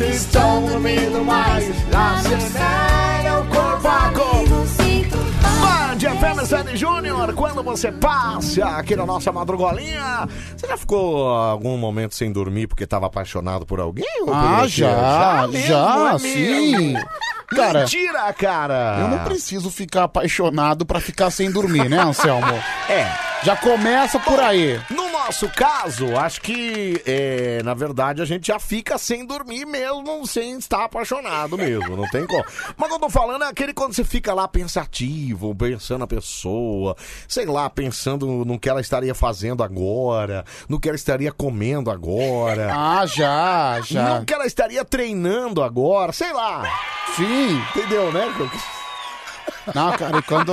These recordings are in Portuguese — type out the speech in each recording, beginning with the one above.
estão dormindo mais. Acelera o corpo a corpo. Band FM Sandy Júnior, quando você passa aqui na nossa madrugolinha, você já ficou algum momento sem dormir porque estava apaixonado por alguém? ou por Ah, você? já, mesmo, já, é sim. Cara, Mentira, cara! Eu não preciso ficar apaixonado pra ficar sem dormir, né, Anselmo? É. Já começa por aí. No nosso caso, acho que, é, na verdade, a gente já fica sem dormir mesmo, sem estar apaixonado mesmo, não tem como. Mas eu tô falando é aquele quando você fica lá pensativo, pensando na pessoa, sei lá, pensando no que ela estaria fazendo agora, no que ela estaria comendo agora. Ah, já, já. No que ela estaria treinando agora, sei lá. Sim. Entendeu, né? Não, cara, e quando.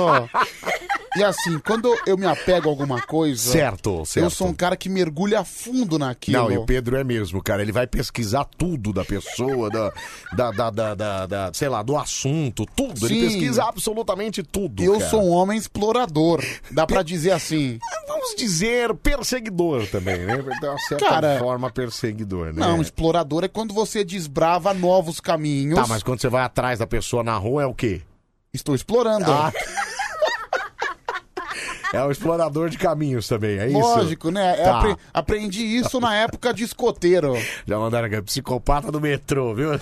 E assim, quando eu me apego a alguma coisa. Certo, certo. Eu sou um cara que mergulha a fundo naquilo. Não, e o Pedro é mesmo, cara. Ele vai pesquisar tudo da pessoa, da, da, da, da, da- da- sei lá, do assunto, tudo. Ele Sim. pesquisa absolutamente tudo. Eu cara. sou um homem explorador. Dá pra dizer assim. Vamos dizer perseguidor também, né? De uma certa Cara, forma, perseguidor, né? Não, explorador é quando você desbrava novos caminhos. Tá, mas quando você vai atrás da pessoa na rua é o quê? Estou explorando. Ah. É o explorador de caminhos também, é isso? Lógico, né? Tá. apre- aprendi isso na época de escoteiro. Já mandaram aqui, psicopata do metrô, viu?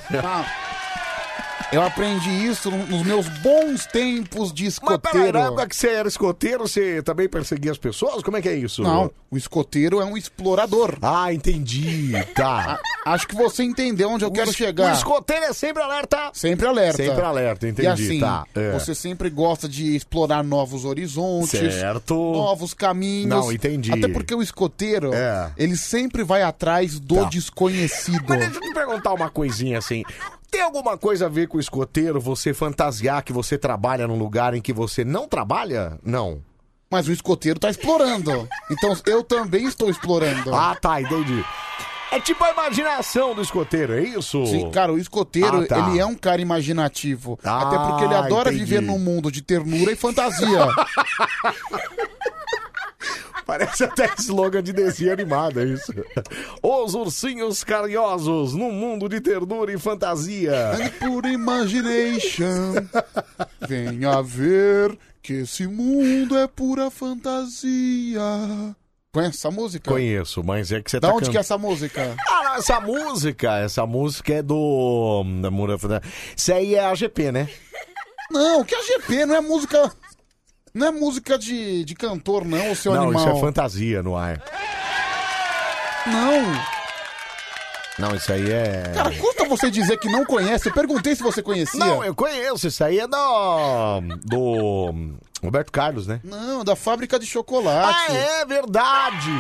Eu aprendi isso no- nos meus bons tempos de Mas escoteiro. peraí, na época que você era escoteiro, você também perseguia as pessoas? Como é que é isso? Não, o escoteiro é um explorador. Ah, entendi. Tá. acho que você entendeu onde eu quero es- chegar. o escoteiro é sempre alerta. Sempre alerta. Sempre alerta, entendi, E assim, tá, é. você sempre gosta de explorar novos horizontes, Certo. novos caminhos. Não, entendi. Até porque o escoteiro, É. ele sempre vai atrás do Tá. desconhecido. Mas deixa eu te perguntar uma coisinha assim. Tem alguma coisa a ver com o escoteiro você fantasiar que você trabalha num lugar em que você não trabalha? Não. Mas o escoteiro tá explorando. Então eu também estou explorando. Ah, tá, entendi. É tipo a imaginação do escoteiro, é isso? Sim, cara, o escoteiro, Ah, tá. ele é um cara imaginativo. Ah, até porque ele adora entendi. viver num mundo de ternura e fantasia. Parece até slogan de desenho animado, é isso. Os ursinhos carinhosos num mundo de ternura e fantasia. And por imagination, venha ver que esse mundo é pura fantasia. Conhece essa música? Conheço, mas é que você Da tá onde can- que é essa música? Ah, não, essa música, essa música é do... Mura- Isso aí é a GP, né? Não, que a GP não é música... Não é música de, de cantor, não, o seu não, animal. isso é fantasia no ar. Não. Não, isso aí é... Cara, custa você dizer que não conhece. Eu perguntei se você conhecia. Não, eu conheço, isso aí é do... do Roberto Carlos, né? Não, da fábrica de chocolate. Ah, é verdade!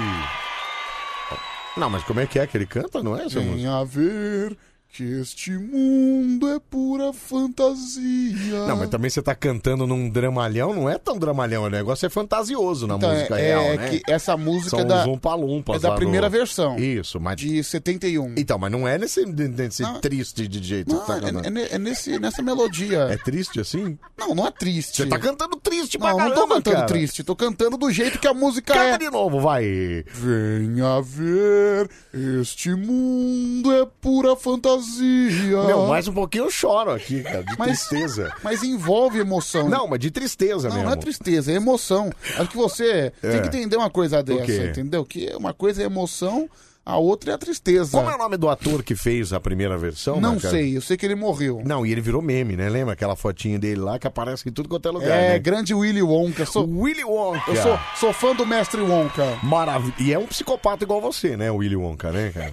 Não, mas como é que é que ele canta, não é essa música? Venha ver que este mundo é pura fantasia. Não, mas também você tá cantando num dramalhão, não é tão dramalhão, o negócio é fantasioso na Então, música é, real, é né? que essa música São é da, umpa-lumpas é da lá primeira no- versão. Isso, mas... De 71. Então, mas não é nesse, nesse triste de jeito que tá é, cantando. é ne- é nesse, nessa melodia. É triste assim? Não, não é triste. Você tá cantando triste pra Não, não tô caramba, cantando cara. triste. Tô cantando do jeito que a música Canta é. de novo, vai. Venha ver, este mundo é pura fantasia. Meu, mais um pouquinho eu choro aqui, cara, de Mas- tristeza. Mas envolve emoção. Não, mas de tristeza Não, mesmo. não é tristeza, é emoção. Acho que você É. tem que entender uma coisa dessa, quê? entendeu? Que uma coisa é emoção, a outra é a tristeza. Como é o nome do ator que fez a primeira versão? Não né, cara? sei, eu sei que ele morreu. Não, e ele virou meme, né? Lembra aquela fotinha dele lá que aparece em tudo quanto é lugar, é, né? grande Willy Wonka. Sou, Willy Wonka. eu sou, sou fã do mestre Wonka. Maravilha. E é um psicopata igual você, né? O Willy Wonka, né, cara?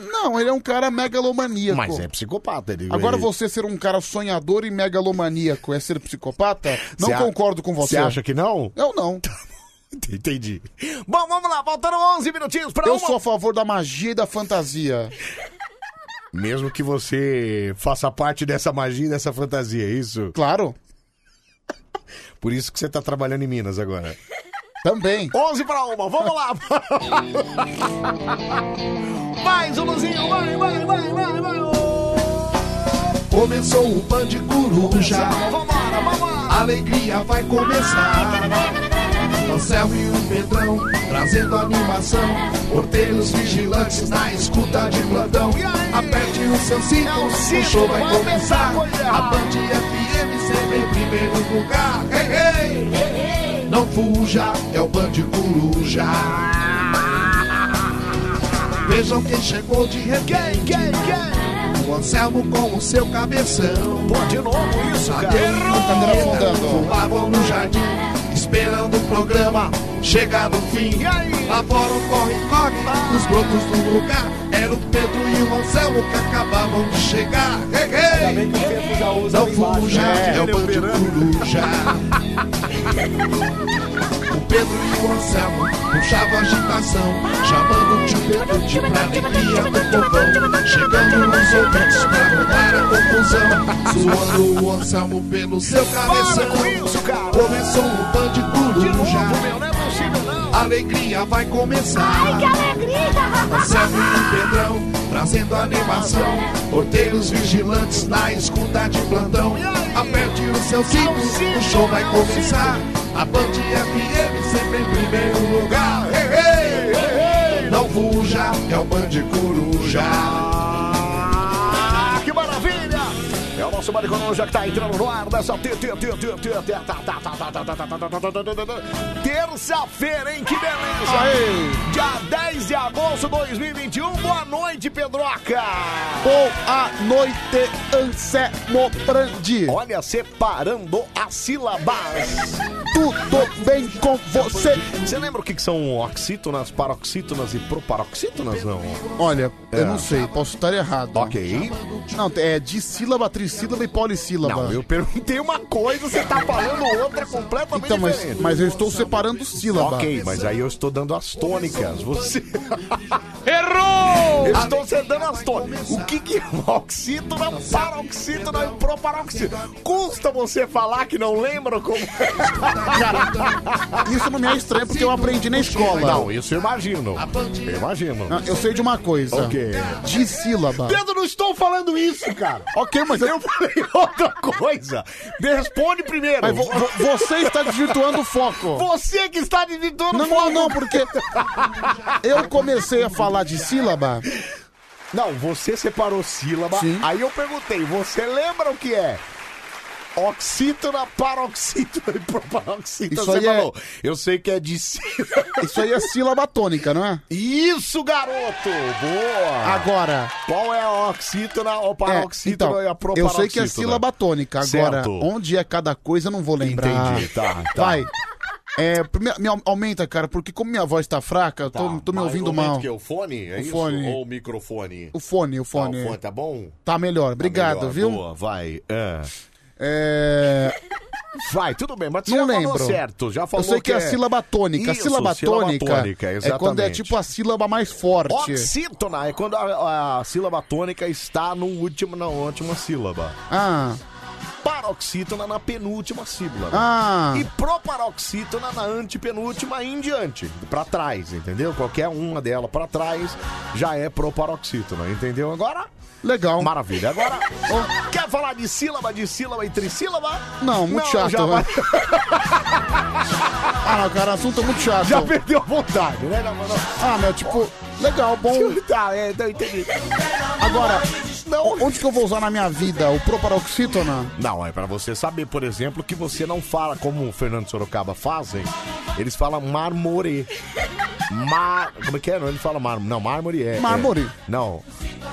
Não, ele é um cara megalomaníaco. Mas é psicopata. Ele, Agora ele... você ser um cara sonhador e megalomaníaco é ser psicopata? Não Cê a- concordo com você. Você acha que não? Eu não. Entendi. Bom, vamos lá. Faltando 11 minutinhos pra Eu uma... sou a favor da magia e da fantasia. Mesmo que você faça parte dessa magia e dessa fantasia, é isso? Claro. Por isso que você tá trabalhando em Minas agora. Também. 11 para uma, vamos lá. Mais um Luzinho, vai, vai, vai, vai, vai. Começou o Band Coruja. Vambora, vambora. A alegria vai começar. Anselmo e o Pedrão trazendo animação. Porteiros vigilantes na escuta de plantão. Aperte o seu cinto, o show vai começar. A Band FM sempre em primeiro lugar. Hey, hey! Não fuja, é o Band Coruja. Vejam quem chegou de repente. Quem, quem? O Anselmo com o seu cabeção. Pô, de novo isso, cara. Câmera afundando. Fumava no jardim, esperando o programa chegar no fim. Lá fora o corre-corre, os brotos do lugar. Era o Pedro e o Anselmo que acabavam de chegar. Hey, hey! Não fuja, é, o Band Coruja. O Pedro e o Anselmo puxavam agitação, chamando o tio Pedro de pra alegria do povão. Chegando nos ouvintes pra arrumar a confusão, zoando o Anselmo pelo seu cabeção. Começou o Band De novo, Coruja. A alegria vai começar. Ai, que alegria! Anselmo e Pedrão trazendo animação. Porteiros vigilantes na escuta de plantão. Aperte o seu cinto, o show vai começar. A Band FM sempre em primeiro lugar. Hey, hey, hey. Não fuja, é o Band Coruja nosso Mariconu já que tá entrando no ar nessa terça-feira, hein? Que beleza! Aê. Dia 10 de agosto de 2021. Boa noite, Pedroca! Boa noite, Anselmo Prandi. Olha, separando as sílabas. Tudo bem com você? Você lembra o que, que são oxítonas, paroxítonas e proparoxítonas, não? Olha, É. eu não sei, posso estar errado. Ok. Não, é dissílaba, trissílaba e polissílaba. Não, eu perguntei uma coisa, você tá falando outra completamente Então, mas, diferente. mas eu estou separando sílaba. Ok, mas aí eu estou dando as tônicas. Você. Errou! Eu estou você dando as tônicas. O que, que é oxítona, paroxítona e proparoxítona? Custa você falar que não lembra como. Isso não me é estranho porque eu aprendi na escola. Não, isso eu imagino. Eu imagino. Não, eu sei de uma coisa. Ok. Dissílaba. Pedro, não estou falando isso, cara. Ok, mas eu... Falei outra coisa. Me responde primeiro. Mas vo- vo- você está desvirtuando o foco. Você que está desvirtuando Não, o foco. não, não, porque eu comecei a falar de sílaba. Não, você separou sílaba. Sim. Aí eu perguntei, você lembra o que é? Oxítona, paroxítona e proparoxítona. Isso aí é- falou. Eu sei que é de sílaba. Isso aí é sílaba tônica, não é? Isso, garoto! Boa! Agora, Qual é a oxítona, o é, paroxítona então, e a eu proparoxítona? sei que é sílaba tônica. Agora, Certo. onde é cada coisa, eu não vou lembrar. Entendi, tá, tá. Vai. É, primeiro, me au- aumenta, cara, porque como minha voz tá fraca, eu tô, Tá, tô me ouvindo mal. o quê? O fone? É O isso? fone. Ou o microfone? O fone, o fone. o fone, tá bom? Tá melhor, obrigado, Melhor, viu? Boa, vai. É. É, Vai, tudo bem, mas você Não já lembro. falou certo. Já eu falou sei que é a sílaba tônica. Isso, a sílaba sílaba tônica, tônica, é quando é exatamente. tipo a sílaba mais forte. Oxítona é quando a, a sílaba tônica está no último, na última sílaba. Ah, Paroxítona na penúltima sílaba. ah. E proparoxítona na antepenúltima e em diante, pra trás, entendeu? Qualquer uma dela pra trás já é proparoxítona, entendeu? Agora, Legal. maravilha. Agora, ó, quer falar de sílaba, de sílaba e trissílaba? Não, muito chato, já, né? vai- Ah, não, cara, assunto muito chato. já perdeu a vontade, né? Não, não. Ah, meu, tipo, legal, bom. Tá, é, não entendi. Agora, Não, onde que eu vou usar na minha vida? O proparoxítona? Não, é pra você saber, por exemplo, que você não fala como o Fernando Sorocaba fazem. Eles falam marmore. Mar... Como é que é? Não, ele fala mármore. Não, mármore é. Mármore. é- Não.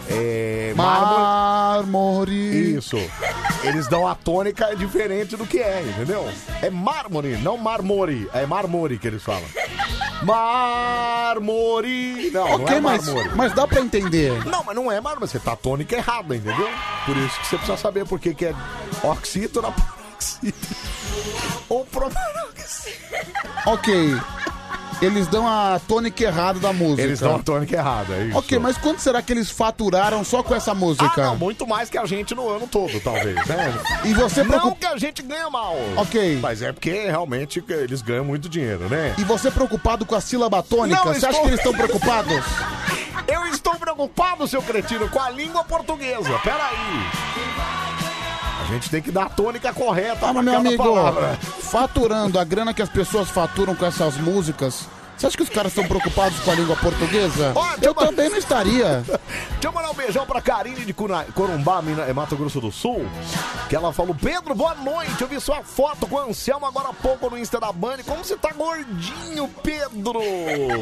É. Mármore. Mármore. Isso. Eles dão a tônica diferente do que é, entendeu? É mármore, não marmore. É marmore que eles falam. Marmore. Não, não Ok, é mas, marmore. mas dá pra entender. Não, mas não é mármore, você tá tônica errada, entendeu? Por isso que você precisa saber por que que é oxítona, paroxítona ou proparoxítona. Ok. Eles dão a tônica errada da música. Eles dão a tônica errada, é isso. Ok, mas quanto será que eles faturaram só com essa Ah, música? não, muito mais que a gente no ano todo, talvez, né? E você Não que a gente ganha mal. Ok. Mas é porque realmente eles ganham muito dinheiro, né? E você preocupado com a sílaba tônica? Não, você acha estou- que eles estão preocupados? Eu estou preocupado, seu cretino, com a língua portuguesa. Peraí. A gente tem que dar a tônica correta Ah, mas meu amigo, palavra. faturando a grana que as pessoas faturam com essas músicas, você acha que os caras estão preocupados com a língua portuguesa? Ó, Eu também não estaria. Deixa eu mandar um beijão pra Karine de Cuna- Corumbá, Mina- é Mato Grosso do Sul. Que ela falou: Pedro, boa noite. Eu vi sua foto com o Anselmo agora há pouco no Insta da Band. Como você tá gordinho, Pedro?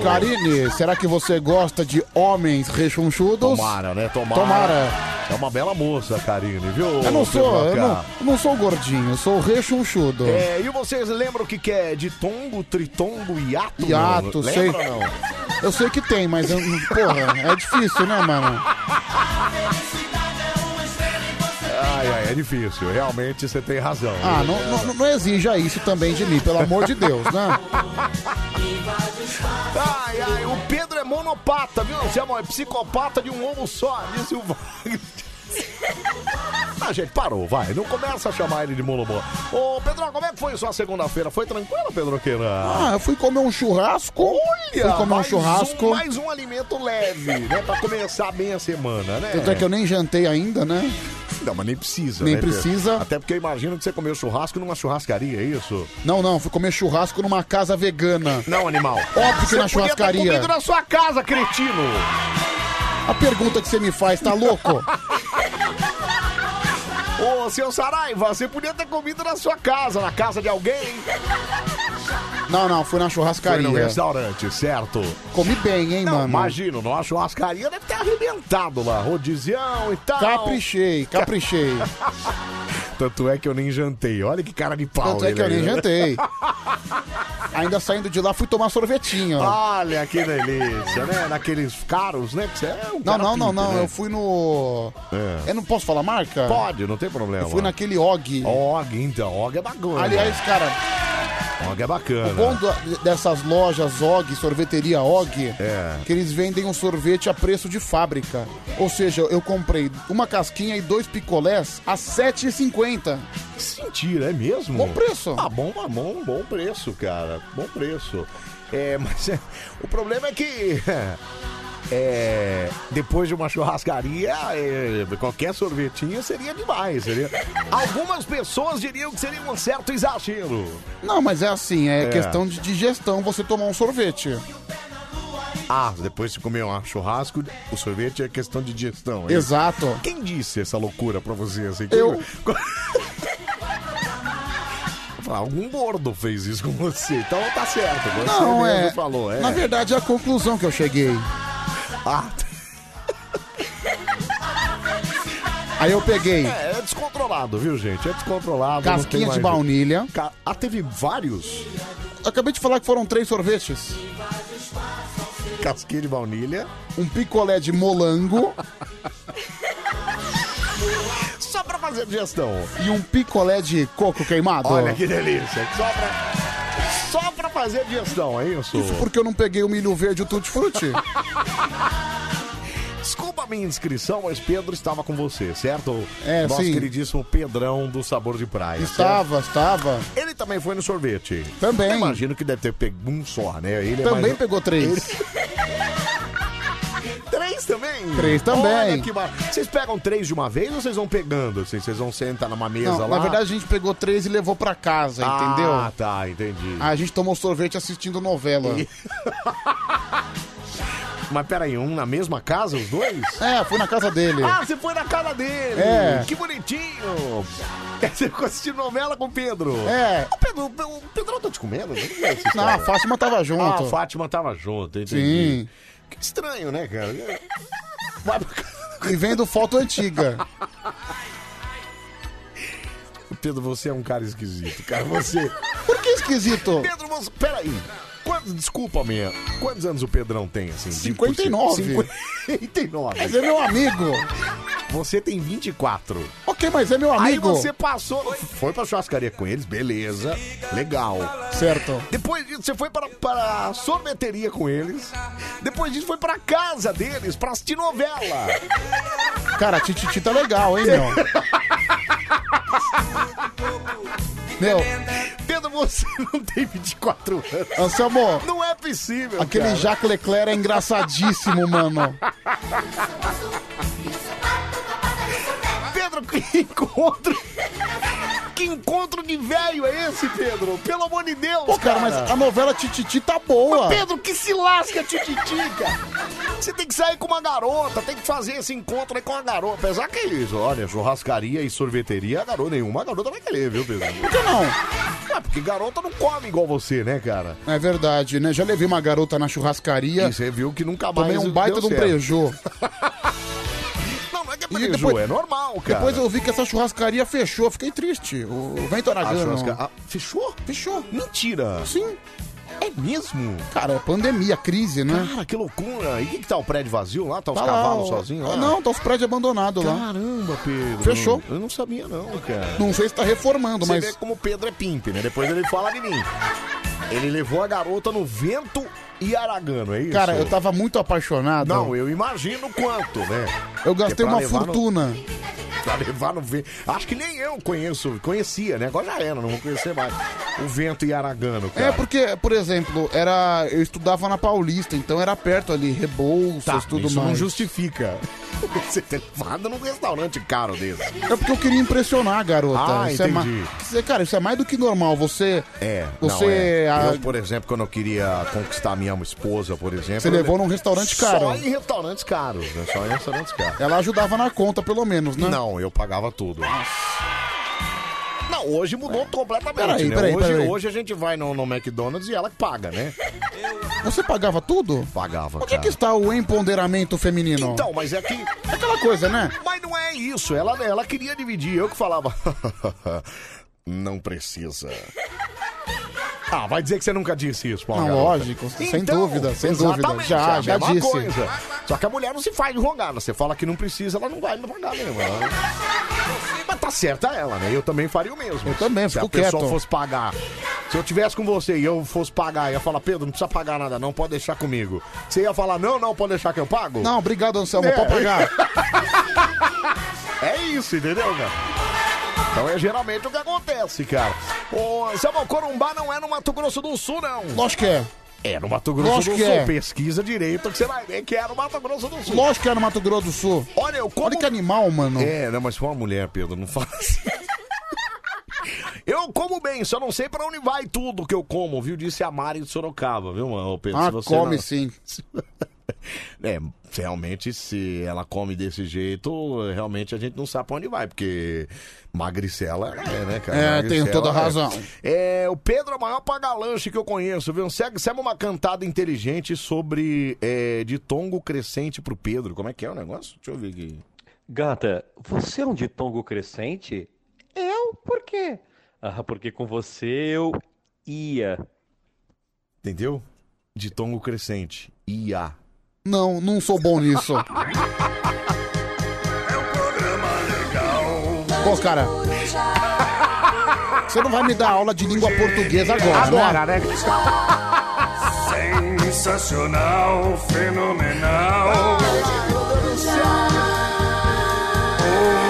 Karine, será que você gosta de homens rechonchudos? Tomara, né? Tomara. Tomara. É uma bela moça, Karine, viu? Eu não sou, eu não, eu não sou gordinho, eu sou rechonchudo. É, e vocês lembram o que, que é de tombo, tritombo, hiato? Hiato, mano? sei. Lembra ou não? Eu sei que tem, mas eu, porra, é difícil, né, mano? Ai, ai, é difícil. Realmente você tem razão. Ah, não, não, não exija isso também de mim, pelo amor de Deus, né? Ai, ai, o Pedro é monopata, viu? Você é psicopata de um ovo só, disse o Wagner. Ah, gente, parou, vai. Não começa a chamar ele de monomô. Ô, Pedro, como é que foi sua segunda-feira? Foi tranquilo, Pedro Queira? Ah, eu fui comer um churrasco. Olha, fui comer um mais churrasco. Um, mais um alimento leve, né? Pra começar bem a semana, né? Tanto é que eu nem jantei ainda, né? Não, mas nem precisa, Nem né, Pedro? precisa. Até porque eu imagino que você comeu churrasco numa churrascaria, é isso? Não, não, fui comer churrasco numa casa vegana. Não, animal. Óbvio que Você na podia ter churrascaria. comido na sua casa, cretino. A pergunta que você me faz, tá louco? Ô, seu Saraiva, você podia ter comido na sua casa, na casa de alguém. Não, não, fui na Foi churrascaria. no restaurante, certo? Comi bem, hein, Não, mano? imagino, numa churrascaria deve ter arrebentado lá, rodizião e tal. Caprichei, caprichei. Tanto é que eu nem jantei. Olha que cara de pau. Tanto é que eu ele nem aí. jantei. Ainda saindo de lá, fui tomar sorvetinho. Olha que delícia, né? Naqueles caros, né? Que você é um Não, cara não, não, não. né? Eu fui no. É. Eu não posso falar marca? Pode, não tem problema. Eu fui naquele Og. Og, então. Og é bacana. Aliás, cara, Og é bacana. o bom do- dessas lojas Og, sorveteria Og, É. que eles vendem um sorvete a preço de fábrica. Ou seja, eu comprei uma casquinha e dois picolés a R$ 7,50. Mentira, é mesmo? Bom preço. Ah, bom, bom, bom preço, cara. Bom preço. É, mas é, o problema é que. É, depois de uma churrascaria, é, qualquer sorvetinho seria demais. Seria... Algumas pessoas diriam que seria um certo exagero. Não, mas é assim, é, É. questão de digestão você tomar um sorvete. Ah, depois de comer um churrasco, o sorvete é questão de digestão. é? Exato. Quem disse essa loucura pra você? Assim, Eu. Algum gordo fez isso com você, então tá certo. Você Não, mesmo é. falou, é. Na verdade, é a conclusão que eu cheguei. Ah, Aí eu peguei é, é descontrolado, viu, gente? É descontrolado. não tem casquinha de baunilha. Ca- Ah, teve vários? Acabei de falar que foram três sorvetes. Casquinha de baunilha. Um picolé de molango Só pra fazer digestão. e um picolé de coco queimado. Olha que delícia. Só pra, só pra fazer digestão, é isso? Isso porque eu não peguei o milho verde e o tutti-frutti. Desculpa a minha inscrição, mas Pedro estava com você, certo? É, Nosso sim. queridíssimo Pedrão do Sabor de Praia. certo? estava, estava. Ele também foi no sorvete. Também. Eu imagino que deve ter pego um só, né? Ele é Também mais- pegou três. Três também? Três também. Olha que. Vocês pegam três de uma vez ou vocês vão pegando? Assim, vocês vão sentar numa mesa Não, lá? na verdade a gente pegou três e levou pra casa, Ah, entendeu? tá, entendi. Aí a gente tomou sorvete assistindo novela. Mas peraí, um na mesma casa, os dois? É, fui na casa dele. Ah, você foi na casa dele! É. Que bonitinho! Você ficou assistindo novela com o Pedro? É. O Pedro, o Pedro tá te comendo? Não, essa Não, a. Fátima tava Ah, a junto. Fátima tava junto, entendi. Sim. Que estranho, né, cara? E vendo foto antiga. Pedro, você é um cara esquisito, cara. Você. Por que esquisito? Pedro, você. Peraí. Quantos, desculpa, minha. Quantos anos o Pedrão tem, assim? de 59. 59. Mas é meu amigo. Você tem 24. Ok, mas é meu Aí amigo. você passou. Foi pra churrascaria com eles, beleza. Legal. Certo. Depois disso, você foi para, para a sorveteria com eles. Depois disso, foi pra casa deles pra assistir novela. Cara, a Tititi tá legal, hein, meu? Meu, Pedro, você não tem 24 anos. Anselmo, Não é possível. aquele cara. Jacques Leclerc é engraçadíssimo, mano. Pedro, que encontro. Que encontro de velho é esse, Pedro? Pelo amor de Deus, Pô, cara, mas a novela Tititi tá boa. Mas, Pedro, que se lasca, Tititi, cara. Você tem que sair com uma garota, tem que fazer esse encontro aí com uma garota. Apesar que é isso, olha, churrascaria e sorveteria, a garota nenhuma garota vai querer, viu, Pedro? Por que não? É, porque garota não come igual você, né, cara? É verdade, né? Já levei uma garota na churrascaria. E você viu que nunca mais Tomei um baita de um certo. prejô. É preju, depois- é normal, cara. Depois eu vi que essa churrascaria fechou, fiquei triste. O Vento A Aragano. churrasca- ah, fechou? Fechou. Mentira. Sim. É mesmo? Cara, é pandemia, crise, né? Cara, que loucura. E que, que tá o prédio vazio lá? Tá os Tá lá, cavalos ó. sozinhos lá? Não, tá os prédios abandonados lá. Caramba, Pedro. Fechou. Eu não sabia não, cara. Não sei se tá reformando, Você mas. vê como o Pedro é pimp, né? Depois ele fala de mim. Ele levou a garota no vento e aragano, é isso? Cara, eu tava muito apaixonado. Não, eu imagino quanto, né? Eu gastei uma levar no- fortuna. Pra levar no vento. Acho que nem eu conheço, conhecia, né? Agora já era, não vou conhecer mais. O vento e aragano, cara. É porque, por exemplo, era. Eu estudava na Paulista, então era perto ali, Rebouças, Tá, tudo isso mais. não justifica você ter levado num restaurante caro desse. É porque eu queria impressionar a garota. Ah, isso é entendi. É- Cara, isso é mais do que normal. Você. É, Você. não, é. Eu, por exemplo, quando eu queria conquistar a minha esposa, por exemplo... Você levou le- num restaurante caro. Só em restaurantes caros, né? Só em restaurantes caros. Ela ajudava na conta, pelo menos, né? Não, eu pagava tudo. Não, hoje mudou completamente, Peraí, né? peraí, hoje, peraí. hoje a gente vai no, no McDonald's e ela que paga, né? Você pagava tudo? Pagava, Onde é cara. que está o empoderamento feminino? Então, mas é que... É aquela coisa, né? Mas não é isso, ela, ela queria dividir, eu que falava... não precisa. Ah, vai dizer que você nunca disse isso, pra uma Não, garota. lógico, sem dúvida, sem dúvida. Já, é já disse. Coisa. Só que a mulher não se faz de rogada. Você fala que não precisa, ela não vai me rogar mesmo. Ela... Mas tá certa ela, né? Eu também faria o mesmo. Eu também, Se a pessoa quieto. fosse pagar. Se eu tivesse com você e eu fosse pagar, ia falar, Pedro, não precisa pagar nada, não, pode deixar comigo. Você ia falar, não, não, pode deixar que eu pago? Não, obrigado, Anselmo, É. pode pagar. É isso, entendeu, cara? Então é geralmente o que acontece, cara. Ô, Samuel, Corumbá não é no Mato Grosso do Sul, não. Lógico que é. É no Mato Grosso Lógico do que Sul. é. Pesquisa direito que você vai ver que é no Mato Grosso do Sul. Lógico que é no Mato Grosso do Sul. Olha, eu como... Olha que animal, mano. É, não, mas foi uma mulher, Pedro, não fala assim. Eu como bem, só não sei pra onde vai tudo que eu como, viu? Disse a Mari de Sorocaba, viu, mano? Pedro, Ah, se você come não- sim. É, realmente, se ela come desse jeito, realmente a gente não sabe pra onde vai, porque magricela é, né, cara? É, tem toda é. razão. É, o Pedro é o maior paga-lanche que eu conheço, viu? Segue, segue uma cantada inteligente sobre é, de tongo crescente pro Pedro. Como é que é o negócio? Deixa eu ver aqui. Gata, você é um ditongo crescente? Eu? Por quê? Ah, porque com você eu ia. Entendeu? De tongo crescente. IA. Não, não sou bom nisso. Pô, cara. Você não vai me dar aula de língua portuguesa agora, né? né? Sensacional, fenomenal.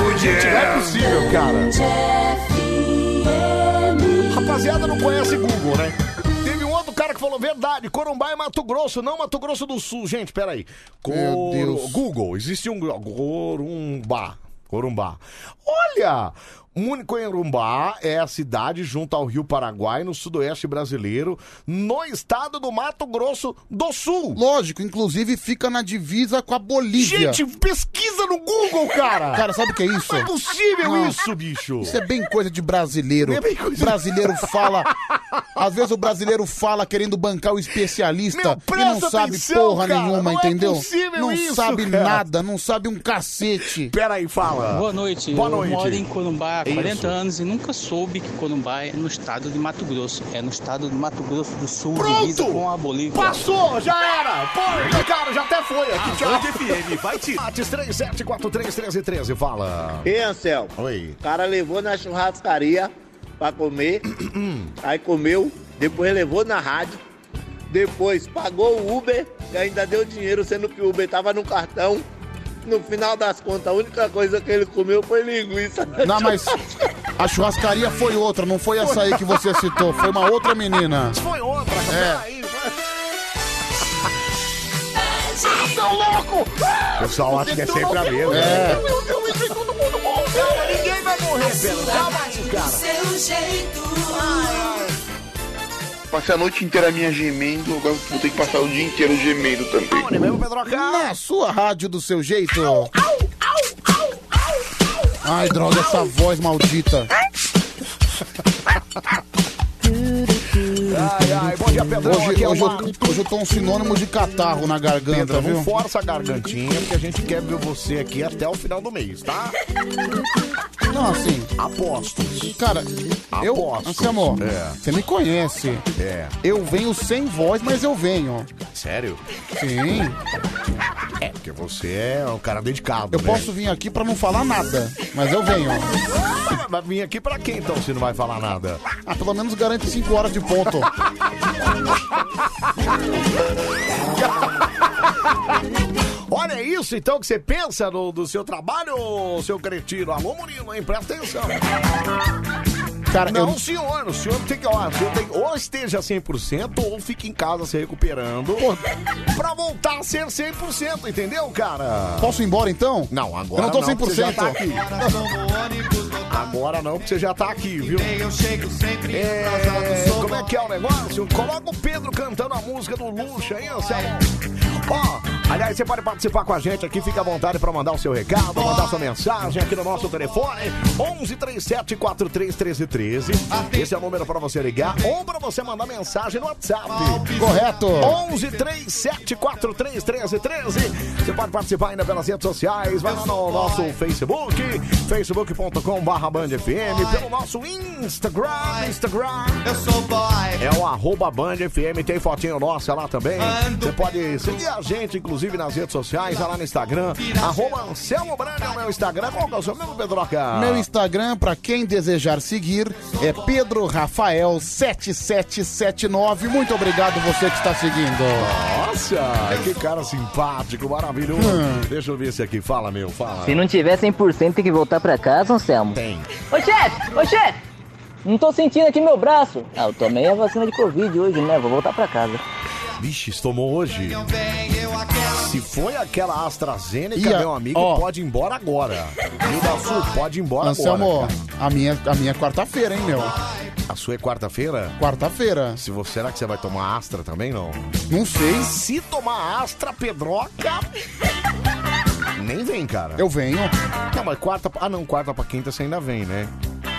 Oh, Gente, não é possível, cara. Rapaziada, não conhece Google, né? Falou verdade, Corumbá é Mato Grosso, não Mato Grosso do Sul. Gente, peraí. Meu Deus. Google, existe um Corumbá. Corumbá. Olha! Municoirumbá é a cidade junto ao Rio Paraguai, no sudoeste brasileiro, no estado do Mato Grosso do Sul. Lógico, inclusive fica na divisa com a Bolívia. Gente, pesquisa no Google, cara! Cara, sabe o que é isso? Não é possível Não. isso, bicho! Isso é bem coisa de brasileiro. É bem coisa- brasileiro fala. Às vezes o brasileiro fala querendo bancar o especialista Meu, e não sabe atenção, porra cara, nenhuma, não é entendeu? possível não isso, sabe cara. nada, não sabe um cacete. Peraí, fala. Boa noite. Boa eu noite. moro em Corumbá há 40 Isso. anos e nunca soube que Corumbá é no estado de Mato Grosso. É no estado de Mato Grosso do Sul, Pronto! com a Bolívia. Passou, já era! Pô, cara, já até foi aqui. Tchau. FM, vai te. Ates 37431313, fala. Ei, Anselmo, Oi. o cara levou na churrascaria pra comer, aí comeu, depois levou na rádio, depois pagou o Uber e ainda deu dinheiro, sendo que o Uber tava no cartão. No final das contas, a única coisa que ele comeu foi linguiça. Não, mas a churrascaria foi outra, não foi essa aí que você citou, foi uma outra menina. Foi outra, É. peraí. Seu louco! O pessoal acha que é sempre a mesma. É. Meu Deus, todo mundo. Ninguém vai morrer. Calma aí, cara. Seu jeito. Passei a noite inteira minha gemendo, agora vou ter que passar o dia inteiro gemendo também. Onde mesmo, Pedroca? Na sua rádio do seu jeito. Ai, droga, essa voz maldita. Ai, ai, bom dia, Pedrão. Hoje, é hoje, uma- eu, hoje eu tô um sinônimo de catarro na garganta, Pedro, viu? não força a gargantinha, porque a gente quer ver você aqui até o final do mês, tá? Não, assim, Apostos. cara, eu, Apostos. assim, amor, É. você me conhece. É. Eu venho sem voz, mas eu venho. Sério? Sim. É, porque você é um cara dedicado, Eu né? posso vir aqui pra não falar nada, mas eu venho. Vai vir aqui pra quem, então, se não vai falar nada? Ah, pelo menos garante 5 horas de ponto. Olha isso, então, que você pensa do, do seu trabalho, seu cretino. Alô, Murilo, hein? Presta atenção. Cara, Não, eu, senhor, o senhor tem que, ó, senhor tem ou esteja 100% ou fique em casa se recuperando pra voltar a ser 100%, entendeu, cara? posso ir embora então? Não, agora Eu não tô porque você já 100%. tá aqui. Agora não, porque você já tá aqui, viu? É, como é que é o negócio? Coloca o Pedro cantando a música do Luxo aí, Anselmo. Ó, aliás, você pode participar com a gente aqui, fica à vontade pra mandar o seu recado, mandar sua mensagem aqui no nosso telefone, 11 37 43 13 13. Esse é o número pra você ligar ou pra você mandar mensagem no WhatsApp. Correto. 11 37 43 13 13. Você pode participar ainda pelas redes sociais. Vai lá no nosso Facebook, facebook.com barra Band FM, pelo nosso Instagram, Instagram. Eu sou boy. É o arroba Band FM, tem fotinho nossa lá também. Você pode seguir a gente, inclusive, nas redes sociais, lá no Instagram. Arroba Anselmo Brandi é o meu Instagram. Qual que é o seu mesmo, Pedroca? Meu Instagram, pra quem desejar seguir, é Pedro Rafael 7779. Muito obrigado você que está seguindo. Nossa, que cara simpático, maravilhoso. Deixa eu ver esse aqui. Fala, meu, fala. Se não tiver 100% tem que voltar pra casa, Anselmo. Tem. Ô chefe, ô chefe, não tô sentindo aqui meu braço. Ah, eu tomei a vacina de Covid hoje, né? Vou voltar pra casa. Vixe, tomou hoje. Se foi aquela AstraZeneca, a- meu amigo, ó. pode ir embora agora. Rio da Sul, pode ir embora Anselmo, agora. a minha, a minha é quarta-feira, hein, meu? A sua é quarta-feira? Quarta-feira. Se você, será que você vai tomar Astra também, não? Não sei. Se tomar Astra, Pedroca... Nem vem, cara. Eu venho. Não, mas quarta... Ah, não, quarta pra quinta você ainda vem, né?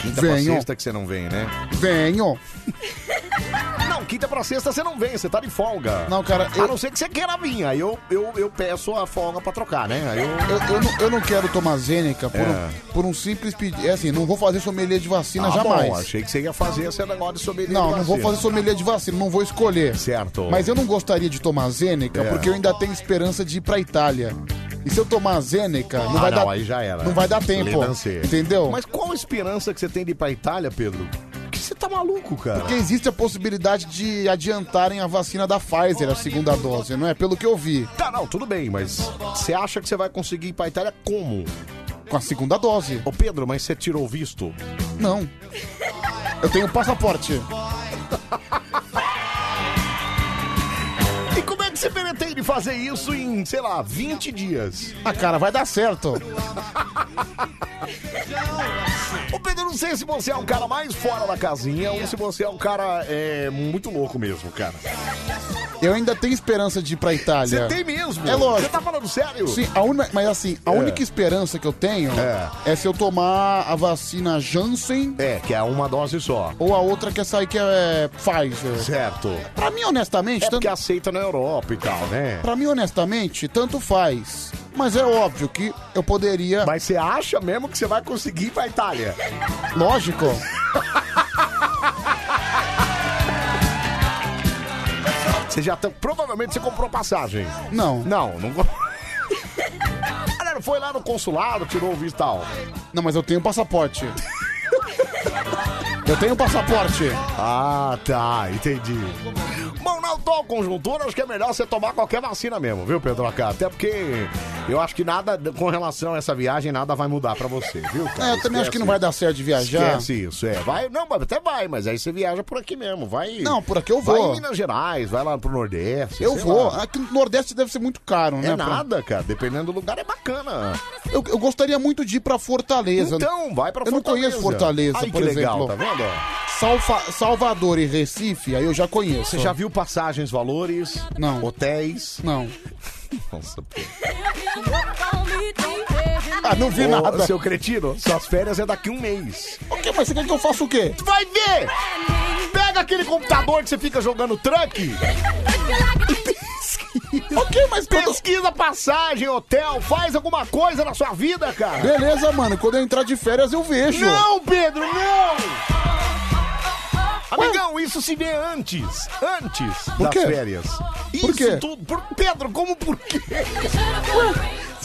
Quinta pra Venho. sexta que você não vem, né? Venho. Não, quinta pra sexta você não vem, você tá de folga. Não, cara, A eu, não ser que você queira vir, aí eu, eu, eu peço a folga pra trocar, né? Aí eu... eu, eu, não, eu não quero tomar Zênica por, É. um, por um simples pedido. É assim, não vou fazer sommelier de vacina Ah, jamais. bom, achei que você ia fazer esse negócio de sommelier Não, de não vou vacina. fazer sommelier de vacina, não vou escolher. Certo. Mas eu não gostaria de tomar Zênica É. porque eu ainda tenho esperança de ir pra Itália. E se eu tomar Zênica, não ah, vai não, dar aí já era. não vai dar tempo. Entendeu? Mas qual a esperança que você tem de ir pra Itália, Pedro? Que você tá maluco, cara? Porque existe a possibilidade de adiantarem a vacina da Pfizer, a segunda dose, não é? Pelo que eu vi. Tá, não, tudo bem, mas você acha que você vai conseguir ir pra Itália como? Com a segunda dose. Ô, Pedro, mas você tirou o visto? Não. Eu tenho passaporte. E é você pretende fazer isso em, sei lá, 20 dias? Ah, cara, vai dar certo. Ô, Pedro, não sei se você é um cara mais fora da casinha ou se você é um cara é, muito louco mesmo, cara. Eu ainda tenho esperança de ir pra Itália. Você tem mesmo? É lógico. Você tá falando sério? Sim, a única, mas assim, a É. única esperança que eu tenho É. é. se eu tomar a vacina Janssen É, que é uma dose só. ou a outra que é sair que é Pfizer. Certo. Pra mim, honestamente, É porque aceita na Europa e tal, né? pra mim, honestamente, tanto faz. Mas é óbvio que eu poderia. Mas você acha mesmo que você vai conseguir ir pra Itália? Lógico. Você já tá, provavelmente você comprou passagem. Não. Não, não. Galera, foi lá no consulado, tirou o visto e tal. Não, mas eu tenho passaporte. eu tenho passaporte. Ah, tá, entendi. Bom, atual conjuntura, acho que é melhor você tomar qualquer vacina mesmo, viu, Pedro Acá? Até porque eu acho que nada, com relação a essa viagem, nada vai mudar pra você, viu, cara? É, eu também acho que não vai dar certo de viajar. Esquece isso, é. Vai, não, até vai, mas aí você viaja por aqui mesmo, vai... Não, por aqui eu Vai vou. em Minas Gerais, vai lá pro Nordeste, Eu vou. lá. Aqui no Nordeste deve ser muito caro, né? É pra- nada, cara. Dependendo do lugar, é bacana. Eu, eu gostaria muito de ir pra Fortaleza. Então, vai pra Eu não Fortaleza. conheço Fortaleza, Ai, por que exemplo. legal, tá vendo? ó? Salfa- Salvador e Recife, aí eu já conheço. Você já viu passagens, valores? Não. Hotéis? Não. Nossa, pô. Ah, não vi Ô, nada. Seu cretino, suas férias é daqui um mês. Ok, mas você quer que eu faça o quê? Tu vai ver! Pega aquele computador que você fica jogando truck. ok, mas quando... Pesquisa passagem, hotel, faz alguma coisa na sua vida, cara. Beleza, mano. Quando eu entrar de férias, eu vejo. Não, Pedro, não! Amigão, isso se vê antes. Antes Por das quê? férias. Por isso quê? tudo. Por... Pedro, como por quê?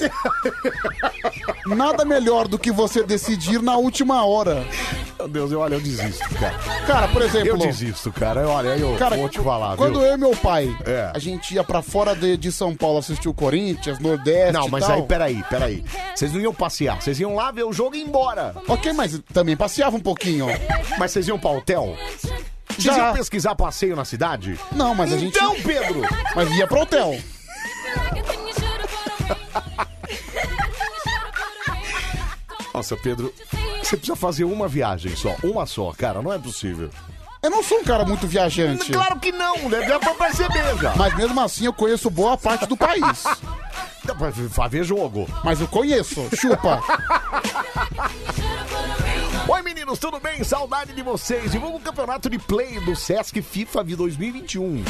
Nada melhor do que você decidir na última hora. Meu Deus, eu, olha, eu desisto, cara. Cara, por exemplo... Eu desisto, cara. Olha, eu Cara, vou te falar, quando viu? eu e meu pai, É. a gente ia pra fora de, de São Paulo assistir o Corinthians, Nordeste Não, e mas tal. aí, peraí, peraí. Vocês não iam passear, vocês iam lá ver o jogo e ir embora. Ok, mas também passeava um pouquinho. Mas vocês iam pra hotel? Vocês Já. iam pesquisar passeio na cidade? Não, mas a gente... Então, Pedro! Mas ia pro hotel. Nossa, Pedro, você precisa fazer uma viagem só. Uma só, cara, não é possível. Eu não sou um cara muito viajante. Claro que não, né? Dá pra perceber já. Mas mesmo assim eu conheço boa parte do país. Dá pra pra ver jogo. Mas eu conheço. Chupa. Meninos, tudo bem? Saudade de vocês. Divulga o campeonato de play do Sesc FIFA de 2021.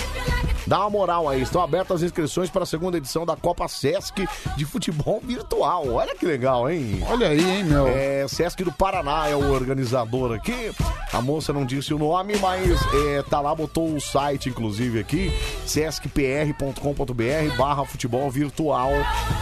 Dá uma moral aí. Estão abertas as inscrições para a segunda edição da Copa Sesc de futebol virtual. Olha que legal, hein? Olha aí, hein, meu. É, Sesc do Paraná é o organizador aqui. A moça não disse o nome, mas é, tá lá, botou o site, inclusive, aqui, sescpr.com.br barra futebol virtual,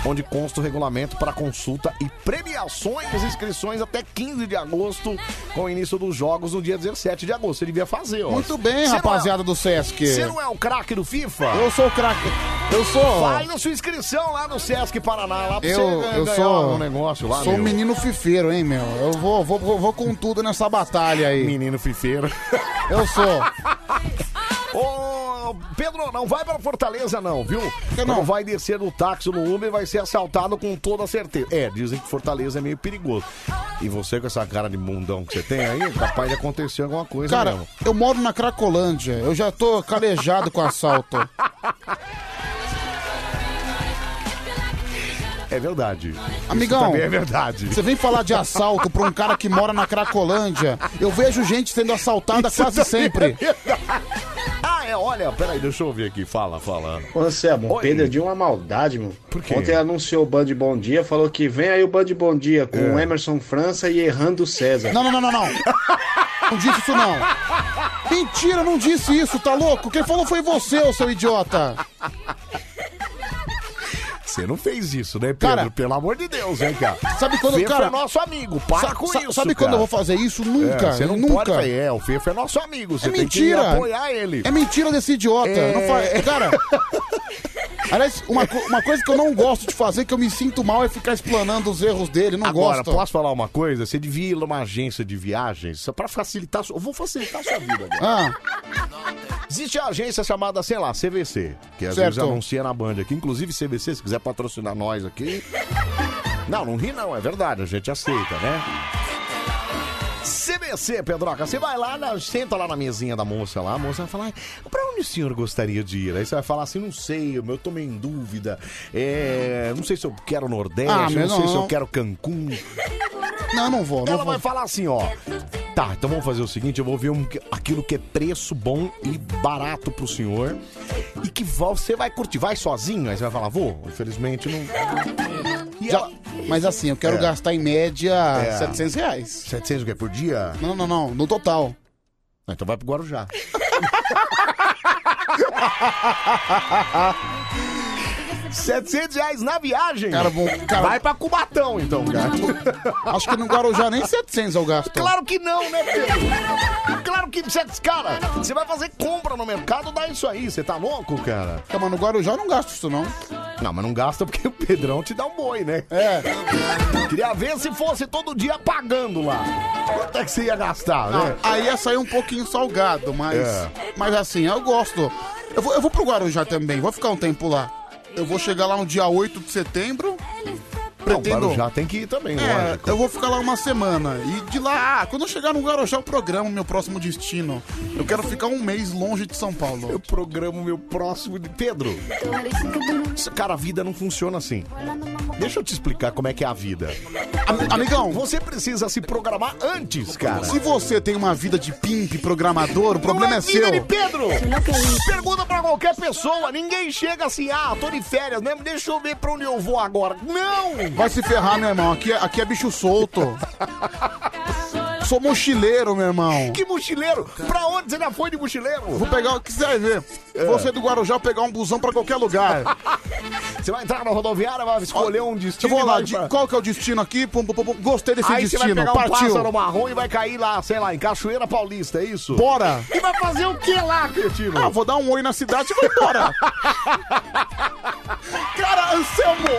onde consta o regulamento para consulta e premiações, inscrições até 15 de agosto, com o início dos jogos no dia 17 de agosto. Você devia fazer, ó. Muito bem, Você é- rapaziada do Sesc. Você não é o craque do FIFA? Eu sou o craque. Eu sou. Faz a sua inscrição lá no Sesc Paraná, lá pra Eu, você eu sou. um negócio lá, Sou um meu. menino fifeiro, hein, meu. Eu vou, vou, vou, vou com tudo nessa batalha aí. Menino fifeiro. Eu sou. Pedro, não vai pra Fortaleza não, viu? não? vai descer no táxi no Uber e vai ser assaltado com toda certeza. É, dizem que Fortaleza é meio perigoso. E você com essa cara de mundão que você tem aí, é capaz de acontecer alguma coisa Cara, mesmo. eu moro na Cracolândia. Eu já tô calejado com assalto. É verdade. Amigão, Isso também é verdade. Você vem falar de assalto pra um cara que mora na Cracolândia. Eu vejo gente sendo assaltada quase sempre. Ah, é, olha, peraí, deixa eu ver aqui. Fala, fala. Ô, Anselmo, o Oi. Pedro é de uma maldade, meu. Por quê? Ontem anunciou o Band Bom Dia, falou que vem aí o Band Bom Dia com É. o Emerson França e Errando César. Não, não, não, não, não. Não disse isso, não. Mentira, não disse isso, tá louco? Quem falou foi você, ô seu idiota. Você não fez isso, né, Pedro? Cara, Pelo amor de Deus, hein, cara? Sabe quando, Fefo cara- é nosso amigo, para Sa- com sa- isso, Sabe cara. quando eu vou fazer isso? Nunca, É, você não nunca. pode fazer. É, o Fefo é nosso amigo, você É tem mentira. que apoiar ele. É mentira desse idiota. É. Não fa- é, Cara. Aliás, uma, co- uma coisa que eu não gosto de fazer, que eu me sinto mal, é ficar explanando os erros dele. Não Agora, gosto. posso falar uma coisa? Você devia ir numa agência de viagens só pra facilitar. Eu vou facilitar a sua vida agora. Ah, Existe a agência chamada, sei lá, CVC, que às Certo. vezes anuncia na Band aqui. Inclusive, CVC, se quiser patrocinar nós aqui. Não, não ri não, é verdade, a gente aceita, né? CVC, Pedroca, você vai lá, na- senta lá na mesinha da moça lá, a moça vai falar, pra onde o senhor gostaria de ir? Aí você vai falar assim, não sei, eu tô meio em dúvida, é, não sei se eu quero Nordeste, Ah, não mas sei se não. eu quero Cancún. não, não vou. Não Ela vai falar assim, ó. Tá, então vamos fazer o seguinte, eu vou ver um- aquilo que é preço bom e barato pro senhor e que você vai curtir. Vai sozinho? Aí você vai falar, vou? Infelizmente não... Já- Mas assim, eu quero É. gastar em média É. 700 reais. 700 o quê? Por dia? Não, não, não. No total. Ah, Então vai pro Guarujá. 700 reais na viagem? Cara, vou- cara- Vai pra Cubatão, então, cara. Acho que no Guarujá nem 700 eu gasto. Claro que não, né, Pedro? Claro que, cara, você vai fazer compra no mercado, dá isso aí. Você tá louco, cara? Tá, mas no Guarujá eu não gasto isso, não. Não, mas não gasta porque o Pedrão te dá um boi, né? É. Queria ver se fosse todo dia pagando lá. Quanto é que você ia gastar, né? aí ia sair um pouquinho salgado, mas. É. Mas assim, eu gosto. Eu vou, eu vou pro Guarujá também, vou ficar um tempo lá. Eu vou chegar lá no dia 8 de setembro. Não, Pretendo. Guarujá tem que ir também, É, lógico. eu vou ficar lá uma semana. E de lá, ah, quando eu chegar no Guarujá, eu programo meu próximo destino. Eu quero ficar um mês longe de São Paulo. Eu programo meu próximo. de- Pedro, cara, a vida não funciona assim. Deixa eu te explicar como é que é a vida. Am- amigão, Você precisa se programar antes, cara. se você tem uma vida de pimp, programador, o problema não é é vida seu. de Pedro! Pergunta pra qualquer pessoa, ninguém chega assim, ah, tô de férias mesmo, deixa eu ver pra onde eu vou agora. Não! Vai se ferrar, meu irmão. Aqui, é- aqui é bicho solto. Sou mochileiro, meu irmão. Que mochileiro! Pra onde você já foi de mochileiro? Vou pegar o que você vai ver. Você do Guarujá eu pegar um busão pra qualquer lugar. Você vai entrar na rodoviária, vai escolher um Eu destino. vou e lá, vai de- pra- qual que é o destino aqui? Pum, pum, pum, pum. Gostei desse Aí você vai destino. pegar um Partiu. pássaro marrom e vai cair lá, sei lá, em Cachoeira Paulista, é isso? Bora. E vai fazer o que lá, cretino? Ah, vou dar um oi na cidade e vou embora. Cara, Anselmo.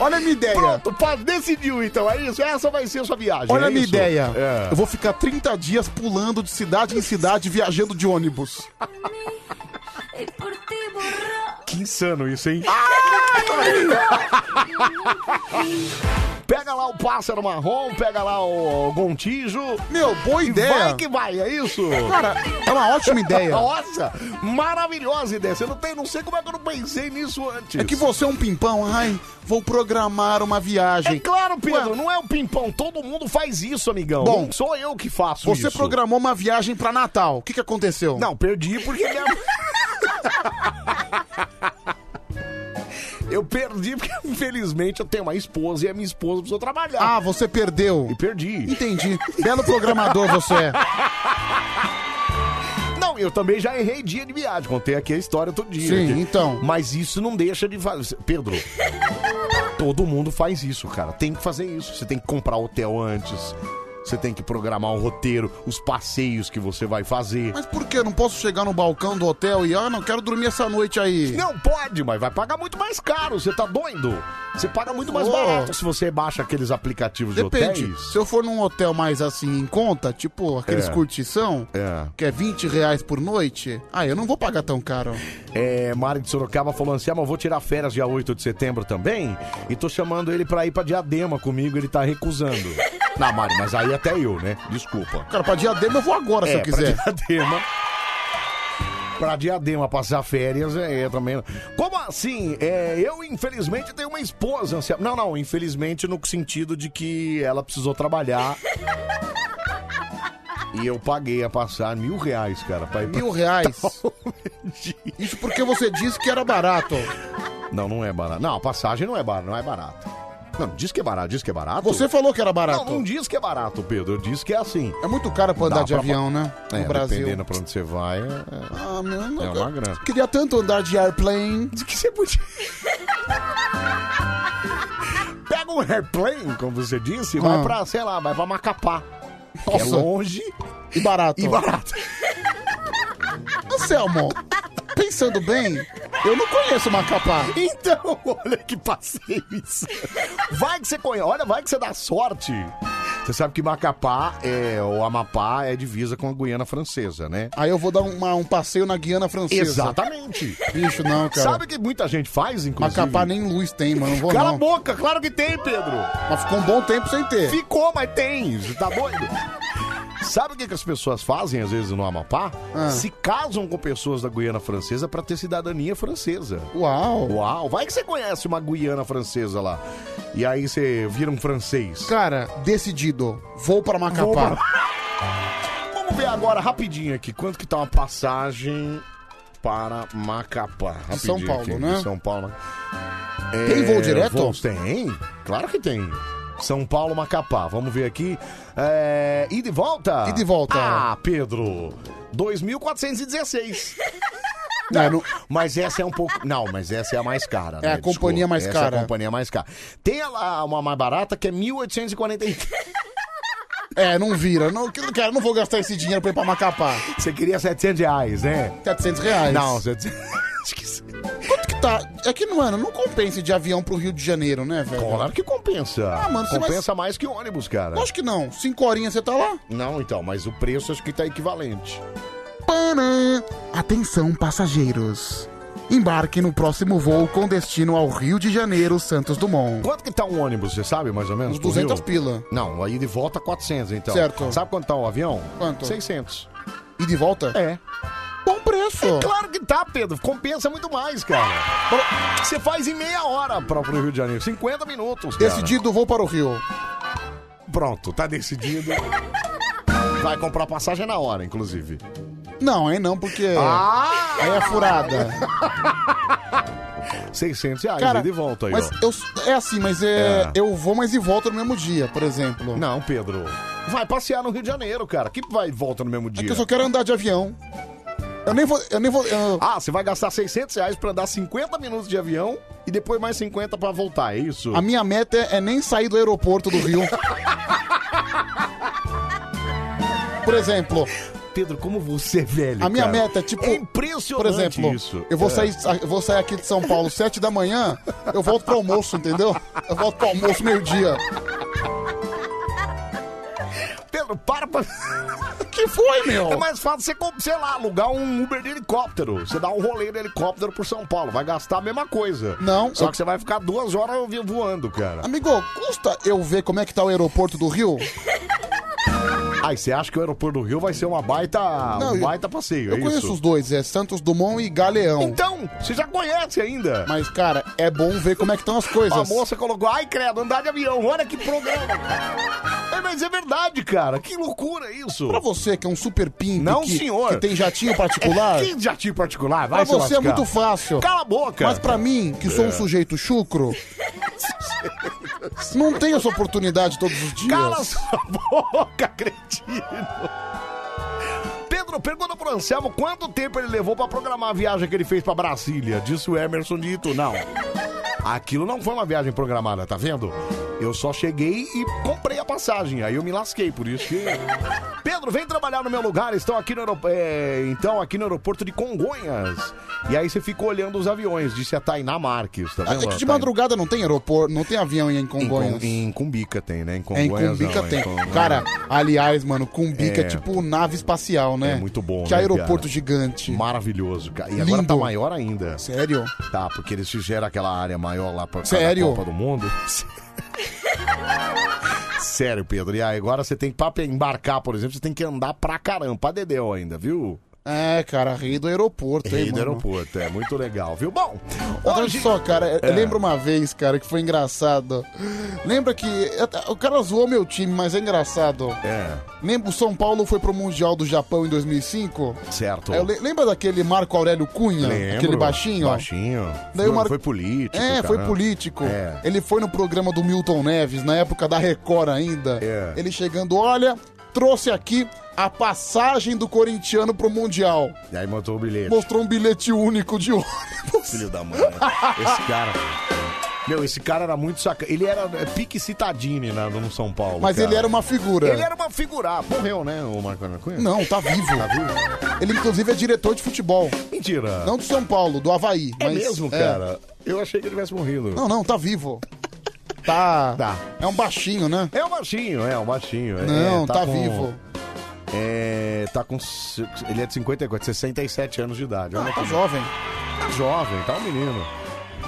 Olha a minha ideia. Pronto, pá, decidiu então, é isso? Essa vai ser a sua viagem. Olha é a minha isso? ideia. É. Eu vou ficar 30 dias pulando de cidade em cidade, viajando de ônibus. Que insano isso, hein? Pega lá o pássaro marrom, pega lá o gontijo. Meu, boa ideia. vai que vai, é isso? Cara, é uma ótima ideia. Nossa, maravilhosa ideia. Você não tem, não sei como é que eu não pensei nisso antes. É que você é um pimpão. Ai, vou programar uma viagem. É claro, Pedro, não é o pimpão. Todo mundo faz isso, amigão. Bom, não sou eu que faço Você isso. programou uma viagem pra Natal. O que, que aconteceu? Não, perdi porque minha... Eu perdi porque, infelizmente, eu tenho uma esposa e a minha esposa precisou trabalhar. Ah, você perdeu. E perdi. Entendi. Belo programador você é. Não, eu também já errei dia de viagem. Contei aqui a história todo dia. Sim, então. Mas isso não deixa de fazer. Pedro, todo mundo faz isso, cara. Tem que fazer isso. Você tem que comprar hotel antes. Você tem que programar o roteiro, os passeios que você vai fazer. Mas por que? Eu não posso chegar no balcão do hotel e, ah, não quero dormir essa noite aí. Não pode, mas vai pagar muito mais caro. Você tá doido? Você paga muito mais Ô. barato se você baixa aqueles aplicativos Depende. de hotéis. Se eu for num hotel mais assim em conta, tipo aqueles É. curtição, É. que é 20 reais por noite, ah, eu não vou pagar tão caro. É, Mari de Sorocaba falou assim: ah, mas eu vou tirar férias dia 8 de setembro também. E tô chamando ele pra ir pra Diadema comigo, ele tá recusando. Não, Mari, mas aí até eu, né? Desculpa. Cara, pra diadema eu vou agora se é, eu quiser. Pra Diadema. Pra Diadema passar férias, é, é também. Como assim? É, eu, infelizmente, tenho uma esposa. Não, não, infelizmente, no sentido de que ela precisou trabalhar. E eu paguei a passar mil reais, cara. Pra ir pra... Mil reais. Isso porque você disse que era barato. Não, não é barato. Não, a passagem não é barato, não é barato. Não, diz que é barato, diz que é barato. Você falou que era barato. Não, não diz que é barato, Pedro. Diz que é assim. É muito caro pra andar Dá de pra- avião, né? É, No Brasil. dependendo pra onde você vai, é, Ah, meu, é uma grana. Queria tanto andar de airplane. Diz que você podia... Pega um airplane, como você disse, e vai Ah. pra, sei lá, vai pra Macapá. Que é Nossa. longe E barato. e barato. Anselmo, pensando bem, eu não conheço Macapá. Então, olha que passeio isso. Vai que você conhece, olha, vai que você dá sorte. Você sabe que Macapá, é, ou Amapá, é divisa com a Guiana Francesa, né? Aí eu vou dar uma- um passeio na Guiana Francesa. Exatamente. Bicho, não, cara. Sabe que muita gente faz, inclusive? Macapá nem luz tem, mano. Não vou Cala não. a boca, claro que tem, Pedro. Mas ficou um bom tempo sem ter. Ficou, mas tem. Você tá doido? Sabe o que, que as pessoas fazem, às vezes, no Amapá? Ah. Se casam com pessoas da Guiana Francesa pra ter cidadania francesa. Uau. Uau, vai que você conhece uma Guiana Francesa lá. E aí você vira um francês. Cara, decidido. Vou pra Macapá. Vou pra- Vamos ver agora, rapidinho aqui, quanto que tá uma passagem para Macapá. De São Paulo, aqui, né? De São Paulo. Tem voo direto? voos tem? Claro que tem. São Paulo, Macapá. Vamos ver aqui. É... E de volta? E de volta? Ah, Pedro. 2.416. É, não- Mas essa é um pouco. Não, mas essa é a mais cara. É a né? companhia mais essa cara. É a companhia mais cara. Tem lá uma mais barata que é 1843. É, não vira. Não, cara, não vou gastar esse dinheiro pra ir pra Macapá. Você queria 700 reais, né? 700 reais. Não, 700. Tá? É que, mano, não compensa ir de avião pro Rio de Janeiro, né, velho? Claro que compensa. Ah, mano, você compensa mais que ônibus, cara. Acho que não. Cinco horinhas você tá lá? Não, então, mas o preço acho que tá equivalente. Panã. Atenção, passageiros. Embarque no próximo voo com destino ao Rio de Janeiro, Santos Dumont. Quanto que tá um ônibus, você sabe, mais ou menos? Uns pro 200 Rio? pila. Não, aí de volta 400, então. Certo. Sabe quanto tá o avião? Quanto? 600. E de volta? É. Preço. É claro que tá, Pedro. Compensa muito mais, cara. Você faz em meia hora pra, pro Rio de Janeiro. 50 minutos, cara. Decidido, vou para o Rio. Pronto, tá decidido. Vai comprar passagem na hora, inclusive. Não, aí não, porque. Ah! Aí é furada. 600 reais Cara, e de volta aí, mas ó. eu, é assim, mas é, É. eu vou, mas e volto no mesmo dia, por exemplo. Não, Pedro. Vai passear no Rio de Janeiro, cara. Que vai e volta no mesmo É dia? que eu só quero andar de avião. Eu nem vou. Eu nem vou eu- Ah, você vai gastar 600 reais pra andar 50 minutos de avião e depois mais 50 pra voltar, é isso? A minha meta é, é nem sair do aeroporto do Rio. por exemplo, Pedro, como você é velho, a minha cara. meta é tipo. É impressionante Por exemplo, isso. eu vou É. sair, eu vou sair aqui de São Paulo 7 da manhã, eu volto pro almoço, entendeu? Eu volto pro almoço meio-dia. Para pra... que foi, meu? É mais fácil você, sei lá, alugar um Uber de helicóptero. Você dá um rolê de helicóptero por São Paulo. Vai gastar a mesma coisa. Não, Só que você vai ficar duas horas voando, cara. Amigo, custa eu ver como é que tá o aeroporto do Rio? Aí, você acha que o aeroporto do Rio vai ser uma baita, Não, um eu- baita passeio, Eu é conheço isso? os dois, é Santos Dumont e Galeão. Então, você já conhece ainda. Mas, cara, é bom ver como é que estão as coisas. A moça colocou, ai credo, andar de avião, olha que programa. É, mas é verdade, cara, que loucura isso. Pra você que é um super pimp, Não, que, senhor. que tem jatinho particular, Que jatinho particular? pra Vai se você é lascar. muito fácil. Cala a boca. Mas pra mim, que sou um É. sujeito chucro, não tenho essa oportunidade todos os dias. Cala sua boca, cretino. Pedro, pergunta pro Anselmo quanto tempo ele levou pra programar a viagem que ele fez pra Brasília. Disse o Emerson de Itu. Não. Aquilo não foi uma viagem programada, tá vendo? Eu só cheguei e comprei a passagem. Aí eu me lasquei, por isso que. Pedro, vem trabalhar no meu lugar. Estão aqui no, aerop- é, então, aqui no aeroporto de Congonhas. E aí você ficou olhando os aviões, disse a Tainá Marques, tá Ah, vendo? É que de madrugada não tem aeroporto, não tem avião em Em, Congonhas. Com- em Cumbica tem, né? Em É, em Congonhas Cumbica não, tem. em Congonhas. Cara, aliás, mano, Cumbica é, É. tipo nave espacial, né? É muito bom, Que né, aeroporto cara? gigante. Maravilhoso, cara. E agora Lindo. tá maior ainda. Sério? Tá, porque eles fizeram aquela área maior lá pra Sério? Copa do Mundo. Sério, Pedro. E aí, agora você tem que, pra embarcar, por exemplo, você tem que andar pra caramba, pra Dedéu ainda, viu? É, cara, rei do aeroporto, hein, Rei do mano. aeroporto, é muito legal, viu? Bom, Olha hoje... só, cara, eu É. lembro uma vez, cara, que foi engraçado. Lembra que. O cara zoou meu time, mas é engraçado. É, Lembra o São Paulo foi pro Mundial do Japão em 2005? certo. Aí eu le- lembra daquele Marco Aurélio Cunha? Lembro. Aquele baixinho? ó? Baixinho. Daí o Mar- foi político. É, foi caramba. político. É. Ele foi no programa do Milton Neves, na época da Record ainda. É. Ele chegando, olha, trouxe aqui a passagem do corintiano pro Mundial. E aí montou o bilhete. Mostrou um bilhete único de ônibus. Filho da mãe. né? Esse cara. Meu, esse cara era muito saca. Ele era é, pique citadini na, no São Paulo. Mas cara. ele era uma figura. Ele era uma figura. Ah, Morreu, né, o Marco Cunha? Não, tá vivo. Tá vivo? Ele, inclusive, é diretor de futebol. Mentira. Não do São Paulo, do Havaí. é mas- mesmo, cara? Eu achei que ele tivesse morrido. Não, não, tá vivo. Tá. Tá. É um baixinho, né? É um baixinho, é um baixinho. É, Não, tá, com- vivo. É. Tá com. Ele é de 54, 67 anos de idade. Olha Ah, tá jovem. Tá jovem, tá um menino.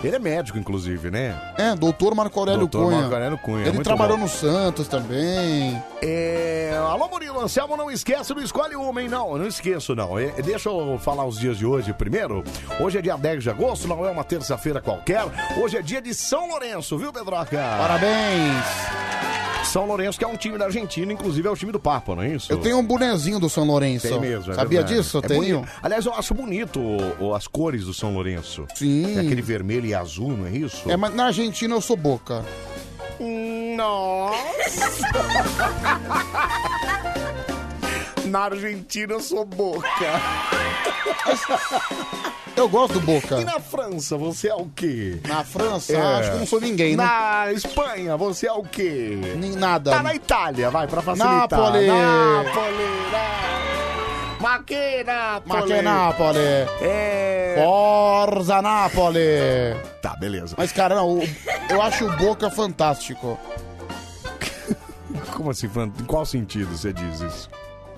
Ele é médico, inclusive, né? É, doutor Marco Aurélio Doutor Cunha. Marco Aurélio Cunha, Ele muito trabalhou bom. no Santos também. É... Alô, Murilo, Anselmo, não esquece, não escolhe uma, hein? Não, não esqueço, não. É, deixa eu falar os dias de hoje primeiro. Hoje é dia 10 de agosto, não é uma terça-feira qualquer. Hoje é dia de São Lourenço, viu, Pedroca? Parabéns. São Lourenço, que é um time da Argentina, inclusive é o time do Papa, não é isso? Eu tenho um bonezinho do São Lourenço. Tem mesmo, é Sabia verdade. disso? Eu É tenho. bonito. Aliás, eu acho bonito o- o- as cores do São Lourenço. Sim. É aquele vermelho e azul, não é isso? É, mas na Argentina eu sou boca. Nossa! Na Argentina eu sou boca. Eu gosto do Boca. E na França, você é o quê? Na França, É. acho que eu não sou ninguém, né? Na Espanha, você é o quê? Nem nada. Tá na Itália, vai, pra facilitar. Nápoles. Nápoles. Nápoles. Ma que Nápoles. Ma que Nápoles. É... Forza Nápoles. Tá, beleza. Mas, cara, não, o- eu acho o Boca fantástico. Como assim? Em qual sentido você diz isso?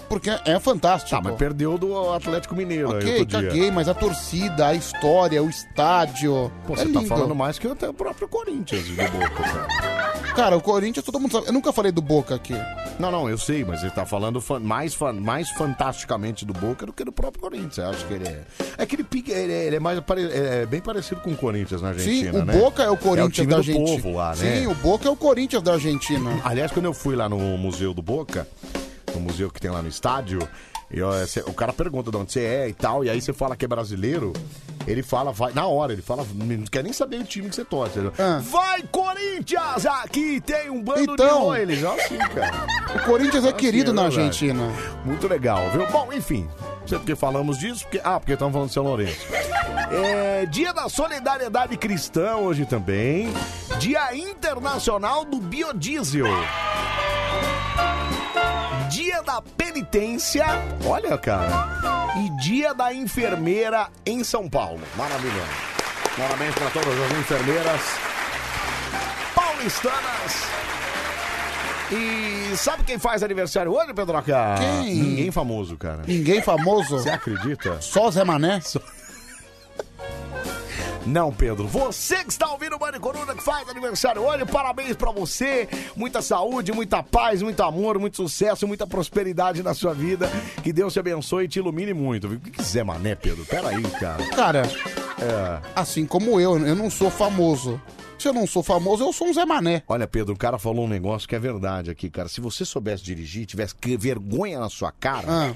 Porque é fantástico. Tá, mas perdeu do Atlético Mineiro aí Ok, outro dia. caguei, mas a torcida, a história, o estádio. Pô, é você tá lindo. falando mais que até o próprio Corinthians do Boca, cara. Cara, o Corinthians, todo mundo sabe. Eu nunca falei do Boca aqui. Não, não, eu sei, mas ele tá falando fan- mais, fan- mais fantasticamente do Boca do que do próprio Corinthians. Eu acho que ele é. É que ele, pica- ele é, ele é mais pare- é bem parecido com o Corinthians na Argentina, Sim, o né? Boca é o Corinthians time da do Argentina. povo lá, né? Sim, o Boca é o Corinthians da Argentina. Aliás, quando eu fui lá no Museu do Boca, no museu que tem lá no estádio, eu, eh, cê- o cara pergunta de onde você é e tal, e aí você fala que é brasileiro, ele fala, vai, na hora, ele fala, não quer nem saber o time que você torce. Ele, Vai, Corinthians! Aqui tem um bando Ah. Então. já assim, cara. O Corinthians é Assim, querido na verdade. Argentina. Muito legal, viu? Bom, enfim. Não sei porque falamos disso, porque. Ah, porque estamos falando de São Lourenço. É, dia da Solidariedade Cristã hoje também. Dia Internacional do Biodiesel. Dia da Penitência. Olha, cara. E Dia da Enfermeira em São Paulo. Maravilhoso. Parabéns para todas as enfermeiras paulistanas. E sabe quem faz aniversário hoje, Pedroca? Quem? Ninguém famoso, cara. Ninguém famoso? Você acredita? Só Zé Mané? Não, Pedro. Você que está ouvindo o Bande Coruja que faz aniversário hoje, parabéns pra você. Muita saúde, muita paz, muito amor, muito sucesso, muita prosperidade na sua vida. Que Deus te abençoe e te ilumine muito. O que quiser, mané, Pedro? Peraí, cara. Cara, É. assim como eu, eu não sou famoso. Se eu não sou famoso, eu sou um Zé Mané. Olha, Pedro, o cara falou um negócio que é verdade aqui, cara. Se você soubesse dirigir, tivesse vergonha na sua cara, Ah.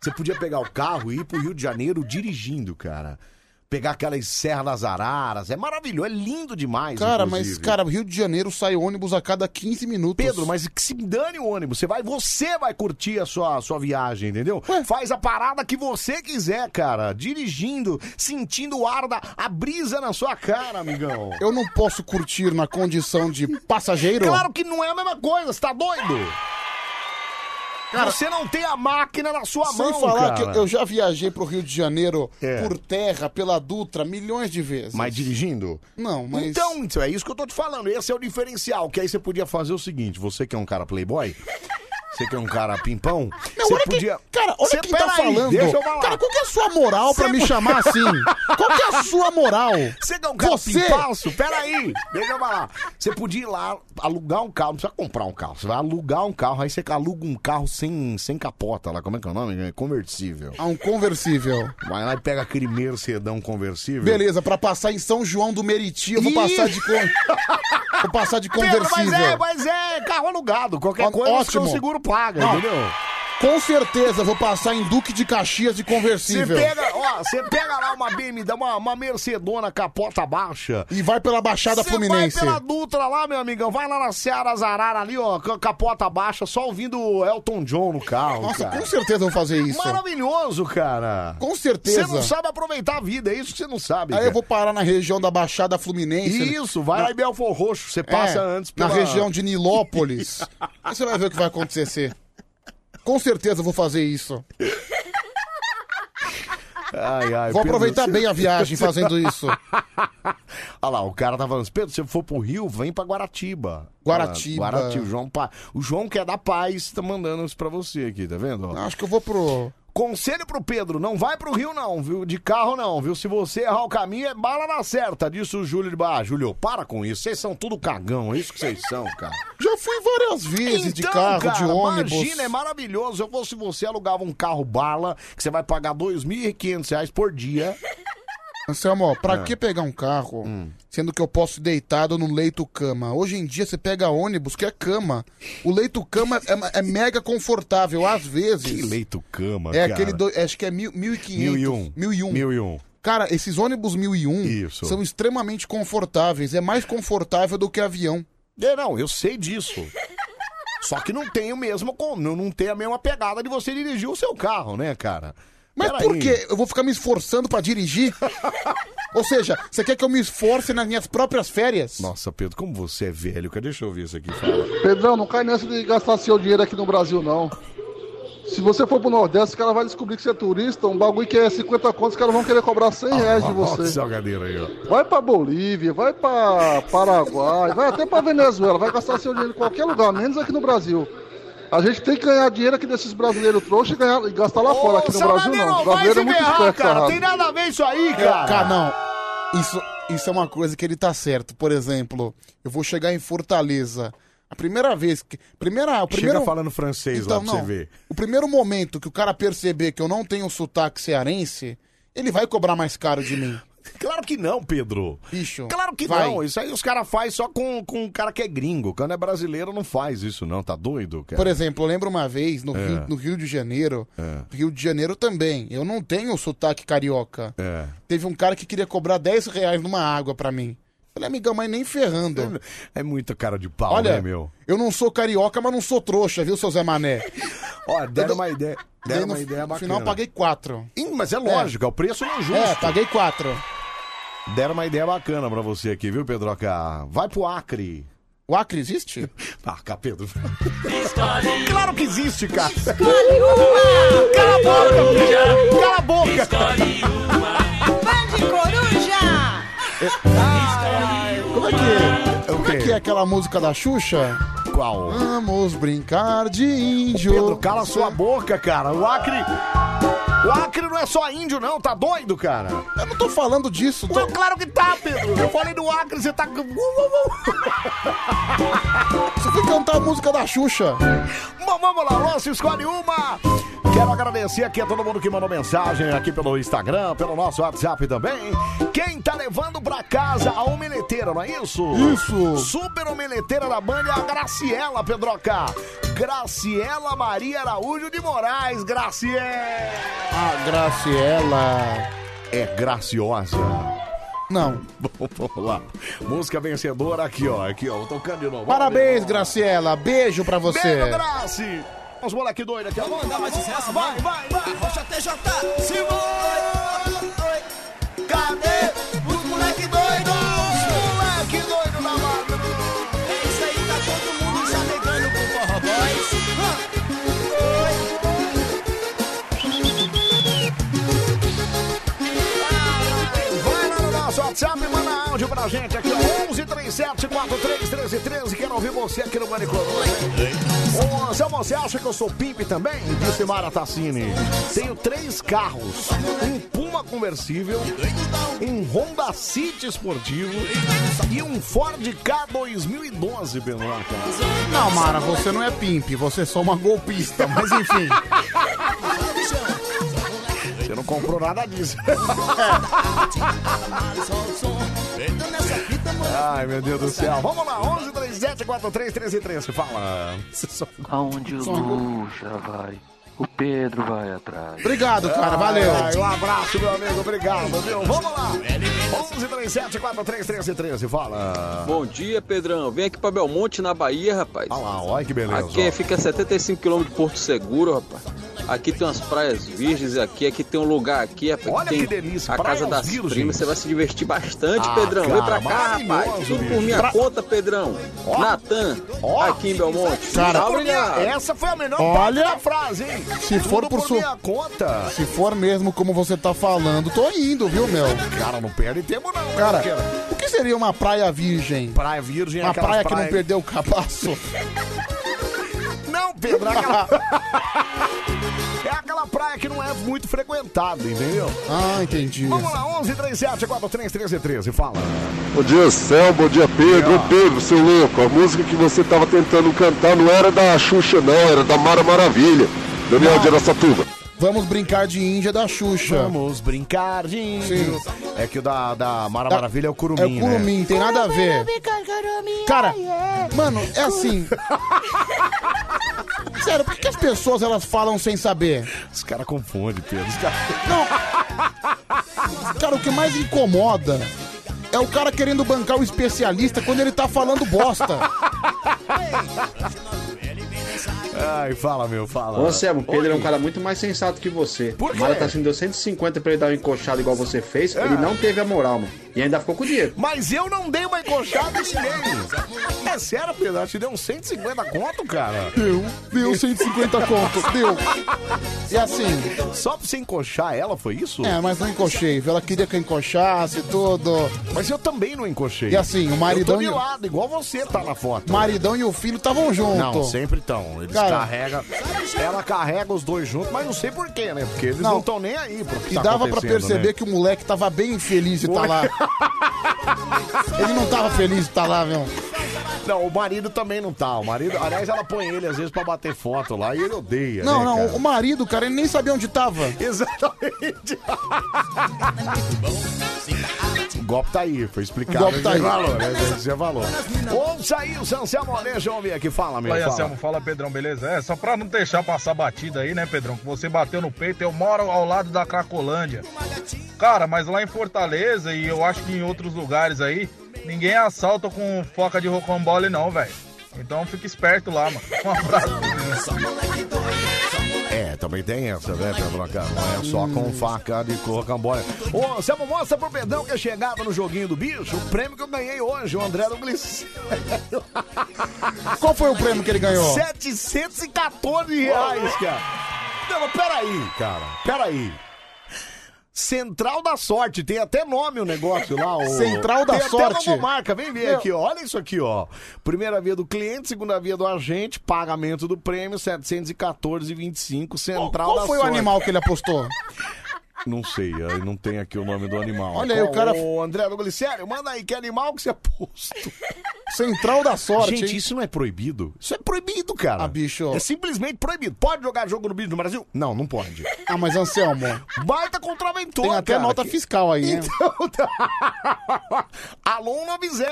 você podia pegar o carro e ir pro Rio de Janeiro dirigindo, cara. Pegar aquelas Serra das Araras. É maravilhoso, é lindo demais. Cara, inclusive. mas, cara, Rio de Janeiro sai ônibus a cada 15 minutos. Pedro, mas que se dane o ônibus. Você vai, você vai curtir a sua, a sua viagem, entendeu? Faz a parada que você quiser, cara. Dirigindo, sentindo o ar da a brisa na sua cara, amigão. Eu não posso curtir na condição de passageiro? Claro que não é a mesma coisa, você tá doido? Você não tem a máquina na sua Sem mão, falar cara. que eu- já viajei pro Rio de Janeiro É. por terra, pela Dutra, milhões de vezes. Mas dirigindo? Não, mas... Então, é isso que eu tô te falando. Esse é o diferencial. Que aí você podia fazer o seguinte: você que é um cara playboy, você que é um cara pimpão, Não, você olha podia. quem, cara, olha Você- quem tá peraí, falando. Deixa eu falar. Cara, qual que é a sua moral pra me chamar assim? Qual que é a sua moral? Você que é um cara Você- pimpaço? Peraí, deixa eu falar. Você podia ir lá alugar um carro, não precisa comprar um carro. Você vai alugar um carro, aí você aluga um carro sem, sem capota lá. Como é que é o nome? É Conversível. Ah, um conversível. Vai lá e pega aquele Mercedão conversível. Beleza, pra passar em São João do Meriti, eu vou Ih! passar de con... Vou passar de Pedro, conversível. mas é, mas é carro alugado. Qualquer Ó, coisa ótimo. o seguro paga, Não, entendeu? Com certeza, vou passar em Duque de Caxias de Você conversível. pega, ó, você pega lá uma BMW, uma, uma Mercedona capota baixa. E vai pela Baixada Fluminense. vai pela Dutra lá, meu amigão. Vai lá na Seara Zarara ali, ó, com a capota baixa, só ouvindo o Elton John no carro. Nossa, cara. com certeza vou fazer isso. Maravilhoso, cara. Com certeza. Você não sabe aproveitar a vida, é isso que você não sabe. Aí cara. eu vou parar na região da Baixada Fluminense. Isso, vai na... lá em Belfor Roxo. Você passa É, antes Na pela... região de Nilópolis. Aí você vai ver o que vai acontecer. Com certeza eu vou fazer isso. Ai, ai, Vou Pedro, aproveitar você- bem a viagem fazendo isso. Olha lá, o cara tá falando, Pedro, se você for pro Rio, vem pra Guaratiba. Guaratiba. Lá, Guaratiba. O João, Pa- o João que é da paz tá mandando isso pra você aqui, tá vendo? Acho que eu vou pro. Conselho pro Pedro, não vai pro Rio não, viu? De carro não, viu? Se você errar o caminho, é bala na certa, disse o Júlio de Barra. Júlio, para com isso, vocês são tudo cagão, é isso que vocês são, cara. Já fui várias vezes de Então, carro, de ônibus. Imagina, é maravilhoso. Eu fosse você, alugava um carro bala, que você vai pagar 2.500 reais por dia. Anselmo, pra. Hum. que pegar um carro, sendo que eu posso ir deitado no leito-cama? Hoje em dia você pega ônibus, que é cama. O leito-cama é, é mega confortável, às vezes. Que leito-cama, É cara. aquele, do, acho que é mil- 1.500. 1001. 1001. 1001. Cara, esses ônibus 1001 Isso. são extremamente confortáveis. É mais confortável do que avião. É, não, eu sei disso. Só que não tem o mesmo, não tem a mesma pegada de você dirigir o seu carro, né, cara? Mas por quê? Eu vou ficar me esforçando pra dirigir? Ou seja, você quer que eu me esforce nas minhas próprias férias? Nossa, Pedro, como você é velho, cara? Deixa eu ouvir isso aqui. Fala. Pedrão, não cai nessa de gastar seu dinheiro aqui no Brasil, não. Se você for pro Nordeste, os caras vão descobrir que você é turista, um bagulho que é 50 contos, os caras vão querer cobrar 100 reais de você. salgadeiro aí, ó. Vai pra Bolívia, vai pra Paraguai, vai até pra Venezuela, vai gastar seu dinheiro em qualquer lugar, menos aqui no Brasil. A gente tem que ganhar dinheiro aqui desses brasileiros trouxas e, ganhar- e gastar lá fora. Aqui no Brasil, não. O vai brasileiro é muito ferrar, esperto, cara. Tem nada a ver isso aí, Cara, cara. não. Isso, isso é uma coisa que ele tá certo. Por exemplo, eu vou chegar em Fortaleza. A primeira vez que. Primeira, o primeiro, Chega falando francês lá Então, pra você não. ver. O primeiro momento que o cara perceber que eu não tenho sotaque cearense, ele vai cobrar mais caro de mim. Claro que não, Pedro. Bicho. Claro que vai. não. Isso aí os caras fazem só com, com um cara que é gringo. Quando é brasileiro, não faz isso, não. Tá doido, cara? Por exemplo, eu lembro uma vez no, É. Rio, no Rio de Janeiro, É. Rio de Janeiro também, eu não tenho sotaque carioca. É. Teve um cara que queria cobrar 10 reais numa água pra mim. Falei, amigão, mas nem ferrando. É muita cara de pau, Olha, né, meu? eu não sou carioca, mas não sou trouxa, viu, seu Zé Mané? Ó, deram uma ideia. Deram no, uma ideia no bacana. final eu paguei 4. Ih, mas é lógico, é, o preço não é justo. É, paguei 4. Deram uma ideia bacana pra você aqui, viu, Pedroca? Vai pro Acre. O Acre existe? Ah, cá, Pedro. claro que existe, cara. Cala a boca, Cala a boca. Bande! Como é que é? Como é que é aquela música da Xuxa? Qual? Vamos brincar de índio. Pedro, cala sua boca, cara. O Acre. O Acre não é só índio, não. Tá doido, cara? Eu não tô falando disso. Tô... Claro que tá, Pedro. Eu falei do Acre, você tá. Você foi cantar a música da Xuxa. Bom, vamos lá, Lúcio, escolhe uma. Quero agradecer aqui a todo mundo que mandou mensagem aqui pelo Instagram, pelo nosso WhatsApp também. Quem tá levando pra casa a omeleteira, não é isso? Isso. Super omeleteira da Band é a Graciela, Pedroca. Graciela Maria Araújo de Moraes, Graciela. A Graciela. É graciosa. Não. Vamos lá. Música vencedora aqui, ó. Aqui, ó. Tocando de novo. Parabéns, Graciela. Beijo pra você. Beijo, Graci. Os moleque doido aqui. Vamos dar mais sucesso, vai, vai, vai. Rocha TJ, Simone! Cadê pra gente aqui, ó. 11 37 43 13 13. Quero ouvir você aqui no Manicômio. Ô, você acha que eu sou pimp também? Disse Mara Tassini. Tenho três carros: um Puma conversível, um Honda City esportivo e um Ford K 2012, Benoca. Não, Mara, você não é pimp, você é só uma golpista, mas enfim. Você não comprou nada disso. Ai, meu Deus do céu. Vamos lá, 11 37 43 13 13. Fala. Aonde o Luxa vai, o Pedro vai atrás. Obrigado, cara, valeu. Ai, um abraço, meu amigo. Obrigado, viu? Vamos lá. 11 37 43 13 13. Fala. Bom dia, Pedrão. Vem aqui pra Belmonte, na Bahia, rapaz. Olha lá, olha que beleza. Aqui ó. fica a 75 km de Porto Seguro, rapaz. Aqui tem umas praias virgens aqui, aqui tem um lugar aqui, rapaz. Olha tem que delícia, A casa das virgens. primas, você vai se divertir bastante, Ah, Pedrão. Vem cara, pra cá, rapaz. Tudo por minha Pra- conta, Pedrão. Natan, aqui em Belmonte. Cara, Tchau, obrigado. Essa foi a melhor Olha, parte da frase, hein? Se for por por sua- minha conta. Se for mesmo como você tá falando, tô indo, viu, meu? Cara, não perde tempo não, Cara, o que seria uma praia virgem? Praia virgem é Uma aquelas praia que não perdeu o cabaço? Não, Pedro, é aquela... é aquela praia que não é muito frequentada, entendeu? Ah, entendi. Vamos lá, 11 37 43 13 13, fala. Bom dia, Céu. Bom dia, Pedro. Ô, Pedro, seu louco, a música que você tava tentando cantar não era da Xuxa, não, era da Mara Maravilha. Daniel de Aracatuba. Vamos brincar de Índia da Xuxa. Vamos brincar de índio. É que o da, da Mara Da- Maravilha é o curumim, É o curumim, tem nada a ver. Cara, mano, é assim. Sério, por que as pessoas elas falam sem saber? Os caras confundem, Pedro. Os caras... Cara, o que mais incomoda é o cara querendo bancar o especialista quando ele tá falando bosta. Ai, fala, meu, fala. Ô, Anselmo, o Pedro Oi. é um cara muito mais sensato que você. Por quê? O Mara tá assim, deu 150 pra ele dar uma encoxada igual você fez. É. Ele não teve a moral, mano. E ainda ficou com o dinheiro. Mas eu não dei uma encoxada em ninguém. É sério, Pedro? Ela te deu uns 150 conto, cara? Deu, deu 150 conto, deu. E assim. Só pra você encoxar ela, foi isso? É, mas não encochei, viu? Ela queria que eu encoxasse tudo. Mas eu também não encochei. E assim, o maridão Eu tô de lado, igual você tá na foto. Maridão e o filho estavam juntos. Não, sempre estão. Eles Cara- carregam. Ela carrega os dois juntos, mas não sei porquê, né? Porque eles Não. não estão nem aí pro que E tá dava pra acontecendo, perceber né? que o moleque tava bem infeliz de estar lá. Ele não tava feliz de estar lá, meu. Não, o marido também não tá. O marido, aliás, ela põe ele às vezes pra bater foto lá e ele odeia. Não, né, não, cara? o marido, cara, ele nem sabia onde tava. Exatamente. O golpe tá aí, foi explicado. O golpe tá aí. valor, né? Esse valor. Ouça aí o Sanciamo, deixa eu ouvir aqui. Fala, meu. Fala aí, fala. Anselmo, fala Pedrão, beleza? É, só pra não deixar passar batida aí, né, Pedrão? Que você bateu no peito, eu moro ao lado da Cracolândia. Cara, mas lá em Fortaleza e eu acho que em outros lugares aí, ninguém assalta com foca de rocambole não, velho. Então fica esperto lá, mano. Um abraço. É, também tem essa, né, Pedro Lacan? Não é só com faca de rocambole. Ô, Anselmo, mostra pro Pedrão que é chegada no joguinho do bicho o prêmio que eu ganhei hoje, o André do Glicério. Qual foi o prêmio que ele ganhou? 714 reais, cara. Não, peraí, cara. Peraí. Central da Sorte, tem até nome o negócio lá. O... Central da tem Sorte. Até logomarca, vem ver Meu. aqui, ó. Olha isso aqui, ó. Primeira via do cliente, segunda via do agente, pagamento do prêmio, 714,25, Central Qual da foi o Sorte. animal que ele apostou? Não sei, aí não tem aqui o nome do animal. Olha aí, o cara- Ô, André Glicério, manda aí, que animal que você apostou? Central da Sorte, Gente, hein? isso não é proibido. Isso é proibido, cara. Ah, bicho. É simplesmente proibido. Pode jogar jogo no bicho no Brasil? Não, não pode. Ah, mas Anselmo, Baita contraventor, tem até cara. nota Que- fiscal aí, hein? Então, tá. Alô 190.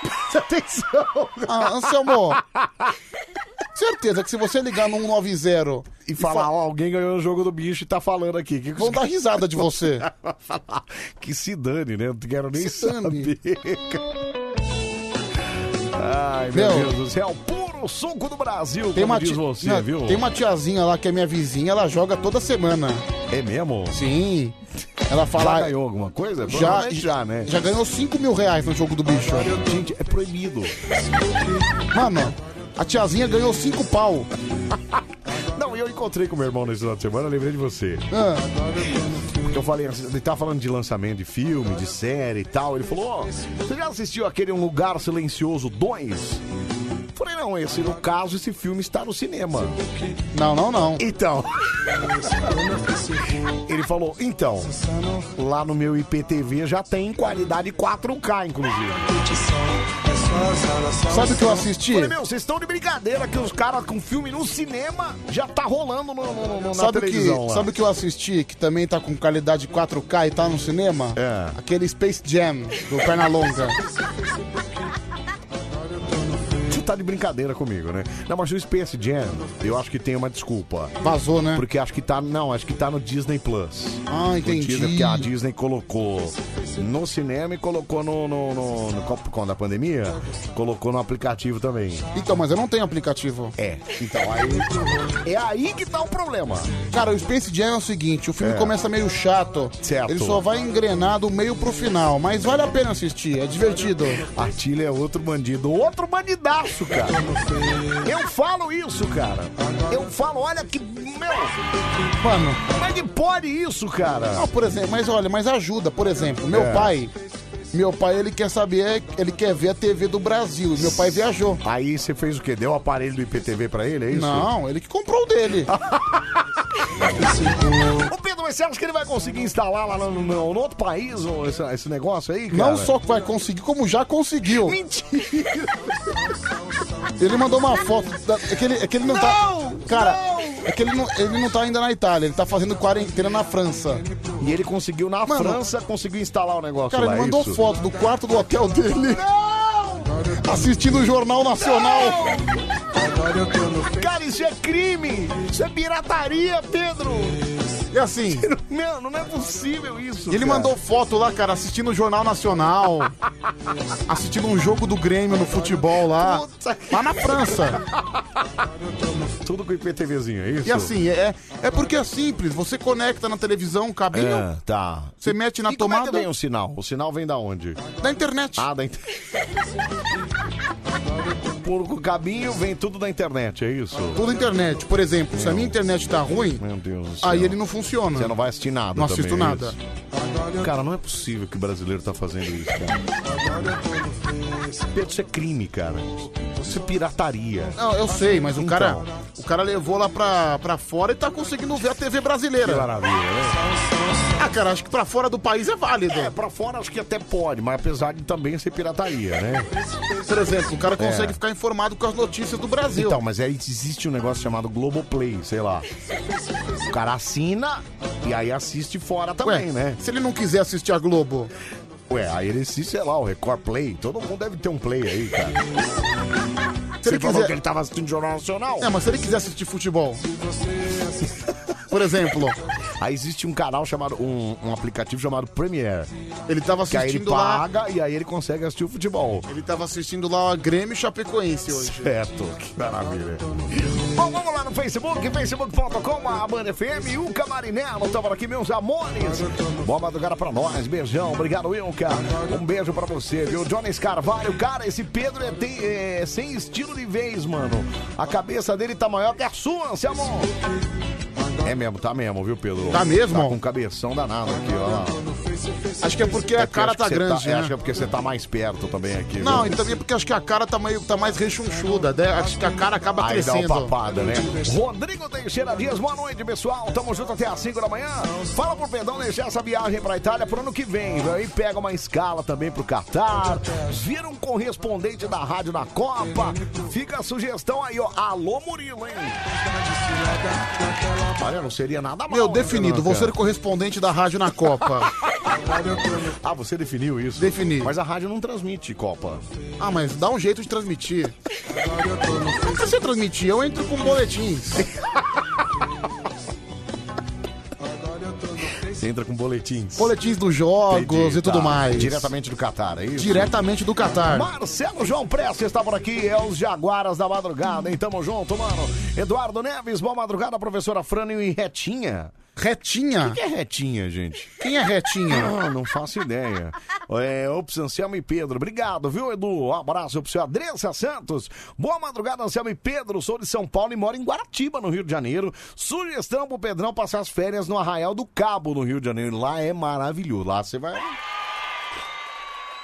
Presta atenção. Ah, Anselmo, certeza que se você ligar no 190 E falar, ó, alguém ganhou o jogo do bicho e tá falando aqui. Que que Vão os dar risada de você. falar? Que se dane, né? Não quero nem Se dane. saber. cara. Ai, meu, Meu. Deus do céu. Puro suco do Brasil, Tem uma, diz você, não, viu? tem uma tiazinha lá que é minha vizinha, ela joga toda semana. É mesmo? Sim. Ela Já fala. ganhou alguma coisa? Já, já, né? já ganhou 5 mil reais no jogo do bicho. Gente, é proibido. Mano, a tiazinha ganhou 5 pau. Não, eu encontrei com meu irmão nesse final de semana, lembrei de você. Ah, Porque eu falei, assim, ele tava falando de lançamento de filme, de série e tal. Ele falou, ó, você já assistiu aquele Um Lugar Silencioso 2? Falei, não, esse, no caso, esse filme está no cinema. não, não, não. Então. Ele falou, então, lá no meu IPTV já tem qualidade 4K, inclusive. Sabe o que eu assisti? Falei, meu, vocês estão de brincadeira que os caras com filme no cinema já tá rolando no, no- no- na Sabe o que, televisão lá. sabe o que eu assisti que também tá com qualidade 4K e tá no cinema? É. Aquele Space Jam do Pernalonga. Tá de brincadeira comigo, né? Não, mas o Space Jam, eu acho que tem uma desculpa. Vazou, né? Porque acho que tá. Não, acho que tá no Disney Plus. Ah, No entendi. Disney, porque a Disney colocou no cinema e colocou no. no, no, no quando a pandemia, colocou no aplicativo também. Então, mas eu não tenho aplicativo. É, então aí. É aí que tá o problema. Cara, o Space Jam é o seguinte, o filme É. começa meio chato. Certo. Ele só vai engrenar do meio pro final, mas vale a pena assistir, é divertido. Atilha é outro bandido, outro bandidaço, cara. Eu falo isso, cara. Eu falo, olha que. Meu, Mano, como é que pode isso, cara? não, por exemplo, mas olha, mas ajuda, por exemplo, meu É. pai, meu pai ele quer saber, ele quer ver a TV do Brasil, e meu pai viajou. Aí você fez o quê? Deu o aparelho do IPTV pra ele, é isso? Não, ele que comprou o dele. Ô Pedro, mas você acha que ele vai conseguir instalar lá no, no- no outro país ô, esse, esse negócio aí, cara? Não só que vai conseguir, como já conseguiu. Mentira! Ele mandou uma foto. Da, é, que ele, é que ele não, tá. Cara, é que ele não, ele não tá ainda na Itália, ele tá fazendo quarentena na França. E ele conseguiu na França, conseguiu instalar o negócio Cara, lá, ele mandou é isso? foto do quarto do hotel dele. Assistindo o Jornal Nacional. Cara, isso é crime! Isso é pirataria, Pedro! E assim. Meu, não é possível isso. E ele cara. mandou foto lá, cara, assistindo o Jornal Nacional, assistindo um jogo do Grêmio no futebol lá, lá na França. Tudo com IPTVzinho, é isso? E assim, é, é porque é simples, você conecta na televisão, cabinho, É, tá. você mete na e como é que tomada vem o sinal? O sinal vem da onde? da internet. Ah, da internet. Por o cabinho vem tudo da internet, é isso? Tudo internet. Por exemplo, se a minha internet tá ruim, Meu Deus do céu. aí ele não funciona. Você não vai assistir nada Não também, assisto é nada. isso? Cara, não é possível que o brasileiro tá fazendo isso, cara. Pedro, Isso é crime, cara. Isso é pirataria. Não, eu sei, mas o Então. cara, o cara levou lá pra, pra fora e tá conseguindo ver a TV brasileira. Que maravilha, né? Ah, cara, acho que pra fora do país é válido. É, pra fora acho que até pode, mas apesar de também ser pirataria, né? Por exemplo, o cara consegue É. ficar informado com as notícias do Brasil. Então, mas aí existe um negócio chamado Globoplay, sei lá. O cara assina e aí assiste fora também, Ué, né? Se ele não quiser assistir a Globo, Ué, aí ele assiste, sei lá, o Record Play. Todo mundo deve ter um play aí, cara. Se ele Você falou quiser- que ele tava assistindo Jornal Nacional? é, mas se ele quiser assistir futebol, por exemplo, Aí existe um canal chamado, um, um aplicativo chamado Premiere. ele tava Que aí ele assistindo lá, paga e aí ele consegue assistir o futebol. ele tava assistindo lá a Grêmio e Chapecoense hoje. Certo, que maravilha. Bom, vamos lá no Facebook, facebook.com, a Band FM, o Camarinelo, estamos aqui, meus amores. Boa madrugada pra nós, beijão, obrigado, Wilka. Um beijo pra você, viu? Johnny Carvalho, cara, esse Pedro é, tem- é sem estilo de vez, mano. A cabeça dele tá maior que a sua, seu amor. É mesmo, tá mesmo, viu, Pedro? Tá mesmo? Tá com um cabeção danado aqui, ó. Acho que é porque a porque cara acho que tá você grande, é, né? Acho que é porque você tá mais perto também aqui. Não, e também porque acho que a cara tá, meio, tá mais rechonchuda, né? Acho que a cara acaba Aí dá crescendo. uma papada, né? Rodrigo Teixeira Dias, boa noite, pessoal. Tamo junto até às 5 da manhã. Fala pro Pedrão deixar essa viagem pra Itália pro ano que vem. viu? Aí pega uma escala também pro Catar. Vira um correspondente da rádio na Copa. Fica a sugestão aí, ó. Alô, Murilo, hein? Olha, não seria nada mal. Meu, né, definido, vou ser correspondente da rádio na Copa. Ah, você definiu isso? Defini. Mas a rádio não transmite Copa. Ah, mas dá um jeito de transmitir. Não precisa transmitir, eu entro com boletins. Entra com boletins. Boletins dos jogos Entendi, e tudo tá. mais. Diretamente do Catar, é isso? Diretamente do Catar. Marcelo João Prestes está por aqui, é os Jaguaras da Madrugada, hein? Tamo junto, mano. Eduardo Neves, boa madrugada, professora Frânio e Retinha. Retinha? O que é Retinha, gente? Quem é Retinha? Ah, não faço ideia. É, ops, Anselmo e Pedro. Obrigado, viu, Edu? Um abraço pro seu Adressa Santos. Boa madrugada, Anselmo e Pedro. Sou de São Paulo e moro em Guaratiba, no Rio de Janeiro. Sugestão pro Pedrão passar as férias no Arraial do Cabo, no Rio de Janeiro. Lá é maravilhoso. Lá você vai.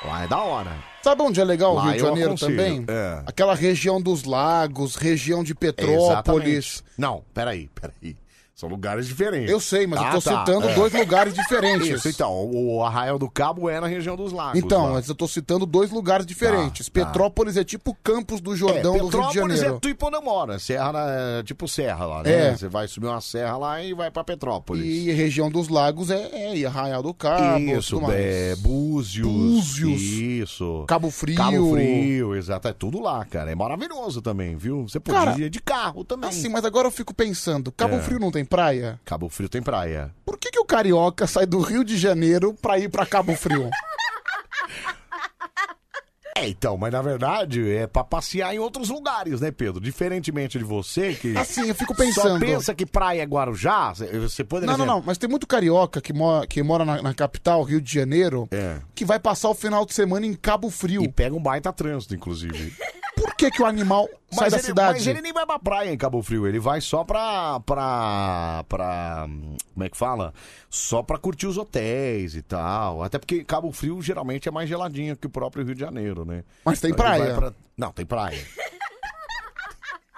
Lá é da hora. Sabe onde é legal o Rio de Janeiro também? é. Aquela região dos lagos, região de Petrópolis. Exatamente. Não, peraí, peraí. São lugares diferentes. Eu sei, mas eu Ah, tô tá, citando é. dois lugares diferentes. Isso, então, o o Arraial do Cabo é na região dos lagos. Então, lá. mas eu tô citando dois lugares diferentes. Tá, tá. Petrópolis é tipo Campos do Jordão é, do Rio de Petrópolis Janeiro. é Tuiponamora, serra, é, tipo serra lá, né? É. Você vai subir uma serra lá e vai pra Petrópolis. E região dos lagos é, é Arraial do Cabo, Isso, tudo mais. é, Búzios. Búzios. Isso. Cabo Frio. Cabo Frio, exato. É tudo lá, cara. É maravilhoso também, viu? Você podia ir de carro também. Assim, mas agora eu fico pensando, Cabo É. Frio não tem praia? Cabo Frio tem praia. Por que, que o carioca sai do Rio de Janeiro pra ir pra Cabo Frio? É, então, mas na verdade é pra passear em outros lugares, né, Pedro? Diferentemente de você, que. Assim, eu fico Só pensando. pensa que praia é Guarujá, você poderia. Não, não, não, mas tem muito carioca que mora, que mora na, na capital, Rio de Janeiro, É. que vai passar o final de semana em Cabo Frio. E pega um baita trânsito, inclusive. Por que, que o animal sai da ele, cidade? mas ele nem vai pra praia em Cabo Frio, ele vai só pra. pra. pra. Como é que fala? Só pra curtir os hotéis e tal. Até porque Cabo Frio geralmente é mais geladinho que o próprio Rio de Janeiro, né? Mas tem Então ele praia. vai pra- Não, tem praia.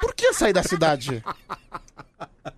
Por que sair da cidade?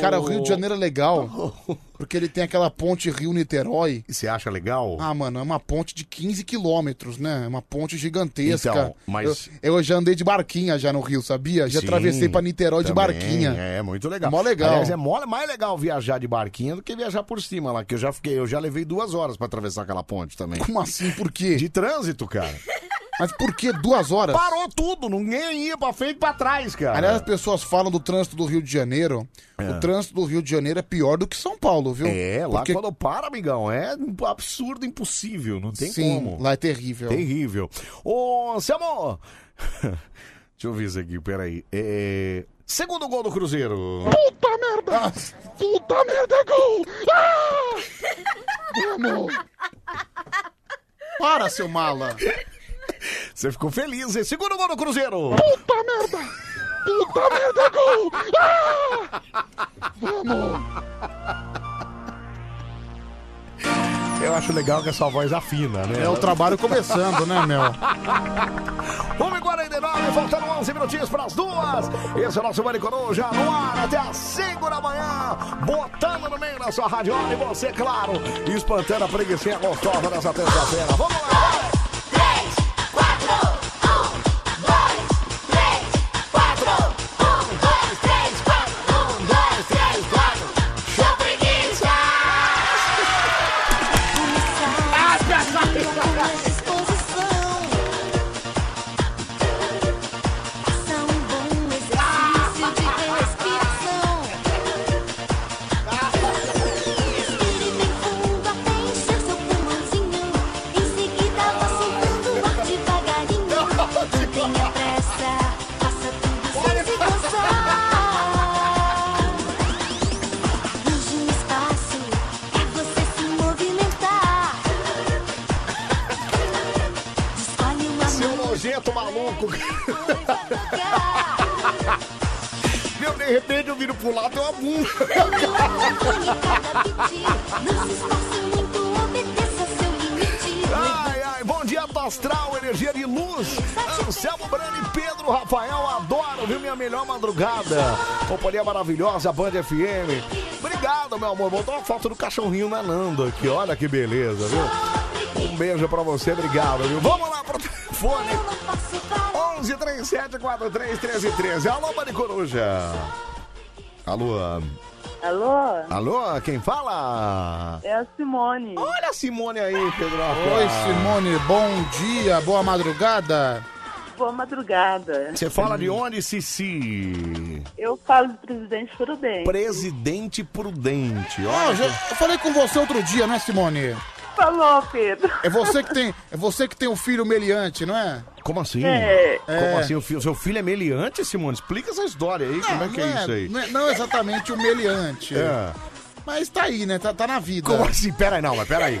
Cara, o Rio de Janeiro é legal, porque ele tem aquela ponte Rio-Niterói. E você acha legal? Ah, mano, é uma ponte de 15 quilômetros, né? É uma ponte gigantesca. Então, mas- Eu, eu já andei de barquinha já no Rio, sabia? Já Sim, atravessei pra Niterói de também, barquinha. É, muito legal. Mó legal. Aliás, é mó- mais legal viajar de barquinha do que viajar por cima lá, que eu já fiquei, eu já levei duas horas pra atravessar aquela ponte também. Como assim? Por quê? De trânsito, cara. Mas por que duas horas? Parou tudo, ninguém ia pra frente e pra trás, cara. Aliás, as pessoas falam do trânsito do Rio de Janeiro. O trânsito do Rio de Janeiro é pior do que São Paulo, viu? É, lá Porque- quando para, amigão, é um absurdo, impossível, não tem Sim, como. lá é terrível. Terrível. Ô, Anselmo! Deixa eu ver isso aqui, peraí. É... Segundo gol do Cruzeiro. Puta merda! Puta merda, gol! Ah! Vamos! Para, seu mala! Você ficou feliz, hein? Segundo gol do Cruzeiro. Puta merda! Puta merda, gol! Ah! Vamos! Eu acho legal que a sua voz afina, né? É o trabalho começando, né, meu? 1h49, faltando 11 minutinhos para as duas. Esse é o nosso Mani Coruja no ar até às 5 da manhã. Botando no meio da sua radiola e você, claro, espantando a preguiçinha gostosa dessa terça-feira. Vamos lá! Maravilhosa, Band FM. Obrigado, meu amor. Botou uma foto do cachorrinho nanando aqui, olha que beleza, viu? Um beijo pra você, obrigado, viu? Vamos lá pro telefone. 11 37 43 13 13. Alô, Band Coruja. Alô. Alô? Alô, quem fala? É a Simone. Olha a Simone aí, Pedro. Oi, Simone, bom dia, boa madrugada. Boa madrugada. Você fala de onde, Cici? Eu falo de Presidente Prudente. Presidente Prudente. Olha, eu, já- eu falei com você outro dia, né, Simone? Falou, Pedro. É você que tem, é você que tem um filho meliante, não é? Como assim? É. Como assim? O fi- seu filho é meliante, Simone? Explica essa história aí. Como é que é não isso aí? Não, é, não exatamente o meliante. É. Mas tá aí, né? Tá, tá na vida. Como assim? Peraí, não, mas peraí.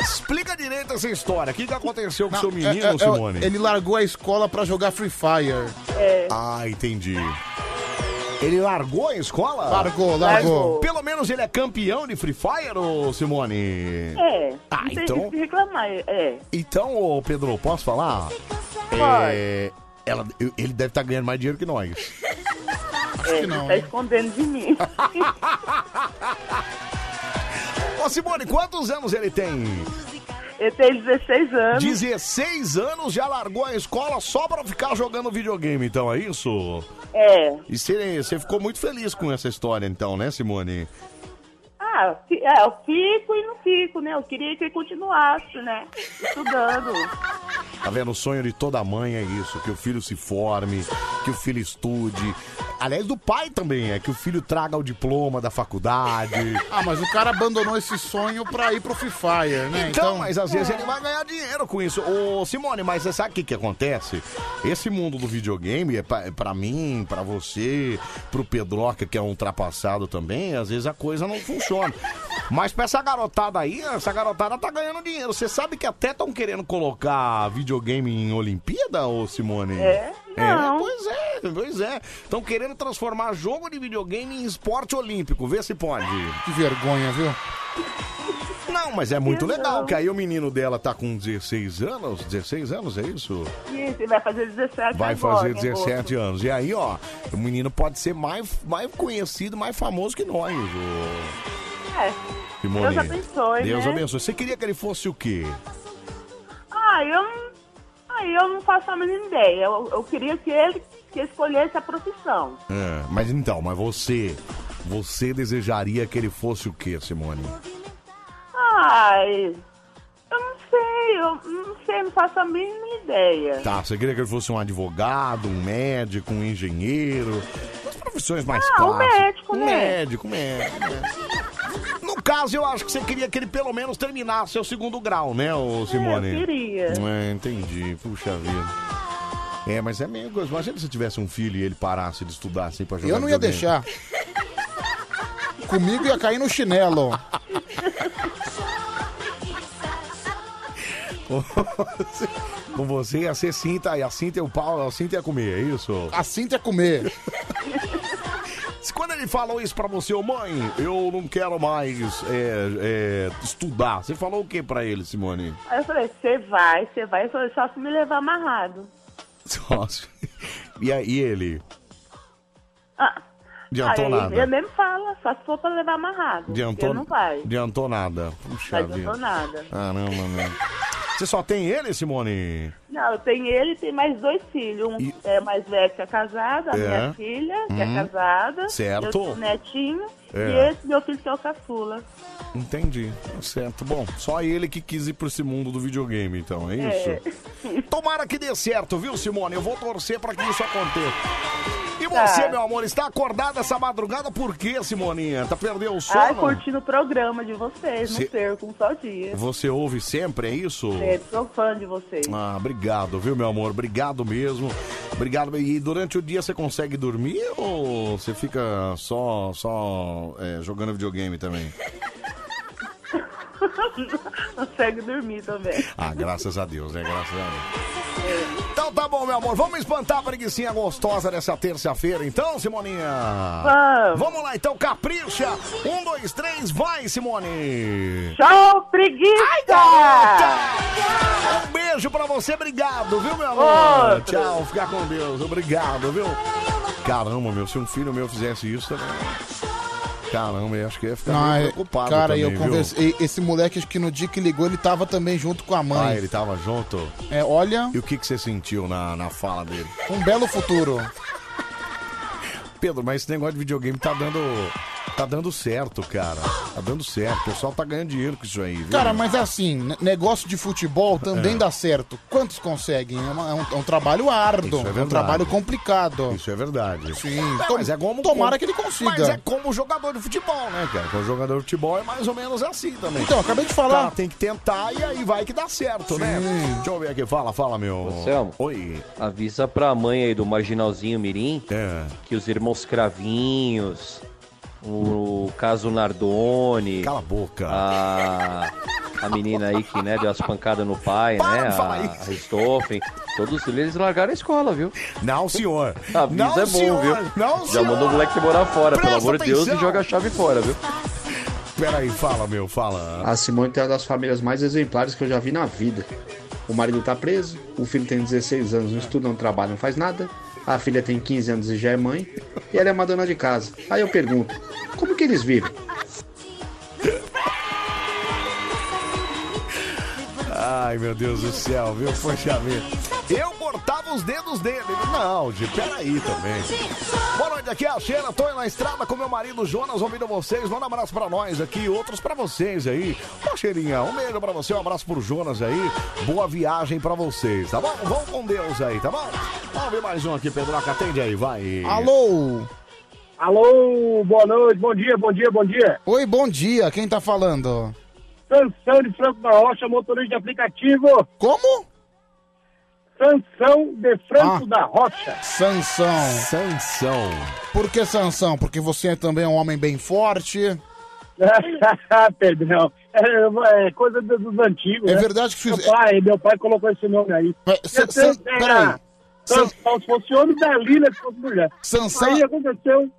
Explica direito essa história. O que, que aconteceu com o seu É, menino, é, é, Simone? ele largou a escola pra jogar Free Fire. É. Ah, entendi. Ele largou a escola? Largou, largou. Largou. Pelo menos ele é campeão de Free Fire, ô Simone? É. Ah, não tem então- que reclamar. É. Então, ô Pedro, posso falar? É, ela, ele deve estar ganhando mais dinheiro que nós. É, que não, tá escondendo de mim. Ô Simone, quantos anos ele tem? Ele tem 16 anos. 16 anos, já largou a escola só pra ficar jogando videogame, então, é isso? É. E você ficou muito feliz com essa história, então, né, Simone? Ah, é, eu fico e não fico, né? Eu queria que ele continuasse, né? Estudando. Tá vendo? O sonho de toda mãe é isso, que o filho se forme, que o filho estude. Aliás, do pai também, é que o filho traga o diploma da faculdade. Ah, mas o cara abandonou esse sonho pra ir pro Free Fire, né? Então, mas às vezes ele vai ganhar dinheiro com isso. Ô, Simone, mas você sabe o que que acontece? Esse mundo do videogame, é pra, é pra mim, pra você, pro Pedroca, que é um ultrapassado também, às vezes a coisa não funciona. Mas pra essa garotada aí, essa garotada tá ganhando dinheiro. Você sabe que até estão querendo colocar videogame em Olimpíada, ô Simone? É? Não. pois é, pois é. Estão querendo transformar jogo de videogame em esporte olímpico. Vê se pode. Que vergonha, viu? Não, mas é muito legal, que aí o menino dela tá com 16 anos, 16 anos, é isso? Isso, ele vai fazer 17 Vai agora, fazer em 17 anos. E aí, ó, o menino pode ser mais, mais conhecido, mais famoso que nós, ô agosto. É. Simone. Deus abençoe, Deus né? abençoe. Você queria que ele fosse o quê? Ah, eu não... Ah, eu não faço a mínima ideia. Eu, eu queria que ele que escolhesse a profissão. É, mas então, mas você, você desejaria que ele fosse o quê, Simone? Ai, eu não sei. eu não sei, não faço a mínima ideia. Tá, você queria que ele fosse um advogado, um médico, um engenheiro? As profissões mais Ah, um clássicas. médico, um né? médico, um médico, né? No caso, eu acho que você queria que ele pelo menos terminasse o segundo grau, né, ô Simone? eu queria. É, entendi. Puxa vida. É, mas é meio coisa. Imagina se tivesse um filho e ele parasse de estudar assim pra jogar Eu não ia videogame. deixar. Comigo ia cair no chinelo. Com você ia ser cinta, e a cinta e o pau, a cinta ia comer, é isso? A cinta ia comer. Se Quando ele falou isso pra você, ô mãe, eu não quero mais é, é, estudar. Você falou o que pra ele, Simone? Aí eu falei, você vai, você vai, só só se me levar amarrado. Sócio. E aí ele? Ah, Adiantou aí nada. ele mesmo fala, só se for pra levar amarrado. Adiantou, Ele não vai. Adiantou nada. Não Puxa adiantou vida. nada. Caramba, meu. Você só tem ele, Simone? Não, eu tenho ele e tem mais dois filhos. Um é mais velho que é casado, a É. minha filha, que Uhum. é casada. Certo. Eu netinho. É. E esse meu filho que é o caçula. Entendi. Tá Certo. Bom, só ele que quis ir pra esse mundo do videogame, então, é isso? Tomara que dê certo, viu, Simone? Eu vou torcer pra que isso aconteça. E Tá. você, meu amor, está acordada essa madrugada por quê, Simoninha? Tá perdendo o sono? Ai, curtindo o programa de vocês, Cê- não perco um só dia. Você ouve sempre, é isso? Sou fã de vocês. Ah, obrigado, viu, meu amor? Obrigado mesmo. Obrigado. E durante o dia você consegue dormir ou você fica só, só é, jogando videogame também? Consegue dormir também. Ah, graças a Deus, né? Graças a Deus. Então tá bom, meu amor. Vamos espantar a preguicinha gostosa dessa terça-feira, então, Simoninha? Vamos. Vamos lá, então, capricha. Um, dois, três, vai, Simone. Tchau, preguiça! Um beijo pra você, obrigado, viu, meu amor? Outro. Tchau, fica com Deus, obrigado, viu? Caramba, meu, se um filho meu fizesse isso também. Caramba, eu acho que ia ficar é- preocupado. cara, também, eu conversei. Esse moleque, acho que no dia que ligou, ele tava também junto com a mãe. Ah, ele tava junto? É, olha, E o que, que você sentiu na, na fala dele? um belo futuro. Pedro, mas esse negócio de videogame tá dando. Tá dando certo, cara. Tá dando certo. O pessoal tá ganhando dinheiro com isso aí, viu? Cara, mas assim, ne- negócio de futebol também É. dá certo. Quantos conseguem? É, uma- é um, é um trabalho árduo, Isso é é, um verdade. trabalho complicado. Isso é verdade. Sim, É, tom- mas é como, tomara que ele consiga. Mas é como jogador de futebol, né, cara? O jogador de futebol é mais ou menos assim também. Então, acabei de falar. Cara tem que tentar e aí vai que dá certo, né? Deixa eu ver aqui. Fala, fala, meu. Selmo, Oi. avisa pra mãe aí do Marginalzinho Mirim É. que os irmãos Cravinhos, o caso Nardoni. Cala a boca. A, a menina aí que né, deu as pancadas no pai, né? de falar A, a Ristoffen. Todos eles largaram a escola, viu? Não, senhor. Avisa Não, é bom, senhor. viu? Não, Já senhor. mandou o moleque morar fora, Presta pelo amor de Deus, e joga a chave fora, viu? Peraí, fala, meu, fala. A Simone tem uma das famílias mais exemplares que eu já vi na vida. O marido tá preso, o filho tem 16 anos, não estuda, não trabalha, não faz nada. A filha tem 15 anos e já é mãe. E ela é uma dona de casa. Aí eu pergunto, como que eles vivem? Ai, meu Deus do céu, viu? Poxa vida. Eu cortava os dedos dele. Não, de peraí também. Boa noite, aqui é a Sheila. Tô na estrada com meu marido Jonas, ouvindo vocês. Manda um abraço pra nós aqui, outros pra vocês aí. Ô, Cheirinha, um beijo pra você, um abraço pro Jonas aí. Boa viagem pra vocês, tá bom? Vão com Deus aí, tá bom? Vamos ver mais um aqui, Pedroca. Atende aí, vai. Alô? Alô, boa noite, bom dia, bom dia, bom dia. Oi, bom dia. Quem tá falando? Sansão de Franco da Rocha, motorista de aplicativo. Como? Sansão de Franco Ah. da Rocha. Sansão. Sansão. Por que Sansão? Porque você também é um homem bem forte. Pedrão, é, é coisa dos dos antigos. É né? verdade que meu fiz- pai, meu pai colocou esse nome aí. San- Esse San- era peraí. Sansão, se fosse homem, Dalila se fosse mulher. Sansão- Aí aconteceu.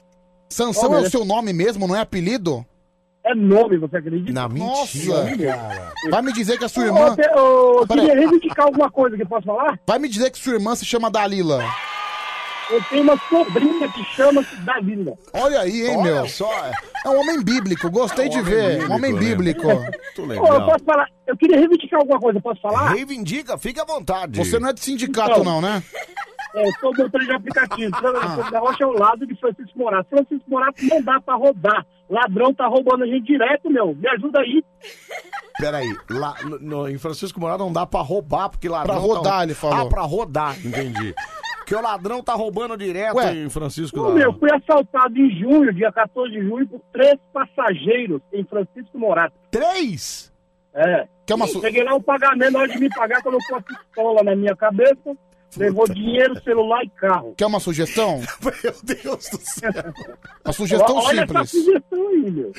Sansão Olha, é o seu nome mesmo, não é apelido? É nome, você acredita? Na Nossa, cara. Vai me dizer que a sua irmã. Eu queria reivindicar alguma coisa que posso falar? Vai me dizer que sua irmã se chama Dalila. Eu tenho uma sobrinha que chama-se Dalila. Olha aí, hein, Olha meu. só, é. É um homem bíblico, gostei de ver. Um homem bíblico. né? Muito Ô, eu legal. posso falar? Eu queria reivindicar alguma coisa, posso falar? Reivindica, fica à vontade. Você não é de sindicato, Então. não, né? É, sou doutor de aplicativo. Francisco da Rocha é ao lado de Francisco Morato. Francisco Morato não dá pra roubar. Ladrão tá roubando a gente direto, meu. Me ajuda aí. Peraí, lá no, no- em Francisco Morato não dá pra roubar, porque ladrão. Pra rodar, tá... ele falou. Ah, pra rodar, entendi. Porque o ladrão tá roubando direto Ué. em Francisco da meu, fui assaltado em junho, dia 14 de junho, por três passageiros em Francisco Morato. Três? É. Quer uma E su- Cheguei lá, o pagamento, na hora de me pagar, colocou a pistola na minha cabeça, levou dinheiro, celular e carro. Quer uma sugestão? Meu Deus do céu. Uma sugestão Olha simples. essa sugestão aí, meu.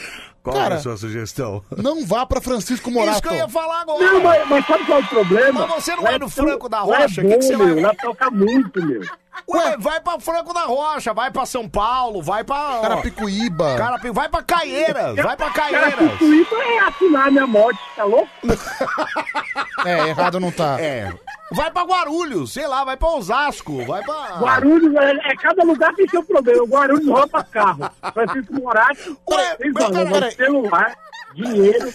Qual é Cara, a sua sugestão? Não vá pra Francisco Morato. Isso que eu ia falar agora. Não, mas, mas sabe qual é o problema? Mas você não Lá é do tão- Franco da lá Rocha? É O bom, que que você meu, vai- Lá toca muito, meu. Ué, vai pra Franco da Rocha, vai pra São Paulo, vai pra. Carapicuíba. Carapi... Vai pra Caieiras, vai pra Caieiras. isso é assinar minha morte, tá louco? É, errado não tá. É. Vai pra Guarulhos, sei lá, vai pra Osasco, vai pra. Guarulhos, é, é, cada lugar tem seu problema. Guarulhos rouba carro. Francisco Morato, Ué, três anos, celular, dinheiro.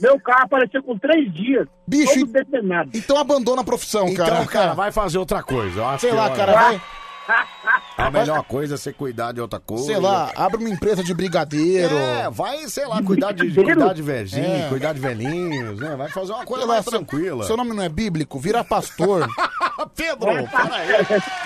Meu carro apareceu com três dias. Bicho, todo. Então abandona a profissão, Então, cara. cara, vai fazer outra coisa. Eu acho Sei que, lá, olha, cara, vai. A melhor coisa é você cuidar de outra coisa. Sei lá, abre uma empresa de brigadeiro. É, vai, sei lá, cuidar de, cuidar de velhinho, É. cuidar de velhinhos, né? Vai fazer uma coisa lá, mais seu- tranquila. Seu nome não é bíblico? Vira pastor. Pedro, peraí.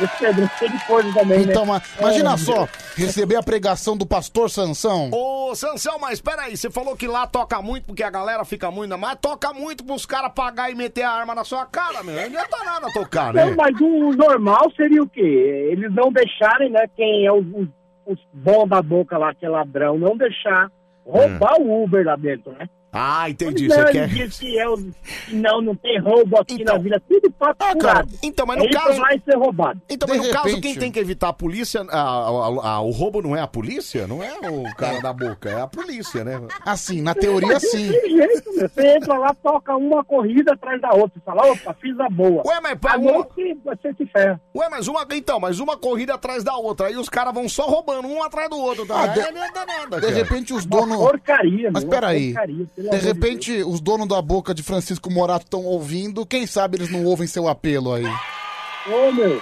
Esse Pedro, cheio de coisa também, né? então, ma- imagina É, só, receber a pregação do pastor Sansão. Ô, Sansão, mas peraí, você falou que lá toca muito porque a galera fica muito, mas toca muito pros caras pagar e meter a arma na sua cara, meu. Não adianta nada tocar, né? Não, mas o normal seria o quê? Eles não deixarem, né, quem é os, os, os bons da boca lá, que é ladrão, não deixar roubar o Uber lá dentro, né? Ah, entendi. Não, Você ele quer. diz que, é o, que não, não tem roubo aqui Então. na vila, tudo Ah, cara, furado. então, mas É no caso- lá e ser roubado. Então, mas no caso, repente- quem tem que evitar a polícia, a- a- a- o roubo não é a polícia? Não é o cara da boca, é a polícia, né? Assim, na teoria sim. Tem jeito, meu. Você entra lá, toca uma corrida atrás da outra. Você fala, opa, fiz a boa. Ué, mas pra a uma- você se ferra. Ué, mas uma. Então, mas uma corrida atrás da outra. Aí os caras vão só roubando um atrás do outro, tá? Ah, de- Aí não adianta nada, De repente os Uma donos. porcaria, Mas peraí. porcaria, De repente, os donos da boca de Francisco Morato estão ouvindo. Quem sabe eles não ouvem seu apelo aí. Ô, meu.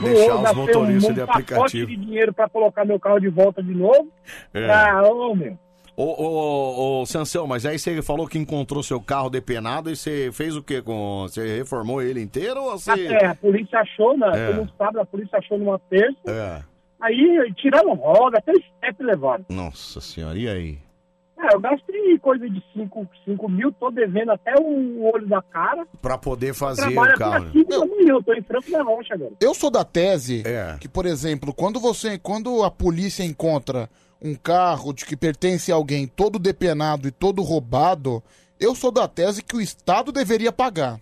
Deixar os motoristas um, de aplicativo. de dinheiro pra colocar meu carro de volta de novo. É. Ah, ô, meu. Ô, ô, ô, ô, Sansão, mas aí você falou que encontrou seu carro depenado e você fez o quê com. Você reformou ele inteiro ou você. É, a polícia achou, né? É. No sábado, a polícia achou numa terça. É. Aí tiraram roda, até step levaram. Nossa senhora, e aí? É, eu gastei coisa de 5 mil, tô devendo até o olho da cara. Pra poder fazer o carro. às 5 da manhã, eu tô em Franco da Rocha agora. Eu sou da tese É. que, por exemplo, quando você, quando a polícia encontra um carro de que pertence a alguém todo depenado e todo roubado, eu sou da tese que o Estado deveria pagar.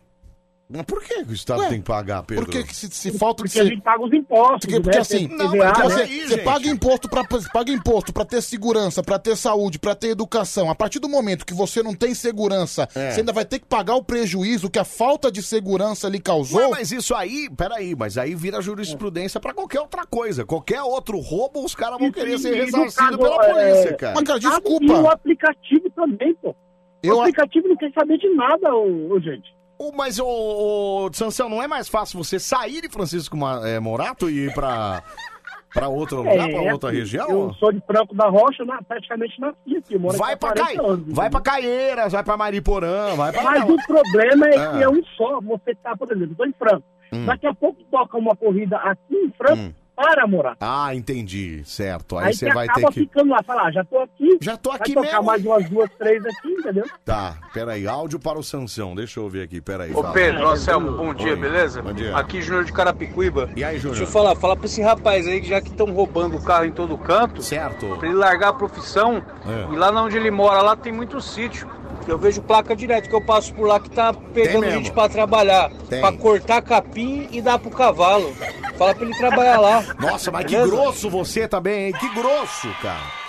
Mas por que o Estado Ué, tem que pagar, Pedro? Porque se, se falta de Porque a gente paga os impostos, Porque, porque né? assim, Não, TVA, porque né? você, aí, você paga imposto para paga imposto para ter segurança, para ter saúde, para ter educação. A partir do momento que você não tem segurança, É. você ainda vai ter que pagar o prejuízo que a falta de segurança lhe causou. Ué, mas isso aí, peraí, mas aí vira jurisprudência pra qualquer outra coisa. Qualquer outro roubo, os caras vão E- querer e- ser ressarcidos pela é, polícia, cara. Mas, cara, E o desculpa. aplicativo também, pô. Eu- O aplicativo não quer saber de nada, ô, ô, gente. Mas, ô, ô, Sansão, não é mais fácil você sair de Francisco Ma- eh, Morato e ir pra, pra outro lugar, pra outra assim, região? Eu sou de Franco da Rocha, na, praticamente nasci aqui. moro Vai aqui pra, há Cai... 40 anos, vai pra? Caieiras, vai pra Mariporã, vai pra... Mas o problema é Ah. que é um só. Você tá, por exemplo, tô em Franco. Hum. Daqui a pouco toca uma corrida aqui em Franco Hum. Para morar. Ah, entendi, certo. Aí, Aí você vai ter que... ficando lá, fala, ah, já tô aqui. Já tô aqui vai tocar mesmo. mais umas duas, três aqui, entendeu? Tá, peraí, áudio para o Sansão, deixa eu ver aqui, peraí. Ô fala. Pedro, Anselmo, bom dia, Oi, beleza? bom dia. Aqui Júnior de Carapicuíba. E aí, Júnior? Deixa eu falar, fala pra esse rapaz aí que já que estão roubando o carro em todo canto, Certo. pra ele largar a profissão. É. E lá onde ele mora, lá tem muito sítio. Eu vejo placa direto que eu passo por lá que tá pegando gente pra trabalhar. Tem. Pra cortar capim e dar pro cavalo. Fala pra ele trabalhar lá. Nossa, mas que Beleza? grosso você também, hein? Que grosso, cara.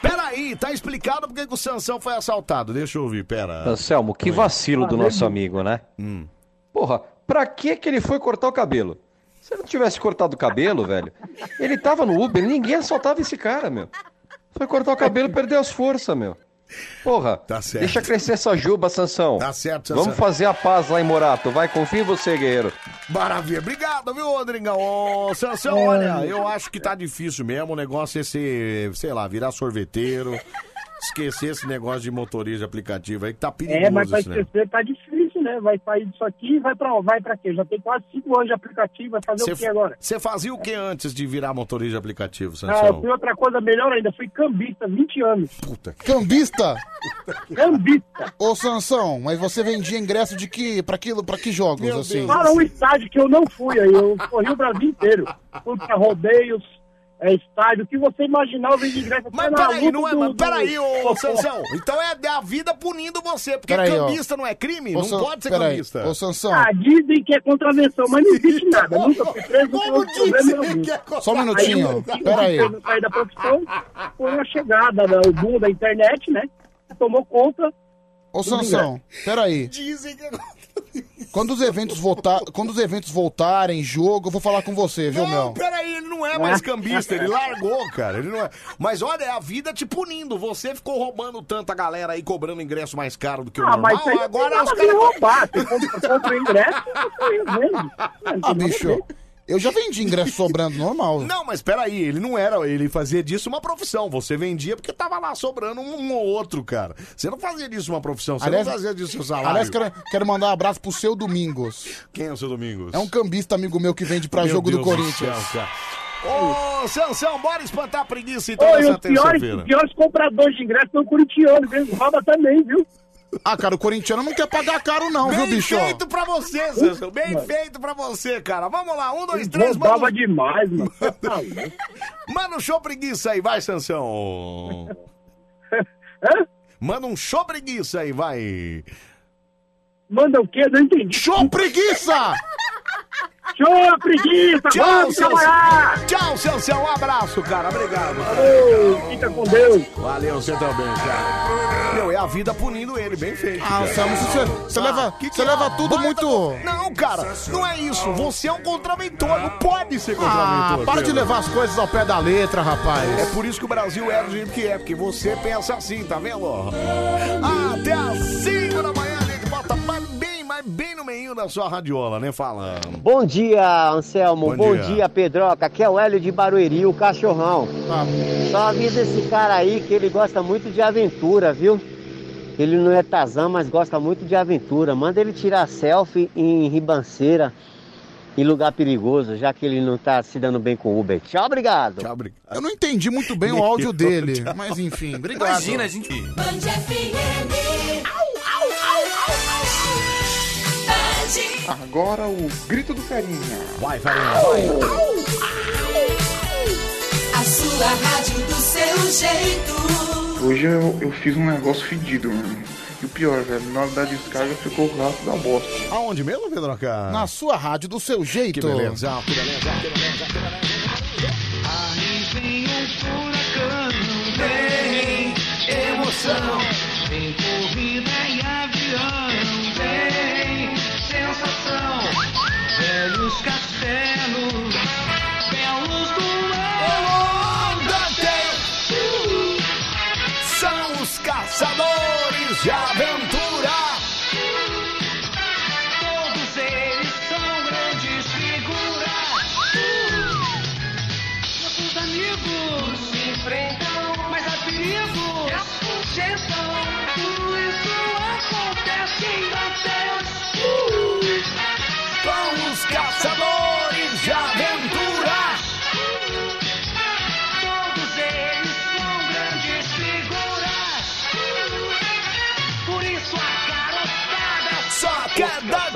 Peraí, tá explicado porque que o Sansão foi assaltado. Deixa eu ouvir, pera. Anselmo, que vacilo do nosso amigo, né? Hum. Porra, pra que que ele foi cortar o cabelo? Se ele não tivesse cortado o cabelo, velho, ele tava no Uber, ninguém assaltava esse cara, meu. Foi cortar o cabelo e perdeu as forças, meu. Porra, Tá certo. deixa crescer essa juba, Sansão. Tá certo, Sansão. Vamos fazer a paz lá em Morato. Vai, confia em você, guerreiro. Maravilha. Obrigado, viu, Rodrigão? Ô, Sansão, olha, eu acho que tá difícil mesmo. O negócio é ser, sei lá, virar sorveteiro. Esquecer esse negócio de motorista de aplicativo aí, que tá perigoso É, mas pra esquecer tá difícil, né? Vai sair disso aqui e vai pra, vai pra quê? Já tem quase cinco anos de aplicativo, vai fazer o que agora? Você fazia o que antes de virar motorista de aplicativo, Ah, eu Sansão? fui outra coisa melhor ainda, fui cambista, 20 anos. Puta. Cambista? Cambista. Ô, Sansão, mas você vendia ingresso de que, pra, que, pra que jogos, assim? Para um estádio que eu não fui aí, eu corri o Brasil inteiro. Fui pra rodeios, é, estádio, o que você imaginar, eu vendi ingresso Mas na peraí, não é, do- mas do- peraí, ô Sansão. Então é a vida punindo você, porque Peraí, ó. cambista não é crime? Ô, não San- pode ser peraí, cambista. Ô, Sansão. Ah, dizem que é contravenção, mas não existe nada. Nunca fui preso, não tenho problema nenhum. Só um minutinho, Aí, o que pera aí. fez eu sair da profissão foi a chegada, né, o boom da internet, né? que Tomou conta. Ô, do Sansão, peraí. Dizem que Quando os eventos voltar, quando os eventos voltarem, jogo, eu vou falar com você, viu, Não, meu? peraí, ele não é mais cambista, ele largou, cara. Ele não é. Mas olha, é a vida te punindo. Você ficou roubando tanta galera aí, cobrando ingresso mais caro do que o Ah, normal. mas isso aí agora não os caras. roubar. Você compra, compra o ingresso, você vende. Ah, bicho, eu já vendi ingresso sobrando normal. Não, mas peraí, ele não era, ele fazia disso uma profissão. Você vendia porque tava lá sobrando um, um ou outro, cara. Você não fazia disso uma profissão, você Aliás- não fazia disso seu salário. Aliás, quero, quero mandar um abraço pro seu Domingos. Quem é o seu Domingos? É um cambista amigo meu que vende pra Meu jogo Deus do Corinthians. céu, cara. Ô, Sansão, bora espantar a preguiça então Oi, nessa os piores, terça-feira. os piores compradores de ingresso são corintianos, mesmo. Rouba também, viu? Ah, cara, o corintiano não quer pagar caro não, viu, Bem bicho? feito pra você, Sansão. Bem feito pra você, cara. Vamos lá, um, dois, três, Roubava mano. demais, mano. Manda um show preguiça aí, vai, Sansão. Manda um show preguiça aí, vai. Manda o quê? Não entendi. Show preguiça! Show preguiça! Tchau, Vamos trabalhar! Sansão. Tchau, Sansão. Um abraço, cara. Obrigado. Ô, fica com Deus. Valeu, você também, cara. Meu, é a vida punindo ele, bem feito. Ah, cara. Samu, você, você leva, você leva tudo muito... Não, cara, não é isso. Você é um contraventor, não pode ser Ah, contraventor. para de levar as coisas ao pé da letra, rapaz. É por isso que o Brasil é do jeito que é, porque você pensa assim, tá vendo? Até às bem, no meio da sua radiola, né? Falando. Bom dia, Anselmo. Bom Bom, dia. dia. Pedroca. Aqui é o Hélio de Barueri, o cachorrão. Ah. Só avisa esse cara aí que ele gosta muito de aventura, viu? Ele não é Tazan, mas gosta muito de aventura. Manda ele tirar selfie em ribanceira, em lugar perigoso, já que ele não tá se dando bem com o Uber. Tchau, obrigado. Tchau, obrigado. Eu não entendi muito bem o áudio dele, mas enfim, obrigado. Imagina, a gente. Agora o grito do Farinha. Vai, Farinha, vai. A sua rádio do seu jeito. Hoje eu, eu fiz um negócio fedido, mano. E o pior, velho, na hora da descarga ficou o rato da bosta. Aonde mesmo, Pedroca? Na sua rádio, do seu jeito. Que beleza, que beleza, que beleza, que beleza. Aí vem um furacão, vem emoção, vem corrida e avião, velhos castelos, belos do São os caçadores de aventura. Quer dar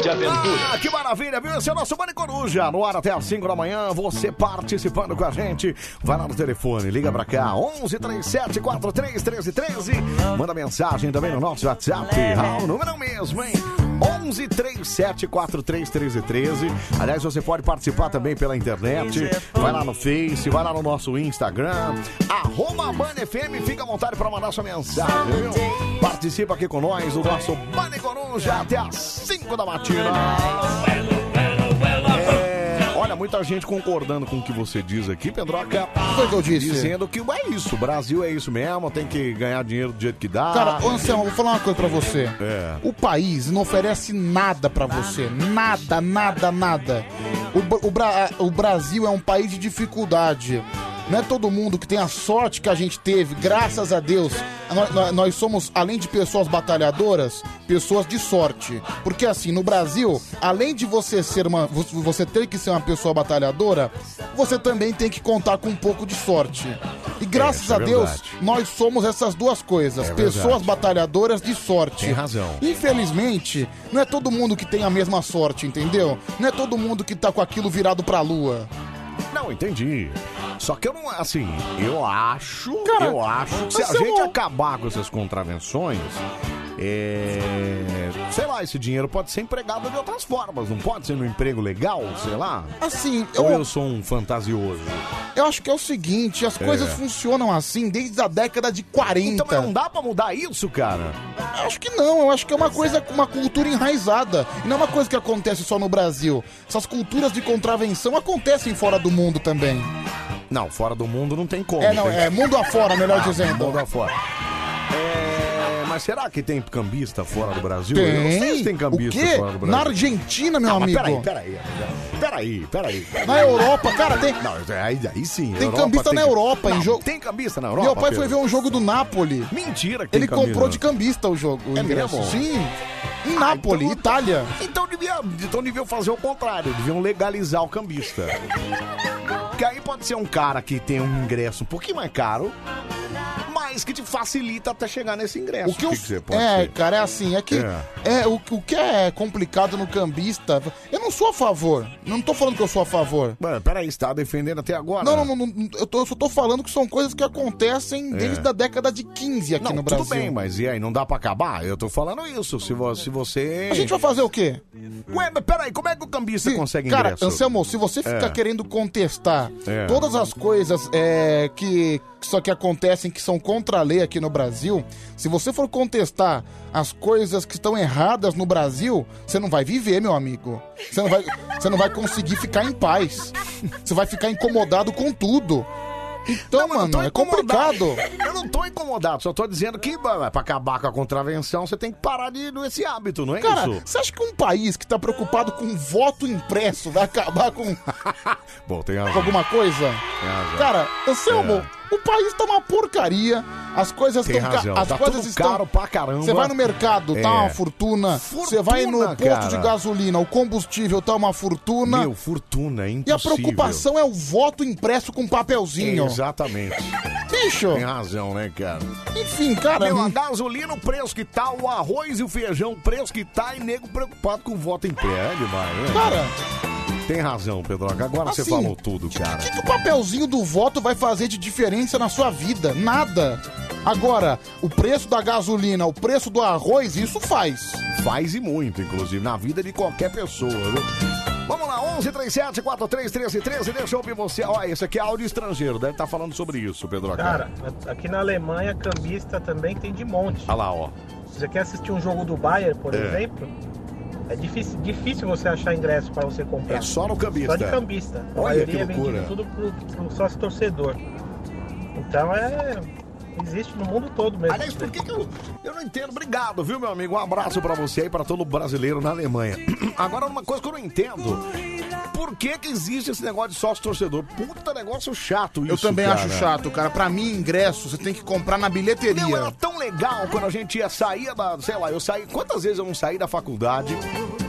de aventura. Ah, que maravilha, viu? Esse é o nosso Mani Coruja. No ar até às 5 da manhã, você participando com a gente. Vai lá no telefone, liga pra cá, 11 37 43 13 13. Manda mensagem também no nosso WhatsApp. Ah, o número é o mesmo, hein? 11 37 43 13 13. Aliás, você pode participar também pela internet. Vai lá no Face, vai lá no nosso Instagram. Arroba Mani FM, fica à vontade para mandar sua mensagem, viu? Participa aqui com nós, o nosso Mani Coruja, até às 5 da matina. Olha, muita gente concordando com o que você diz aqui, Pedroca. foi que eu disse? Dizendo que é isso, o Brasil é isso mesmo, tem que ganhar dinheiro do jeito que dá. Cara, ô Anselmo, vou falar uma coisa pra você. É. O país não oferece nada pra você. Nada, nada, nada. O, o Bra- o Brasil é um país de dificuldade. Não é todo mundo que tem a sorte que a gente teve, graças a Deus. Nós, nós- somos, além de pessoas batalhadoras, pessoas de sorte. Porque assim, no Brasil, além de você ser uma. vo- Você ter que ser uma pessoa batalhadora, você também tem que contar com um pouco de sorte. E graças é a Deus, nós somos essas duas coisas. É pessoas batalhadoras de sorte. Tem razão. Infelizmente, não é todo mundo que tem a mesma sorte, entendeu? Não é todo mundo que tá com aquilo virado pra lua. Não, entendi. Só que eu não, assim, eu acho, Cara, eu acho que se a gente não- acabar com essas contravenções, é, sei lá, esse dinheiro pode ser empregado de outras formas, não pode ser no emprego legal, sei lá. Assim, Ou eu- eu sou um fantasioso. Eu acho que é o seguinte, as É. coisas funcionam assim desde a década de 40. Então, mas não dá pra mudar isso, cara? Eu acho que não, eu acho que é uma coisa, uma cultura enraizada. E não é uma coisa que acontece só no Brasil. Essas culturas de contravenção acontecem fora do mundo também. Não, fora do mundo não tem como. É, não, é mundo afora, melhor Ah, dizendo. Mundo afora. É, mas será que tem cambista fora do Brasil? Tem. Eu não sei se tem cambista o quê? fora do Brasil. Na Argentina, meu Não, mas amigo. Peraí, peraí, peraí, peraí. Na Europa, cara, tem. Não, aí, aí sim. Tem Europa cambista na que- Europa, em jogo. Tem cambista na Europa? Meu pai foi Pedro? ver um jogo do Napoli. Mentira que tem Ele cambista. comprou de cambista o jogo, o É ingresso. mesmo? Sim. Em Nápoles, Itália. Então devia, então deviam fazer o contrário, deviam legalizar o cambista. Que aí pode ser um cara que tem um ingresso um pouquinho mais caro, mas que te facilita até chegar nesse ingresso. O que, eu, você pode é, ser? cara, é assim, é que é. o, o que é complicado no cambista, eu não sou a favor. Não tô falando que eu sou a favor. Mano, peraí, você tá defendendo até agora? Não, não, não, não, eu, tô- eu só tô falando que são coisas que acontecem É. desde a década de 15 aqui Não, no tudo Brasil. bem, mas e aí, não dá pra acabar? Eu tô falando isso, se, vo- se você... A gente vai fazer o quê? Ué, mas peraí, como é que o cambista consegue Cara, ingresso? Anselmo, se você ficar É. querendo contestar É. todas as coisas é, que só que acontecem que são contra a lei aqui no Brasil, se você for contestar as coisas que estão erradas no Brasil, você não vai viver, meu amigo. Você não vai, você não vai conseguir ficar em paz. Você vai ficar incomodado com tudo. Então, mano, é complicado. Eu não tô incomodado, só tô dizendo que pra acabar com a contravenção você tem que parar de esse hábito, não é Cara, isso? você acha que um país que tá preocupado com voto impresso vai acabar com, Bom, tem com razão. alguma coisa? Tem razão. Cara, Anselmo, o país tá uma porcaria. As coisas Tem estão ca- razão, As tá coisas tudo estão caro pra caramba. Você vai no mercado, tá É. uma fortuna. Você vai no Fortuna, posto cara. de gasolina, o combustível tá uma fortuna. Meu, fortuna, é e a preocupação é o voto impresso com papelzinho. Exatamente. Bicho. Tem razão, né, cara? Enfim, cara. Meu, a gasolina, o preço que tá, o arroz e o feijão, o preço que tá, e nego preocupado com o voto em pé. É demais, né? Cara. Tem razão, Pedroca. Agora você Assim, falou tudo, cara. O que, que o papelzinho do voto vai fazer de diferença na sua vida? Nada. Agora, o preço da gasolina, o preço do arroz, isso faz. Faz e muito, inclusive, na vida de qualquer pessoa, viu? Vamos lá, 11 37 43 13 13, deixa eu ouvir você. Olha, esse aqui é áudio estrangeiro, deve estar falando sobre isso, Pedroca. Cara, aqui na Alemanha, cambista também tem de monte. Olha lá, ó. Se você quer assistir um jogo do Bayern, por É. exemplo, é difícil, difícil você achar ingresso para você comprar. É só no cambista. Só de cambista. A Olha que maioria é loucura. vendido tudo pro, pro sócio torcedor. Então é. Existe no mundo todo mesmo. Aliás, por que, que eu, eu não entendo? Obrigado, viu, meu amigo? Um abraço pra você e pra todo brasileiro na Alemanha. Agora, uma coisa que eu não entendo. Por que que existe esse negócio de sócio-torcedor? Puta negócio chato isso, Eu também cara. acho chato, cara. Pra mim, ingresso você tem que comprar na bilheteria. Meu, era tão legal quando a gente ia sair da. Sei lá, eu saí. Quantas vezes eu não saí da faculdade?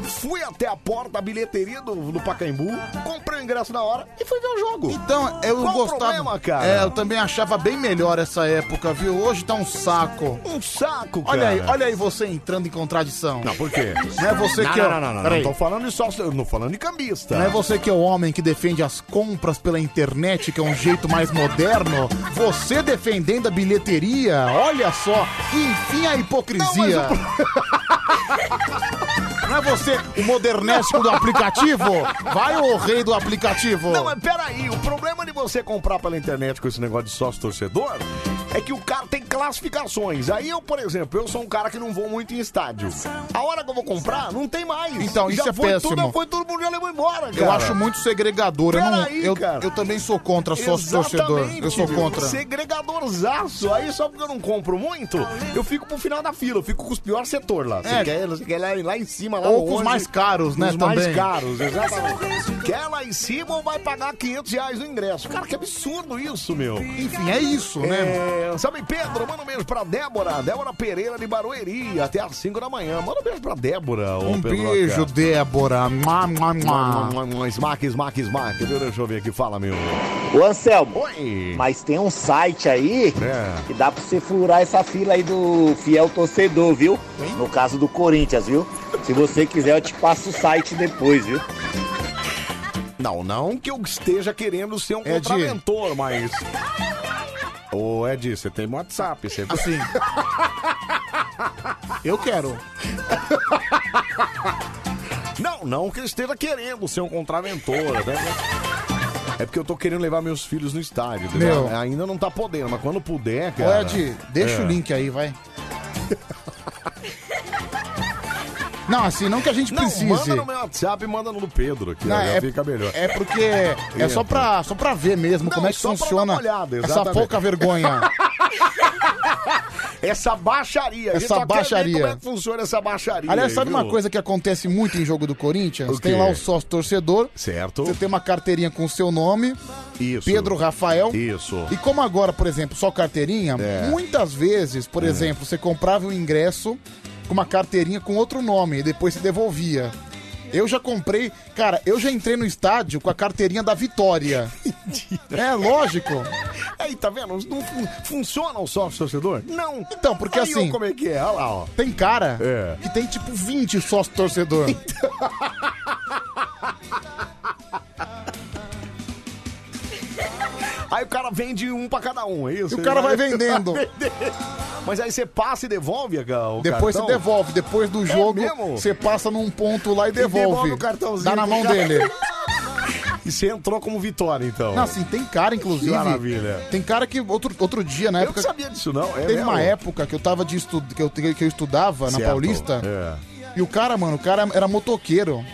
Fui até a porta da bilheteria do, do Pacaembu, comprei o ingresso na hora e fui ver o jogo. Então, eu Qual o gostava. problema, cara? É, eu também achava bem melhor essa época, viu? Hoje tá um saco. Um saco, Olha cara. aí, olha aí você entrando em contradição. Não, por quê? Não é você não, que é. não, o- não, não, não, Peraí. não tô falando de não falando de cambista. Não é você que é o homem que defende as compras pela internet, que é um jeito mais moderno? Você defendendo a bilheteria? Olha só, enfim a hipocrisia. Não é você o modernéstico do aplicativo? Vai, ô rei do aplicativo. Não, mas peraí, o problema de você comprar pela internet com esse negócio de sócio torcedor é que o cara tem classificações. Aí eu, por exemplo, eu sou um cara que não vou muito em estádio. A hora que eu vou comprar, não tem mais. Então, isso já é foi péssimo. Tudo, foi todo mundo já levou embora, cara. Eu acho muito segregador. Eu, não- Peraí, eu, cara. eu também sou contra sócio torcedor. Exatamente, Eu sou contra. Segregadorzaço. Aí só porque eu não compro muito, eu fico pro final da fila. Eu fico com os piores setor lá. Você É. quer, você quer lá, lá em cima, lá Ou com os mais caros, né, Os mais também. caros, exatamente. quer lá em cima ou vai pagar 500 reais no ingresso. Cara, que absurdo isso, meu. Enfim, é isso, né? É, sabe, Pedro, manda um beijo pra Débora. Débora Pereira de Barueri, até às 5 da manhã. Manda um beijo pra Débora. ô, Um beijo, Débora. Mua, mua, mua. Mua, mua, Smack, smack, smack. Deixa eu ver aqui. Fala, meu. Ô Anselmo, Oi. mas tem um site aí É. que dá pra você furar essa fila aí do fiel torcedor, viu? No caso do Corinthians, viu? Se você quiser, eu te passo o site depois, viu? Não, não que eu esteja querendo ser um Ed. contraventor, mas. Ô, Ed, você tem WhatsApp. Você... Assim. Eu quero. Não, não que eu esteja querendo ser um contraventor, né? É porque eu tô querendo levar meus filhos no estádio. entendeu? Meu. Ainda não tá podendo, mas quando puder, Ô, cara. Ed, deixa É. o link aí, vai. Não, assim, não que a gente Não, precise. manda no meu WhatsApp e manda no do Pedro aqui, Não, já é- fica melhor. É porque é só pra, só pra ver mesmo como é que só pra dar funciona uma olhada, essa exatamente. pouca vergonha. Essa baixaria. a gente Essa só quer ver baixaria. Como é que funciona essa baixaria? Aliás, aí, sabe uma viu? coisa que acontece muito em jogo do Corinthians? Tem quê? lá o sócio torcedor. Certo. Você tem uma carteirinha com o seu nome. Isso. Pedro Rafael. Isso. E como agora, por exemplo, só carteirinha, É. muitas vezes, por exemplo, você comprava o ingresso com uma carteirinha com outro nome e depois se devolvia. Eu já comprei, cara, eu já entrei no estádio com a carteirinha da Vitória. é lógico. Aí, tá vendo? Não fun- funciona o sócio torcedor? Não. Então, porque Aí, ó, assim, como é que é? Olha lá, ó. tem cara É. que tem tipo 20 sócio torcedor. Aí o cara vende um pra cada um, é isso? E o cara vai vendendo. Mas aí você passa e devolve cara, o Depois cartão? você devolve. Depois do É jogo, mesmo? você passa num ponto lá e devolve. devolve o cartãozinho Dá na pro mão cara. dele. E você entrou como vitória, então. Não, assim, tem cara, inclusive. Que maravilha. Tem cara que outro, outro dia, na Eu época. não sabia disso, não. É teve mesmo? uma época que eu tava de estu... que, eu, que eu estudava na Certo, Paulista. é. E o cara, mano, o cara era motoqueiro.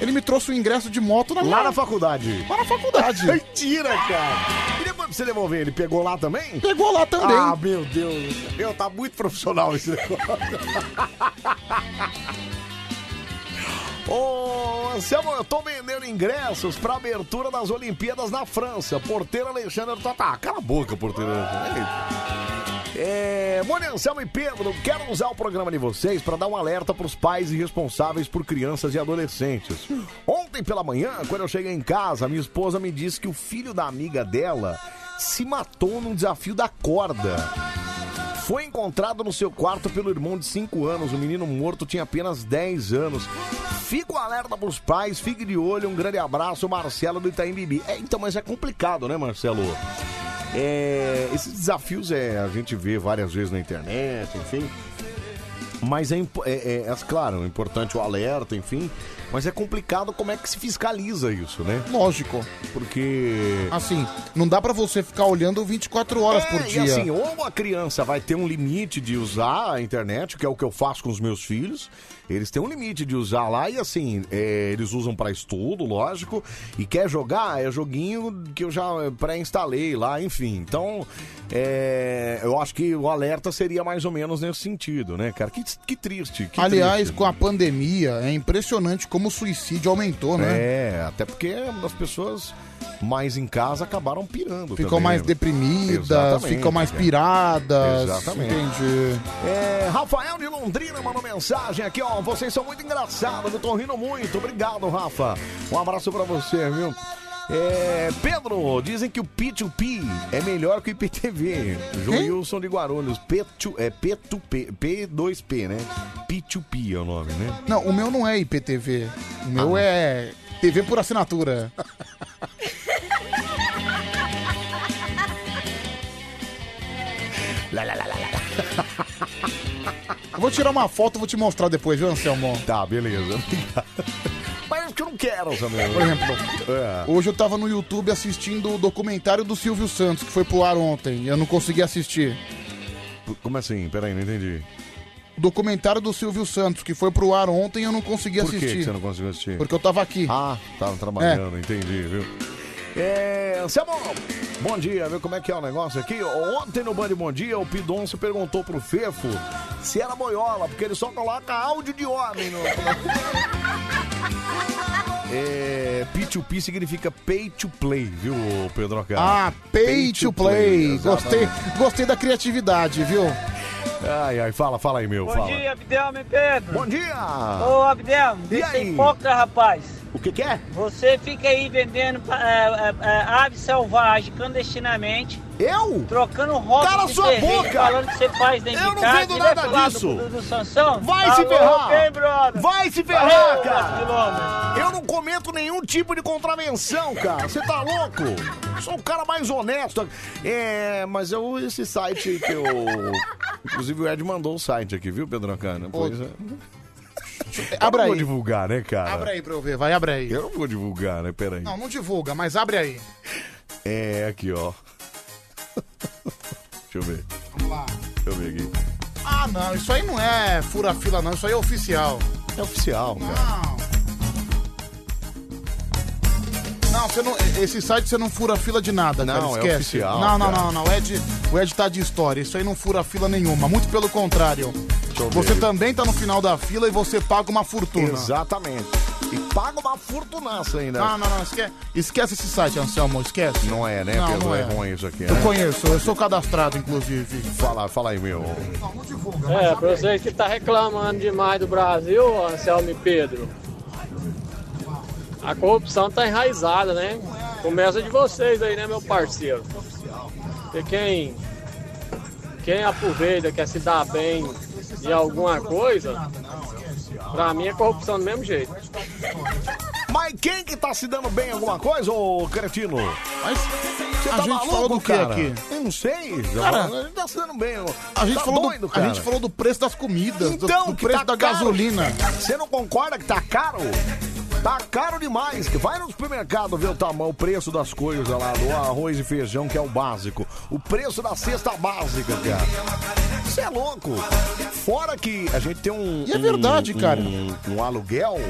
Ele me trouxe o ingresso de moto na Lá minha- na faculdade. Lá na faculdade. Mentira, cara. E depois pra você devolver, ele pegou lá também? Pegou lá também. Ah, meu Deus. Meu, tá muito profissional esse negócio. Ô, Anselmo, eu tô vendendo ingressos pra abertura das Olimpíadas na França. Porteiro Alexandre Tata. Cala a boca, porteiro. É, Anselmo e Pedro, quero usar o programa de vocês para dar um alerta para os pais e responsáveis por crianças e adolescentes. Ontem pela manhã, quando eu cheguei em casa, minha esposa me disse que o filho da amiga dela se matou num desafio da corda. Foi encontrado no seu quarto pelo irmão de 5 anos. O menino morto tinha apenas 10 anos. Fica o alerta pros pais, fique de olho. Um grande abraço, Marcelo do Itaim Bibi. É, então, mas é complicado, né, Marcelo? É, esses desafios é, a gente vê várias vezes na internet, enfim. Mas é, é, é, é, claro, é importante o alerta, enfim. Mas é complicado como é que se fiscaliza isso, né? Lógico. Porque. Assim, não dá pra você ficar olhando 24 horas por É, dia. E assim, ou a criança vai ter um limite de usar a internet, que é o que eu faço com os meus filhos. Eles têm um limite de usar lá e assim, é, eles usam pra estudo, lógico. E quer jogar, é joguinho que eu já pré-instalei lá, enfim. Então, é, eu acho que o alerta seria mais ou menos nesse sentido, né, cara? Que, que triste. Que Aliás, triste. com a pandemia, é impressionante como o suicídio aumentou, né? É, até porque as pessoas mais em casa acabaram pirando. Ficam também, mais né? deprimidas, Exatamente, ficam mais cara. piradas. Exatamente. Entendi. É, Rafael de Londrina mandou mensagem aqui, ó. Vocês são muito engraçados, eu tô rindo muito. Obrigado, Rafa. Um abraço pra você, viu? É, Pedro, dizem que o P2P é melhor que o IPTV. Joilson de Guarulhos. P2, é P2P, P2P, né? P2P é o nome, né? Não, o meu não é IPTV. O meu Ah. é TV por assinatura. Lá, lá, lá, lá, lá. Eu vou tirar uma foto e vou te mostrar depois, viu, Anselmo? Tá, beleza. É que eu não quero, Samir. Por exemplo, É. hoje eu tava no YouTube assistindo o documentário do Silvio Santos, que foi pro ar ontem, e eu não consegui assistir. Como assim? Peraí, não entendi. O documentário do Silvio Santos, que foi pro ar ontem, eu não consegui Por que assistir. que você não conseguiu assistir? Porque eu tava aqui. Ah, tava trabalhando, entendi, viu? É, Anselmo, bom dia, viu como é que é o negócio aqui? Ontem no Band Bom Dia, o Pidoncio perguntou pro Fefo se era boiola, porque ele só coloca áudio de homem no... É, P2P significa pay to play, viu, Pedro Cara? Ah, pay, to play. Gostei, exatamente. gostei da criatividade, viu? Ai, ai, fala, fala aí, meu, Bom fala. dia, Abdelme Pedro. Bom dia. Ô, Abdelme, E aí? hipócrita, rapaz. O que que é? Você fica aí vendendo é, é, é, ave selvagem clandestinamente. Eu? Trocando rótulos Cala de sua cerveja, boca! falando que você faz dentro Eu de não casa. vendo nada disso. Do, do, do Sansão? Vai Tá se ferrar! brother? Vai se ferrar, Valeu, cara! Eu não cometo nenhum tipo de contravenção, cara. Você tá louco? Sou o cara mais honesto. É, mas eu, esse site que eu. Inclusive o Ed mandou o site aqui, viu, Pedro Cana? Pois é. Abre eu não vou aí. divulgar, né, cara? Abre aí pra eu ver, vai, abre aí. Eu não vou divulgar, né? Peraí. Não, não divulga, mas abre aí. É, aqui, ó. Deixa eu ver. Vamos lá. Deixa eu ver aqui. Ah, não, isso aí não é fura-fila, não, isso aí é oficial. É oficial, cara. Não, você não, esse site você não fura fila de nada, cara, Não, é esquece. oficial, Não, não, cara. não, não, o Ed, o Ed tá de história, isso aí não fura fila nenhuma, muito pelo contrário. Você também tá no final da fila e você paga uma fortuna. Exatamente. E paga uma fortunaça ainda. Não, não, não, esquece, esquece esse site, Anselmo, esquece. Não é, né, Não, Pedro? não é. é. ruim isso aqui, Eu né? conheço, eu sou cadastrado, inclusive. Fala, fala aí, meu. É, pra vocês que tá reclamando demais do Brasil, Anselmo e Pedro. A corrupção tá enraizada, né? Começa de vocês aí, né, meu parceiro? Porque quem, quem aproveita, quer se dar bem em alguma coisa, pra mim é corrupção do mesmo jeito. Mas quem que tá se dando bem em alguma coisa, ô cretino? Mas você a tá gente maluco, falou do que cara? aqui? Eu não sei. Cara, a gente tá se dando bem. A gente, tá falou doido, do, a cara. gente falou do preço das comidas, do- Então, do, que preço tá da caro. gasolina. Você não concorda que tá caro? Tá caro demais. Vai no supermercado ver o tamanho, o preço das coisas lá, do arroz e feijão, que é o básico. O preço da cesta básica, cara. Você é louco. Fora que a gente tem um. E é um- verdade, um- cara. Um aluguel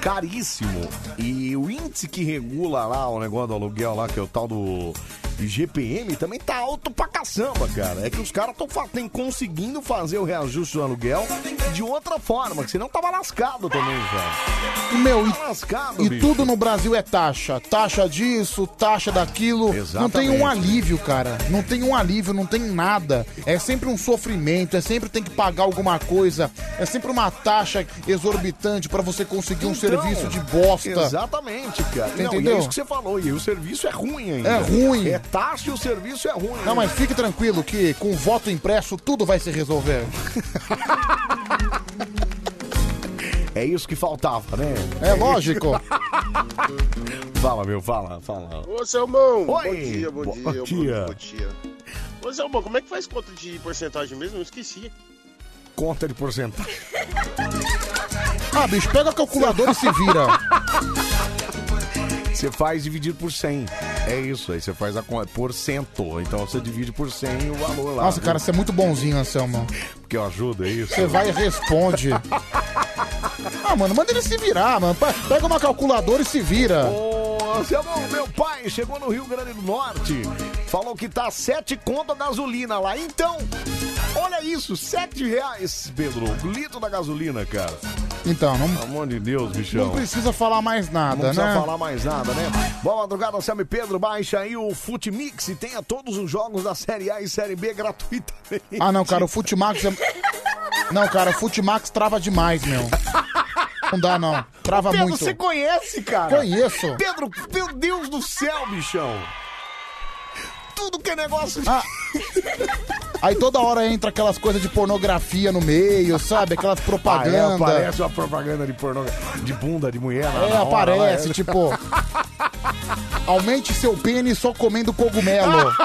caríssimo. E o índice que regula lá o negócio do aluguel lá, que é o tal do IGPM, também tá alto pra caçamba, cara. É que os caras estão conseguindo fazer o reajuste do aluguel de outra forma, que senão tava lascado também, cara. E, meu, e, lascado, e bicho. tudo no Brasil é taxa. Taxa disso, taxa daquilo. Não tem um Exatamente. alívio, cara. Não tem um alívio, não tem nada. É sempre um sofrimento, é sempre tem que pagar alguma coisa. É sempre uma taxa exorbitante pra você conseguir um Então, serviço de bosta. Exatamente, cara. Não, e entendeu? é isso que você falou. E o serviço é ruim ainda. É ruim. É taxa e o serviço é ruim. Não, mas fique tranquilo que com voto impresso tudo vai se resolver. É isso que faltava, né? É lógico. fala, meu, fala, fala. Ô, Selmão, Oi. bom dia, bom Bom dia, bom dia. bom dia. Ô, Selmão, como é que faz conta de porcentagem mesmo? Eu esqueci. Conta de porcentagem. Ah, bicho, pega a calculadora e se vira. Você faz dividir por 100. É isso, aí você faz a conta por cento. Então você divide por 100 o valor lá. Nossa, cara, você é muito bonzinho, Anselmo. Porque eu ajudo, é isso? Você vai e responde. Ah, mano, manda ele se virar, mano. Pe- Pega uma calculadora e se vira. Ô, Anselmo, meu pai chegou no Rio Grande do Norte, falou que tá sete conto a gasolina lá. Então, olha isso, sete reais, Pedro, litro da gasolina, cara. Então, não, Pelo amor de Deus, bichão. não precisa falar mais Não nada, precisa né? falar mais nada, né? Boa madrugada, Anselmo e Pedro. Baixa aí o Futimix e tenha todos os jogos da Série A e Série B gratuitamente. Ah, não, cara, o Futimax é... Não, cara, o Futimax trava demais, meu. Não dá, não. Trava Pedro, muito. você conhece, cara? Conheço. Pedro, meu Deus do céu, bichão. Tudo que é negócio de... Ah. Aí toda hora entra aquelas coisas de pornografia no meio, sabe? Aquelas Ah, é, propagandas. aparece uma propaganda de pornô, de bunda de mulher. lá É, hora, aparece, lá, é. tipo. Aumente seu pênis só comendo cogumelo.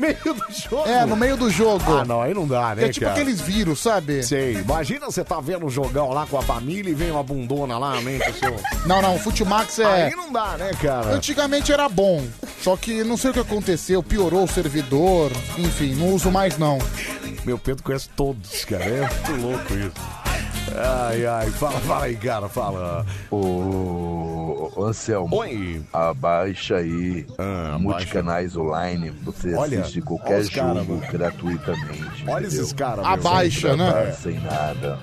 meio do jogo? É, no meio do jogo. Ah, não, aí não dá, né, é tipo cara? aqueles vírus, sabe? Sei. Imagina você tá vendo o jogão lá com a família e vem uma bundona lá, mente o seu. Não, não, o Futimax é. Aí não dá, né, cara? Antigamente era bom, só que não sei o que aconteceu, piorou o servidor, enfim, não uso mais não. Meu Pedro conhece todos, cara. É muito louco isso. Ai, ai, fala, fala aí, cara, fala. Ô, ô, Anselmo. Oi. Abaixa aí Ah, multicanais online. Você Olha, assiste qualquer cara, jogo mano. gratuitamente. Olha entendeu? esses caras. Abaixa, né? Sem nada.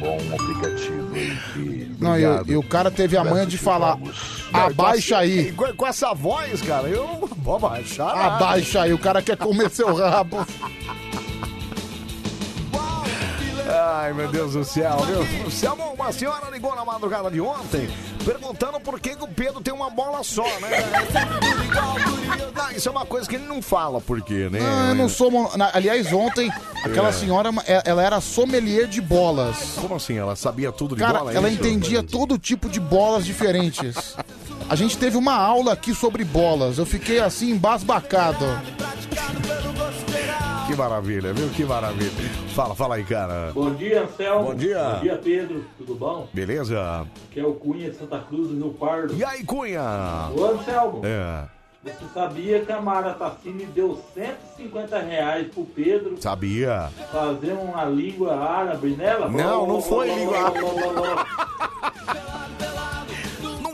Um bom aplicativo aí. que- Não, e, Obrigado. e o cara teve a manha de falar, abaixa aí, Com, com essa voz, cara, eu vou abaixar. nada. abaixa aí, o cara quer comer seu rabo. Ai, meu Deus do céu, meu. O céu, uma senhora ligou na madrugada de ontem perguntando por que, que o Pedro tem uma bola só, né? Não, isso é uma coisa que ele não fala por quê, né? Não, eu não sou. na- Aliás, ontem, aquela É. senhora, é- ela era sommelier de bolas. Como assim? Ela sabia tudo de Cara, bola? é ela isso? entendia todo tipo de bolas diferentes. A gente teve uma aula aqui sobre bolas. Eu fiquei assim, embasbacado. Que maravilha, viu? Que maravilha. Fala, fala aí, cara. Bom dia, Anselmo. Bom dia. Bom dia, Pedro. Tudo bom? Beleza? Que é o Cunha de Santa Cruz do Rio Pardo. E aí, Cunha? Ô, Anselmo. É, Você sabia que a Mara Tassini deu 150 reais pro Pedro sabia. fazer uma língua árabe nela? Não, não foi língua Não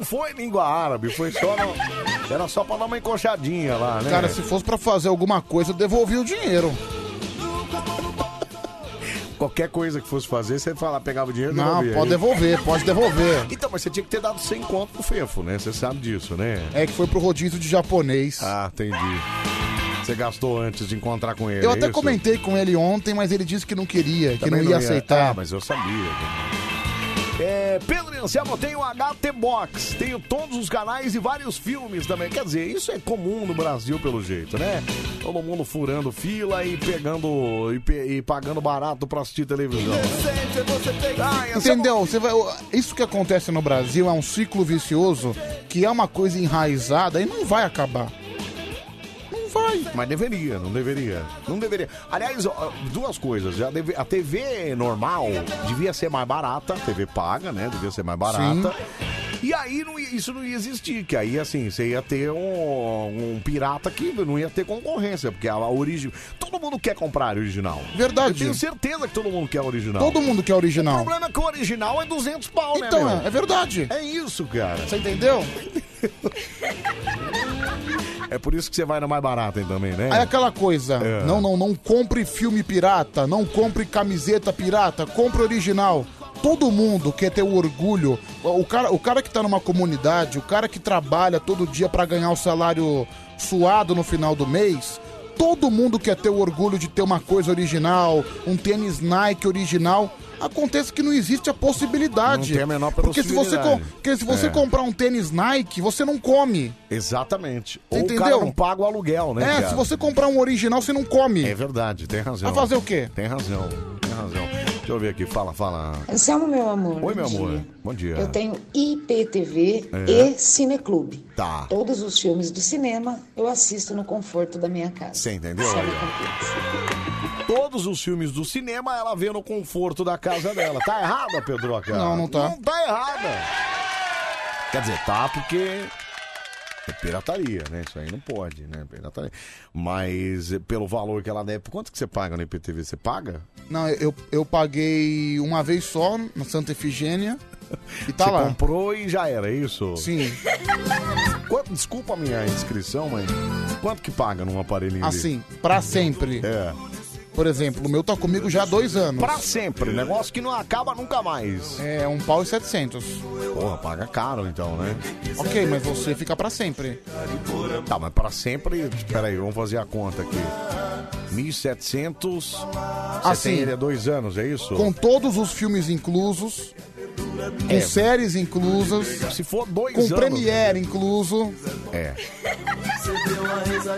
foi língua árabe, foi só. no- Era só pra dar uma encoxadinha lá, né? Cara, se fosse pra fazer alguma coisa, eu devolvi o dinheiro. Qualquer coisa que fosse fazer, você falar, pegava o dinheiro e Não, devolvia. pode devolver, pode devolver. Então, mas você tinha que ter dado 100 conto pro Fefo, né? Você sabe disso, né? É que foi pro rodízio de japonês. Ah, entendi. Você gastou antes de encontrar com ele. Eu é até isso? comentei com ele ontem, mas ele disse que não queria, que Também não ia aceitar. Ah, mas eu sabia. É, Pedro e Anselmo, eu tenho HT Box, tenho todos os canais e vários filmes também. Quer dizer, isso é comum no Brasil pelo jeito, né? Todo mundo furando fila e pegando e, pe- e pagando barato pra assistir televisão. né? Anselmo, Entendeu? Você vai, isso que acontece no Brasil é um ciclo vicioso que é uma coisa enraizada e não vai acabar. Vai. Mas deveria, não deveria. Não deveria. Aliás, ó, duas coisas. Já deve- a TV normal devia ser mais barata, a TV paga, né? Devia ser mais barata. E aí não ia- isso não ia existir, que aí assim, você ia ter um, um pirata que não ia ter concorrência, porque a origem. Todo mundo quer comprar a original. Verdade. Eu tenho certeza que todo mundo quer a original. Todo mundo quer O original. problema é que o original é 200 pau, né? Então, meu? é, é verdade. É isso, cara. Você entendeu? É por isso que você vai na mais barata aí também, né? Aí aquela coisa, É. não, não, não compre filme pirata, não compre camiseta pirata, compre original. Todo mundo quer ter o orgulho. O cara, o cara que tá numa comunidade, o cara que trabalha todo dia pra ganhar o salário suado no final do mês, todo mundo quer ter o orgulho de ter uma coisa original, um tênis Nike original. Acontece que não existe a possibilidade. Não tem a menor porque se você, com- porque se você É. comprar um tênis Nike, você não come. Exatamente. Você Ou o cara entendeu? não paga o aluguel, né? é, cara? se você comprar um original, você não come. É verdade, tem razão. Vai fazer o quê? Tem razão, tem razão. Deixa eu ver aqui, fala, fala. Anselmo, meu amor. Oi, bom meu amor. dia. Bom dia. Eu tenho IPTV É. e Cineclube. Tá. Todos os filmes do cinema eu assisto no conforto da minha casa. Você entendeu? Sabe Olha. Todos os filmes do cinema ela vê no conforto da casa dela. Tá errada, Pedroca? Não, não tá. Não tá errada. Quer dizer, tá porque é pirataria, né? Isso aí não pode, né? Pirataria. Mas eh, pelo valor que ela deve, quanto que você paga no IPTV? Você paga? Não, eu, eu paguei uma vez só na Santa Efigênia e tá você lá. comprou e já era, é isso? Sim. Quanto, desculpa a minha inscrição, mas quanto que paga num aparelhinho desse? Assim, pra sempre. É. Por exemplo, o meu tá comigo já há dois anos. Pra sempre, negócio que não acaba nunca mais. É, um pau e setecentos. Porra, paga caro então, né? Ok, mas você fica pra sempre. Tá, mas pra sempre. Peraí, vamos fazer a conta aqui. 1.700. Você Assim, tem ele há dois anos, é isso? Com todos os filmes inclusos, com É. séries inclusas, Se for dois com anos. Premiere incluso. É.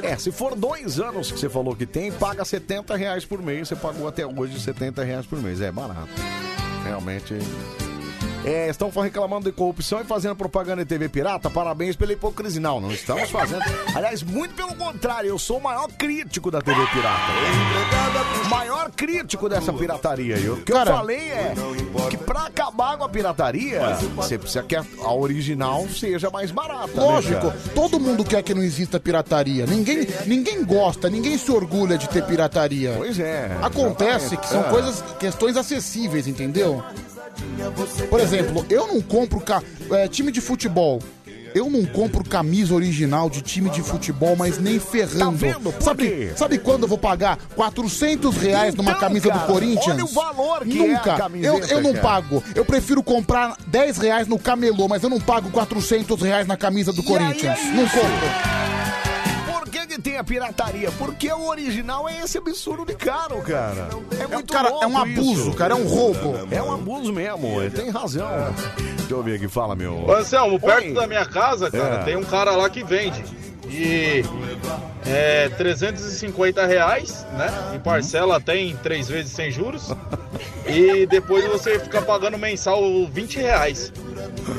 É, se for dois anos que você falou que tem, paga 70 reais por mês. Você pagou até hoje 70 reais por mês. É barato. Realmente. É, estão reclamando de corrupção e fazendo propaganda em TV pirata. Parabéns pela hipocrisia. Não, não estamos fazendo. Aliás, muito pelo contrário, eu sou o maior crítico da TV pirata. O maior crítico dessa pirataria. E O que eu falei é que pra acabar com a pirataria, você precisa que a, a original seja mais barata. né, Lógico, cara? todo mundo quer que não exista pirataria. Ninguém, ninguém gosta, ninguém se orgulha de ter pirataria. Pois é. Acontece que são É. coisas, questões acessíveis, entendeu? Por exemplo, eu não compro ca- é, time de futebol. Eu não compro camisa original de time de futebol, mas nem ferrando. Tá vendo? Por sabe, quê? sabe quando eu vou pagar 400 reais numa Então, camisa cara, do Corinthians? olha o valor que é a Nunca. camiseta, eu, eu não cara. pago. Eu prefiro comprar 10 reais no camelô, mas eu não pago 400 reais na camisa do Corinthians. aí é não compro. Tem a pirataria? Porque o original é esse absurdo de caro, cara. É muito cara, louco é um abuso, isso. cara, é um roubo. É um abuso mesmo, ele tem razão. Deixa eu ver aqui, fala, meu. Ô Anselmo, perto Oi. da minha casa, cara, É. tem um cara lá que vende. E é 350 reais, né? Em parcela tem três vezes sem juros. E depois você fica pagando mensal 20 reais.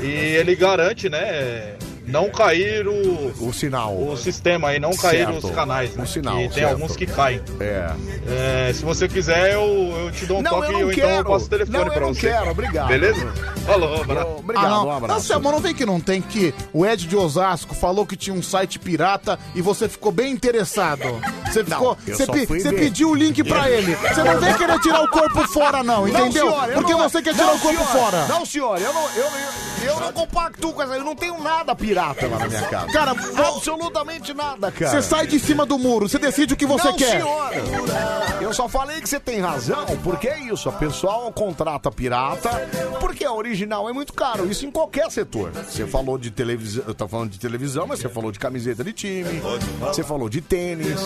E ele garante, né? Não cair o, o sinal. O sistema aí, não cair Certo. os canais. Né? O sinal, E tem certo. alguns que caem. É. É, se você quiser, eu, eu te dou um Não, toque eu não ou então eu quero. passo o telefone Não, eu pra você. quero, obrigado. Beleza? Falou, abraço. Obrigado, ah, não. um abraço. Anselmo, não vem que não tem que o Ed de Osasco falou que tinha um site pirata e você ficou bem interessado. Você ficou, eu você, pe- você pediu o link pra ele. Você não vem querer tirar o corpo fora não, entendeu? senhor, eu Porque não- você quer tirar não, o corpo senhor. fora. Não, senhor, eu não, eu, eu, eu não compactuo com essa. Eu não tenho nada pirata lá na minha casa. Cara, absolutamente nada, cara. Você sai de cima do muro, você decide o que você não, quer. senhor. Eu só falei que você tem razão, porque é isso. A pessoal contrata pirata, porque a original é muito caro. Isso em qualquer setor. Você falou de televisão, eu tô falando de televisão, mas você falou de camiseta de time, você falou de tênis.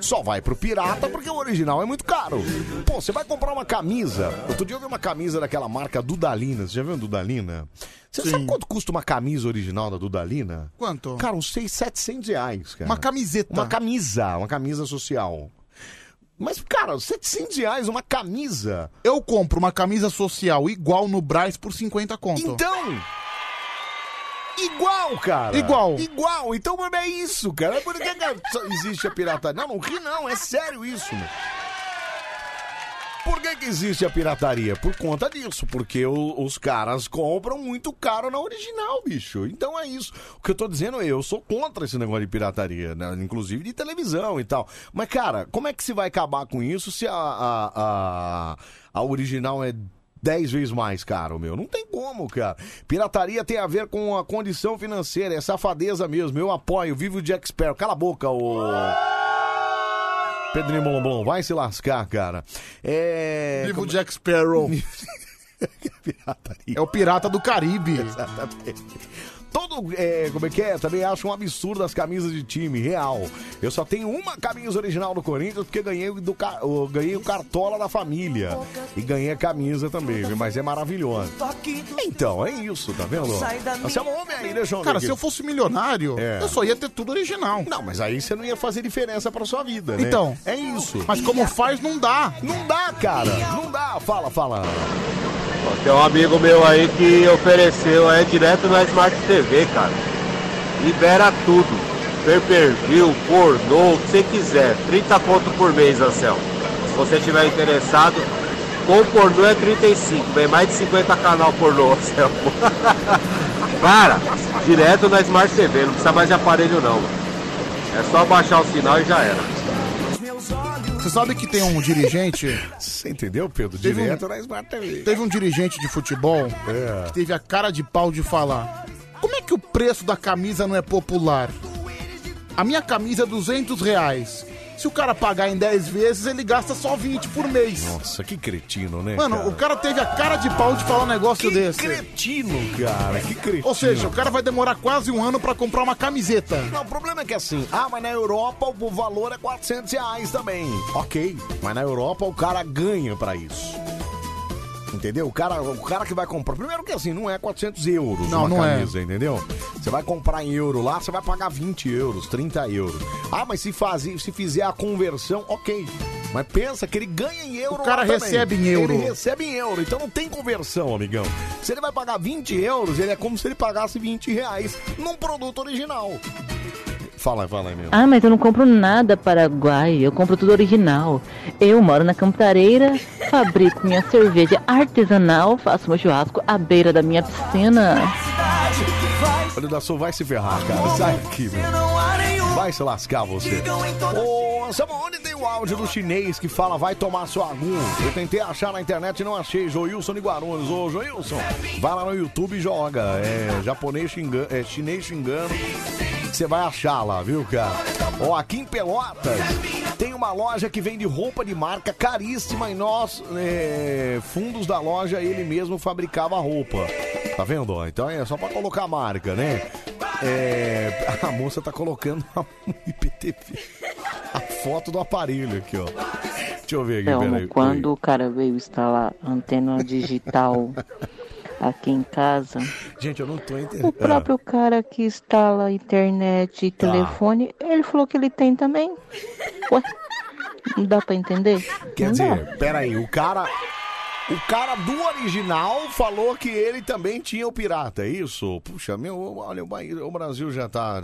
Só vai pro pirata porque o original é muito caro. Pô, você vai comprar uma camisa. Outro dia eu vi uma camisa daquela marca Dudalina. Você já viu Dudalina? Você sabe quanto custa uma camisa original da Dudalina? Quanto? Cara, uns 6, 700 reais, cara. Uma camiseta. Uma camisa, uma camisa social. Mas, cara, 700 reais uma camisa. Eu compro uma camisa social igual no Braz por 50 conto. Então... Igual, cara. Igual. Igual. Então, mano, é isso, cara. Por que, que só existe a pirataria? Não, não ri não. É sério isso, meu. Por que, que existe a pirataria? Por conta disso, porque o- os caras compram muito caro na original, bicho. Então é isso. O que eu tô dizendo é, eu sou contra esse negócio de pirataria, né? inclusive de televisão e tal. Mas, cara, como é que se vai acabar com isso se a, a, a, a original é 10 vezes mais caro, meu? Não tem como, cara. Pirataria tem a ver com a condição financeira, é safadeza mesmo. Eu apoio, vivo o Jack Sparrow. Cala a boca, ô... Pedrinho Blomblom, vai se lascar, cara. É. Viva o Jack Sparrow. É o pirata do Caribe. Exatamente. Todo, é, como é que é? Também acho um absurdo as camisas de time, real. Eu só tenho uma camisa original do Corinthians porque ganhei, do, eu ganhei o cartola da família. E ganhei a camisa também, viu? mas é maravilhosa. Então, é isso, tá vendo? Você é um homem aí, né, João? Cara, se eu fosse milionário, É. eu só ia ter tudo original. Não, mas aí você não ia fazer diferença pra sua vida, né? Então. É isso. Mas como faz, não dá. Não dá, cara. Não dá. Fala, fala. Tem um amigo meu aí que ofereceu é direto na Smart TV, cara. Libera tudo. Pay per view, pornô, o que você quiser. 30 conto por mês, Anselmo. Se você estiver interessado, com pornô é 35. Vem mais de 50 canal pornô, Anselmo. cara, direto na Smart TV, não precisa mais de aparelho não. É só baixar o sinal e já era. Você sabe que tem um dirigente. Você entendeu, Pedro? Teve um- Direto Smart TV. Teve um dirigente de futebol É. que teve a cara de pau de falar: Como é que o preço da camisa não é popular? A minha camisa é 200 reais. Se o cara pagar em 10 vezes, ele gasta só 20 por mês. Nossa, que cretino, né? Mano, o cara teve a cara de pau de falar um negócio desse. cretino, cara, que cretino. Ou seja, o cara vai demorar quase um ano pra comprar uma camiseta. Não, o problema é que assim, ah, mas na Europa o valor é 400 reais também. Ok, mas na Europa o cara ganha pra isso. Entendeu? O cara, o cara que vai comprar. Primeiro que assim, não é 400 euros Não, uma não é. camisa, entendeu? Você vai comprar em euro lá, você vai pagar 20 euros, 30 euros. Ah, mas se, fazer, se fizer a conversão, ok. Mas pensa que ele ganha em euro O cara lá também. recebe em euro. Ele recebe em euro, então não tem conversão, amigão. Se ele vai pagar 20 euros, ele é como se ele pagasse 20 reais num produto original. Fala, fala aí, meu. Ah, mas eu não compro nada Paraguai, eu compro tudo original. Eu moro na Cantareira, fabrico minha cerveja artesanal, faço meu churrasco à beira da minha piscina. Olha, da Sul vai se ferrar, cara. Sai aqui, meu. Vai se lascar você. Ô, onde tem o áudio do chinês que fala vai tomar sua agum? Eu tentei achar na internet e não achei. Joilson de Guarulhos. Ô, Joilson, vai lá no YouTube e joga. É japonês xingando, é chinês xingando. Você vai achar lá, viu, cara? Ó, aqui em Pelotas tem uma loja que vende roupa de marca caríssima e nós, é, fundos da loja, ele mesmo fabricava a roupa. Tá vendo? ó? Então é só pra colocar a marca, né? É, a moça tá colocando a IPTV, a foto do aparelho aqui, ó. Deixa eu ver aqui, Selmo, peraí. quando o cara veio instalar antena digital aqui em casa, Gente, eu não tô entendendo. o próprio cara que instala internet e Tá. telefone, ele falou que ele tem também. Ué, não dá pra entender? Quer Não dizer, dá. peraí, o cara. O cara do original falou que ele também tinha o pirata, é isso? Puxa, meu, olha, o Brasil já tá.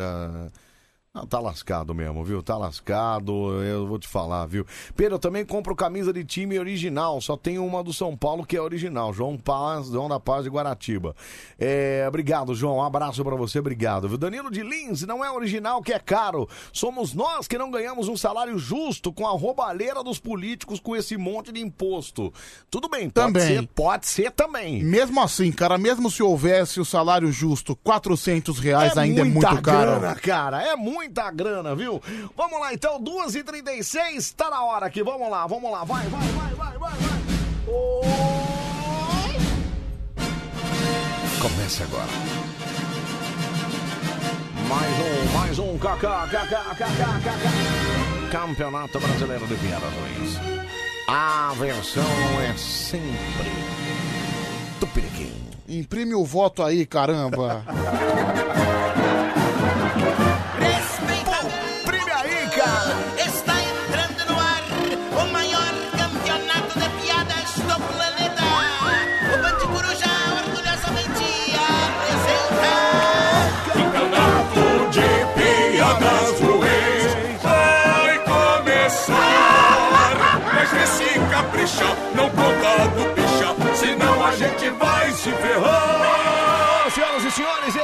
Ah, Tá lascado mesmo, viu? Tá lascado, eu vou te falar, viu? Pedro, eu também compro camisa de time original, só tem uma do São Paulo que é original, João Paz, João da Paz de Guaratiba. É, obrigado, João, um abraço pra você, obrigado, viu? Danilo de Lins, não é original que é caro, somos nós que não ganhamos um salário justo com a roubalheira dos políticos com esse monte de imposto. Tudo bem, pode Também. ser, pode ser também. Mesmo assim, cara, mesmo se houvesse o salário justo, 400 reais ainda é muito caro. grana, cara. É muita grana, viu? Vamos lá, então, 2h36, tá na hora aqui. Vamos lá, vamos lá. Vai, vai, vai, vai, vai, vai. Começa agora. Mais um, mais um KKKKKKK. Campeonato Brasileiro de Piadas Ruins. A versão é sempre Tupiniquim. Imprime o voto aí, caramba.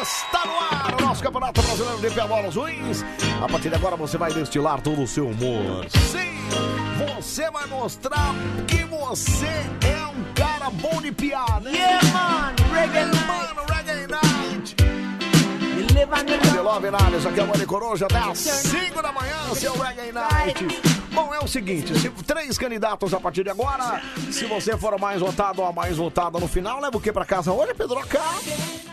está no ar o nosso Campeonato Brasileiro de Pelotas Ruins. A partir de agora você vai destilar todo o seu humor. Sim, você vai mostrar que você é um cara bom de piada. Yeah, man, reggae Mano, reggae night. Love Night, isso aqui é o Mani Coruja, até às 5 da manhã, seu Reggae Night. Bom, é o seguinte, se três candidatos a partir de agora, se você for o mais votado ou a mais votada no final, leva o que pra casa hoje, Pedro K?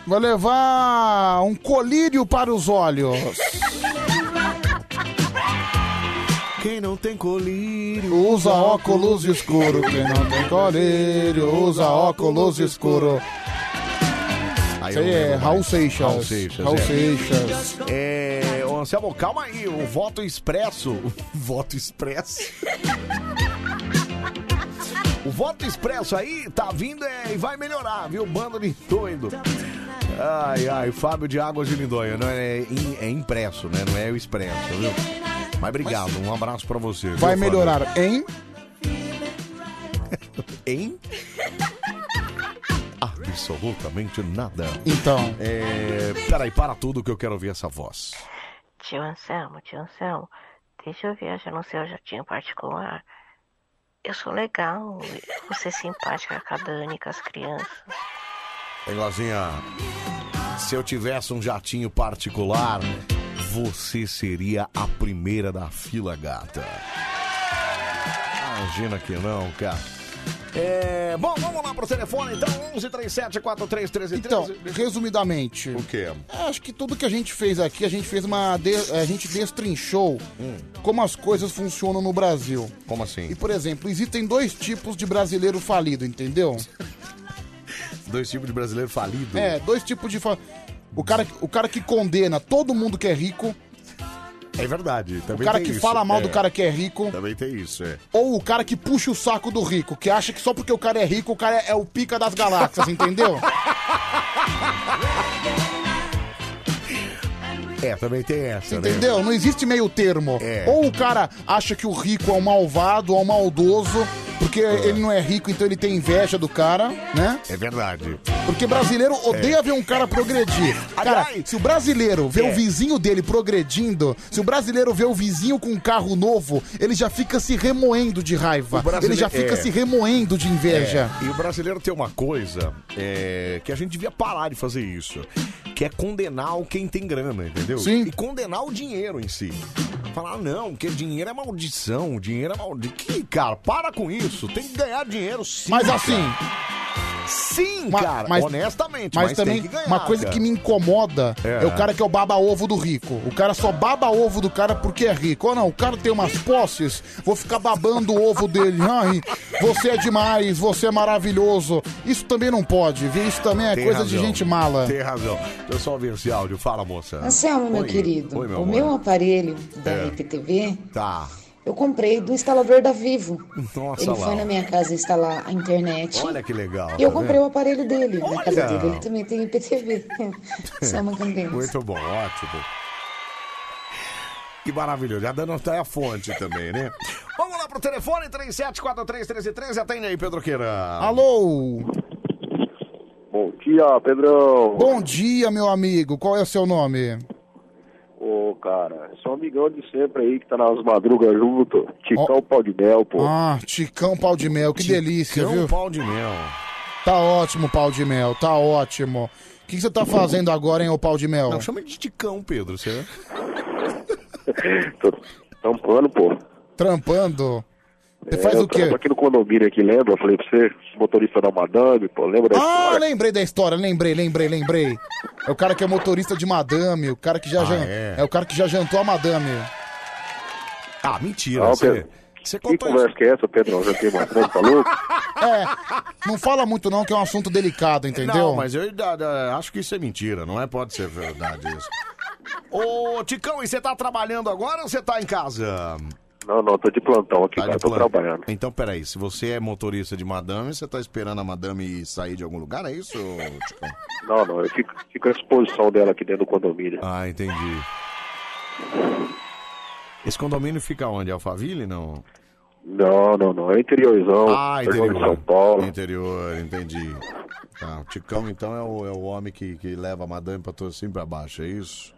Vai levar um colírio para os olhos. Quem não tem colírio Usa óculos escuro. Quem não tem colírio, usa óculos escuro. Aí Isso aí é Raul. Seixas. Raul Seixas. Raul é. Seixas. É, ô, Anselmo, calma aí, o voto expresso. O voto expresso. O voto expresso aí tá vindo é, e vai melhorar, viu? Bando de doido. Ai, ai, Fábio de Águas de Lindóia, não é, é impresso, né? Não é o expresso, viu? Mas obrigado, um abraço pra você. viu, Vai Fábio? melhorar, hein? Hein? Absolutamente nada. Então. É. Peraí, para tudo que eu quero ouvir essa voz. Tio Anselmo, tio Anselmo, deixa eu viajar no seu jatinho particular. Eu sou legal, você é simpática com a Dani, com as crianças. Hein, Lazinha? Se eu tivesse um jatinho particular, você seria a primeira da fila, gata. Imagina que não, cara. É, bom, vamos lá pro telefone, então, 1137-4313. Então, resumidamente. O quê? Acho que tudo que a gente fez aqui, a gente fez uma. de- a gente destrinchou como as coisas funcionam no Brasil. Hum. Como assim? E, por exemplo, existem dois tipos de brasileiro falido, entendeu? Dois tipos de brasileiro falido. É, dois tipos de. Fa... O, cara, o cara que condena todo mundo que é rico É verdade. O Também cara tem que isso, fala mal é. do cara que é rico. Também tem isso, é. Ou o cara que puxa o saco do rico, que acha que só porque o cara é rico, o cara é, é o pica das galáxias, entendeu? É, também tem essa, né? Entendeu? Não existe meio termo. É. Ou o cara acha que o rico é um malvado ou um maldoso, porque ele não é rico, então ele tem inveja do cara, né? É verdade. Porque brasileiro odeia ver um cara progredir. Cara, se o brasileiro vê É. o vizinho dele progredindo, se o brasileiro vê o vizinho com um carro novo, ele já fica se remoendo de raiva. O brasile- Ele já fica é. se remoendo de inveja. É, e o brasileiro tem uma coisa é, que a gente devia parar de fazer isso. Que é condenar o quem tem grana, entendeu? Sim. E condenar o dinheiro em si. Falar, não, que dinheiro é maldição, dinheiro é maldição. Que, cara, para com isso. Tem que ganhar dinheiro sim. Mas cara. Sim, Ma- cara, mas- honestamente. Mas, Mas, também, tem que ganhar, uma coisa cara. que me incomoda é. É. o cara que é o baba-ovo do rico. O cara só baba ovo do cara porque é rico. Ou não, o cara tem umas posses, vou ficar babando o ovo dele. Ai, você é demais, você é maravilhoso. Isso também não pode, viu? Isso também é Tem coisa de razão, gente mala. Tem razão. Deixa eu só ouvir esse áudio. Fala, moça. Anselmo, meu Oi. querido, Oi, meu o amor. meu aparelho da É. IPTV Tá. Eu comprei do instalador da Vivo. Nossa, Ele lá. foi na minha casa instalar a internet. Olha que legal. E eu tá comprei vendo? o aparelho dele. Na casa Olha. dele ele também tem IPTV. Selma Campinas. Muito bom, ótimo. Que maravilhoso. Já dando até a fonte também, né? Vamos lá pro telefone, 37431313. Atende aí, Pedro Queira. Alô? Bom dia, Pedrão. Bom dia, meu amigo. Qual é o seu nome? Ô, cara, sou amigão de sempre aí que tá nas madrugas junto. Ticão Pau de Mel, pô. Ah, Ticão Pau de Mel, que delícia, Ticão viu? Pau de Mel. Tá ótimo, Pau de Mel, tá ótimo. O que que você tá fazendo agora, hein, ô Pau de Mel? Não, chama de Ticão, Pedro. Você... Tô tampando, pô. Trampando? Você É, faz eu o quê? aqui no condomínio aqui, lembra? Eu falei pra você, motorista da Madame, pô, lembra da Ah, história? lembrei da história, lembrei, lembrei, lembrei. É o cara que é motorista de madame, o cara que já Ah, jan- é? é o cara que já jantou a madame. Ah, mentira. Não, você... Pedro. Você Que conversa que é essa, Pedrão? Já tem mais tá louco? É, não fala muito não, que é um assunto delicado, entendeu? Não, mas eu da- da- acho que isso é mentira, não é? Pode ser verdade isso. Ô, Ticão, e você tá trabalhando agora ou você tá em casa? Não, não, tô de plantão aqui, Tá cara, tô plano. trabalhando. Então, peraí, se você é motorista de madame, você tá esperando a madame sair de algum lugar, é isso, Ticão? Não, não, eu fico, fico à disposição dela aqui dentro do condomínio. Ah, entendi. Esse condomínio fica onde? Alphaville, não? Não, não, não, é interiorzão. Ah, interior. São Paulo. Interior, entendi. Tá, o Ticão, então, é o, é o homem que, que leva a madame pra e pra baixo, é isso?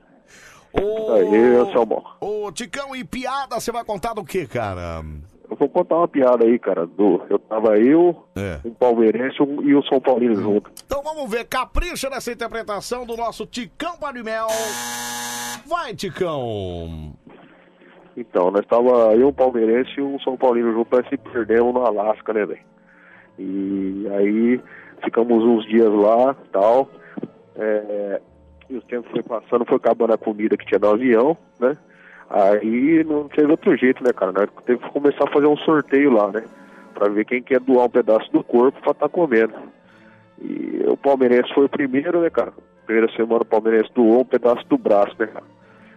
Aí, Anselmo. Ô, Ticão, e piada você vai contar do que, cara? Eu vou contar uma piada aí, cara. Do, eu tava eu, É. um palmeirense um- e o São Paulino junto. Então vamos ver, capricha nessa interpretação do nosso Ticão Parimel. Vai, Ticão. Então, nós tava eu, um palmeirense e um São Paulino junto, nós se perdemos no Alasca, né, velho? E aí ficamos uns dias lá tal. É, e o tempo foi passando, foi acabando a comida que tinha no avião, né? Aí não teve outro jeito, né, cara? Nós teve que começar a fazer um sorteio lá, né? Pra ver quem quer doar um pedaço do corpo pra estar comendo. E o palmeirense foi o primeiro, né, cara? Primeira semana o palmeirense doou um pedaço do braço, né, cara?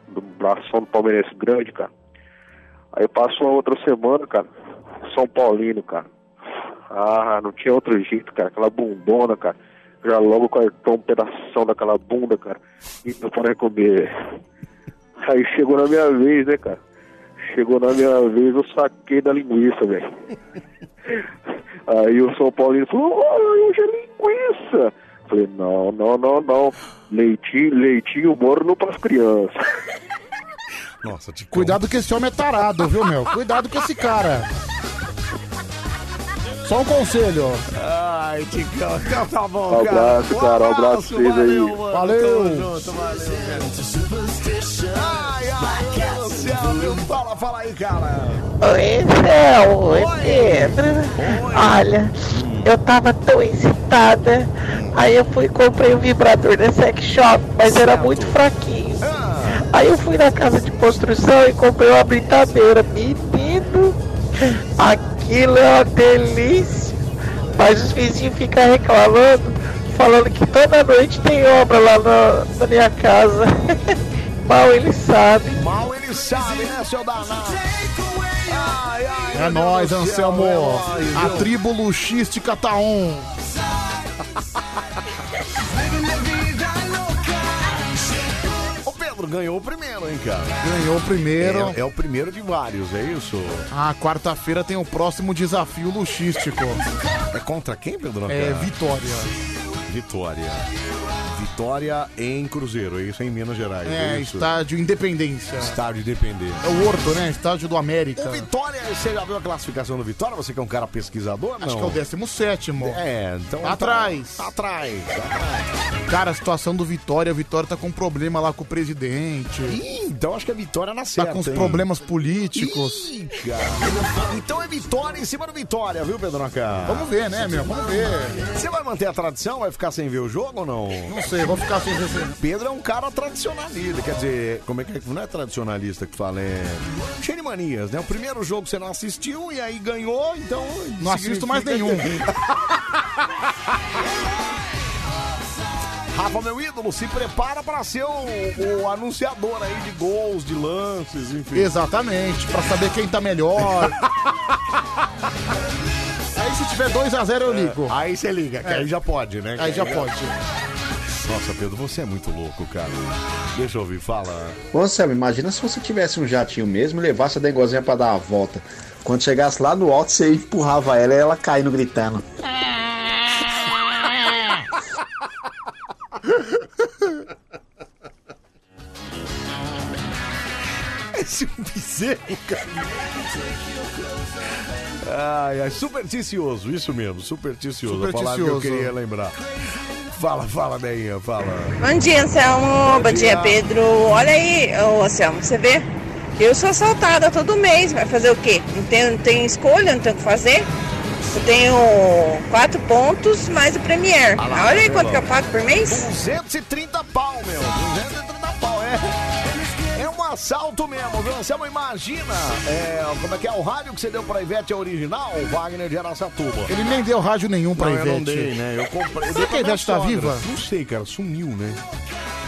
Do bração do palmeirense grande, cara. Aí passou a outra semana, cara. São Paulino, cara. Ah, não tinha outro jeito, cara. Aquela bundona, cara. Já logo cortou um pedação daquela bunda, cara. E não para comer. Aí chegou na minha vez, né, cara? Chegou na minha vez, eu saquei da linguiça, velho. Aí o São Paulino falou, olha, hoje é linguiça. Falei, não, não, não, não. Leitinho, leitinho morno pras crianças. Nossa, Ticão. Cuidado que esse homem é tarado, viu, meu? Cuidado com esse cara. Só um conselho. Ai, Ticão, então tá bom, Um abraço, cara. Um abraço pra vocês aí. mano. Valeu. Tamo junto, valeu, cara. Ai, ai, meu céu, meu. Fala, fala aí, cara. Oi, Céu, oi, Pedro. Olha, eu tava tão excitada. Aí eu fui e comprei um vibrador da sex shop, mas era muito fraquinho. Aí eu fui na casa de construção e comprei uma britadeira. Menino, aquilo é uma delícia. Mas os vizinhos ficam reclamando, falando que toda noite tem obra lá na, na minha casa. Mal ele sabe. Mal ele sabe, né, seu danado? Ai, ai, É meu nóis, céu, Anselmo. é nóis, A tribo luxística tá on. O Pedro ganhou o primeiro, hein, cara? Ganhou o primeiro. É, é o primeiro de vários, é isso? Ah, quarta-feira tem o próximo desafio luxístico. É contra quem, Pedro? É Vitória. Vitória. Vitória em Cruzeiro, é isso em Minas Gerais. É, isso? estádio Independência. Estádio Independência. É o Horto, né? Estádio do América. O Vitória, você já viu a classificação do Vitória? Você que é um cara pesquisador? Acho não? que é o 17. É, então. Tá atrás. Tá atrás. Tá atrás. Cara, a situação do Vitória, o Vitória tá com problema lá com o presidente. Ih, então acho que a Vitória na Tá com os problemas políticos. Ih, cara. Então é Vitória em cima do Vitória, viu, Pedro Nacá? Vamos ver, né, meu? Vamos ver. Você vai manter a tradição? Vai ficar sem ver o jogo ou não? Não sei, vou ficar sem se- Pedro é um cara tradicionalista, quer dizer, como é que é? Não é tradicionalista que fala, é cheio de manias, né? O primeiro jogo você não assistiu e aí ganhou, então... Não assisto mais nenhum. Rafa, meu ídolo, se prepara pra ser o, o anunciador aí de gols, de lances, enfim. Exatamente, pra saber quem tá melhor. Aí se tiver 2x0 eu ligo. Aí você liga, que É. aí já pode, né? Aí Que já pode. Nossa, Pedro, você é muito louco, cara. Deixa eu ouvir, fala. Ô Anselmo, imagina se você tivesse um jatinho mesmo e levasse a dengozinha pra dar uma volta. Quando chegasse lá no alto, você empurrava ela e ela caindo gritando. Esse é um bezerro, cara. Ai, ai, supersticioso, isso mesmo, supersticioso. A palavra que eu queria lembrar. Fala, fala, Deinha, fala. Bom dia, Anselmo. Bom, dia, Pedro. Olha aí, ô Anselmo, você vê? Eu sou assaltada todo mês. Vai fazer o quê? Não tem, não tem escolha, não tem o que fazer. Eu tenho quatro pontos mais o Premier. Ah lá, Olha aí quanto que eu pago por mês. 230 pau, meu. 230 pau, é. Assalto mesmo, viu? Anselmo, imagina é, como é que é o rádio que você deu pra Ivete é original, o Wagner de Araçatuba. Ele nem deu rádio nenhum pra não, Ivete. eu não dei, né? Eu comprei. Será que a Ivete tá viva? Não sei, cara, sumiu, né?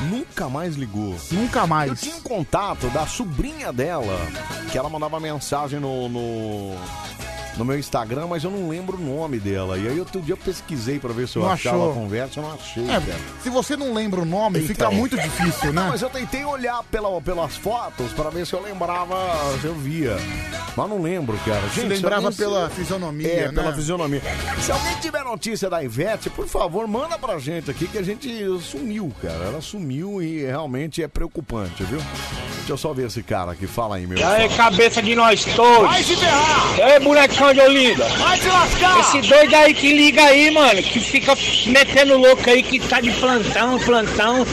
Nunca mais ligou. Nunca mais. Eu tinha um contato da sobrinha dela, que ela mandava mensagem no, no, no meu Instagram, mas eu não lembro o nome dela. E aí outro dia eu pesquisei pra ver se eu Não achava achou? a conversa, eu não achei, É, cara. se você não lembra o nome, fica Então. muito difícil, Não, né? mas eu tentei olhar pela, pelas fotos pra ver se eu lembrava, se eu via. Mas não lembro, cara. Se Gente, lembrava alguém pela fisionomia, É, né? pela fisionomia. Se alguém tiver notícia da Ivete, por favor, manda pra gente aqui que a gente sumiu, cara. Ela sumiu e realmente é preocupante, viu? Deixa eu só ver esse cara aqui. Fala aí, meu. E aí, Fala. cabeça de nós todos. Vai se ferrar! E aí, bonecão de Olinda. Vai se lascar! Esse doido aí que liga aí, mano, que fica metendo louco aí, que tá de plantão, plantão.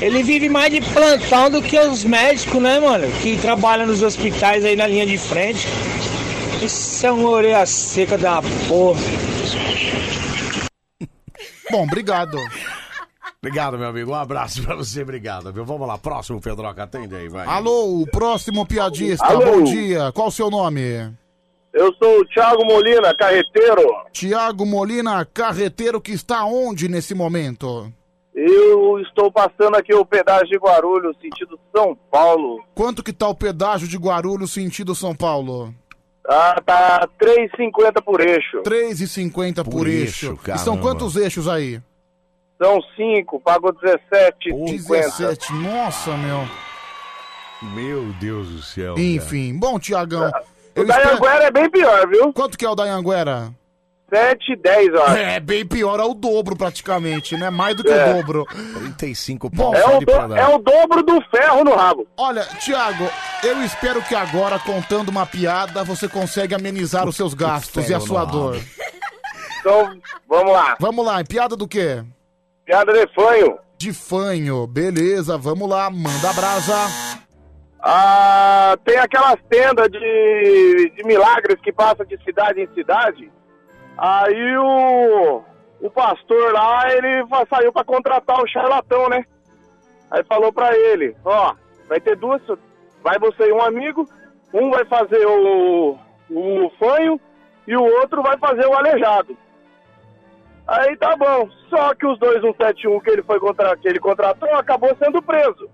Ele vive mais de plantão do que os médicos, né, mano? Que trabalham nos hospitais aí na linha de frente. Isso é uma orelha seca da porra. Bom, obrigado. Obrigado, meu amigo. Um abraço pra você, obrigado, viu? Vamos lá, próximo, Pedroca, atende aí, vai. Alô, o próximo piadista, Alô. bom dia. Qual o seu nome? Eu sou o Thiago Molina, carreteiro. Tiago Molina, carreteiro que está onde nesse momento? Eu estou passando aqui o pedágio de Guarulhos, sentido São Paulo. Quanto que tá o pedágio de Guarulhos sentido São Paulo? Ah, tá 3,50 por eixo. 3,50 por, Por eixo. eixo, E são quantos eixos aí? São 5, pagou 17,50. 17. Nossa, meu. Meu Deus do céu. cara. Enfim, bom, Tiagão. O da Anguera é bem pior, viu? Quanto que é o da Anguera? 7,10, eu acho. É, bem pior, é o dobro praticamente, né? Mais do que É. o dobro. 35 Bom, É o, do- é o dobro do ferro no rabo. Olha, Tiago, eu espero que agora, contando uma piada, você consiga amenizar os seus gastos e a sua dor. Então, vamos lá. Vamos lá, piada do quê? Piada de fanho. De fanho, beleza, vamos lá, manda brasa. Ah, tem aquelas tendas de, de milagres que passam de cidade em cidade. Aí o, o pastor lá, ele saiu pra contratar o charlatão, né? Aí falou pra ele, ó, vai ter duas, vai você e um amigo, um vai fazer o, o fanho e o outro vai fazer o aleijado. Aí tá bom, só que os dois 171 que ele foi contra, que ele contratou acabou sendo preso.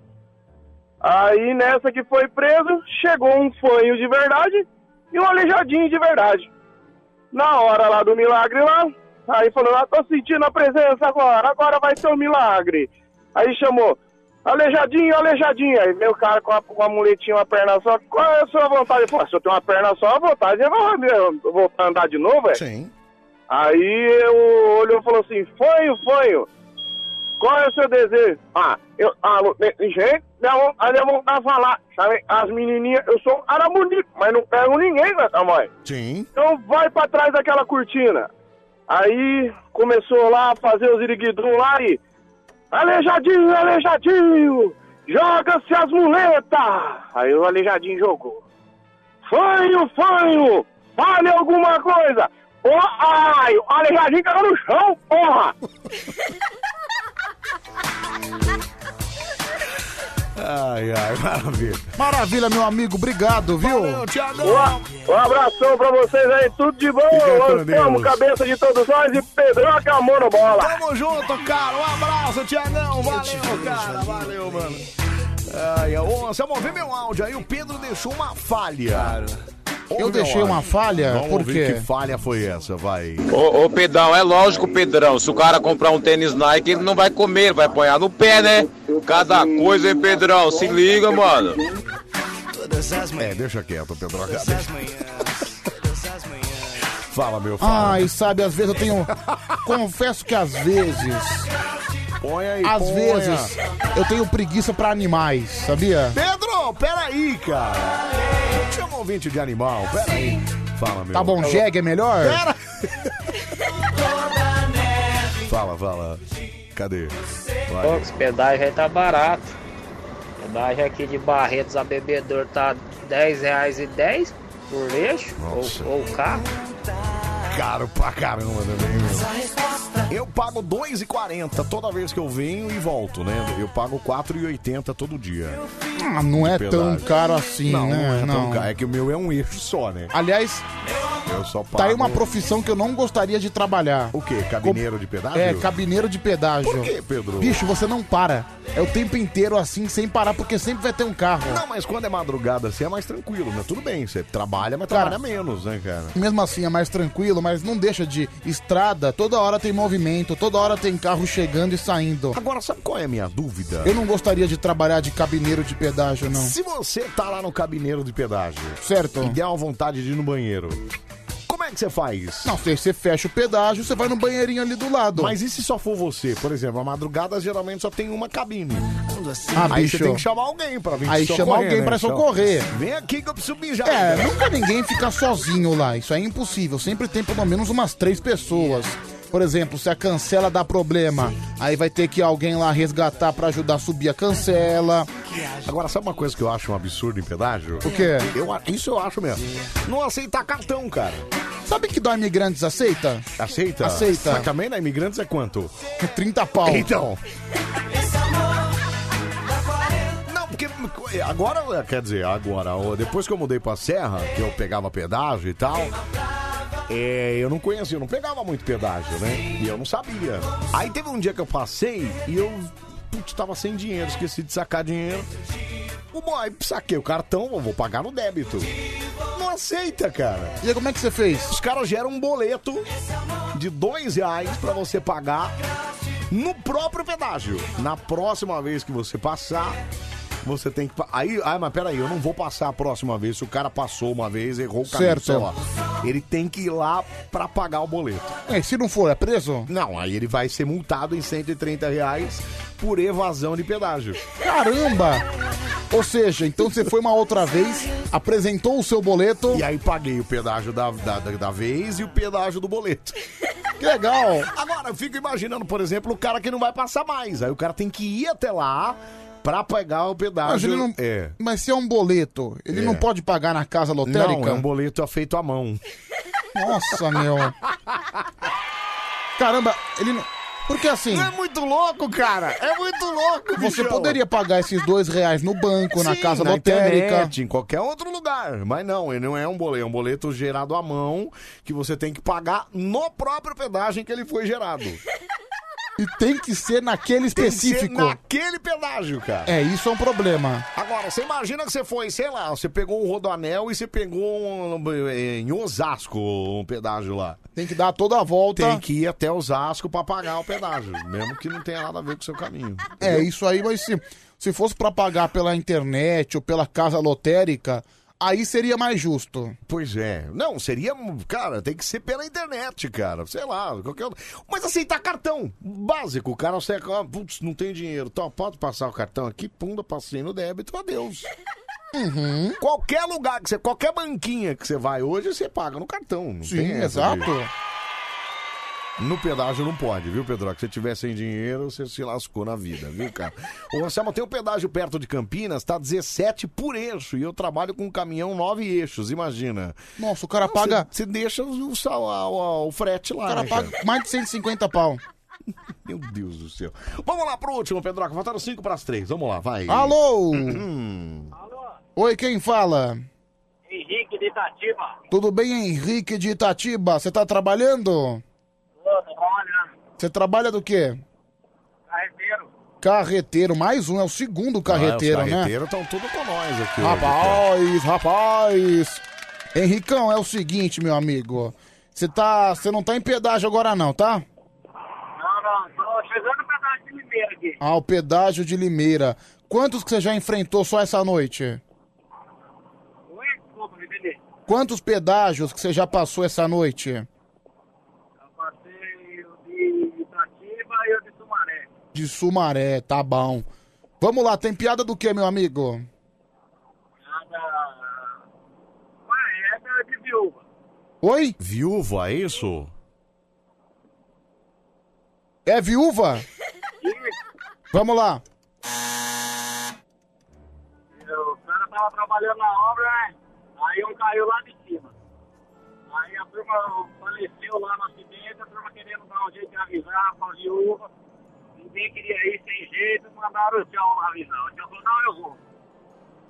Aí nessa que foi preso, chegou um fanho de verdade e um aleijadinho de verdade. Na hora lá do milagre lá, aí falou, ah, tô sentindo a presença agora, agora vai ser um milagre. Aí chamou, aleijadinho, aleijadinho. Aí veio o cara com a, com a muletinha, uma perna só, qual é a sua vontade? Ele falou, se eu tenho uma perna só, a vontade é vou- voltar a andar de novo, é? Sim. Aí eu olhou e falou assim, fanho, fanho, qual é o seu desejo? Ah, eu, ah, não tem gente, minha vontade é voltar a falar, sabe? As menininhas, eu sou cara bonito, mas não pego ninguém nessa mãe. Sim. Então vai pra trás daquela cortina. Aí começou lá a fazer os iriguidum lá e... Aleijadinho, aleijadinho, joga-se as muletas. Aí o aleijadinho jogou. Fanho, fanho, fale alguma coisa. Ô, ai, o aleijadinho caiu no chão, porra. Ai, ai, maravilha. Maravilha, meu amigo. Obrigado, viu? Um abração pra vocês aí, tudo de bom. Deus. cabeça de todos nós e Pedrão acamou no bola. Tamo junto, cara. Um abraço, Tiagão. Valeu, cara. Valeu, mano. Ai, ô, Anselmo, vê meu áudio aí. O Pedro deixou uma falha. Ouve Eu deixei uma falha? Vamos Por quê? que falha foi essa, vai. Ô, ô Pedrão, é lógico, Pedrão. Se o cara comprar um tênis Nike, ele não vai comer, ele vai apanhar no pé, né? Cada coisa, hein, Pedrão? Se liga, mano. É, deixa quieto, Pedro. Deixa... Fala, meu fala. Ai, sabe, às vezes eu tenho. Confesso que às vezes. Põe aí, Às ponha. vezes eu tenho preguiça pra animais, sabia? Pedro, peraí, cara. Chama um ouvinte de animal, peraí. Fala, meu. Tá bom, jegue é melhor? Pera. Fala, fala. Cadê? Vai. Pô, esse pedágio aí tá barato. Pedágio aqui de Barretos a Bebedouro tá 10 reais e 10 por eixo ou, ou carro. Caro pra caramba também, meu. Eu pago 2,40 toda vez que eu venho e volto, né? Eu pago 4,80 todo dia. Ah, não é tão caro assim, não, né? Não, é tão caro. É que o meu é um eixo só, né? Aliás, Eu só pago... tá aí uma profissão que eu não gostaria de trabalhar. O quê? Cabineiro de pedágio? É, cabineiro de pedágio. Por quê, Pedro? Bicho, você não para. É o tempo inteiro assim, sem parar, porque sempre vai ter um carro. Não, mas quando é madrugada assim é mais tranquilo, né? Tudo bem, você trabalha, mas Cara, trabalha menos, né, cara? Mesmo assim é mais tranquilo, mas não deixa de estrada, toda hora tem movimento, toda hora tem carro chegando e saindo. Agora, sabe qual é a minha dúvida? Eu não gostaria de trabalhar de cabineiro de pedágio, não. Se você tá lá no cabineiro de pedágio Certo. e der uma vontade de ir no banheiro, é que você faz? Não, você, você fecha o pedágio, você vai no banheirinho ali do lado. Mas e se só for você? Por exemplo, a madrugada geralmente só tem uma cabine. Ah, Aí bicho. você tem que chamar alguém pra vir Aí te chama socorrer, alguém né? pra Chama- socorrer. Vem aqui que eu preciso mijar. É, nunca ninguém fica sozinho lá. Isso é impossível. Sempre tem pelo menos umas três pessoas. Por exemplo, se a cancela dá problema, aí vai ter que alguém lá resgatar pra ajudar a subir a cancela. Agora, sabe uma coisa que eu acho um absurdo em pedágio? O quê? Eu, isso eu acho mesmo. Não aceitar cartão, cara. Sabe que dó imigrantes aceita? Aceita? Aceita. Mas também na Imigrantes é quanto? 30 pau. Então. Porque agora, quer dizer, agora, depois que eu mudei pra Serra, que eu pegava pedágio e tal, é, eu não conhecia, eu não pegava muito pedágio, né? E eu não sabia. Aí teve um dia que eu passei e eu, putz, tava sem dinheiro, esqueci de sacar dinheiro. O boy, saquei o cartão, eu vou pagar no débito. Não aceita, cara. E aí, como é que você fez? Os caras geram um boleto de dois reais pra você pagar no próprio pedágio. Na próxima vez que você passar, você tem que. pa- Aí, ah, mas peraí, eu não vou passar a próxima vez. Se o cara passou uma vez, errou o caminho. Certo. sei lá. Ele tem que ir lá pra pagar o boleto. É, se não for, é preso? Não, aí ele vai ser multado em 130 reais por evasão de pedágio. Caramba! Ou seja, então você foi uma outra vez, apresentou o seu boleto. E aí paguei o pedágio da, da, da, da vez e o pedágio do boleto. Que legal! Agora, eu fico imaginando, por exemplo, o cara que não vai passar mais. Aí o cara tem que ir até lá pra pegar o Mas, pedágio. ele não... É. Mas se é um boleto, ele É. não pode pagar na casa lotérica? Não, é um boleto feito à mão. Nossa, meu. Caramba, ele não. Porque assim. Não é muito louco, cara. É muito louco, Você bichão. poderia pagar esses dois reais no banco, na Sim, casa lotérica. internet, em qualquer outro lugar. Mas não, ele não é um boleto, é um boleto gerado à mão que você tem que pagar no próprio pedágio em que ele foi gerado. E tem que ser naquele Tem que ser específico. naquele pedágio, cara. É, isso é um problema. Agora, você imagina que você foi, sei lá, você pegou um rodoanel e você pegou um, eh, em Osasco um pedágio lá. Tem que dar toda a volta. Tem que ir até Osasco pra pagar o pedágio, mesmo que não tenha nada a ver com o seu caminho. É, isso aí, mas se, se fosse pra pagar pela internet ou pela casa lotérica, aí seria mais justo. Pois é. Não, seria, cara, tem que ser pela internet, cara. Sei lá, qualquer outro. Mas aceitar cartão, básico. O cara você, ah, putz, não tem dinheiro. Então, pode passar o cartão aqui, punda, passei no débito, adeus. Uhum. Qualquer lugar que você, qualquer banquinha que você vai hoje, você paga no cartão. Não Sim, tem essa de- exato. No pedágio não pode, viu, Pedro? Se você tiver sem dinheiro, você se lascou na vida, viu, cara? Ô, Anselmo, tem um pedágio perto de Campinas, tá 17 por eixo. E eu trabalho com um caminhão 9 eixos, imagina. Nossa, o cara Não, paga. Você, deixa o, sal- a- a- o frete lá. O cara né, paga mais de 150 pau. Meu Deus do céu. Vamos lá pro último, Pedroca. Faltaram 5 para as 3. Vamos lá, vai. Alô? Hum. Oi, quem fala? Henrique de Itatiba. Tudo bem, Henrique de Itatiba? Você tá trabalhando? Você trabalha do quê? carreteiro. Carreteiro, mais um, é o segundo carreteiro, Ah, os né? carreteiros estão tudo com nós aqui. hoje, Rapaz, rapaz. Henricão, é o seguinte, meu amigo. Você tá. Você não tá em pedágio agora não, tá? Não, não, tô chegando pra dar de Limeira aqui. Ah, o pedágio de Limeira. Quantos que você já enfrentou só essa noite? Oi, desculpa, me. Quantos pedágios que você já passou essa noite? Eu passei o de Itatiba e o de Sumaré. De Sumaré, tá bom. Vamos lá, tem piada do que, meu amigo? Nada. Ué, é da de viúva. Oi? Viúva, é isso? É viúva? Vamos lá. O cara tava trabalhando na obra, né? Aí um caiu lá de cima. Aí a turma faleceu lá no acidente, a turma querendo dar um jeito de avisar pra viúva. Ninguém queria ir sem jeito, mandaram o tchau lá avisar. O tchau falou, não, eu vou.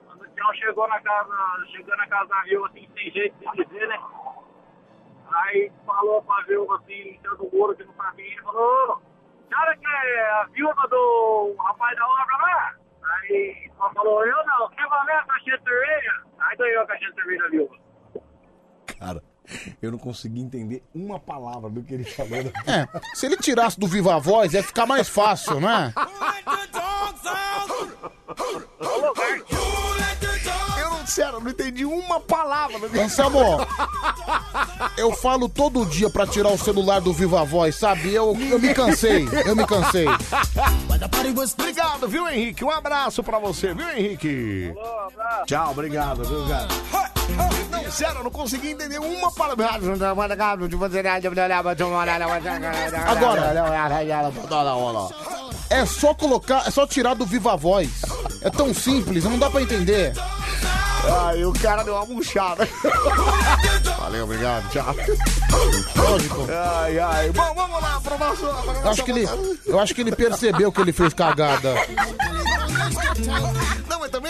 Quando o tchau chegou na casa, chegou na casa da viúva assim, sem jeito de dizer, né? Aí falou pra viúva assim, em cima do muro que não sabia, ele falou, senhora que é a viúva do rapaz da obra lá? Aí ela falou, eu não, quer valer a caixinha de cerveja? Aí ganhou a caixinha de cerveja da viúva. Cara, eu não consegui entender uma palavra do que ele falou. É, se ele tirasse do Viva Voz, ia ficar mais fácil, né? Eu não, sério, eu não entendi uma palavra. do que- Anselmo, eu falo todo dia pra tirar o celular do Viva Voz, sabe? Eu, eu me cansei, eu me cansei. Obrigado, viu, Henrique? Um abraço pra você, viu, Henrique? Tchau, obrigado, viu, cara? Não, sério, eu não consegui entender uma palavra. Agora, é só colocar, é só tirar do Viva Voz. É tão simples, não dá pra entender. Ai, o cara deu uma murchada. Valeu, obrigado, tchau. Lógico. Ai, ai. Bom, vamos lá pro nosso. pro nosso- acho que ele, eu acho que ele percebeu que ele fez cagada.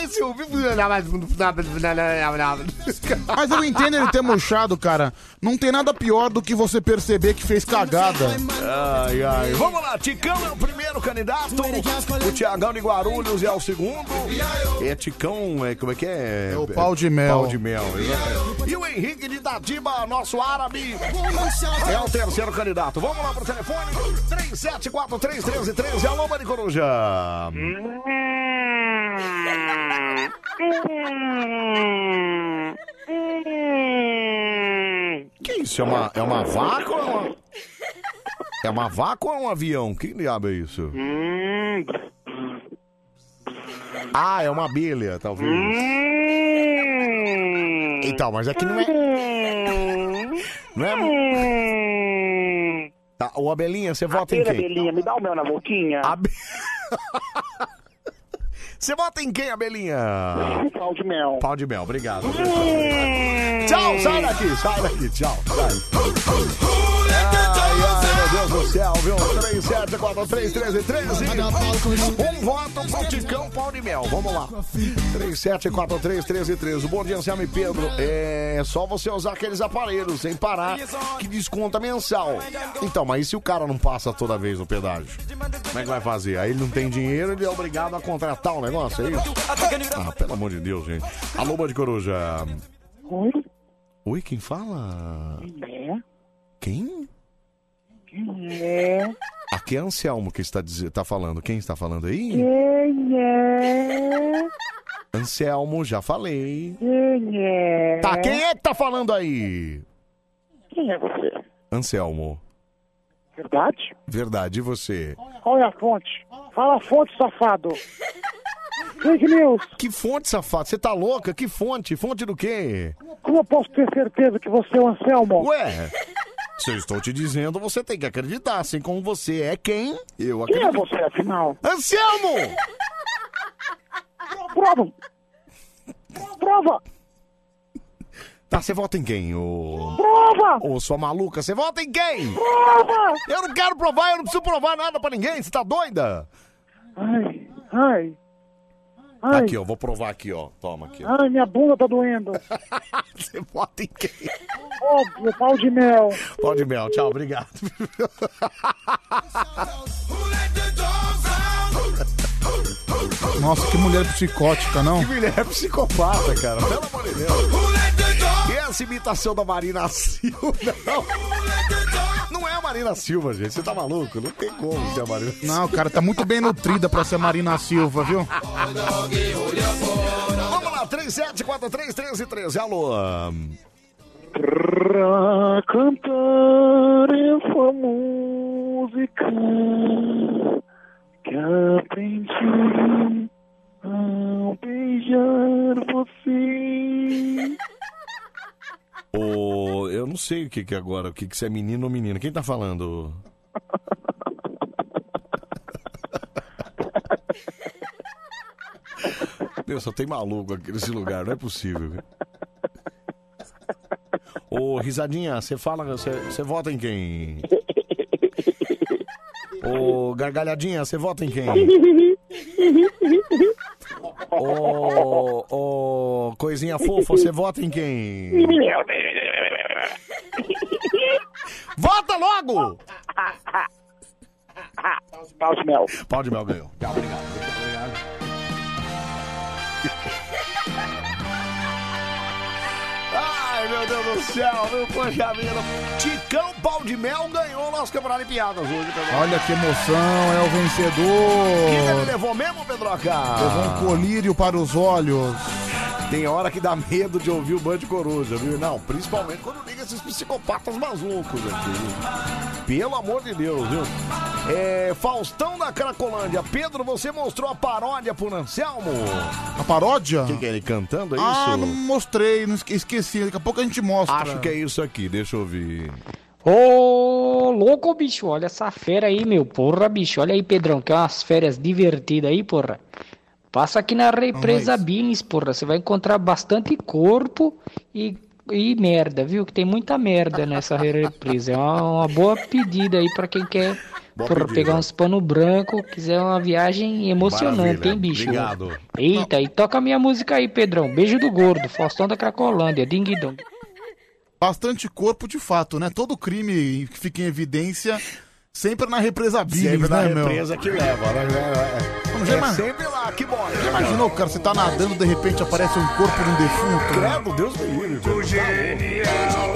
Se ouviu. Mas eu entendo ele ter murchado, cara. Não tem nada pior do que você perceber que fez cagada. Ai, ai. Vamos lá, Ticão é o primeiro candidato. O Tiagão de Guarulhos é o segundo. É Ticão, é, como é que é? É o pau de mel. Pau de mel, exatamente. E o Henrique de Itatiba, nosso árabe, é o terceiro candidato. Vamos lá pro telefone: 37431313. Alô, Mari Coruja. Que isso? É uma, é uma vaca ou é uma... É uma vaca ou é um avião? Que diabo é isso? Ah, é uma abelha, talvez. Então, mas aqui não é... Não é... Tá, ô Abelinha, você vota em Aquele quem? Abelinha, me dá o mel na boquinha. Abe- Você vota em quem, Abelinha? Pau de mel. Pau de mel, obrigado. Tchau, sai daqui, sai daqui, tchau. Ai, ai, meu Deus do céu, viu? 37431313. Um voto pro Ticão Pau de Mel. Vamos lá. 37431313. Bom dia, Anselmo e Pedro. É só você usar aqueles aparelhos sem parar que desconta mensal. Então, mas e se o cara não passa toda vez no pedágio? Como é que vai fazer? Aí ele não tem dinheiro, ele é obrigado a contratar um negócio, é isso? Ah, pelo amor de Deus, gente. Alô, Band Coruja. Oi? Oi, quem fala? É? Quem? Quem é? Aqui é Anselmo que está, diz... tá falando. Quem está falando aí? Quem é? Anselmo, já falei. Quem é? Tá, quem é que tá falando aí? Quem é você? Anselmo. Verdade? Verdade, e você? Olha a fonte. Fala a fonte, safado. Fake news. Que fonte, safado? Você tá louca? Que fonte? Fonte do quê? Como eu posso ter certeza que você é o Anselmo? Ué, se eu estou te dizendo, você tem que acreditar. Assim como você é quem, eu Quem é acredito. você, afinal? Anselmo! Prova! Prova! Tá, você vota em quem, ô... Prova! Ô, sua maluca, você vota em quem? Prova! Eu não quero provar, eu não preciso provar nada pra ninguém, você tá doida? Ai, ai. Ai, Aqui, ó, vou provar aqui, ó. Toma aqui. ó. ai, minha bunda tá doendo. Você vota em quem? Óbvio, pau de mel. Pode mel, tchau, obrigado. Nossa, que mulher psicótica, não? Que mulher psicopata, cara. Pelo amor de Deus. E essa imitação da Marina Silva? Não. A Marina Silva, gente. Você tá maluco? Não tem como ser a Marina Silva. Não, cara, tá muito bem nutrida pra ser Marina Silva, viu? Vamos lá, 37431313. Alô. Pra cantar essa música que aprendi ao beijar você. Ô, eu não sei o que que é agora, o que que é menino ou menina. Quem tá falando? Meu, só tem maluco aqui nesse lugar, não é possível. Ô, risadinha, você fala, você, você vota em quem? Ô, gargalhadinha, você vota em quem? Ô, ô, coisinha fofa, você vota em quem? Vota logo! Pau de mel. Pau de mel ganhou. Tá, obrigado. obrigado. Ai, meu Deus do céu, meu poxa vida. Ticão Pau de Mel ganhou o nosso campeonato de piadas hoje também. Olha que emoção, é o Quem ele vencedor. levou mesmo, Pedroca? Levou um colírio para os olhos. Tem hora que dá medo de ouvir o Band Coruja, viu? Não, principalmente quando liga esses psicopatas malucos aqui, viu? Pelo amor de Deus, viu? É, Faustão da Cracolândia. Pedro, você mostrou a paródia pro Anselmo? A paródia? O que, que é ele cantando, é Ah, isso? não mostrei, não esque- esqueci. Daqui a pouco a gente mostra. Acho que é isso aqui, deixa eu ver. Ô, louco, bicho, olha essa fera aí, meu. Porra, bicho, olha aí, Pedrão, que é umas férias divertidas aí, porra. Passa aqui na represa Bines, porra. Você vai encontrar bastante corpo e, e merda, viu? Que tem muita merda nessa represa. É uma, uma boa pedida aí pra quem quer porra, pegar uns pano branco, quiser uma viagem emocionante, Maravilha. hein, bicho? Obrigado. Eita, e toca a minha música aí, Pedrão. Beijo do gordo, Faustão da Cracolândia, ding dong. Bastante corpo de fato, né? Todo crime que fica em evidência sempre na represa Billings, Sempre na né, meu? represa que leva, né? É, Vamos, já é ima- sempre lá, que bora. Já imaginou, cara, você tá nadando, de repente aparece um corpo de um defunto? Credo, Deus me livre. Genial.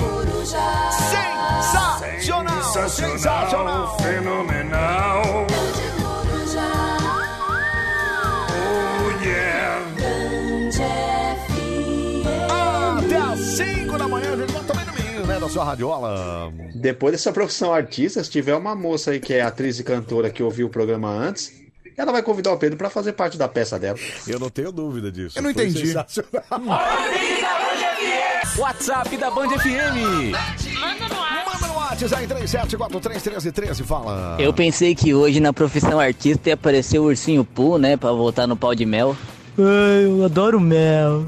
Sensacional! Sensacional! Fenomenal. Oh yeah. Até às 5 da manhã, a gente vai também no menino, né? Da sua radiola. Depois dessa profissão artista, se tiver uma moça aí que é atriz e cantora que ouviu o programa antes, ela vai convidar o Pedro pra fazer parte da peça dela. Eu não tenho dúvida disso. Eu não Foi entendi. sensacional. WhatsApp da Band FM. WhatsApp aí, 37431313, fala. Eu pensei que hoje na profissão artista ia aparecer o ursinho Pooh, né? Pra voltar no pau de mel. Ai, eu adoro mel.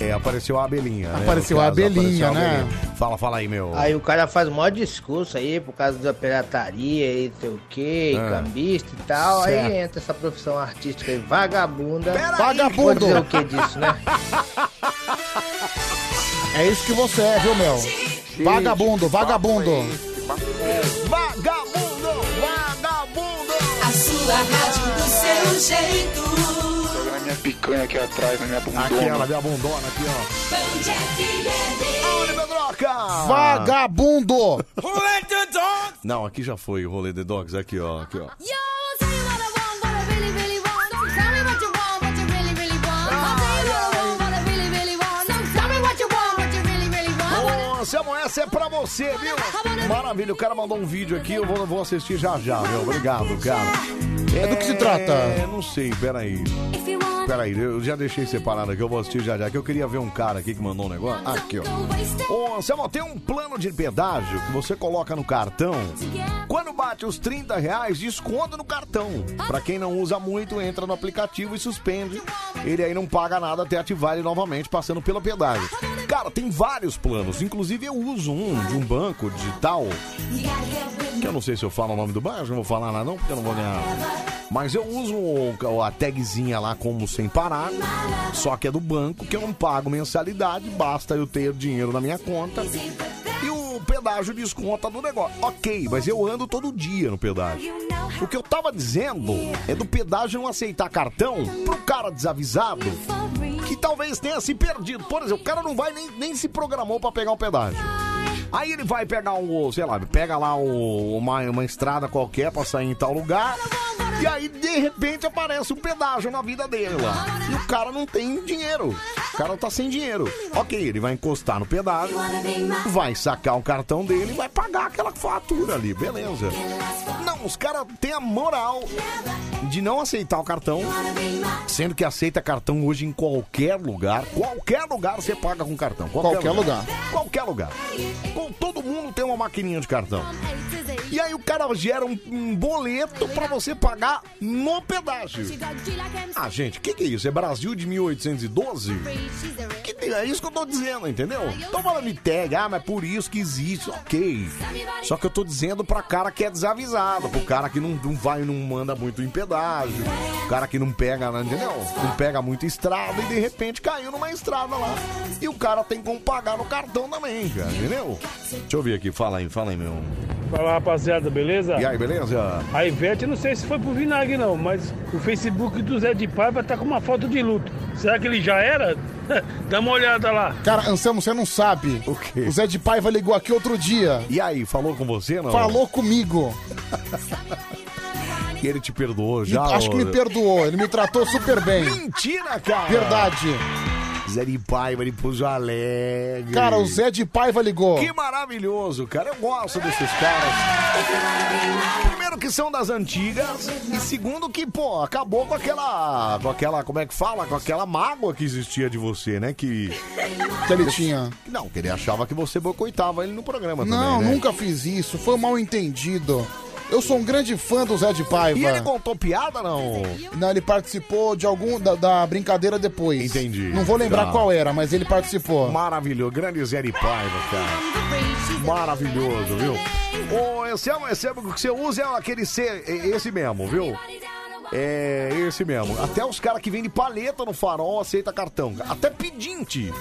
É, apareceu a abelhinha. né, Apareceu no a caso, abelhinha, apareceu né? abelhinha. Fala, fala aí, meu. Aí o cara faz o maior discurso aí por causa da pirataria e não sei o que, Ah. cambista e tal. Certo. Aí entra essa profissão artística aí, vagabunda. Vagabundo. Vou dizer o que disso, né? É isso que você é, viu, meu? Vagabundo, vagabundo. Vagabundo, vagabundo. A sua rádio do seu jeito. na minha picanha aqui atrás, na minha bundona. Aquela, minha bundona aqui, ó. Aonde, Pedroca? Vagabundo! Não, aqui já foi o rolê The Dogs. Aqui, ó. Aqui, ó. Samuel, essa é pra você, viu? Maravilha, o cara mandou um vídeo aqui, eu vou, vou assistir já já, meu. Obrigado, cara. É do que se trata? É, não sei, peraí. Peraí, eu já deixei separado aqui, eu vou assistir já já, que eu queria ver um cara aqui que mandou um negócio. Aqui, ó. Ô, Anselmo, tem um plano de pedágio que você coloca no cartão. Quando bate os 30 reais, desconta no cartão. Pra quem não usa muito, entra no aplicativo e suspende. Ele aí não paga nada até ativar ele novamente, passando pelo pedágio. Cara, tem vários planos. Inclusive, eu uso um de um banco digital. Que eu não sei se eu falo o nome do banco, não vou falar nada não, porque eu não vou ganhar. Mas eu uso a tagzinha lá como sem parar, só que é do banco, que eu não pago mensalidade, basta eu ter dinheiro na minha conta. E o pedágio desconta do negócio. Ok, mas eu ando todo dia no pedágio. O que eu tava dizendo é do pedágio não aceitar cartão pro cara desavisado que talvez tenha se perdido. Por exemplo, o cara não vai nem, nem se programou pra pegar o pedágio. Aí ele vai pegar um, sei lá, pega lá um- uma, uma estrada qualquer pra sair em tal lugar. E aí, de repente, aparece um pedágio na vida dele lá. E o cara não tem dinheiro. O cara tá sem dinheiro. Ok, ele vai encostar no pedágio, vai sacar o cartão dele e vai pagar aquela fatura ali, beleza. Não, os caras têm a moral de não aceitar o cartão, sendo que aceita cartão hoje em qualquer lugar. Qualquer lugar você paga com cartão. Qualquer lugar. Qualquer lugar. Com todo mundo tem uma maquininha de cartão. E aí o cara gera um, um boleto pra você pagar no pedágio. Ah, gente, o que, que é isso? É Brasil de 1812? Que é isso que eu tô dizendo, entendeu? Então fala me tag, ah, mas por isso que existe, ok. Só que eu tô dizendo pra cara que é desavisado, pro cara que não, não vai e não manda muito em pedágio, o cara que não pega, né, entendeu? Não pega muito estrada e de repente caiu numa estrada lá. E o cara tem como pagar no cartão também, cara, entendeu? Deixa eu ver aqui, fala aí, fala aí, meu. Fala rapaziada, beleza? E aí, beleza? A Ivete, não sei se foi pro vinagre não, mas o Facebook do Zé de Paiva tá com uma foto de luto. Será que ele já era? Dá uma olhada lá. Cara, Anselmo, você não sabe. O quê? O Zé de Paiva ligou aqui outro dia. E aí, falou com você, não? Falou comigo. E ele te perdoou já? Acho que me perdoou. Ele me tratou super bem. Mentira, cara! Verdade. Zé de Paiva, ele pôs alegre. Cara, o Zé de Paiva ligou. Que maravilhoso, cara. Eu gosto desses caras. Primeiro que são das antigas e segundo que, pô, acabou com aquela, com aquela, como é que fala, com aquela mágoa que existia de você, né? Que Que ele tinha. não, que ele achava que você boicoitava ele no programa Não, também, né? nunca fiz isso. Foi um mal entendido. Eu sou um grande fã do Zé de Paiva. E ele contou piada, não? Não, ele participou de algum da, da brincadeira depois. Entendi. Não vou lembrar Tá. qual era, mas ele participou. Maravilhoso, grande Zé de Paiva, cara. Maravilhoso, viu? Ô, esse é, é, o que você usa é aquele C, é esse mesmo, viu? É esse mesmo. Até os caras que vendem paleta no farol aceita cartão. Até pedinte.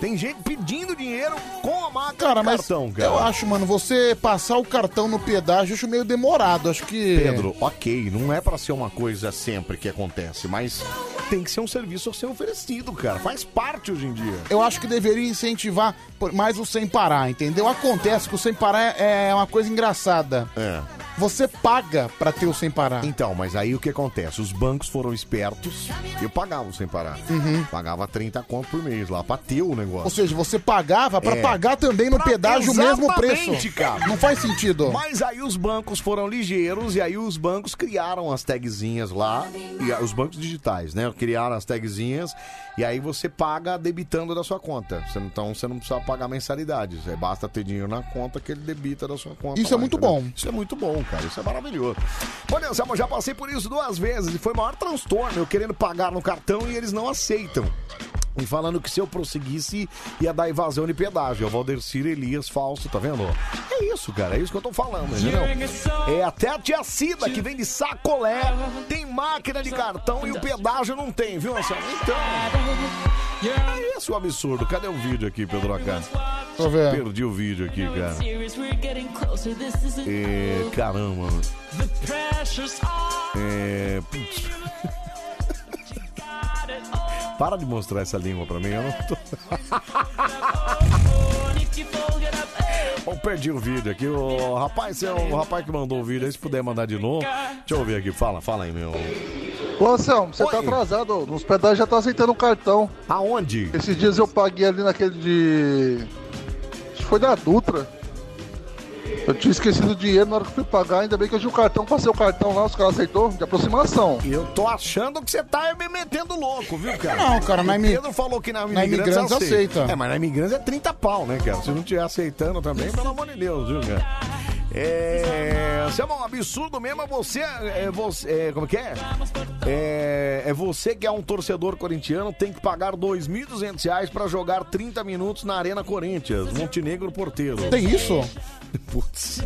Tem gente pedindo dinheiro com a máquina Cara, de mas cartão, cara. eu acho, mano, você passar o cartão no pedágio, eu acho meio demorado. Acho que. Pedro, ok, não é pra ser uma coisa sempre que acontece, mas tem que ser um serviço a ser oferecido, cara. Faz parte hoje em dia. Eu acho que deveria incentivar mais o sem parar, entendeu? Acontece que o sem parar é é uma coisa engraçada. É. Você paga pra ter o sem parar. Então, mas aí o que acontece? Os bancos foram espertos e eu pagava sem parar. Uhum. Pagava 30 conto por mês lá pra ter o negócio. Ou seja, você pagava pra É. pagar também no Pra- pedágio o mesmo Exatamente, preço. cara. Não faz sentido. Mas aí os bancos foram ligeiros e aí os bancos criaram as tagzinhas lá, e a- os bancos digitais, né? Criaram as tagzinhas e aí você paga debitando da sua conta. Você não- Então você não precisa pagar mensalidade. Você basta ter dinheiro na conta que ele debita da sua conta. Isso é lá, muito entendeu? bom. Isso é muito bom, cara. Isso é maravilhoso. Olha, Anselmo, já passei por isso duas vezes e foi o maior transtorno. Eu querendo pagar no cartão e eles não aceitam. E falando que se eu prosseguisse, ia dar evasão de pedágio. É o Valdecir Elias falso, tá vendo? É isso, cara. É isso que eu tô falando, entendeu? É até a tia Cida, que vem de sacolé, tem máquina de cartão e o pedágio não tem, viu, Anselmo? Então. É isso o absurdo. Cadê o vídeo aqui, Pedro Acá? Eu ver. Perdi o vídeo aqui, cara. É, caramba. É. Para de mostrar essa língua pra mim, eu não tô. Bom, perdi o vídeo aqui. O rapaz, é o rapaz que mandou o vídeo aí, se puder mandar de novo. Deixa eu ver aqui. Fala, fala aí, meu. Ô Anselmo, você tá atrasado, nos pedágios já tá aceitando um cartão. Aonde? Esses dias eu paguei ali naquele de. Acho que foi da Dutra. Eu tinha esquecido o dinheiro na hora que eu fui pagar, ainda bem que eu tinha o cartão, passei o cartão lá, os caras aceitou, de aproximação. E eu tô achando que você tá me metendo louco, viu, cara? Não, cara, na O imi- Pedro falou que na na Imigrantes, Imigrantes aceita. É, mas na Imigrantes é 30 pau, né, cara? Se não estiver aceitando também, pelo amor de Deus, viu, cara? É. Você é um absurdo mesmo, é você. É você é, como que é? é? É você que é um torcedor corintiano, tem que pagar 2.200 reais pra jogar 30 minutos na Arena Corinthians, Montenegro Porteiro. Tem isso? Putz.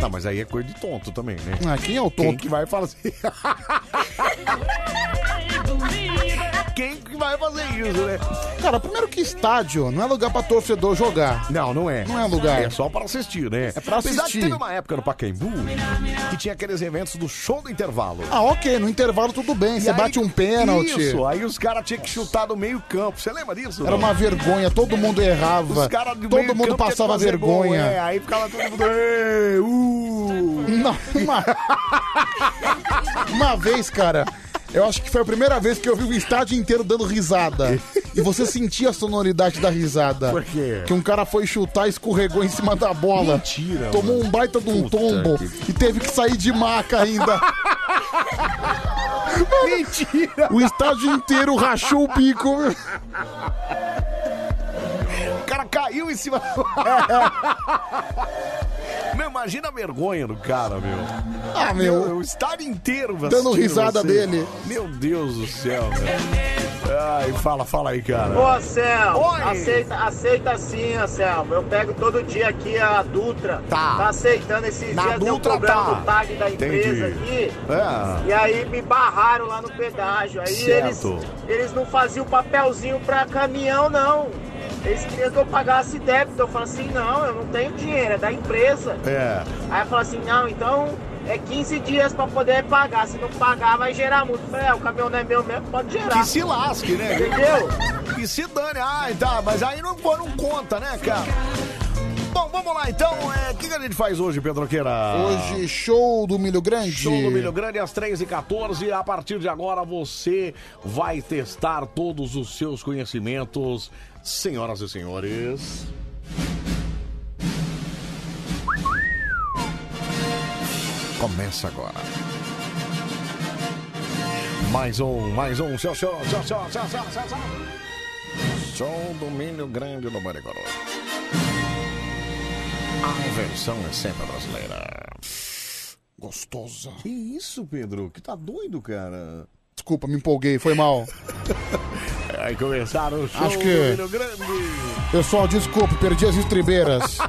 Não, mas aí é coisa de tonto também, né? Ah, quem é o Quem tonto? que vai fazer? Quem que vai fazer isso, né? Cara, primeiro que estádio não é lugar pra torcedor jogar. Não, não é. Não é lugar. É só para assistir, né? É pra Apesar assistir. que teve uma época no Pacaembu que tinha aqueles eventos do show do intervalo. Ah, ok, no intervalo tudo bem, você bate um pênalti. Isso, aí os caras tinham que chutar do meio campo. Você lembra disso? Era não? uma vergonha, todo mundo errava. Os caras do todo meio mundo campo passava fazer gol, vergonha. é, aí ficava todo mundo. "Ê, uh". Não, uma... uma vez, cara, eu acho que foi a primeira vez que eu vi o estádio inteiro dando risada. E você sentia a sonoridade da risada. Por quê? Que um cara foi chutar e escorregou em cima da bola. Mentira, Tomou um baita de um Puta tombo que- e teve que sair de maca ainda. Mentira! O estádio inteiro rachou o bico. O cara caiu em cima. imagina a vergonha do cara, meu. Ah, meu. O estádio inteiro Dando risada você. dele. Meu Deus do céu, meu. Ai, fala, fala aí, cara. Ô, Anselmo, Oi. aceita, aceita sim, Anselmo. Eu pego todo dia aqui a Dutra. Tá. aceitando esses Na dias, deu Dutra problema tá. no tag da empresa Entendi. aqui. É. E aí me barraram lá no pedágio. Aí eles, Certo. eles não faziam papelzinho pra caminhão, não. Eles queriam que eu pagasse débito. Eu falo assim, não, eu não tenho dinheiro, é da empresa. É. Aí eu falo assim, não, então é 15 dias pra poder pagar. Se não pagar, vai gerar multa. Eu falei, é, o caminhão não é meu mesmo, pode gerar. Que se lasque, né? Entendeu? Que se dane. Ai, tá, mas aí não, não conta, né, cara? Bom, vamos lá então. É, O que, que a gente faz hoje, Pedroqueira? Hoje, show do Milho Grande. Show do Milho Grande às 3h14. A partir de agora você vai testar todos os seus conhecimentos, senhoras e senhores. Começa agora. Mais um, mais um. Show, show, show, show, show, show, show, show. Show do Milho Grande do Maricoro. A versão é sempre brasileira. Gostosa. Que isso, Pedro? Que tá doido, cara? Desculpa, me empolguei, foi mal. Aí começaram o show Acho do que- Milho Grande. Pessoal, desculpe, perdi as estribeiras.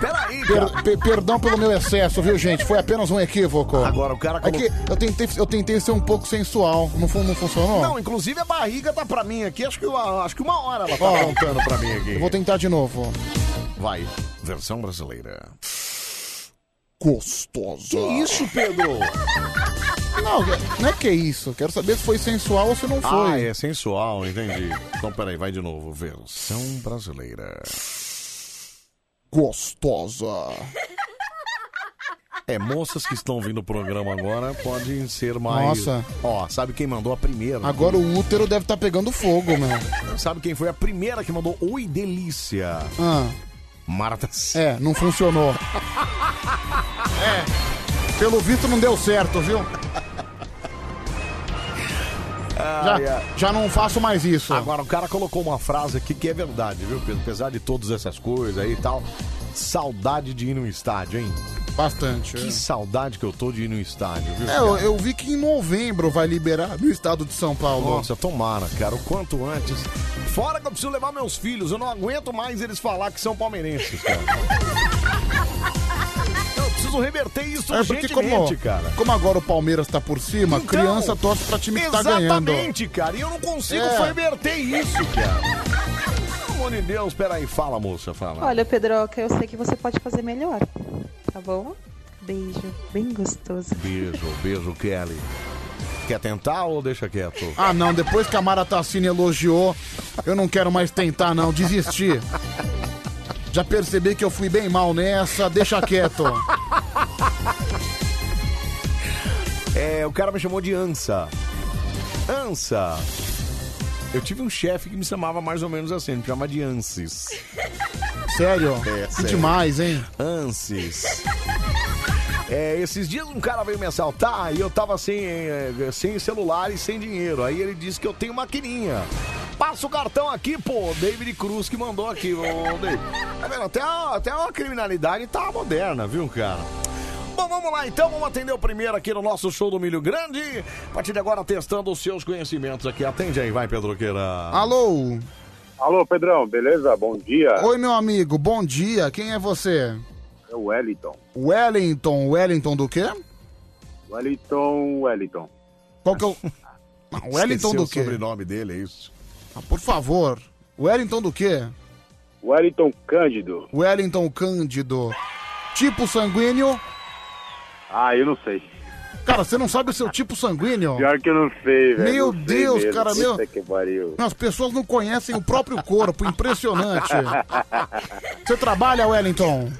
Peraí, Per- pe- perdão pelo meu excesso, viu, gente? Foi apenas um equívoco. Agora o cara É que eu tentei, eu tentei ser um pouco sensual. Não, fu- não funcionou? Não, inclusive a barriga tá pra mim aqui. Acho que, uma- acho que uma hora ela tá Ó, apontando pra mim aqui. Eu vou tentar de novo. Vai, versão brasileira. Gostosa. Que isso, Pedro? Não, não é que isso. Quero saber se foi sensual ou se não Ah, foi. é sensual, entendi. Então, peraí, vai de novo. Versão brasileira. Gostosa. É, moças que estão vindo o programa agora podem ser mais. Nossa. Ó, sabe quem mandou a primeira? Agora o útero deve estar pegando fogo, meu. Sabe quem foi a primeira que mandou Oi Delícia? Ah, Marta. é, não funcionou. É. Pelo visto não deu certo, viu? Já, já não faço mais isso. Agora, o cara colocou uma frase aqui que é verdade, viu, Pedro? Apesar de todas essas coisas aí e tal. Saudade de ir no estádio, hein? Bastante. Que saudade que eu tô de ir no estádio, viu? É, eu, eu vi que em novembro vai liberar no estado de São Paulo. Nossa, tomara, cara, o quanto antes. Fora que eu preciso levar meus filhos, eu não aguento mais eles falar que são palmeirenses, cara. Preciso reverter isso É porque como, cara. como agora o Palmeiras tá por cima, Então, criança torce pra time que tá ganhando. Exatamente, cara, e eu não consigo É. reverter isso, cara. Pelo amor de Deus, peraí, fala, moça, fala. Olha, Pedroca, eu sei que você pode fazer melhor. Tá bom? Beijo, bem gostoso. Beijo, beijo, Kelly. Quer tentar ou deixa quieto? Ah, não, depois que a Mara Tassini elogiou, eu não quero mais tentar, não, desisti. Já percebi que eu fui bem mal nessa, deixa quieto. É, o cara me chamou de Ansa. Ansa. Eu tive um chefe que me chamava mais ou menos assim, me chamava de Ansis. Sério? É, sério. demais, hein? Ansis. É, esses dias um cara veio me assaltar e eu tava sem, eh, sem celular e sem dinheiro. Aí ele disse que eu tenho maquininha. Passa o cartão aqui, pô. David Cruz que mandou aqui. Ô, David. Tá vendo? Até, a- até a criminalidade tá moderna, viu, cara? Bom, vamos lá então, vamos atender o primeiro aqui no nosso show do Milho Grande. A partir de agora, testando os seus conhecimentos aqui. Atende aí, vai, Pedroqueira. Alô? Alô, Pedrão, beleza? Bom dia. Oi, meu amigo, bom dia. Quem é você? É o Wellington. Wellington. Wellington do quê? Wellington, Wellington. Qual que é o. Não, Wellington Esqueceu do o quê? sobrenome dele, é isso? Ah, por favor. Wellington do quê? Wellington Cândido. Wellington Cândido. Tipo sanguíneo. Ah, eu não sei. Cara, você não sabe o seu tipo sanguíneo? Pior que eu não sei, velho. Meu não Deus, mesmo. cara, meu- que pariu. As pessoas não conhecem o próprio corpo, impressionante. Você trabalha, Wellington?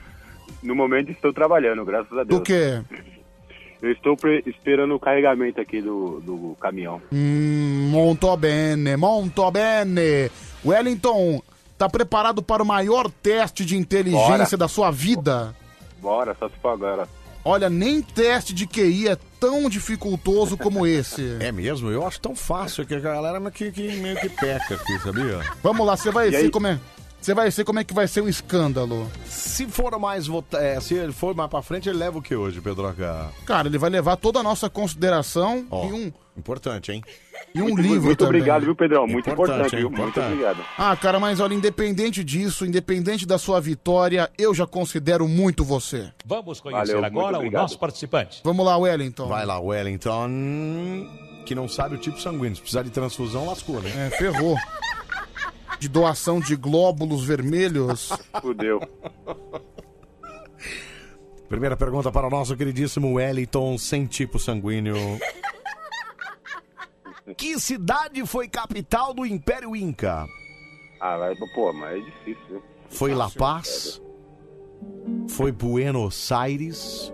No momento estou trabalhando, graças a Deus. Do quê? Eu estou pre- esperando o carregamento aqui do, do caminhão. Hum, molto bene, molto bene. Wellington, tá preparado para o maior teste de inteligência Bora. da sua vida? Bora, só se for agora. Olha, nem teste de QI é tão dificultoso como esse. É mesmo? Eu acho tão fácil que a galera meio que, que meio que peca aqui, sabia? Vamos lá, você vai E ver aí? Você vai ver como é que vai ser um escândalo. Se for mais vota- é, se ele for mais pra frente, ele leva o que hoje, Pedroca? Cara, ele vai levar toda a nossa consideração Ó, e um, Importante, hein? e um Muito- livro muito também. obrigado, viu, Pedrão? Muito Importante, importante, hein? viu? Muito Importante. obrigado. Ah, cara, mas olha, independente disso, independente da sua vitória, eu já considero muito você. Vamos conhecer Valeu, muito agora o obrigado. nosso participante. Vamos lá, Wellington. Vai lá, Wellington. Que não sabe o tipo sanguíneo. Se precisar de transfusão, lascou, né? É, ferrou. De doação de glóbulos vermelhos. Fudeu. Primeira pergunta para o nosso queridíssimo Wellington, sem tipo sanguíneo. Que cidade foi capital do Império Inca? Ah, vai, pô, mas é difícil? Foi La Paz? Foi Buenos Aires?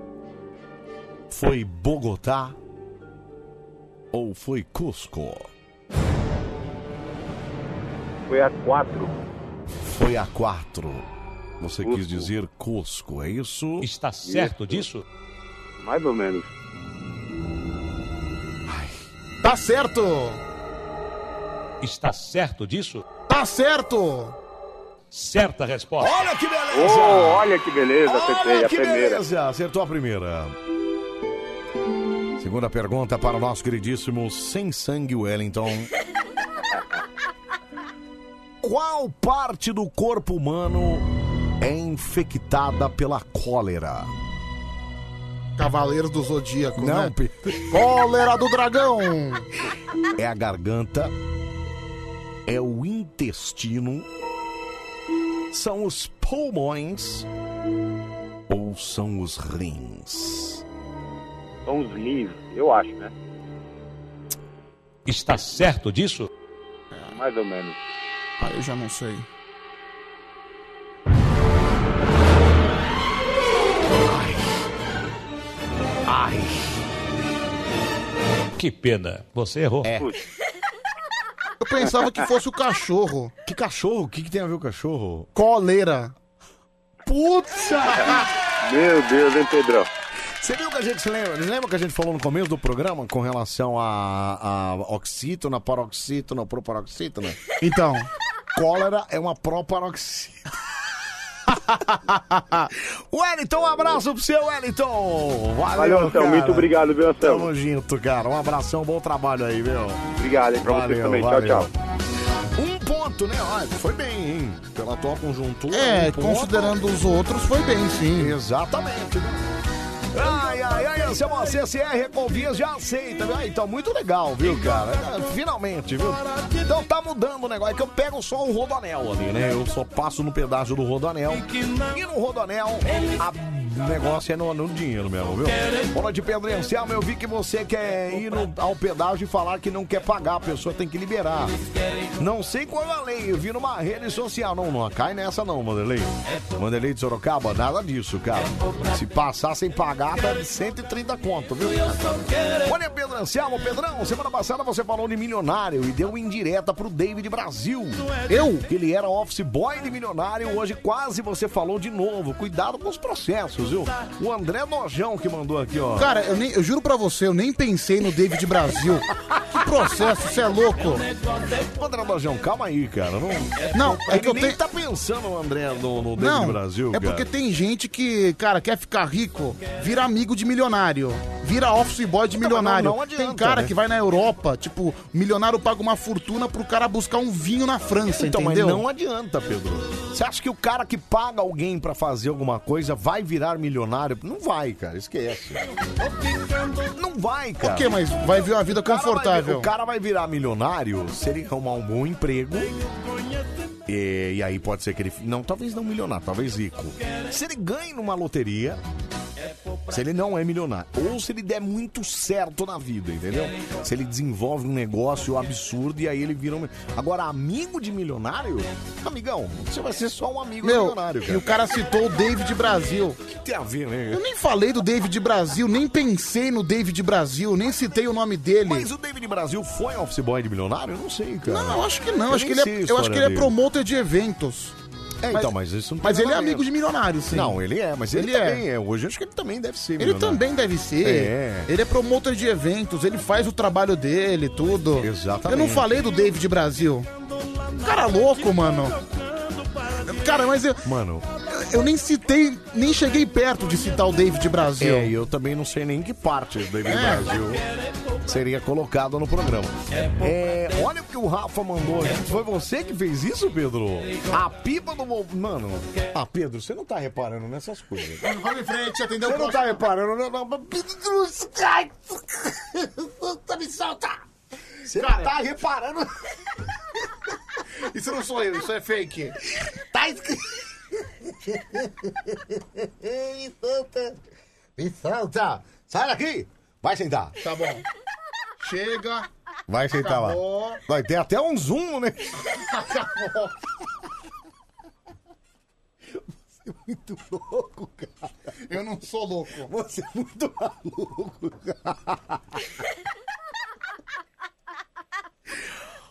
Foi Bogotá? Ou foi Cusco? Foi a 4. Foi a 4. Você Cusco. quis dizer Cusco, é isso? Está certo Isso. disso? Mais ou menos. Tá certo! Está certo disso? Tá certo! Certa resposta. Olha que beleza! Oh, olha que beleza, acertei Olha a que primeira. beleza! Acertou a primeira. Segunda pergunta para o nosso queridíssimo Sem Sangue Wellington. Qual parte do corpo humano é infectada pela cólera? Cavaleiros do Zodíaco, Não, né? Cólera do dragão! É a garganta? É o intestino? São os pulmões? Ou são os rins? São os rins, eu acho, né? Está certo disso? Mais ou menos. Ah, eu já não sei. Ai! Que pena. Você errou. É. Eu pensava que fosse o cachorro. Que cachorro? O que, que tem a ver com cachorro? Coleira. Putz! Meu Deus, hein, Pedrão? Você viu que a gente lembra? Lembra que a gente falou no começo do programa com relação a, a oxítona, paroxítona, proparoxítona? Então, Cólera é uma proparoxítona. Wellington, um abraço pro seu Wellington. Valeu, Valeu, Anselmo. cara. Muito obrigado, viu, Anselmo? Tamo junto, cara. Um abração, bom trabalho aí, viu? Obrigado, hein, pra vocês também. Tchau, tchau. Um ponto, né? Olha, foi bem, hein? Pela tua conjuntura. É, um ponto. considerando os outros, foi bem, sim. Exatamente, né? Ai, ai, ai, Anselmo, a CCR Ecovias já aceita, Então, muito legal, viu, cara? É, Finalmente, viu? Então tá mudando o negócio, é que eu pego só o rodoanel ali, né? Eu só passo no pedágio do rodoanel. E no rodoanel, a- o negócio é no, no dinheiro mesmo, viu? Bola de Pedro Anselmo, eu vi que você quer ir no- ao pedágio e falar que não quer pagar, a pessoa tem que liberar. Não sei qual é a lei, eu vi numa rede social. Não, não cai nessa não, Manderlei. Manderlei de Sorocaba, nada disso, cara. Se passar sem pagar, tá de 130 conto, viu? Olha, Pedro Anselmo, Pedrão, semana passada você falou de milionário e deu indireta pro David Brasil. Eu? Que ele era office boy de milionário, hoje quase você falou de novo. Cuidado com os processos, viu? O André Nojão que mandou aqui, ó. Cara, eu, nem, eu juro pra você, eu nem pensei no David Brasil. Que processo, você é louco. André Nojão, calma aí, cara. Não, Não, é que eu nem tenho- tá pensando, o André, no, no David Não, Brasil, é cara. porque tem gente que, cara, quer ficar rico, vira amigo de milionário, vira office boy de Então, milionário. não- adianta, tem cara né? que vai na Europa, tipo, milionário paga uma fortuna pro cara buscar um vinho na França, Então, entendeu? mas não adianta, Pedro. Você acha que o cara que paga alguém pra fazer alguma coisa vai virar milionário? Não vai, cara. Esquece. Não vai, cara. Quê? Mas vai vir uma vida confortável. o cara vai virar milionário se ele arrumar um bom emprego. E, e aí pode ser que ele. Não, talvez não milionário, talvez rico. Se ele ganha numa loteria. Se ele não é milionário. Ou se ele der muito certo na vida, entendeu? Se ele desenvolve um negócio absurdo e aí ele vira um. Agora, amigo de milionário? Amigão, você vai ser só um amigo Meu, milionário, cara. e o cara citou o David Brasil. que tem a ver, né? Eu nem falei do David Brasil, nem pensei no David Brasil, nem citei o nome dele. Mas o David Brasil foi office boy de milionário? Eu não sei, cara. Não, eu acho que não. acho que ele é, eu acho que ele é promotor de eventos. É, então, mas isso não tem Mas ele é nada a ver. amigo de milionário, sim. Não, ele é, mas ele, Ele é. também é. Hoje eu acho que ele também deve ser. Ele milionário. também deve ser. É. Ele é promotor de eventos, ele faz o trabalho dele, tudo. Exatamente. Eu não falei do David Brasil. Cara louco, mano. Cara, mas eu, Mano. Eu nem citei, nem cheguei perto de citar o David Brasil. É, e eu também não sei nem que parte do David É. Brasil seria colocado no programa. É, olha o que o Rafa mandou aqui. Foi você que fez isso, Pedro? A pipa do. Vol- Mano, ah, Pedro, você não tá reparando nessas coisas. Vamos em frente, atendeu Você não tá reparando, não, não, mas- Ai, Me solta! Você não tá reparando. Isso não sou eu, isso é fake. Tá escrito. Me solta! Me solta! Sai daqui! Vai sentar! Tá bom. Chega. Vai sentar lá. Acabou. Vai ter até um zoom, né? Acabou. Você é muito louco, cara. Eu não sou louco. Você é muito maluco, cara.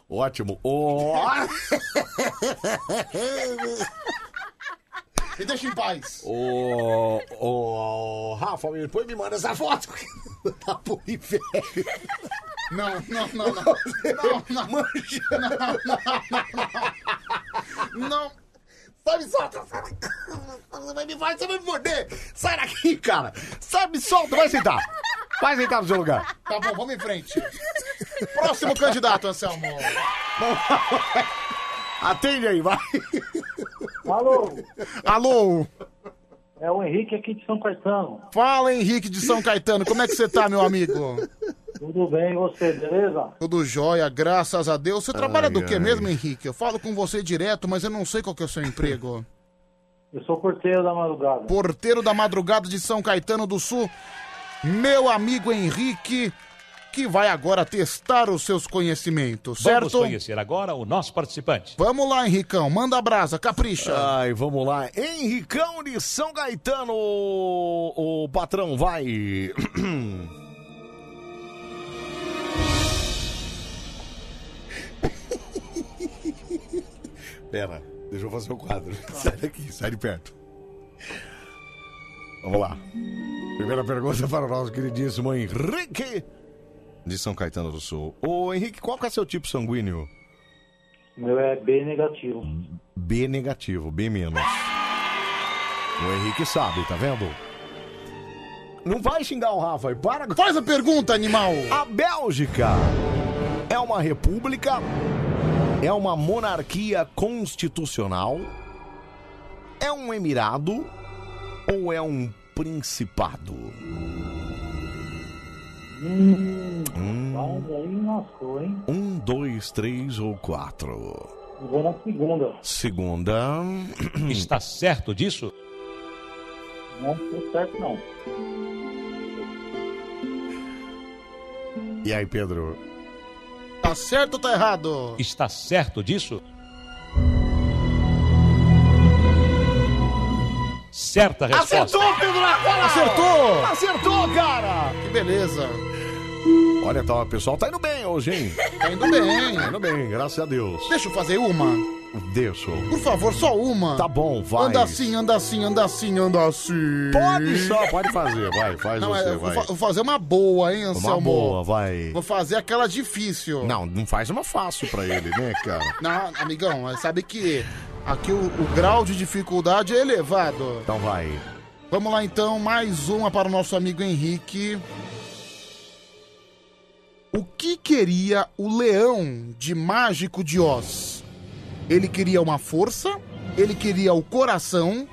Ótimo. Ó. Me deixa em paz. Ô, ô, Rafa, depois me manda essa foto da Puri velho. Não, não, não, não. Não, não. Não, não, não. Não. Sai, me solta. Você vai me, vai, você vai me morder. Sai daqui, cara. Sai, me solta. Vai sentar. Vai sentar no seu lugar. Tá bom, vamos em frente. Próximo candidato, Anselmo. Atende aí, vai. Alô, Alô. é o Henrique aqui de São Caetano. Fala, Henrique de São Caetano. Como é que você tá, meu amigo? Tudo bem, e você, beleza? Tudo jóia, graças a Deus. Você trabalha do Ai, que mesmo, Henrique? Eu falo com você direto, mas eu não sei qual que é o seu emprego. Eu sou porteiro da madrugada. Porteiro da madrugada de São Caetano do Sul. Meu amigo Henrique, que vai agora testar os seus conhecimentos, Vamos certo? conhecer agora o nosso participante. Vamos lá, Henricão. Manda a brasa, capricha. Ai, vamos lá. Henricão de São Caetano, o, o patrão, vai. Pera, deixa eu fazer o quadro. Sai daqui, sai de perto. Vamos lá. Primeira pergunta para o nosso queridíssimo Henrique de São Caetano do Sul. Ô Henrique, qual que é seu tipo sanguíneo? Meu é B negativo. B negativo, B menos. O Henrique sabe, tá vendo? Não vai xingar o Rafa, para. Faz a pergunta, animal. A Bélgica é uma república, é uma monarquia constitucional, é um emirado ou é um principado? Hum, Hum. mas aí lascou, hein? Um, dois, três ou quatro? Eu Vou na segunda. Segunda. Está certo disso? Não tô certo, não. E aí, Pedro? Tá certo ou tá errado? Está certo disso? Certa resposta. Acertou, Pedro Lacola! Acertou! Acertou, cara! Que beleza. Olha, tá, o pessoal tá indo bem hoje, hein? Tá indo bem. Tá indo bem, graças a Deus. Deixa eu fazer uma. Deixa. Por favor, só uma. Tá bom, vai. Anda assim, anda assim, anda assim, anda assim. Pode só, pode fazer, vai, faz Não, você, é, vou, vai. fa- vou fazer uma boa, hein, Anselmo? Uma boa, vai. Vou fazer aquela difícil. Não, não faz uma fácil pra ele, né, cara? Não, amigão, sabe que aqui o, o grau de dificuldade é elevado. Então vai. Vamos lá então, mais uma para o nosso amigo Henrique. O que queria o leão de Mágico de Oz? Ele queria uma força? Ele queria o coração?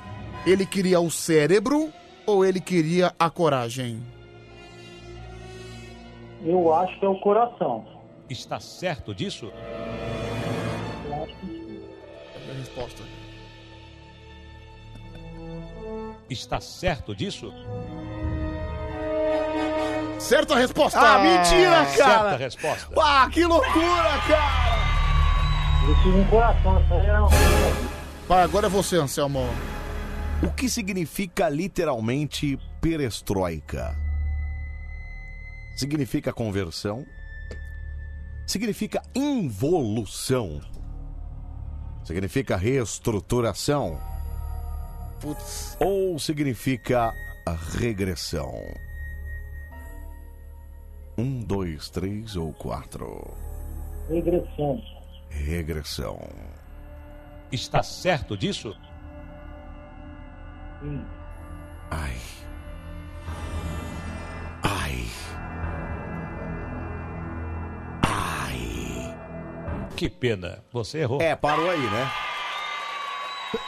Ele queria o cérebro? Ou ele queria a coragem? Eu acho que é o coração. Está certo disso? Resposta. Está certo disso? Certa resposta! Ah, mentira, cara! Certa resposta. Ah, que loucura, cara! Eu tive um coração, Vai, agora é você, Anselmo. O que significa literalmente perestroika? Significa conversão? Significa involução? Significa reestruturação? Putz. Ou significa regressão? Um, dois, três ou quatro? regressão. Regressão. Está certo disso? Sim. Ai. Ai. Ai. Que pena. Você errou. É, parou aí, né?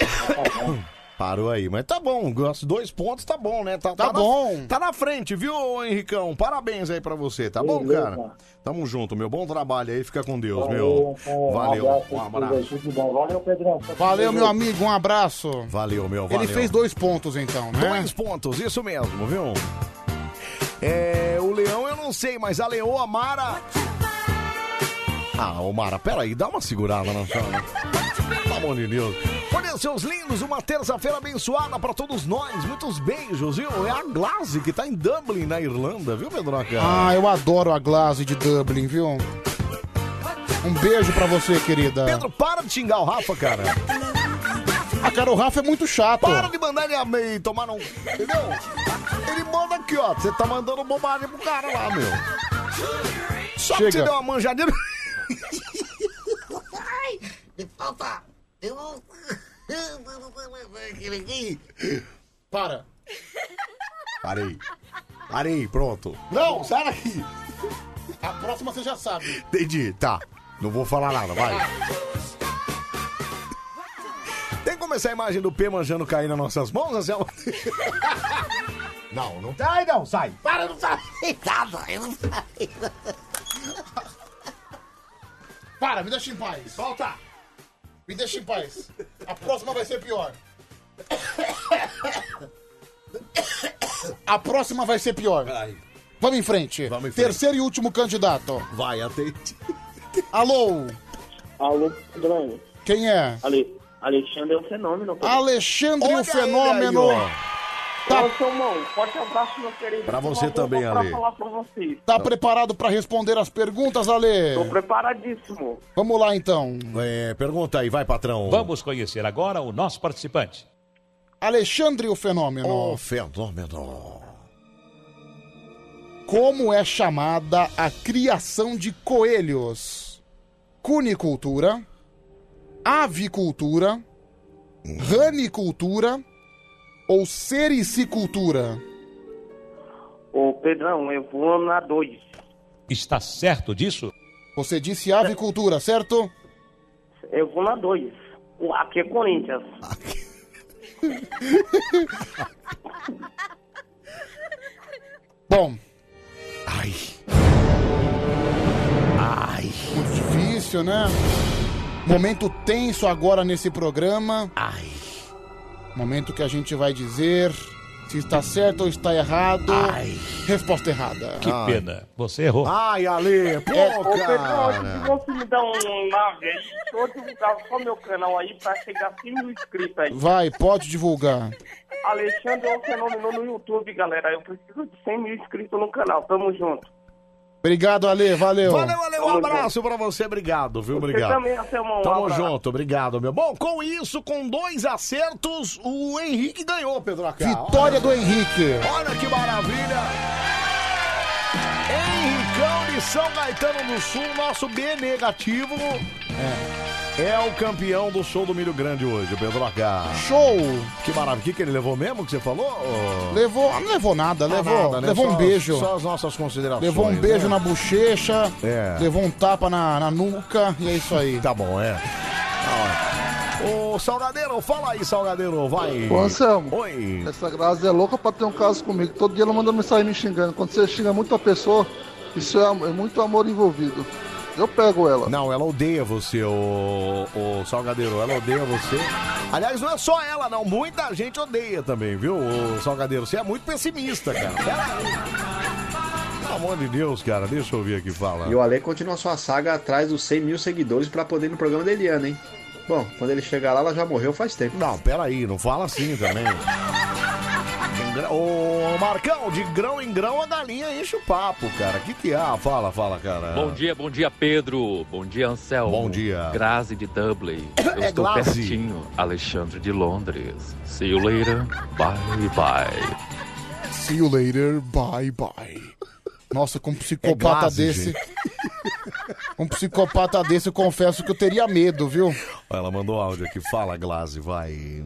Parou aí, mas tá bom, os dois pontos tá bom, né? Tá, Tá na- bom. tá na frente, viu, Henricão? Parabéns aí pra você, tá bom, Beleza. cara? Tamo junto, meu. Bom trabalho aí, fica com Deus, Valeu, meu. um Valeu, abraço, um abraço. Tudo bom. Valeu, Pedrão. Valeu, meu amigo, um abraço. Valeu, meu, valeu. Ele fez dois pontos então, né? Dois pontos, isso mesmo, viu? É, o leão eu não sei, mas a leoa Mara. Ah, ô Mara, peraí, dá uma segurada na sua. Pelo amor de Deus. Olha, seus lindos, uma terça-feira abençoada pra todos nós. Muitos beijos, viu? É a Glaze que tá em Dublin, na Irlanda, viu, Pedroca? Ah, eu adoro a Glaze de Dublin, viu? Um beijo pra você, querida. Pedro, para de xingar o Rafa, cara. Ah, cara, o Rafa é muito chato. Para de mandar ele me tomar um. Entendeu? Ele manda aqui, ó. Você tá mandando bobagem pro cara lá, meu. Só que Chega. você deu uma manjadinha. Ai, me falta. Eu. Para. Parei. Parei, pronto. Não, sai daqui. A próxima você já sabe. Entendi, tá. Não vou falar nada, vai. Tem que começar a imagem do P manjando cair nas nossas mãos, Anselmo? Não, não sai, não, sai. Para, eu não falei nada. Eu não nada. Para, me deixa em paz. Volta. Me deixa em paz. A próxima vai ser pior. A próxima vai ser pior. Vamos em frente. Vamos em frente. Terceiro e último candidato. Vai, atende. Alô, Alô, Pedrão. quem é? Ale... Alexandre é um fenômeno. Alexandre Olha o Fenômeno. aí. Tá- Ô, seu irmão, forte abraço, meu querido. Pra você também, pra Ale. falar pra vocês. Tá preparado pra responder as perguntas, Ale? Tô preparadíssimo. Vamos lá então. É, pergunta aí, vai, patrão. Vamos conhecer agora o nosso participante. Alexandre o Fenômeno. Ô, fenômeno. Como é chamada a criação de coelhos? Cunicultura, avicultura, ranicultura ou sericicultura? Ô, Pedrão, eu vou na 2. Está certo disso? Você disse avicultura, certo? Eu vou na 2. Aqui é Corinthians. Bom. Ai. Ai. Muito difícil, né? Momento tenso agora nesse programa. Ai. Momento que a gente vai dizer se está certo ou está errado. Ai. Resposta errada. Que pena. Você errou. Ai, Ale, pô, Ô, Pedrão, cara. se você me dá um nave aí, tô divulgar só meu canal aí pra chegar a 100 mil inscritos aí. Vai, pode divulgar. Alexandre é um fenômeno no YouTube, galera. Eu preciso de 100 mil inscritos no canal. Tamo junto. Obrigado, Ale, valeu. Valeu, Ale, um abraço pra você, obrigado, viu? Você Obrigado. também, Anselmo, um Tamo abraço. junto, obrigado, meu. Bom, com isso, com dois acertos, o Henrique ganhou, Pedro Acá. Vitória do Henrique. Olha que maravilha! Henricão de São Caetano do Sul, nosso B negativo. É. o campeão do show do Milho Grande hoje, o Pedro H. Show! Que maravilha. O que, que ele levou mesmo que você falou? Levou, não levou nada, Ah, levou, nada, né? levou um Só- beijo. Só as nossas considerações. Levou um beijo né? na bochecha, É. levou um tapa na, na nuca e é isso aí. Tá bom, é. Ô, Salgadeiro, fala aí, Salgadeiro, vai. Ô Anselmo, Oi. essa Grazi é louca pra ter um caso comigo. Todo dia ela manda mensagem me xingando. Quando você xinga muito a pessoa, isso é, am- é muito amor envolvido. Eu pego ela. Não, ela odeia você, o, o Salgadeiro. Ela odeia você. Aliás, não é só ela, não. Muita gente odeia também, viu, o Salgadeiro? Você é muito pessimista, cara. Pera aí. Pelo amor de Deus, cara. Deixa eu ouvir aqui fala. E o Ale continua sua saga atrás dos 100 mil seguidores pra poder ir no programa da Eliana, hein? Bom, quando ele chegar lá, ela já morreu faz tempo. Não, peraí, não fala assim também. Gra- Ô, Marcão, de grão em grão a galinha enche o papo, cara. O que que há? Fala, fala, cara. Bom dia, bom dia, Pedro. Bom dia, Anselmo. Bom dia. Grazi de Dublin. Eu É estou Glaze. pertinho. Alexandre de Londres. See you later. Bye, bye. See you later, bye bye. Nossa, com um É psicopata Glaze, desse. gente. Um psicopata desse, eu confesso que eu teria medo, viu? Ela mandou áudio aqui. Fala, Glaze, vai.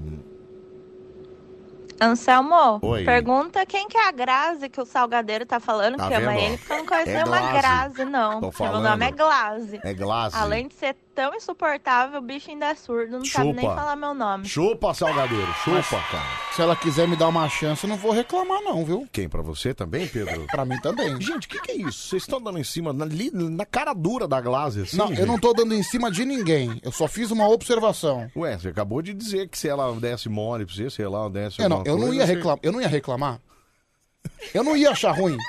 Anselmo, Oi. pergunta quem que é a Grazi que o Salgadeiro tá falando Tá que ama vendo, ó? ele, porque eu não conheço É nenhuma. Grazi, não. Meu nome é Glaze. É Glaze. Além de ser tão insuportável, o bicho ainda é surdo, não sabe nem Chupa. falar meu nome. Chupa, Salgadeiro. Chupa, cara. Se ela quiser me dar uma chance, eu não vou reclamar, não, viu? Quem, pra você também, Pedro? Pra mim também. Gente, o que, que é isso? Vocês estão dando em cima, na, li- na cara dura da Glaze, assim? não, eu não tô dando em cima de ninguém. Eu só fiz uma observação. Ué, você acabou de dizer que se ela desse mole pra você, sei lá, desse Eu não, alguma eu não coisa, ia você- reclamar. Eu não ia reclamar. Eu não ia achar ruim.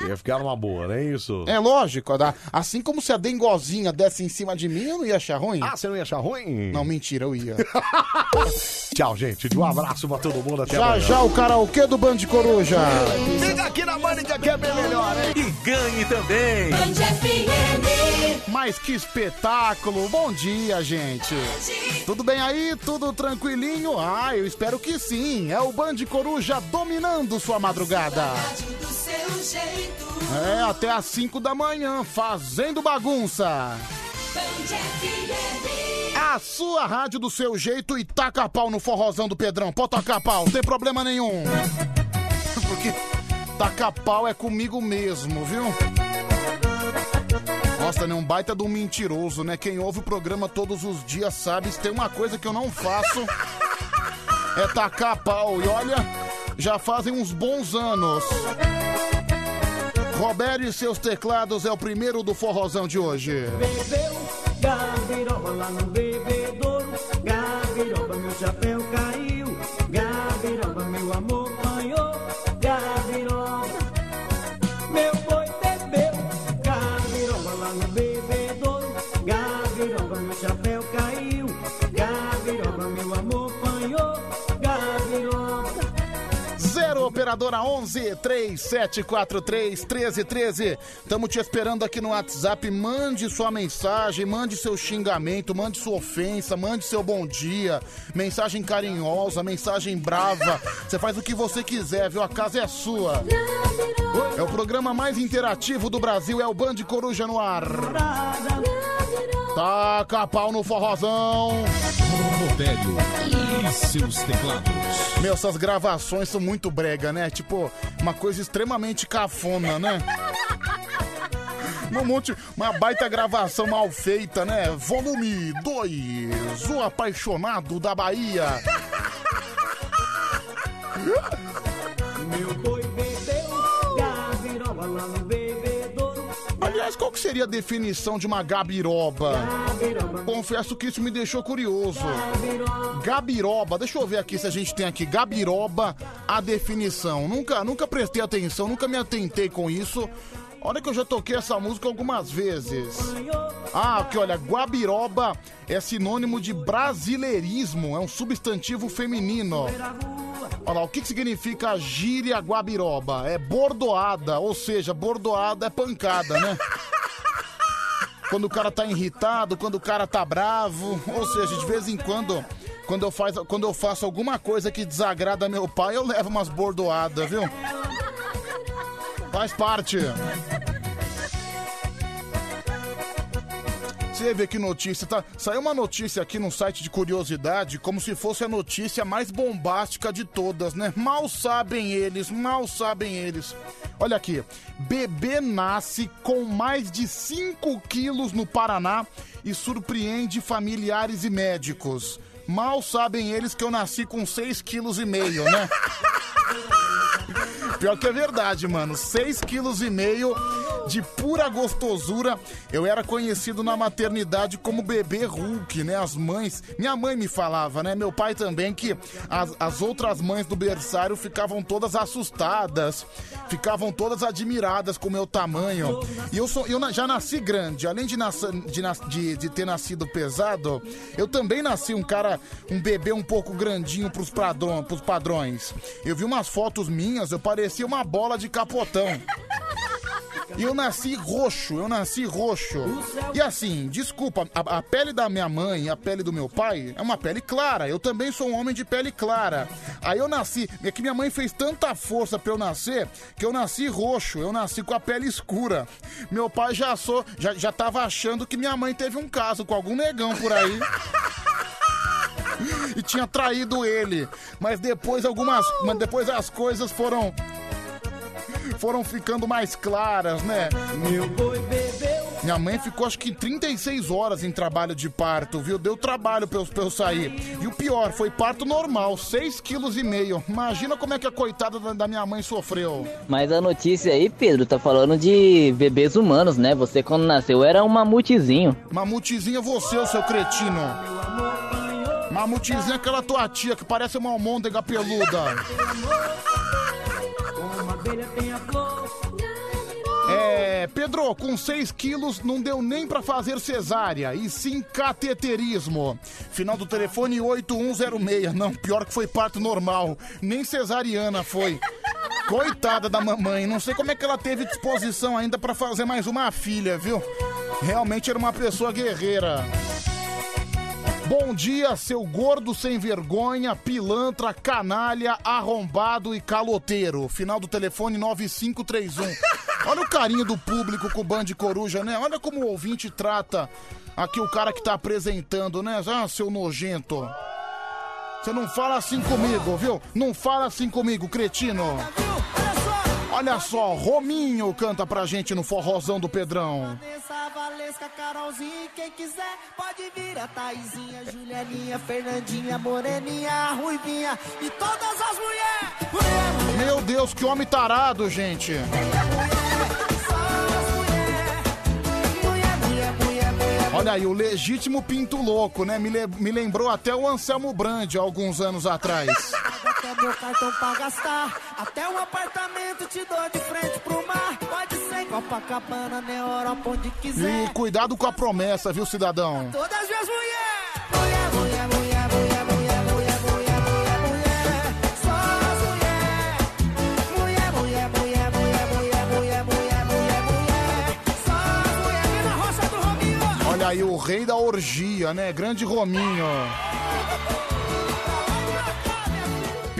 Você ia ficar numa boa, não é isso? É lógico, dá- assim como se a dengozinha desse em cima de mim, eu não ia achar ruim. Ah, você não ia achar ruim? Não, mentira, eu ia. Tchau, gente. Um abraço pra todo mundo. Até já amanhã. já o karaokê do Band Coruja. Fica aqui na Mânica que é bem melhor, hein? E ganhe também. Mas que espetáculo! Bom dia, gente! Tudo bem aí? Tudo tranquilinho? Ah, eu espero que sim! É o Band Coruja dominando sua madrugada! É, até às 5 da manhã, fazendo bagunça! A sua rádio do seu jeito e taca pau no forrozão do Pedrão. Pode tacar pau, não tem problema nenhum. Porque tacar pau é comigo mesmo, viu? Nossa, né? Um baita de um mentiroso, né? Quem ouve o programa todos os dias sabe, se tem uma coisa que eu não faço é tacar pau. E olha, já fazem uns bons anos. Roberto e seus teclados é o primeiro do forrozão de hoje. Bebeu gabiroba lá no bebedouro. Gabiroba, chapéu operadora 11 3743 1313. Tamo te esperando aqui no WhatsApp. Mande sua mensagem, mande seu xingamento, mande sua ofensa, mande seu bom dia, mensagem carinhosa, mensagem brava. Você faz o que você quiser, viu? A casa é sua. É o programa mais interativo do Brasil, é o Band Coruja no ar. Taca pau no forrozão. Rodério e seus teclados. Meu, essas gravações são muito brega, né? Tipo, uma coisa extremamente cafona, né? Um monte, uma baita gravação mal feita, né? Volume 2, o apaixonado da Bahia. Aliás, qual que seria a definição de uma gabiroba? Gabiroba. Confesso que isso me deixou curioso. Gabiroba, deixa eu ver aqui se a gente tem aqui gabiroba, a definição. Nunca, nunca prestei atenção, nunca me atentei com isso. Olha que eu já toquei essa música algumas vezes. Ah, aqui olha, guabiroba é sinônimo de brasileirismo, é um substantivo feminino. Olha lá, o que, que significa gíria guabiroba? É bordoada, ou seja, bordoada é pancada, né? Quando o cara tá irritado, quando o cara tá bravo, ou seja, de vez em quando, quando eu, faz, quando eu faço alguma coisa que desagrada meu pai, eu levo umas bordoadas, viu? Faz parte. Você vê que notícia, tá? Saiu uma notícia aqui no site de curiosidade, como se fosse a notícia mais bombástica de todas, né? Mal sabem eles, mal sabem eles. Olha aqui, bebê nasce com mais de 5 quilos no Paraná e surpreende familiares e médicos. Mal sabem eles que eu nasci com 6 quilos né? Pior que é verdade, mano. 6 quilos e meio de pura gostosura. Eu era conhecido na maternidade como bebê Hulk, né? As mães. Minha mãe me falava, né? Meu pai também, que as, as outras mães do berçário ficavam todas assustadas, ficavam todas admiradas com o meu tamanho. E eu, sou, eu já nasci grande. Além de, nas- de, de- de ter nascido pesado, eu também nasci um cara, um bebê um pouco grandinho pros, padrão, pros padrões. Eu vi umas fotos minhas, eu parecia uma bola de capotão. E eu nasci roxo, eu nasci roxo. E assim, desculpa, a, a pele da minha mãe e a pele do meu pai é uma pele clara. Eu também sou um homem de pele clara. Aí eu nasci, é que minha mãe fez tanta força pra eu nascer que eu nasci roxo, eu nasci com a pele escura. Meu pai já sou, já, já tava achando que minha mãe teve um caso com algum negão por aí. e tinha traído ele. Mas depois algumas, mas depois as coisas foram foram ficando mais claras, né? Meu boi bebeu. Minha mãe ficou acho que 36 horas em trabalho de parto, viu? Deu trabalho pra eu, pra eu sair. E o pior, foi parto normal, 6 quilos e meio. Imagina como é que a coitada da, da minha mãe sofreu. Mas a notícia aí, Pedro, tá falando de bebês humanos, né? Você quando nasceu era um mamutizinho. Mamutizinha você, ô seu cretino. Mamutizinha é aquela tua tia que parece uma almôndega peluda. É, Pedro, com 6 quilos não deu nem pra fazer cesárea, e sim cateterismo. Final do telefone 8106. Não, pior que foi parto normal. Nem cesariana foi. Coitada da mamãe, não sei como é que ela teve disposição ainda pra fazer mais uma filha, viu? Realmente era uma pessoa guerreira. Bom dia, seu gordo sem vergonha, pilantra, canalha, arrombado e caloteiro. Final do telefone 9531. Olha o carinho do público com o Band Coruja, né? Olha como o ouvinte trata aqui o cara que tá apresentando, né? Ah, seu nojento. Você não fala assim comigo, viu? Não fala assim comigo, cretino. Olha só, Rominho canta pra gente no forrozão do Pedrão. Valesca, Carolzinha, quem quiser pode vir. A Taizinha, Julianinha, Fernandinha, Moreninha, Ruivinha e todas as mulheres. Meu Deus, que homem tarado, gente. Olha aí, o legítimo pinto louco, né? Me, le- me lembrou até o Anselmo Brandi alguns anos atrás. Até meu cartão pra gastar. Até um apartamento te dou de frente pro mar. Copacabana, na Europa, onde quiser. E cuidado com a promessa, viu, cidadão? Todas as mulheres. Mulher, mulher, mulher, mulher, mulher, mulher, mulher, mulher, mulher. Só as mulheres. Mulher, mulher, mulher, mulher, mulher, mulher, mulher, mulher, mulher. Só as mulheres. Vem na roça do Rominho. Olha aí, o rei da orgia, né? Grande Rominho.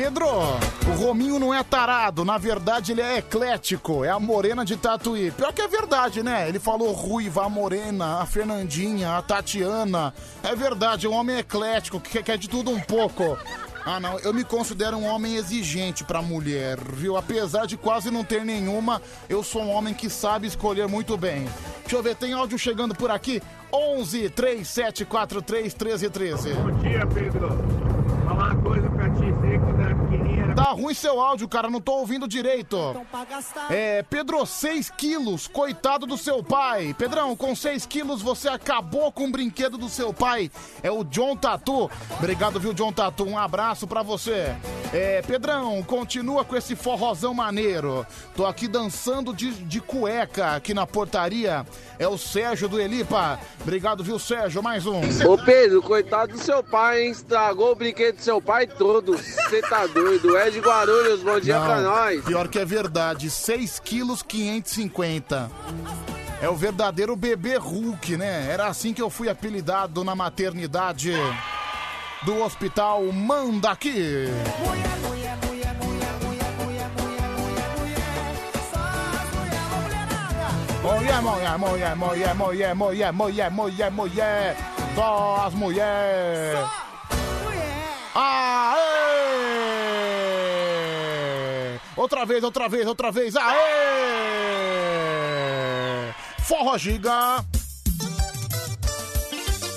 Pedro, o Rominho não é tarado, na verdade ele é eclético, é a morena de Tatuí. Pior que é verdade, né? Ele falou ruiva, a morena, a Fernandinha, a Tatiana. É verdade, é um homem eclético que quer- de tudo um pouco. Ah, não, eu me considero um homem exigente pra mulher, viu? Apesar de quase não ter nenhuma, eu sou um homem que sabe escolher muito bem. Deixa eu ver, tem áudio chegando por aqui? 11 3743 1313. Bom dia, Pedro. Falar uma coisa pra era pequenininha. era- Tá ruim seu áudio, cara, não tô ouvindo direito. É, Pedro, 6 quilos, coitado do seu pai. Pedrão, com 6 quilos você acabou com o brinquedo do seu pai. É o John Tatu. Obrigado, viu, John Tatu? Um abraço pra você. É, Pedrão, continua com esse forrozão maneiro. Tô aqui dançando de, de cueca aqui na portaria. É o Sérgio do Elipa. Obrigado, viu, Sérgio? Mais um. Ô Pedro, coitado do seu pai, hein? Estragou o brinquedo do seu pai todo. Você tá doido. É de Guarulhos, bom dia Não, pra nós. Pior que é verdade, 6 quilos 550. É o verdadeiro bebê Hulk, né? Era assim que eu fui apelidado na maternidade do hospital Mandaqui. Mulher, mulher, mulher, mulher, mulher, mulher, mulher, mulher, mulher, só as mulheres. Aê! Outra vez, outra vez, outra vez, aê! Forró giga!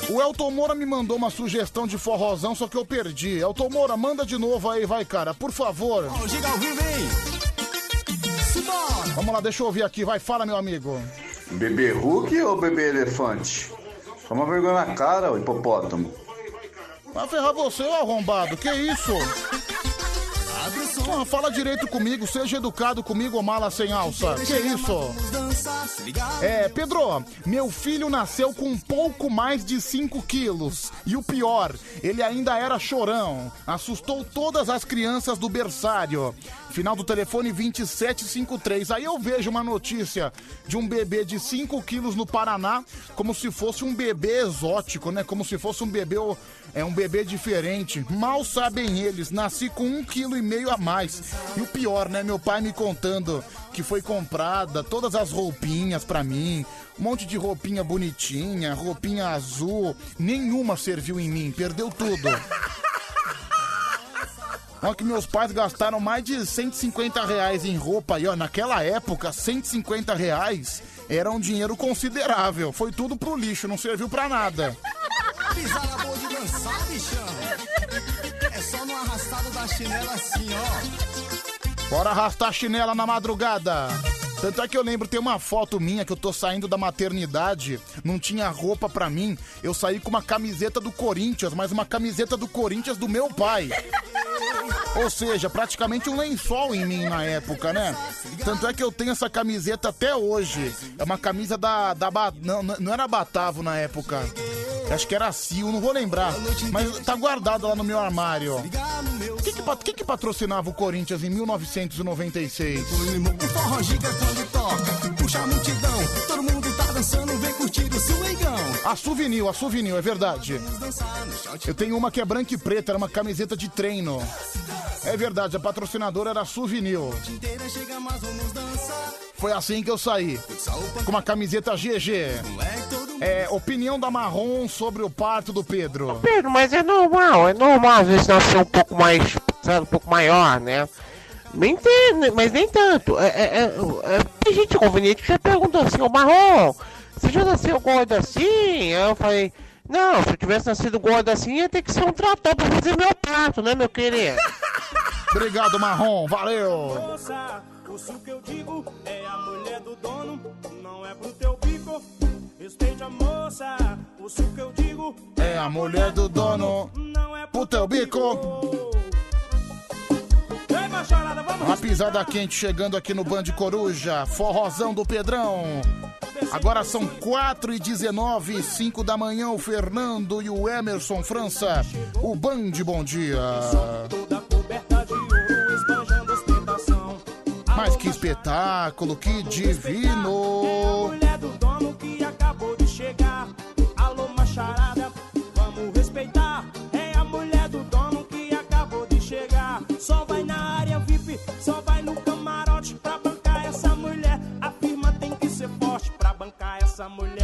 O Elton Moura me mandou uma sugestão de forrozão, só que eu perdi. Elton Moura, manda de novo aí, vai, cara, por favor. Giga ao vivo! Vamos lá, deixa eu ouvir aqui, vai, fala, meu amigo. Bebê Hulk ou bebê elefante? Toma vergonha na cara, ô hipopótamo. Vai ferrar você, ô arrombado, que isso? Ah, fala direito comigo, seja educado comigo, mala sem alça. Que isso? É, Pedro, meu filho nasceu com um pouco mais de 5 quilos. E o pior, ele ainda era chorão. Assustou todas as crianças do berçário. Final do telefone 2753. Aí eu vejo uma notícia de um bebê de 5 quilos no Paraná, como se fosse um bebê exótico, né? Como se fosse um bebê. É um bebê diferente. Mal sabem eles, nasci com um quilo e meio a mais. E o pior, né? Meu pai me contando que foi comprada todas as roupinhas pra mim, um monte de roupinha bonitinha, roupinha azul, nenhuma serviu em mim, perdeu tudo. Olha que meus pais gastaram mais de 150 reais em roupa aí, ó. Naquela época, 150 reais era um dinheiro considerável. Foi tudo pro lixo, não serviu pra nada. Pisada boa de dançar, bichão. É só no arrastado da chinela assim, ó. Bora arrastar a chinela na madrugada. Tanto é que eu lembro, tem uma foto minha que eu tô saindo da maternidade, não tinha roupa pra mim, eu saí com uma camiseta do Corinthians, mas uma camiseta do Corinthians do meu pai. Ou seja, praticamente um lençol em mim na época, né? Tanto é que eu tenho essa camiseta até hoje. É uma camisa da. da não, não era Batavo na época. Acho que era Sil, não vou lembrar. Mas tá guardado lá no meu armário. Quem que, quem que patrocinava o Corinthians em 1996? O forró giga quando toca, puxa a multidão. Todo mundo tá dançando, vem curtir o swingão. A Souvenir, a Souvenir, é verdade. Eu tenho uma que é branca e preta, era uma camiseta de treino. É verdade, a patrocinadora era a Souvenir. Foi assim que eu saí. Com uma camiseta GG. É, opinião da Marrom sobre o parto do Pedro. Pedro, mas é normal, é normal às vezes nascer um pouco mais, sabe, um pouco maior, né? Nem tem, mas nem tanto. É, é, é, é, tem gente conveniente que já perguntou assim, ô Marrom, você já nasceu gordo assim? Aí eu falei, não, se eu tivesse nascido gordo assim, ia ter que ser um trator pra fazer meu parto, né, meu querido? Obrigado, Marrom, valeu! O que eu digo é a mulher do dono, não é pro teu bico. Respeite a moça, o que eu digo É a mulher do dono. Pro teu bico. Uma pisada quente chegando aqui no Band Coruja. Forrozão do Pedrão. Agora são 4 e 19 5 da manhã. O Fernando e o Emerson França. O Band Bom Dia. Mas que espetáculo, que divino! É a mulher do dono que acabou de chegar? Alô, macharada, vamos respeitar. É a mulher do dono que acabou de chegar. Só vai na área VIP, só vai no camarote pra bancar essa mulher. A firma tem que ser forte pra bancar essa mulher.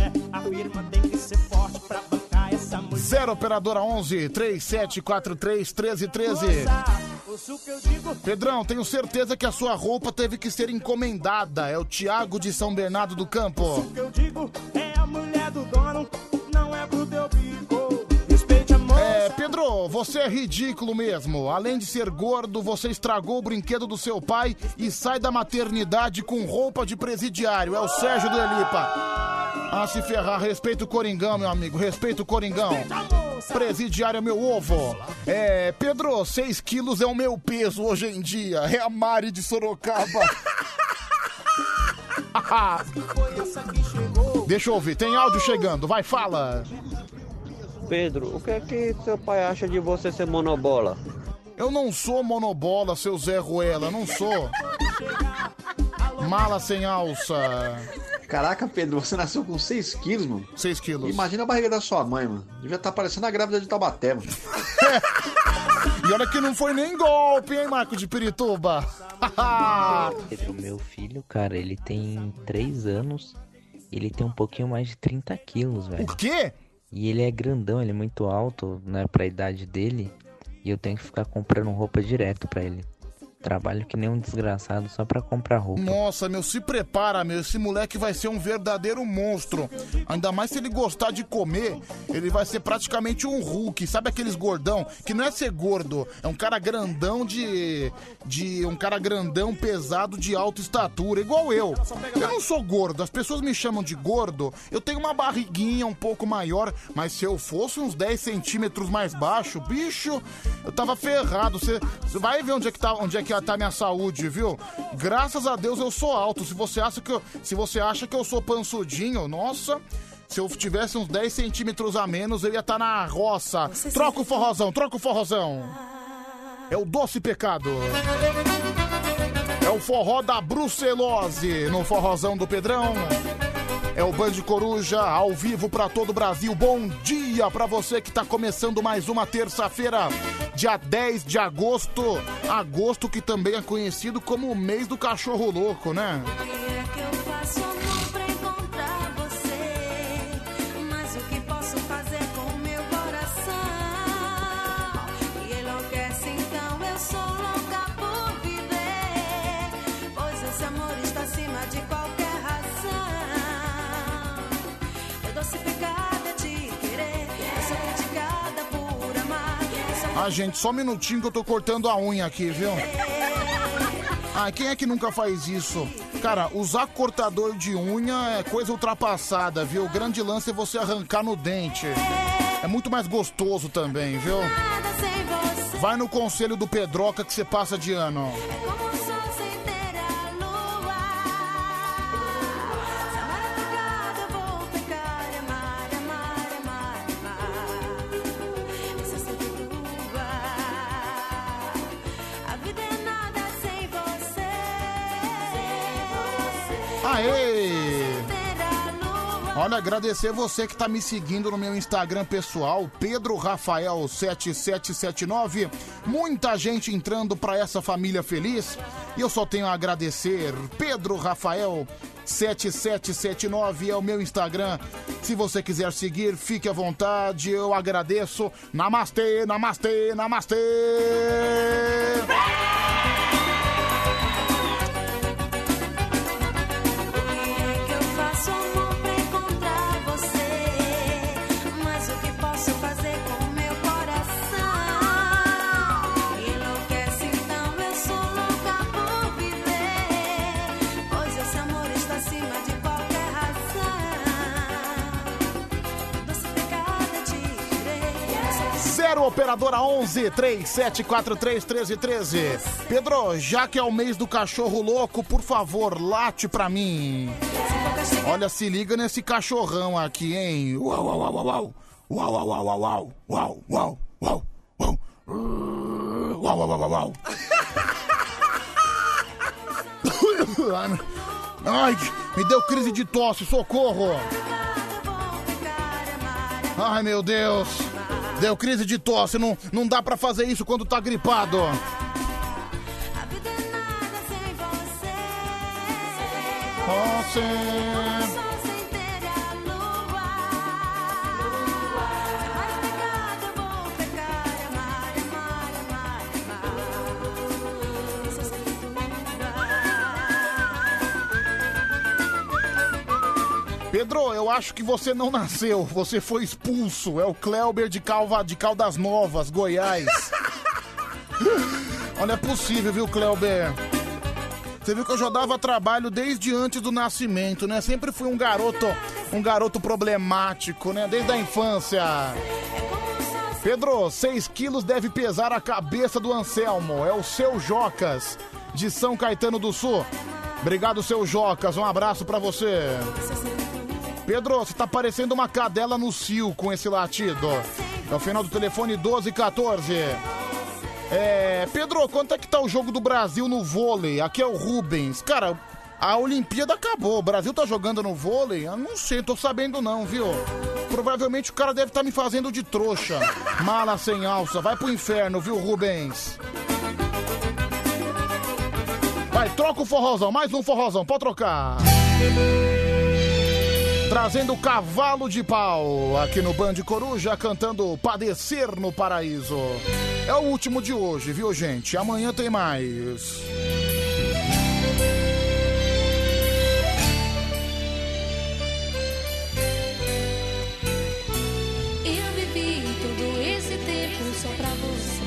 0 operadora 11 3743 1313. Ouça o que eu digo. Pedrão, tenho certeza que a sua roupa teve que ser encomendada. É o Tiago de São Bernardo do Campo. O que eu digo é a mulher do dono, Você é ridículo mesmo. Além de ser gordo, você estragou o brinquedo do seu pai e sai da maternidade com roupa de presidiário. É o Sérgio do Elipa. Ah, se ferrar, respeita o Coringão, meu amigo, respeita o Coringão. Presidiário é meu ovo. É, Pedro, 6 quilos é o meu peso hoje em dia. É a Mari de Sorocaba. Deixa eu ouvir, tem áudio chegando, vai, fala. Pedro, o que é que seu pai acha de você ser monobola? Eu não sou monobola, seu Zé Ruela, não sou. Mala sem alça. Caraca, Pedro, você nasceu com 6 quilos, mano. 6 quilos. Imagina a barriga da sua mãe, mano. Devia estar parecendo a grávida de Taubaté, mano. E olha que não foi nem golpe, hein, Marco de Pirituba? Pedro, meu filho, cara, ele tem 3 anos. Ele tem um pouquinho mais de 30 quilos, velho. O quê? E ele é grandão, ele é muito alto, né, pra idade dele. E eu tenho que ficar comprando roupa direto pra ele. Trabalho que nem um desgraçado só pra comprar roupa. Nossa, meu, se prepara, meu. Esse moleque vai ser um verdadeiro monstro. Ainda mais se ele gostar de comer, ele vai ser praticamente um Hulk. Sabe aqueles gordão? Que não é ser gordo, é um cara grandão de. de. um cara grandão, pesado, de alta estatura, igual eu. Eu não sou gordo, as pessoas me chamam de gordo. Eu tenho uma barriguinha um pouco maior, mas se eu fosse uns 10 centímetros mais baixo, bicho, eu tava ferrado. Você vai ver onde é que tá, onde é que tá minha saúde, viu? Graças a Deus eu sou alto. Se você acha que eu, se você acha que eu sou pansudinho, nossa, se eu tivesse uns 10 centímetros a menos, eu ia estar na roça. Troca o forrozão, troca o forrozão. É o doce pecado. É o forró da brucelose no forrozão do Pedrão. É o Band Coruja ao vivo pra todo o Brasil. Bom dia pra você que tá começando mais uma terça-feira, dia 10 de agosto. Agosto que também é conhecido como o mês do cachorro louco, né? Ah, gente, só um minutinho que eu tô cortando a unha aqui, viu? Ah, quem é que nunca faz isso? Cara, usar cortador de unha é coisa ultrapassada, viu? O grande lance é você arrancar no dente. É muito mais gostoso também, viu? Vai no conselho do Pedroca que você passa de ano. Aê! Olha, agradecer você que tá me seguindo no meu Instagram pessoal, Pedro Rafael 7779. Muita gente entrando pra essa família feliz. E eu só tenho a agradecer. Pedro Rafael 7779 é o meu Instagram. Se você quiser seguir, fique à vontade. Eu agradeço. Namastê, namastê, namastê. Operadora 11 3743 1313. Pedro, já que é o mês do cachorro louco, por favor, late pra mim. Olha, se liga nesse cachorrão aqui, hein? Uau, uau, uau, uau. Uau, uau, uau, uau, uau. Uau, uau, uau, uau. Uau, uau, uau. Ai, me deu crise de tosse, socorro. Ai, meu Deus. Deu crise de tosse, não, não dá pra fazer isso quando tá gripado. Você. Pedro, eu acho que você não nasceu, você foi expulso. É o Cleuber de, Calva, de Caldas Novas, Goiás. Olha, é possível, viu, Cleuber? Você viu que eu já dava trabalho desde antes do nascimento, né? Sempre fui um garoto, um garoto problemático, né? Desde a infância. Pedro, 6 quilos deve pesar a cabeça do Anselmo. É o seu Jocas, de São Caetano do Sul. Obrigado, seu Jocas. Um abraço pra você. Pedro, você tá parecendo uma cadela no cio com esse latido. É o final do telefone 1214. É, Pedro, quanto é que tá o jogo do Brasil no vôlei? Aqui é o Rubens. Cara, a Olimpíada acabou. O Brasil tá jogando no vôlei? Eu não sei, tô sabendo não, viu? Provavelmente o cara deve estar me fazendo de trouxa. Mala sem alça. Vai pro inferno, viu, Rubens? Vai, troca o forrozão. Mais um forrozão. Pode trocar. Trazendo cavalo de pau aqui no Band Coruja, cantando Padecer no Paraíso. É o último de hoje, viu, gente? Amanhã tem mais. Eu vivi todo esse tempo só pra você.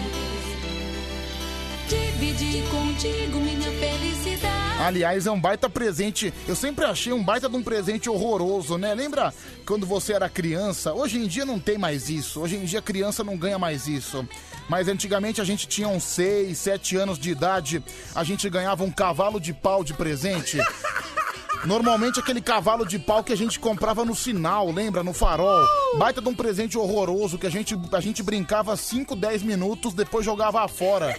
Contigo minha felicidade. Aliás, é um baita presente. Eu sempre achei um baita de um presente horroroso, né? Lembra quando você era criança? Hoje em dia não tem mais isso. Hoje em dia a criança não ganha mais isso. Mas antigamente a gente tinha uns 6, 7 anos de idade, a gente ganhava um cavalo de pau de presente. Normalmente aquele cavalo de pau que a gente comprava no sinal, lembra? No farol. Baita de um presente horroroso que a gente, a gente brincava 5, 10 minutos, depois jogava fora.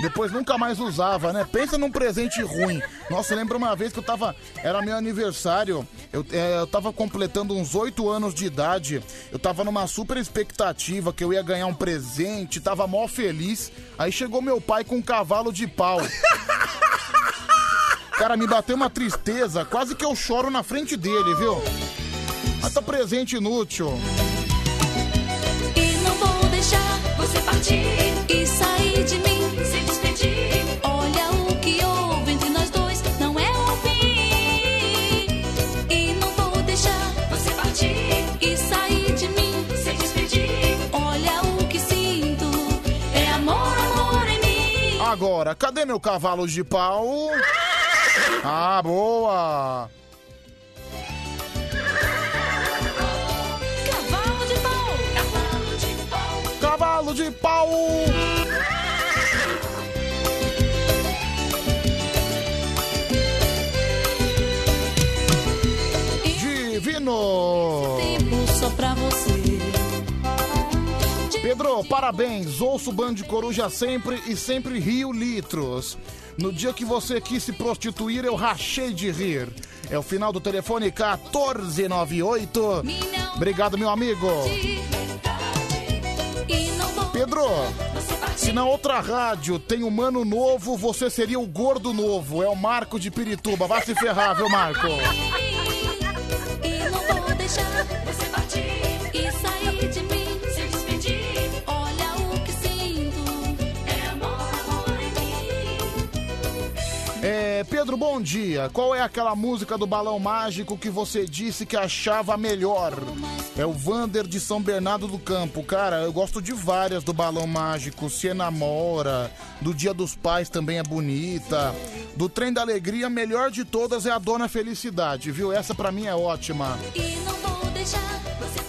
Depois nunca mais usava, né? Pensa num presente ruim. Nossa, lembra uma vez que eu tava. Era meu aniversário. Eu, é, eu tava completando uns 8 anos de idade. Eu tava numa super expectativa que eu ia ganhar um presente. Tava mó feliz. Aí chegou meu pai com um cavalo de pau. Cara, me bateu uma tristeza. Quase que eu choro na frente dele, viu? Mas tá presente inútil. E não vou deixar você partir Agora, cadê meu cavalo de pau? Ah, boa! Cavalo de pau, cavalo de pau. Cavalo de pau! Divino! Tempo só pra você. Pedro, parabéns! Ouço o Band Coruja sempre e sempre rio litros. No dia que você quis se prostituir, eu rachei de rir. É o final do telefone 1498. Obrigado, meu amigo. Pedro, se na outra rádio tem um mano novo, você seria o gordo novo. É o Marco de Pirituba. Vai se ferrar, viu, Marco? E não vou deixar você É, Pedro, bom dia. Qual é aquela música do Balão Mágico que você disse que achava melhor? É o Vander de São Bernardo do Campo. Cara, eu gosto de várias do Balão Mágico. Se enamora, do Dia dos Pais também é bonita. Do Trem da Alegria, melhor de todas é a Dona Felicidade, viu? Essa pra mim é ótima. E não vou deixar você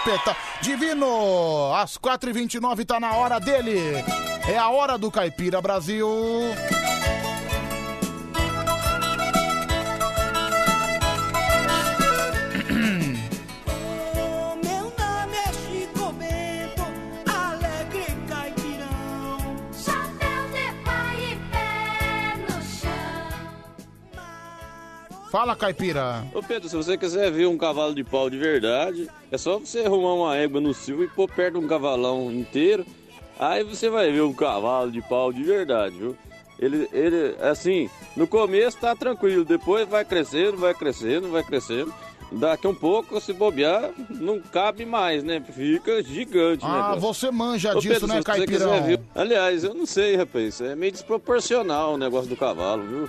espetáculo! Divino! Às 4h29 tá na hora dele! É a hora do Caipira Brasil! Fala, Caipira! Ô Pedro, se você quiser ver um cavalo de pau de verdade, é só você arrumar uma égua no cio e pôr perto de um cavalão inteiro. Aí você vai ver um cavalo de pau de verdade, viu? Ele, ele, assim, no começo tá tranquilo, depois vai crescendo, vai crescendo, vai crescendo. Daqui um pouco, se bobear, não cabe mais, né? Fica gigante Ah, você manja Ô, disso, Pedro, né, se você Caipirão? quiser Aliás, eu não sei, rapaz. É meio desproporcional o negócio do cavalo, viu?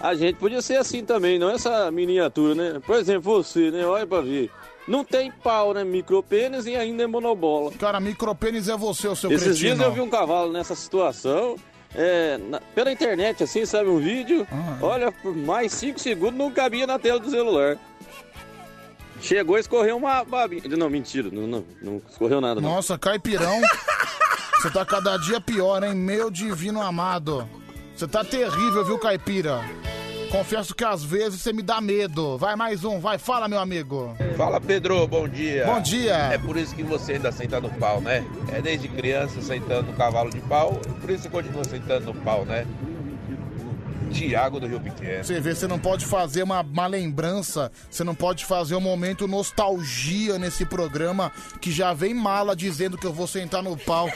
A gente podia ser assim também, não essa miniatura, né? Por exemplo, você, né? Olha pra ver. Não tem pau, né? Micropênis e ainda é monobola. Cara, micropênis é você, o seu Esses cretino. dias eu vi um cavalo nessa situação. é, na- pela internet, assim, sabe? Um vídeo. Ah. Olha, por mais 5 segundos não cabia na tela do celular. Chegou a escorrer uma babinha. Não, mentira, não, não, não escorreu nada. Não. Nossa, caipirão. Você tá cada dia pior, hein? Meu divino amado. Você tá terrível, viu, caipira? Confesso que às vezes você me dá medo. Vai mais um, vai, fala, meu amigo. Fala Pedro, bom dia. Bom dia. É por isso que você ainda senta no pau, né? É desde criança sentando no cavalo de pau, por isso você continua sentando no pau, né? Tiago do Rio Pequeno. Você vê, você não pode fazer uma, uma lembrança, você não pode fazer um momento nostalgia nesse programa que já vem mala dizendo que eu vou sentar no pau.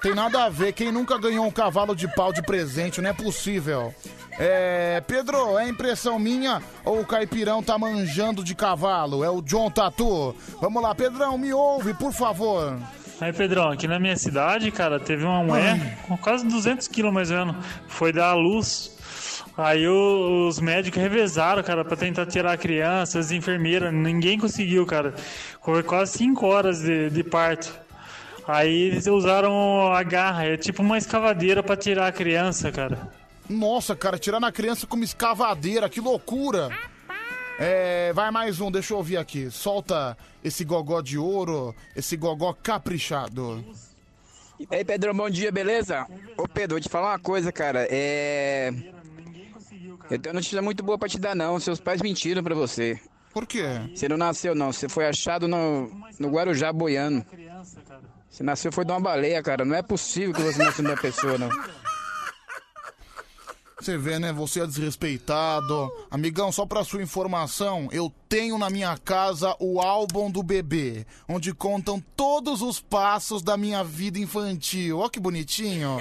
Tem nada a ver, quem nunca ganhou um cavalo de pau de presente, não é possível. É. Pedro, é impressão minha ou o caipirão tá manjando de cavalo? É o John Tatu. Vamos lá, Pedrão, me ouve, por favor. Aí, Pedrão, aqui na minha cidade, cara, teve uma mulher com quase 200 quilos mais ou menos. Foi dar à luz. Aí os médicos revezaram, cara, pra tentar tirar a criança, as enfermeiras. Ninguém conseguiu, cara. Foi quase 5 horas de, de parto. Aí eles usaram a garra, é tipo uma escavadeira pra tirar a criança, cara. Nossa, cara, tirando a criança como escavadeira, que loucura! É, vai mais um, deixa eu ouvir aqui. Solta esse gogó de ouro, esse gogó caprichado. E aí, Pedrão, bom dia, beleza? Ô, Pedro, vou te falar uma coisa, cara. É. Eu tenho uma notícia muito boa pra te dar, não. Seus pais mentiram pra você. Por quê? Você não nasceu, não. Você foi achado no, no Guarujá boiano. Você nasceu foi de uma baleia, cara. Não é possível que você nasceu de uma pessoa, não. Você vê, né? Você é desrespeitado. Amigão, só pra sua informação, eu tenho na minha casa o álbum do bebê, onde contam todos os passos da minha vida infantil. Ó que bonitinho.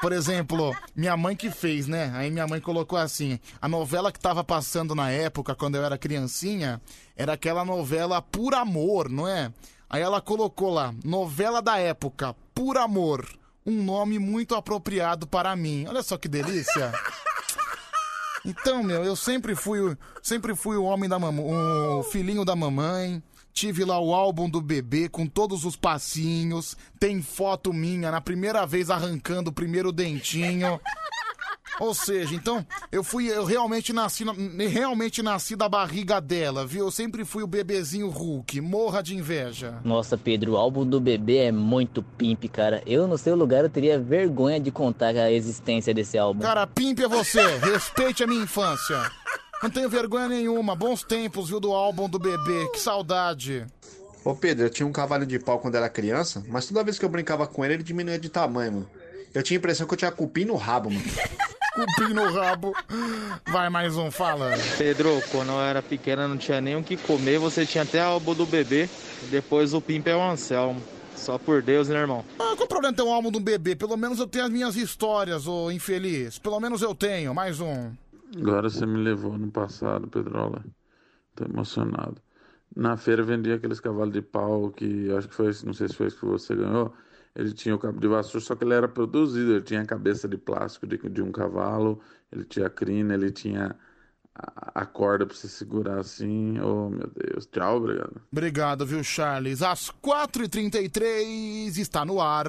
Por exemplo, minha mãe que fez, né? Aí minha mãe colocou assim: a novela que tava passando na época, quando eu era criancinha, era aquela novela Por Amor, não é? Aí ela colocou lá: novela da época, Por Amor. Um nome muito apropriado para mim. Olha só que delícia. Então, meu, eu sempre fui, o- sempre fui o homem da mamãe, o filhinho da mamãe. Tive lá o álbum do bebê com todos os passinhos. Tem foto minha na primeira vez arrancando o primeiro dentinho. Ou seja, então eu fui, eu realmente nasci, na- realmente nasci da barriga dela, viu? Eu sempre fui o bebezinho Hulk. Morra de inveja. Nossa, Pedro, o álbum do bebê é muito pimp, cara. Eu, no seu lugar, eu teria vergonha de contar a existência desse álbum. Cara, pimp é você. Respeite a minha infância. Não tenho vergonha nenhuma. Bons tempos, viu, do álbum do bebê. Que saudade. Ô Pedro, eu tinha um cavalo de pau quando era criança, mas toda vez que eu brincava com ele, ele diminuía de tamanho, mano. Eu tinha a impressão que eu tinha cupim no rabo, mano. Cupim no rabo. Vai mais um, fala. Pedro, quando eu era pequena não tinha nem o que comer, você tinha até álbum do bebê. Depois o Pimp é o Anselmo. Só por Deus, né, irmão? Ah, qual o problema de ter um álbum do bebê? Pelo menos eu tenho as minhas histórias, ô infeliz. Pelo menos eu tenho. Mais um. Agora você me levou no passado, Pedrola. Tô emocionado. Na feira vendia aqueles cavalos de pau que acho que foi, esse- não sei se foi esse que você ganhou. Ele tinha o cabo de vassoura, só que ele era produzido. Ele tinha a cabeça de plástico de, de um cavalo, ele tinha a crina, ele tinha a, a corda pra você segurar assim. Oh, meu Deus. Tchau, obrigado. Obrigado, viu, Charles? Às 4h33 está no ar.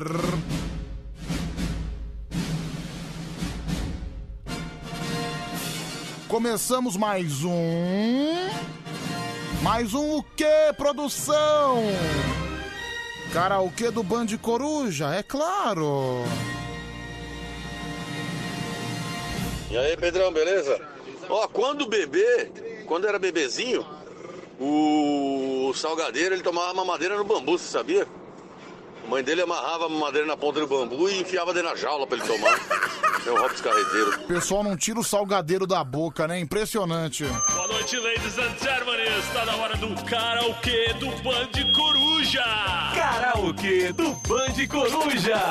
Começamos mais um. Mais um o quê, produção? Karaokê do Band Coruja, é claro. E aí, Pedrão, beleza? Ó, quando bebê, quando era bebezinho, o salgadeiro ele tomava mamadeira no bambu, você sabia? A mãe dele amarrava a mamadeira na ponta do bambu e enfiava dentro da jaula pra ele tomar. Meu Robson Carreteiro. O pessoal não tira o salgadeiro da boca, né? Impressionante. Boa noite, ladies and gentlemen. Está na hora do karaokê do Band Coruja. Karaokê do Band Coruja.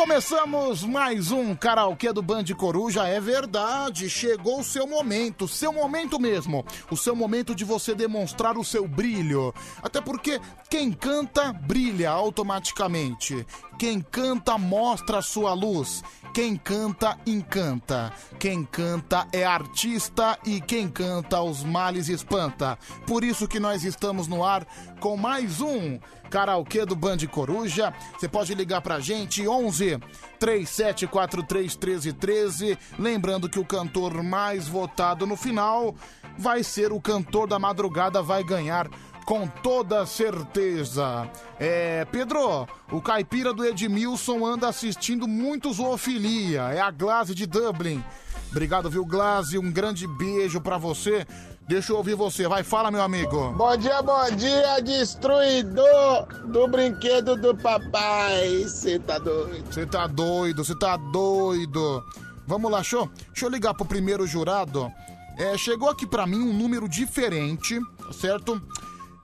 Começamos mais um karaokê do Band Coruja. É verdade, chegou o seu momento, seu momento mesmo. O seu momento de você demonstrar o seu brilho. Até porque quem canta, brilha automaticamente. Quem canta, mostra a sua luz. Quem canta, encanta. Quem canta é artista e quem canta os males espanta. Por isso que nós estamos no ar com mais um karaokê do Band Coruja. Você pode ligar pra gente 11 3743 1313. Lembrando que o cantor mais votado no final vai ser o cantor da madrugada, vai ganhar com toda certeza. É, Pedro, o caipira do Edmilson anda assistindo muito zoofilia. É a Glaze de Dublin. Obrigado, viu, Glaze? Um grande beijo pra você. Deixa eu ouvir você. Vai, fala, meu amigo. Bom dia, bom dia, destruidor do brinquedo do papai. Você tá doido? Você tá doido, você tá doido. Vamos lá, show? Deixa eu ligar pro primeiro jurado. É, chegou aqui pra mim um número diferente, certo?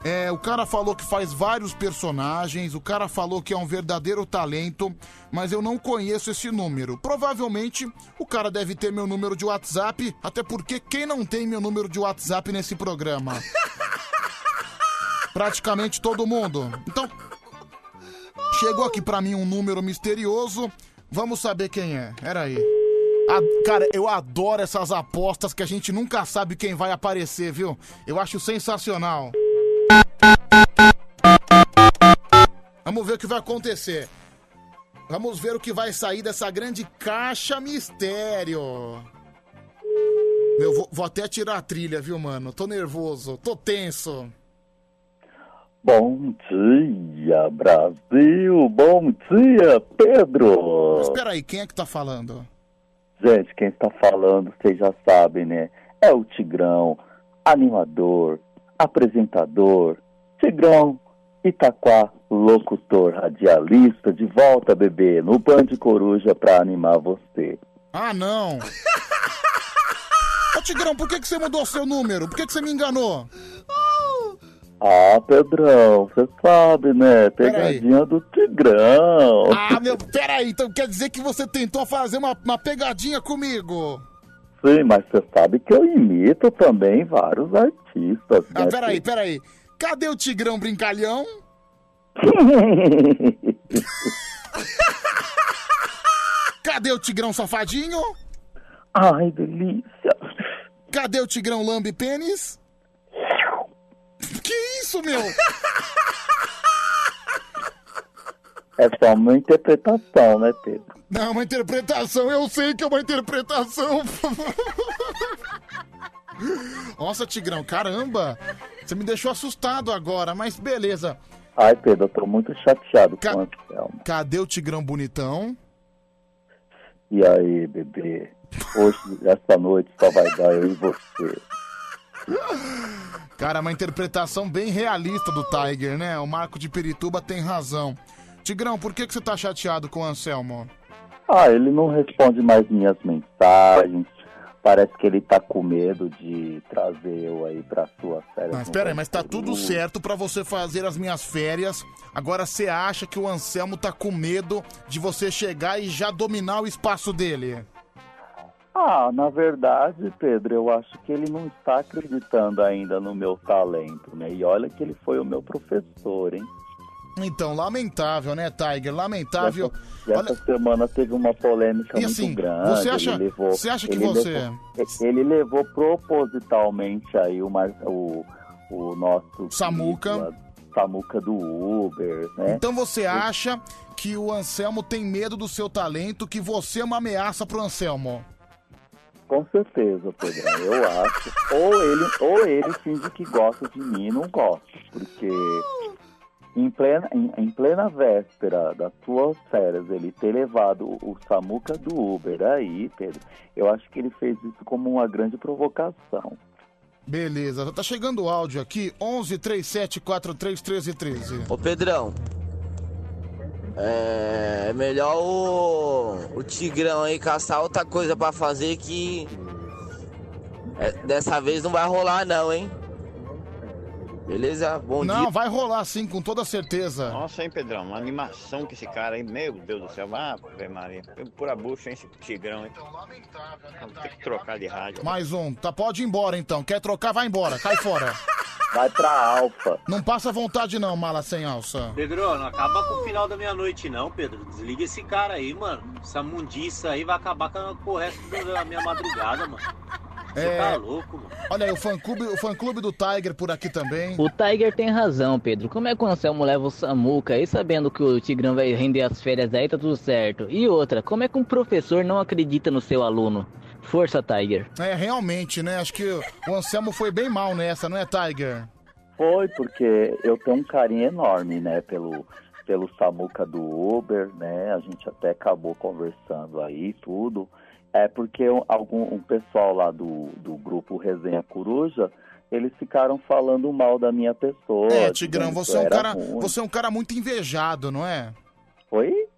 É, o cara falou que faz vários personagens, o cara falou que é um verdadeiro talento, mas eu não conheço esse número. Provavelmente o cara deve ter meu número de WhatsApp, até porque quem não tem meu número de WhatsApp nesse programa? Praticamente todo mundo. Então, chegou aqui pra mim um número misterioso, vamos saber quem é. Era aí. A- cara, eu adoro essas apostas que a gente nunca sabe quem vai aparecer, viu? Eu acho sensacional. Vamos ver o que vai acontecer. Vamos ver o que vai sair dessa grande caixa mistério. Meu, vou, vou até tirar a trilha, viu, mano? Tô nervoso, tô tenso. Bom dia, Brasil! Bom dia, Pedro! Mas peraí, quem é que tá falando? Gente, quem está falando, vocês já sabem, né? É o Tigrão, animador, apresentador, Tigrão, Itaquá, locutor, radialista, de volta, bebê, no Band Coruja pra animar você. Ah, não! Ô, Tigrão, por que, que você mudou seu número? Por que, que você me enganou? Ah, Pedrão, você sabe, né? Pegadinha do Tigrão. Ah, meu, peraí, então quer dizer que você tentou fazer uma, uma pegadinha comigo? Sim, mas você sabe que eu imito também vários artistas, Ah, né? peraí, peraí. Cadê o Tigrão Brincalhão? Cadê o Tigrão Safadinho? Ai, delícia. Cadê o Tigrão Lambe Pênis? Que isso, meu? É só uma interpretação, né, Pedro? Não, uma interpretação, eu sei que é uma interpretação. Nossa, Tigrão, caramba! Você me deixou assustado agora, mas beleza. Ai, Pedro, eu tô muito chateado Ca- com o Anselmo. Cadê o Tigrão bonitão? E aí, bebê? Hoje, essa noite, só vai dar eu e você. Cara, uma interpretação bem realista do Tiger, né? O Marco de Pirituba tem razão. Tigrão, por que, que você tá chateado com o Anselmo? Ah, ele não responde mais minhas mensagens. Parece que ele tá com medo de trazer eu aí pra sua férias. Mas no pera aí, mas tá tudo certo pra você fazer as minhas férias. Agora você acha que o Anselmo tá com medo de você chegar e já dominar o espaço dele? Ah, na verdade, Pedro, eu acho que ele não está acreditando ainda no meu talento, né? E olha que ele foi o meu professor, hein? Então, lamentável, né, Tiger? Lamentável. E essa semana teve uma polêmica E muito assim, grande. você acha- ele levou, você acha que você- Levou, ele levou propositalmente aí o, Mar- o, o nosso... Samuca. a Samuca do Uber, né? Então você acha que o Anselmo tem medo do seu talento, que você é uma ameaça pro Anselmo? Com certeza, Pedrão, eu acho. Ou ele, ou ele finge que gosta de mim e não gosta. Porque em plena, em, em plena véspera das suas férias, ele ter levado o, o Samuca do Uber aí, Pedro, eu acho que ele fez isso como uma grande provocação. Beleza, tá chegando o áudio aqui, 11 37 43 13 13. Ô Pedrão, é melhor o, o Tigrão aí caçar outra coisa pra fazer que é, dessa vez não vai rolar não, hein? Beleza? Bom Não, dia. vai rolar sim, com toda certeza. Nossa, hein, Pedrão? Uma animação que esse cara aí, meu Deus do céu. Ah, Ave Maria. Pura bucha, hein, esse tigrão, hein? Vou ter que trocar de rádio. Mais um. Tá, pode ir embora então. Quer trocar, vai embora. Cai fora. Vai pra Alfa. Não passa vontade não, mala sem alça. Pedro, não acaba com o final da meia-noite, não, Pedro. Desliga esse cara aí, mano. Essa mundiça aí vai acabar com, com o resto da minha madrugada, mano. Você É. tá louco, mano. Olha aí, o fã-clube o fã -clube do Tiger por aqui também. O Tiger tem razão, Pedro. Como é que o Anselmo leva o Samuca aí sabendo que o Tigrão vai render as férias aí, tá tudo certo? E outra, como é que um professor não acredita no seu aluno? Força, Tiger. É, realmente, né? Acho que o Anselmo foi bem mal nessa, não é, Tiger? Foi, porque eu tenho um carinho enorme, né, pelo, pelo Samuca do Uber, né? A gente até acabou conversando aí, tudo. É porque um- algum um pessoal lá do, do grupo Resenha Coruja, eles ficaram falando mal da minha pessoa. É, Tigrão, você é um cara, ruim. você é um cara muito invejado, não é? Oi?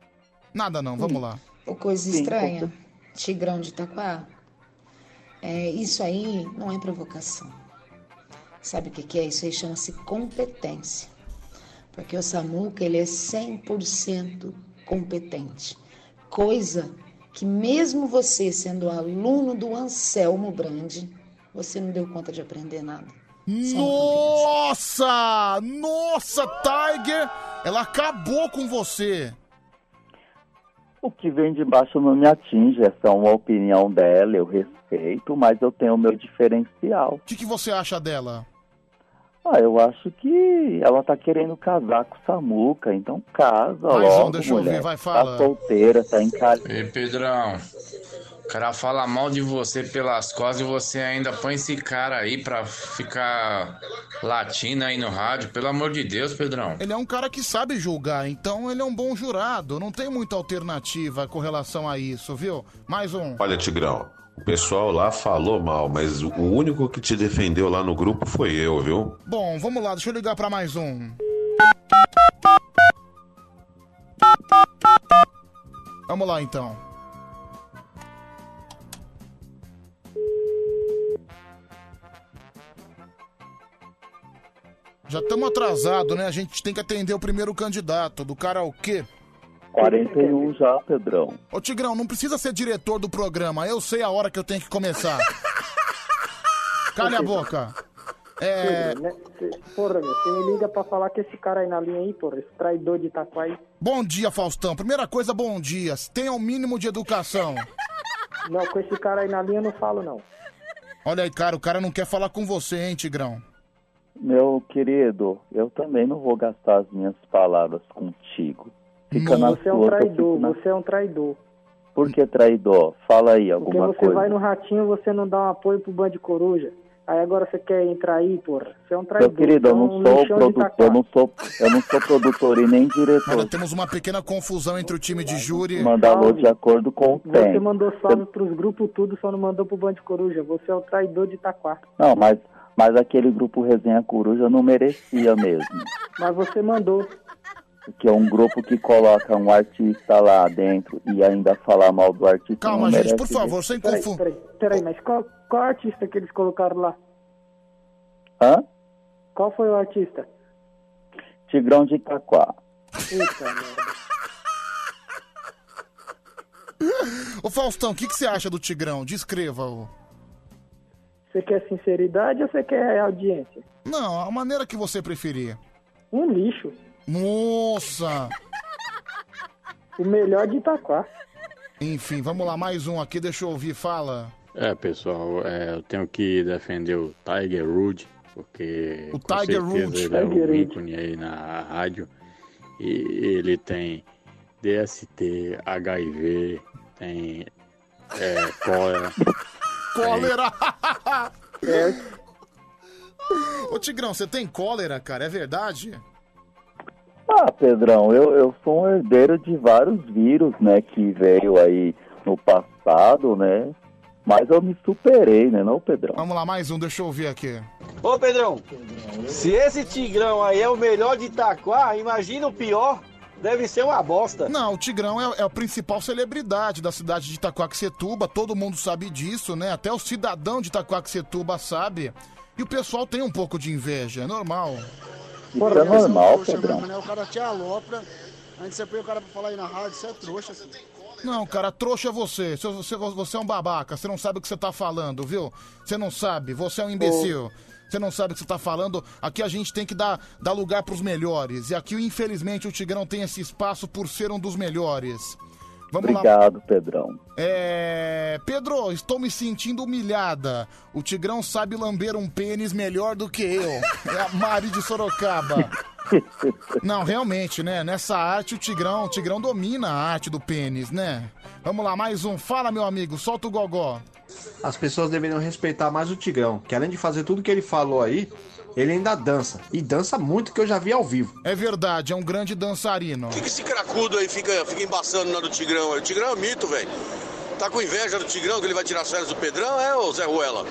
Nada não, vamos lá. Ô, coisa Sim, estranha. Tigrão de Itaquá. É, isso aí não é provocação. Sabe o que, que é? Isso aí chama-se competência. Porque o Samuca, ele é 100% competente. Coisa que mesmo você sendo aluno do Anselmo Brandi, você não deu conta de aprender nada. Nossa! Nossa, Tiger! Ela acabou com você. O que vem de baixo não me atinge, essa é uma opinião dela, eu respeito, mas eu tenho o meu diferencial. O que, que você acha dela? Ah, eu acho que ela tá querendo casar com o Samuca, então casa Mais um, logo, deixa eu mulher. ver, vai, fala. Tá solteira, tá em casa. Ei, Pedrão, o cara fala mal de você pelas costas e você ainda põe esse cara aí pra ficar latindo aí no rádio. Pelo amor de Deus, Pedrão. Ele é um cara que sabe julgar, então ele é um bom jurado. Não tem muita alternativa com relação a isso, viu? Mais um. Olha, Tigrão, o pessoal lá falou mal, mas o único que te defendeu lá no grupo foi eu, viu? Bom, vamos lá, deixa eu ligar pra mais um. Vamos lá então. Já estamos atrasados, né? A gente tem que atender o primeiro candidato do karaokê. 41 já, Pedrão. Ô Tigrão, não precisa ser diretor do programa, eu sei a hora que eu tenho que começar. Calha a boca. É. Né? Porra, meu, você me liga pra falar que esse cara aí na linha aí, porra, esse traidor de Itaquai. Bom dia, Faustão. Primeira coisa, bom dia. Tenha o mínimo de educação. Não, com esse cara aí na linha eu não falo, não. Olha aí, cara, o cara não quer falar com você, hein, Tigrão? Meu querido, eu também não vou gastar as minhas palavras contigo. Fica na Você é um sua, eu traidor, na- você é um traidor. Por que traidor? Fala aí Porque alguma você coisa. vai no ratinho você não dá um apoio pro Band Coruja. Aí agora você quer entrar aí, porra. Você é um traidor. Meu querido, eu você é não um sou de produtor, eu não sou, eu não sou produtor e nem diretor. Olha, temos uma pequena confusão entre o time de júri. Manda alô de acordo com o Você tempo. mandou salve pros grupos tudo, só não mandou pro Band Coruja. Você é o traidor de Itaquá. Não, mas, mas aquele grupo Resenha Coruja não merecia mesmo. Mas você mandou. Que é um grupo que coloca um artista lá dentro e ainda falar mal do artista. Calma, não gente, por favor, sem Peraí, confu- peraí, peraí, mas qual, qual artista que eles colocaram lá? Hã? Qual foi o artista? Tigrão de Itaquá. Puta merda. Ô, Faustão, o que, que você acha do Tigrão? Descreva-o. Você quer sinceridade ou você quer audiência? Não, a maneira que você preferir. Um lixo. Nossa! O melhor de Itaquá. Enfim, vamos lá, mais um aqui, deixa eu ouvir, fala. É, pessoal, é, eu tenho que defender o Tiger Rude, porque O com Tiger Woods. ele é Tiger um Woods. ícone aí na rádio. E ele tem DST, HIV, tem é, cólera. Cólera! Ô, Tigrão, você tem cólera, cara? É verdade? Ah, Pedrão, eu, eu sou um herdeiro de vários vírus, né, que veio aí no passado, né? Mas eu me superei, né, não, Pedrão? Vamos lá, mais um, deixa eu ouvir aqui. Ô Pedrão, se esse Tigrão aí é o melhor de Itaquá, imagina o pior. Deve ser uma bosta. Não, o Tigrão é, é a principal celebridade da cidade de Itacoaxetuba, todo mundo sabe disso, né? Até o cidadão de Itacoaxetuba sabe. E o pessoal tem um pouco de inveja, é normal. Isso é normal, trouxa Pedrão. né? O cara te alopra, antes você põe o cara pra falar aí na rádio, você é trouxa. Assim. Não, cara, trouxa é você. Você, você. você é um babaca, você não sabe o que você tá falando, viu? Você não sabe, você é um imbecil. Você não sabe o que você tá falando. Aqui a gente tem que dar, dar lugar pros melhores. E aqui, infelizmente, o Tigrão tem esse espaço por ser um dos melhores. Vamos lá. Obrigado, Pedrão. É. Pedro, estou me sentindo humilhada. O Tigrão sabe lamber um pênis melhor do que eu. É a Mari de Sorocaba. Não, realmente, né? Nessa arte o Tigrão, o Tigrão domina a arte do pênis, né? Vamos lá, mais um. Fala, meu amigo, solta o gogó. As pessoas deveriam respeitar mais o Tigrão, que além de fazer tudo que ele falou aí, ele ainda dança. E dança muito que eu já vi ao vivo. É verdade, é um grande dançarino. Que, que esse cracudo aí fica, fica embaçando na do Tigrão? O Tigrão é mito, velho. Tá com inveja do Tigrão que ele vai tirar as férias do Pedrão? É, ô Zé Ruela?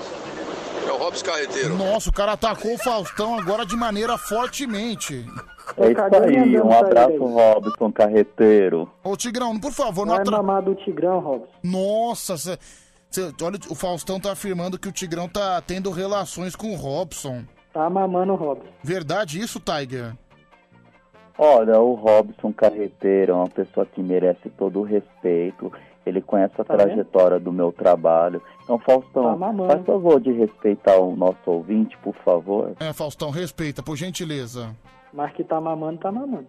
É o Robson Carreteiro. Nossa, o cara atacou o Faustão agora de maneira fortemente. É isso aí, um abraço, Robson Carreteiro. Ô, Tigrão, por favor, não Vai atra... mamar do Tigrão, Robson. Nossa, cê, cê- olha, o Faustão tá afirmando que o Tigrão tá tendo relações com o Robson. Tá mamando o Robson. Verdade isso, Tiger? Olha, o Robson Carreteiro é uma pessoa que merece todo o respeito. Ele conhece a Tá vendo? trajetória do meu trabalho. Então, Tá Faustão, mamando. faz favor de respeitar o nosso ouvinte, por favor. É, Faustão, respeita, por gentileza. Mas que tá mamando, tá mamando.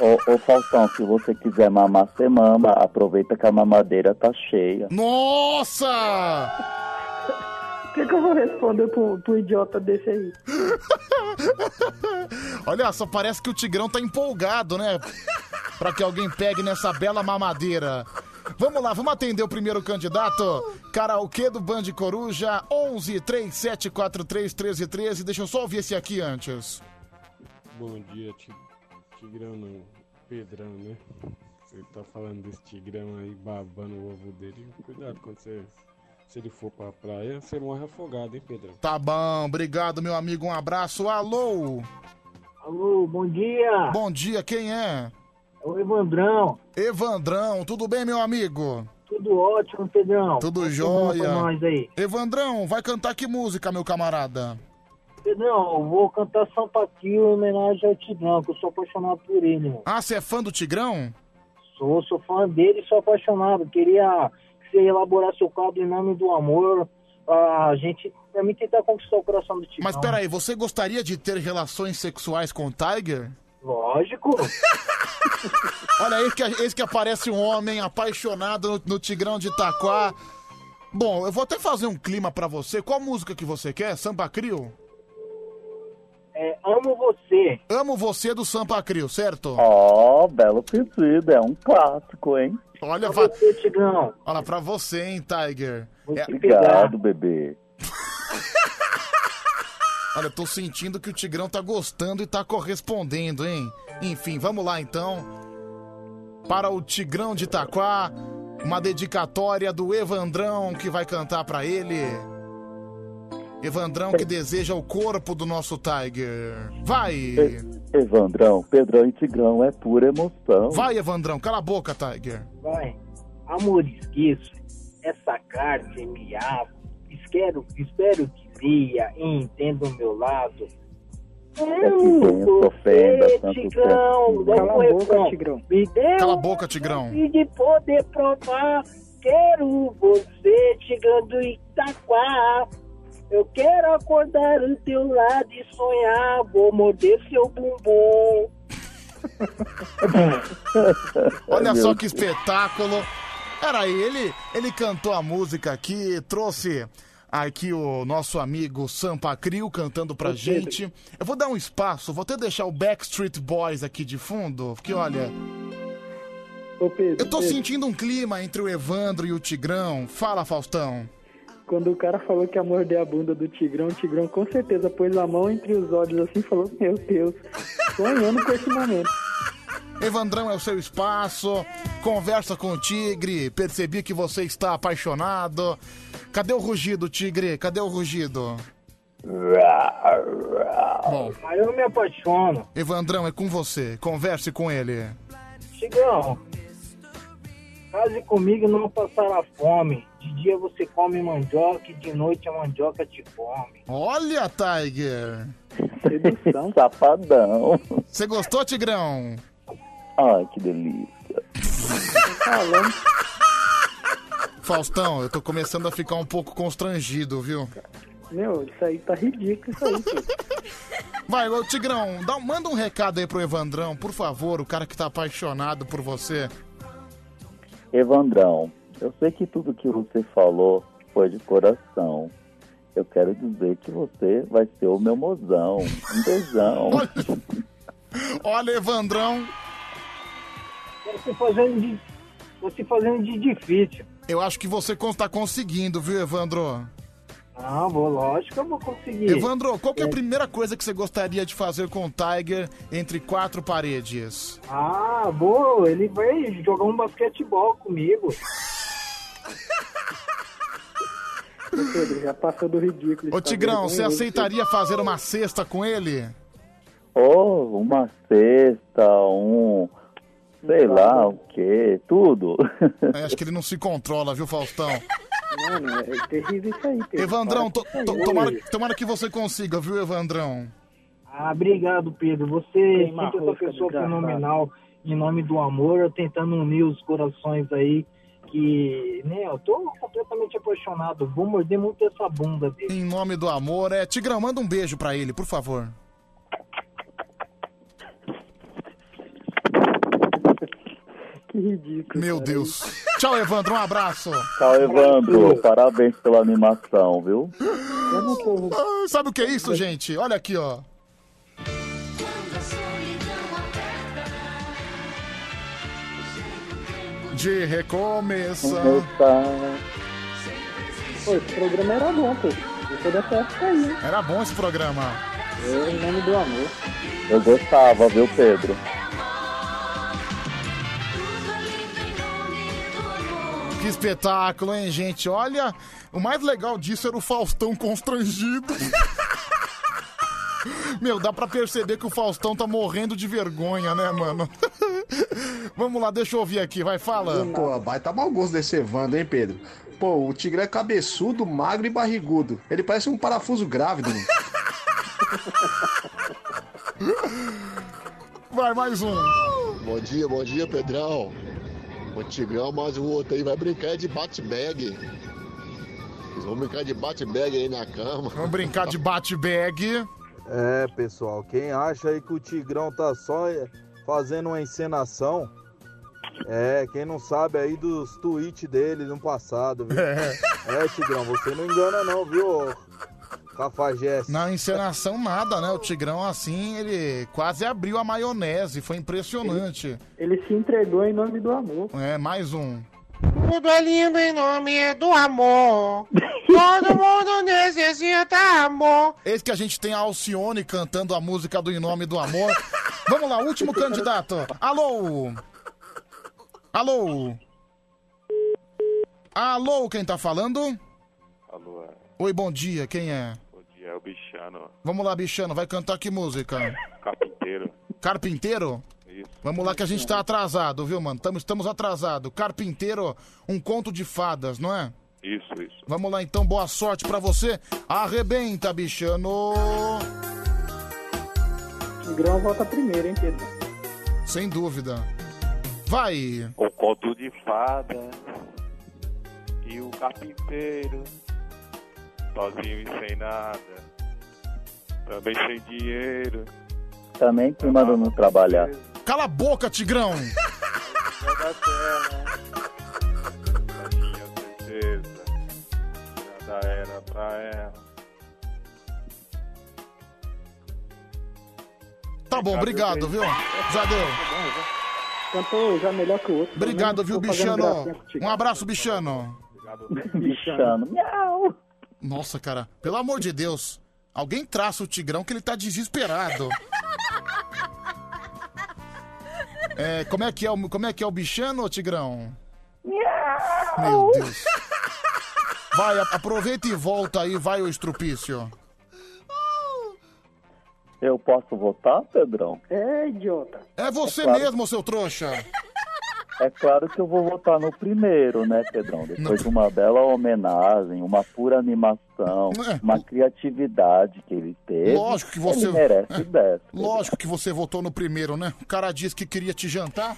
Ô, ô, Faustão, se você quiser mamar, você mama. Aproveita que a mamadeira tá cheia. Nossa! O que, que eu vou responder pro, pro idiota desse aí? Olha só, parece que o Tigrão tá empolgado, né? Pra que alguém pegue nessa bela mamadeira. Vamos lá, vamos atender o primeiro candidato. Karaokê do Band Coruja, 11 3743 1313. Deixa eu só ouvir esse aqui antes. Bom dia, Ti- Tigrão não, Pedrão, né? Você tá falando desse Tigrão aí babando o ovo dele. Cuidado quando você. Se ele for pra praia, você morre afogado, hein, Pedrão? Tá bom, obrigado, meu amigo. Um abraço. Alô? Alô, bom dia. Bom dia, quem é? É o Evandrão. Evandrão, tudo bem, meu amigo? Tudo ótimo, Pedrão. Tudo pra jóia. nós aí. Evandrão, vai cantar que música, meu camarada? Pedrão, eu vou cantar São Paquio em homenagem ao Tigrão, que eu sou apaixonado por ele, mano. Ah, você é fã do Tigrão? Sou, sou fã dele e sou apaixonado. Queria que você elaborasse o quadro em nome do amor. A gente, mim, tentar conquistar o coração do Tigrão. Mas peraí, você gostaria de ter relações sexuais com o Tiger? Lógico. Olha, eis que, eis que aparece um homem apaixonado no, no Tigrão de Itaquá. Bom, eu vou até fazer um clima pra você. Qual música que você quer? Sampa Crio? É, amo você. Amo você do Sampa Crio, certo? Ó, belo pedido, é um clássico, hein? Olha, Pra você, Tigrão. Olha pra você, hein, Tiger. É- Obrigado, bebê. Olha, eu tô sentindo que o Tigrão tá gostando e tá correspondendo, hein? Enfim, vamos lá então. Para o Tigrão de Itaquá, uma dedicatória do Evandrão que vai cantar pra ele. Evandrão que deseja o corpo do nosso Tiger. Vai! E- Evandrão, Pedrão e Tigrão é pura emoção. Vai, Evandrão, cala a boca, Tiger. Vai. Amor, esqueço. Essa carne me amo. Espero, espero que via e entenda o meu lado. É que tem ofenda, tanto Tigrão. Cala a boca. Tigrão. Me dê Cala a um boca, Tigrão. E de poder provar, quero você, Tigrão do Itaquá. Eu quero acordar do teu lado e sonhar, vou morder seu bumbum. Olha só que espetáculo. Peraí, ele, ele cantou a música aqui, trouxe aqui o nosso amigo Sampa Crio cantando pra gente. Eu vou dar um espaço, vou até deixar o Backstreet Boys aqui de fundo, porque olha, Ô, Pedro, eu tô Pedro, sentindo um clima entre o Evandro e o Tigrão. Fala, Faustão. Quando o cara falou que ia morder a bunda do Tigrão, o Tigrão com certeza pôs a mão entre os olhos assim e falou: Meu Deus, sonhando com esse momento. Evandrão é o seu espaço, conversa com o Tigre, percebi que você está apaixonado. Cadê o rugido, Tigre? Cadê o rugido? Bom, Aí eu não me apaixono. Evandrão, é com você. Converse com ele. Tigrão, case comigo e não passará fome. De dia você come mandioca e de noite a mandioca te come. Olha, Tiger. Safadão. Você gostou, Tigrão? Ai, que delícia. Falando. Faustão, eu tô começando a ficar um pouco constrangido, viu? Meu, isso aí tá ridículo, isso aí. Vai, ô Tigrão, dá, manda um recado aí pro Evandrão, por favor, o cara que tá apaixonado por você. Evandrão, eu sei que tudo que você falou foi de coração. Eu quero dizer que você vai ser o meu mozão. Um beijão. Olha, Evandrão. Você fazendo de. Fazendo de difícil. Eu acho que você con- tá conseguindo, viu, Evandro? Não, vou, lógico que eu vou conseguir. Evandro, qual que é a primeira coisa que você gostaria de fazer com o Tiger entre quatro paredes? Ah, vou. Ele vai jogar um basquetebol comigo. Ô, Pedro, já passou do ridículo. Ô Tigrão, você vergonhoso. aceitaria fazer uma cesta com ele? Oh, uma cesta, um. Sei lá o que, tudo. É, acho que ele não se controla, viu, Faustão? Mano, é terrível isso aí, Pedro. Evandrão, to- to- tomara, tomara que você consiga, viu, Evandrão? Ah, obrigado, Pedro. Você Queima sempre a essa rosca, pessoa fenomenal em nome do amor, tentando unir os corações aí. Que, né, eu tô completamente apaixonado. Vou morder muito essa bunda dele. Em nome do amor, é. Tigrão, manda um beijo pra ele, por favor. Que ridículo. Meu Deus. Tchau, Evandro, um abraço. Tchau, Evandro. Parabéns pela animação, viu? Ah, Sabe o que é isso, gente? Olha aqui, ó. De recomeço. Pô, esse programa era bom, pô. Eu aí? Era bom esse programa. É, em nome do amor. Eu gostava, viu, Pedro? Que espetáculo, hein, gente? Olha, o mais legal disso era o Faustão constrangido. Meu, dá pra perceber que o Faustão tá morrendo de vergonha, né, mano? Vamos lá, deixa eu ouvir aqui, vai, fala. Pô, baita mau gosto desse Evandro, hein, Pedro? Pô, o tigre é cabeçudo, magro e barrigudo. Ele parece um parafuso grávido. mano. Vai, mais um. Bom dia, bom dia, Pedrão. O Tigrão, mais o outro aí vai brincar de bate-bag. Eles vão brincar de bate-bag aí na cama. Vamos brincar de bate-bag. É, pessoal, quem acha aí que o Tigrão tá só eh, fazendo uma encenação, é, quem não sabe aí dos tweets dele no passado, viu? É. É, Tigrão, você não engana não, viu, Cafajeste? Na encenação, nada, né? O Tigrão, assim, ele quase abriu a maionese. Foi impressionante. Ele se entregou em nome do amor. É, mais um. Tudo é lindo em nome do amor. Todo mundo necessita amor. Eis que a gente tem a Alcione cantando a música do Em Nome do Amor. Vamos lá, último candidato. Alô? Alô? Alô, quem tá falando? Alô, Oi, bom dia, quem é? bom dia, é o Bichano, Vamos lá, bichano, vai cantar que música? carpinteiro. Carpinteiro? Isso. Vamos lá que a gente tá atrasado, viu, mano? Estamos, estamos atrasados. Carpinteiro, um conto de fadas, não é? Isso, isso. Vamos lá então, boa sorte pra você. Arrebenta, bichano. Tigrão volta primeiro, hein, Pedro? Sem dúvida. Vai. Um conto de fada e o carpinteiro, sozinho e sem nada, também sem dinheiro. Também quem mandou não trabalhar. Cala a boca, Tigrão. Terra, tinha certeza, nada era pra ela. Tá bom, obrigado, viu? Já deu. Cantou já melhor que o outro. Obrigado, viu, bichano? Um abraço, bichano. Bichano. Miau. Nossa, cara, pelo amor de Deus. Alguém traça o Tigrão que ele tá desesperado. É, como é que é o, como é que é o bichano, Tigrão? Meu Deus. Vai, aproveita e volta aí, vai, o estrupício. Eu posso votar, Pedrão? É, idiota. É você É claro. mesmo, seu trouxa. É claro que eu vou votar no primeiro, né, Pedrão? Depois de uma bela homenagem, uma pura animação, uma criatividade que ele teve. Lógico que você. Ele merece É, 10. Lógico que você votou no primeiro, né? O cara disse que queria te jantar.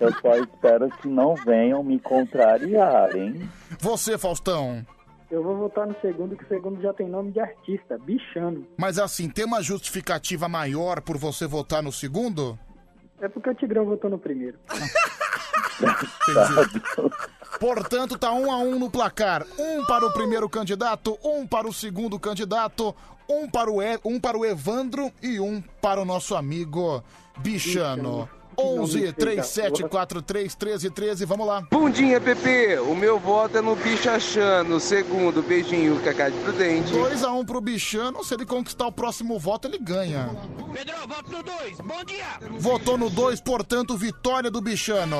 Eu só espero que não venham me contrariar, hein? Você, Faustão. Eu vou votar no segundo, que o segundo já tem nome de artista, Bichano. Mas assim, tem uma justificativa maior por você votar no segundo? É porque o Tigrão votou no primeiro. Entendi. Portanto, tá um a um no placar. Um para o primeiro candidato, um para o segundo candidato, um para o, e... um para o Evandro e um para o nosso amigo Bichano. 11 3743 1313, vamos lá. Bundinha, Pepe. O meu voto é no bicho achando. Segundo, beijinho, Cacá de Prudente. 2 a 1 pro Bichano, se ele conquistar o próximo voto, ele ganha. Pedrão, voto no 2. Bom dia. Votou no 2, portanto, vitória do Bichano.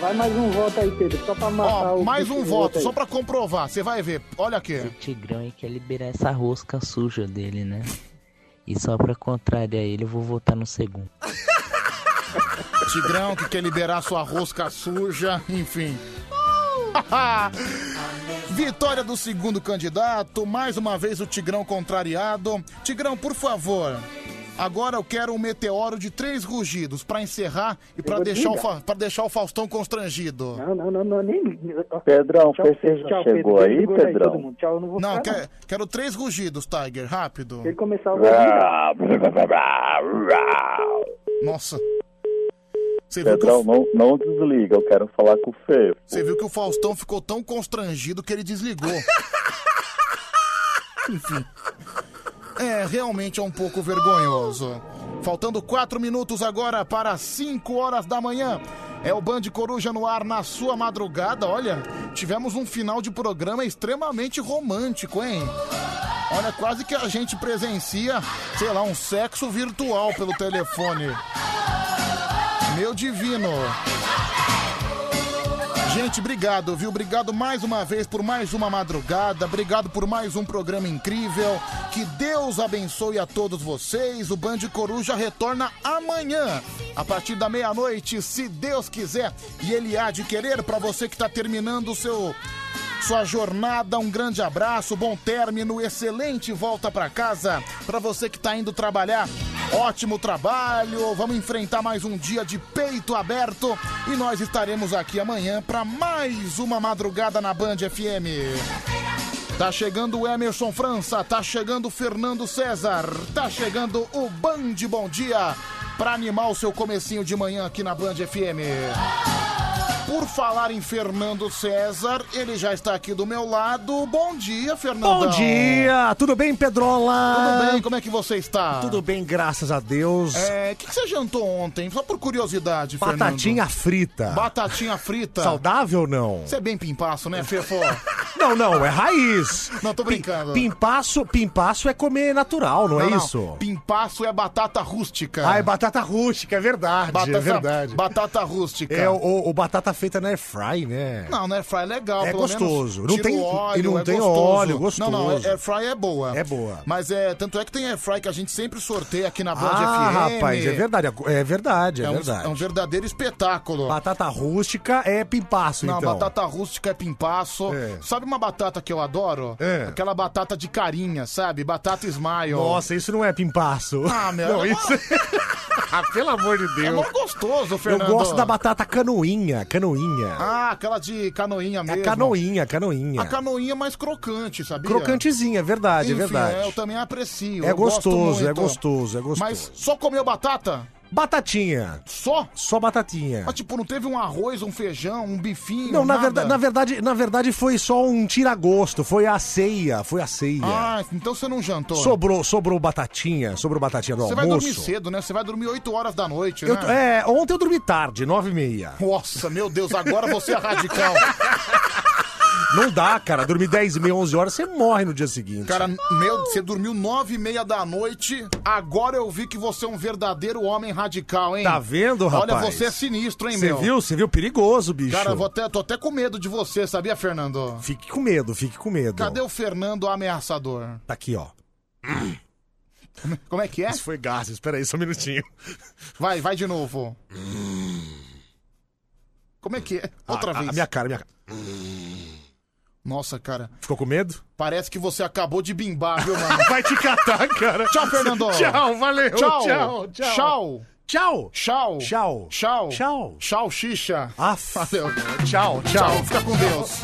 Vai mais um voto aí, Pedro, só pra matar Ó, o. mais um voto, aí. só pra comprovar, você vai ver. Olha aqui. O Tigrão aí quer liberar essa rosca suja dele, né? E só pra contrariar ele, eu vou votar no segundo. Tigrão que quer liberar sua rosca suja, enfim. Vitória do segundo candidato, mais uma vez o Tigrão contrariado. Tigrão, por favor. Agora eu quero um meteoro de três rugidos pra encerrar e pra vou deixar, o pra deixar o Faustão constrangido. Não, não, não, não, nem. Pedrão, Tchau, você já tchau, chegou Pedro. aí, aí Pedrão? mundo. Tchau, eu não vou Não, ficar, quero, quero três rugidos, Tiger, rápido. Ele começar ouvir. Nossa. Você viu, que Pedrão, o, não, não desliga, eu quero falar com o Fê. você viu que o Faustão ficou tão constrangido que ele desligou. Enfim. É, realmente é um pouco vergonhoso. Faltando quatro minutos agora para 5 horas da manhã. É o Band Coruja no ar na sua madrugada. Olha, tivemos um final de programa extremamente romântico, hein? Olha, quase que a gente presencia, sei lá, um sexo virtual pelo telefone. Meu divino. Gente, obrigado, viu? Obrigado mais uma vez por mais uma madrugada. Obrigado por mais um programa incrível. Que Deus abençoe a todos vocês. O Band Coruja retorna amanhã, a partir da meia-noite, se Deus quiser. E Ele há de querer para você que está terminando o seu sua jornada. Um grande abraço, bom término, excelente volta para casa. Para você que tá indo trabalhar, ótimo trabalho. Vamos enfrentar mais um dia de peito aberto e nós estaremos aqui amanhã para mais uma madrugada na Band FM. Tá chegando o Emerson França, tá chegando o Fernando César, tá chegando o Band Bom Dia para animar o seu comecinho de manhã aqui na Band FM. Por falar em Fernando César, ele já está aqui do meu lado. Bom dia, Fernando. Bom dia! Tudo bem, Pedrola? Tudo bem? Como é que você está? Tudo bem, graças a Deus. É, o que, que você jantou ontem? Só por curiosidade, Fernando. Batatinha frita. Batatinha frita. Saudável ou não? Você é bem pimpaço, né, Fefo? Não, não, é raiz. Não, tô brincando. Pimpaço, pimpaço é comer natural, não, é isso? Pimpaço é batata rústica. Ah, é batata rústica, é verdade, Batata, é verdade. Batata rústica. É o, o- o batata feita na air fry, né? Não, né? Fry é legal. É gostoso. Menos Não tem- óleo, e não é tem gostoso. óleo, Não, não, gostoso. air fry é boa. É boa. Mas é, tanto é que tem air fry que a gente sempre sorteia aqui na Band Ah, FM. rapaz, é verdade, é verdade, é, um, verdade. é um verdadeiro espetáculo. Batata rústica é pimpaço, Não, então. batata rústica é pimpaço. É. Sabe uma batata que eu adoro? É. Aquela batata de carinha, sabe? Batata smile. Nossa, isso não é pimpaço. Ah, meu. Não, é isso... ah, pelo amor de Deus. É gostoso, Eu Fernando. gosto da batata canoinha, canoinha. Ah, aquela de canoinha é mesmo. canoinha, canoinha. A canoinha mais crocante, sabia? Crocantezinha, é verdade, Enfim, é verdade. eu também aprecio. É gostoso, é gostoso, é gostoso. Mas só comeu batata? Batatinha. Só? Só batatinha. Mas tipo, não teve um arroz, um feijão, um bifinho, Não, na nada? verdade, na verdade, na verdade foi só um tiragosto, foi a ceia, foi a ceia. Ah, então você não jantou. Sobrou, sobrou batatinha, sobrou batatinha do Você vai almoço. dormir cedo, né? Você vai dormir 8 horas da noite, Eu- né? é, ontem eu dormi tarde, nove e meia. Nossa, meu Deus, agora você é radical. Não dá, cara, dormir 10 e meia, 11 horas, você morre no dia seguinte. Cara, meu, você dormiu nove e meia da noite, agora eu vi que você é um verdadeiro homem radical, hein? Tá vendo, rapaz? Olha, você é sinistro, hein, Você meu? viu? Você viu? Perigoso, bicho. Cara, eu vou até, tô até com medo de você, sabia, Fernando? Fique com medo, fique com medo. Cadê o Fernando ameaçador? Tá aqui, ó. Como é que é? Isso foi gases, espera aí, só um minutinho. Vai, vai de novo. Como é que é? Outra a, vez. A minha cara, minha cara. Nossa, cara. Ficou com medo? Parece que você acabou de bimbar, viu, mano? Vai te catar, cara. Tchau, Fernando. Tchau, valeu. Tchau. Tchau, tchau. Tchau. Tchau. Tchau. Tchau. Tchau. Tchau. Tchau, xixa. Ah, Valeu. Tchau, tchau. Tchau. Fica com Deus.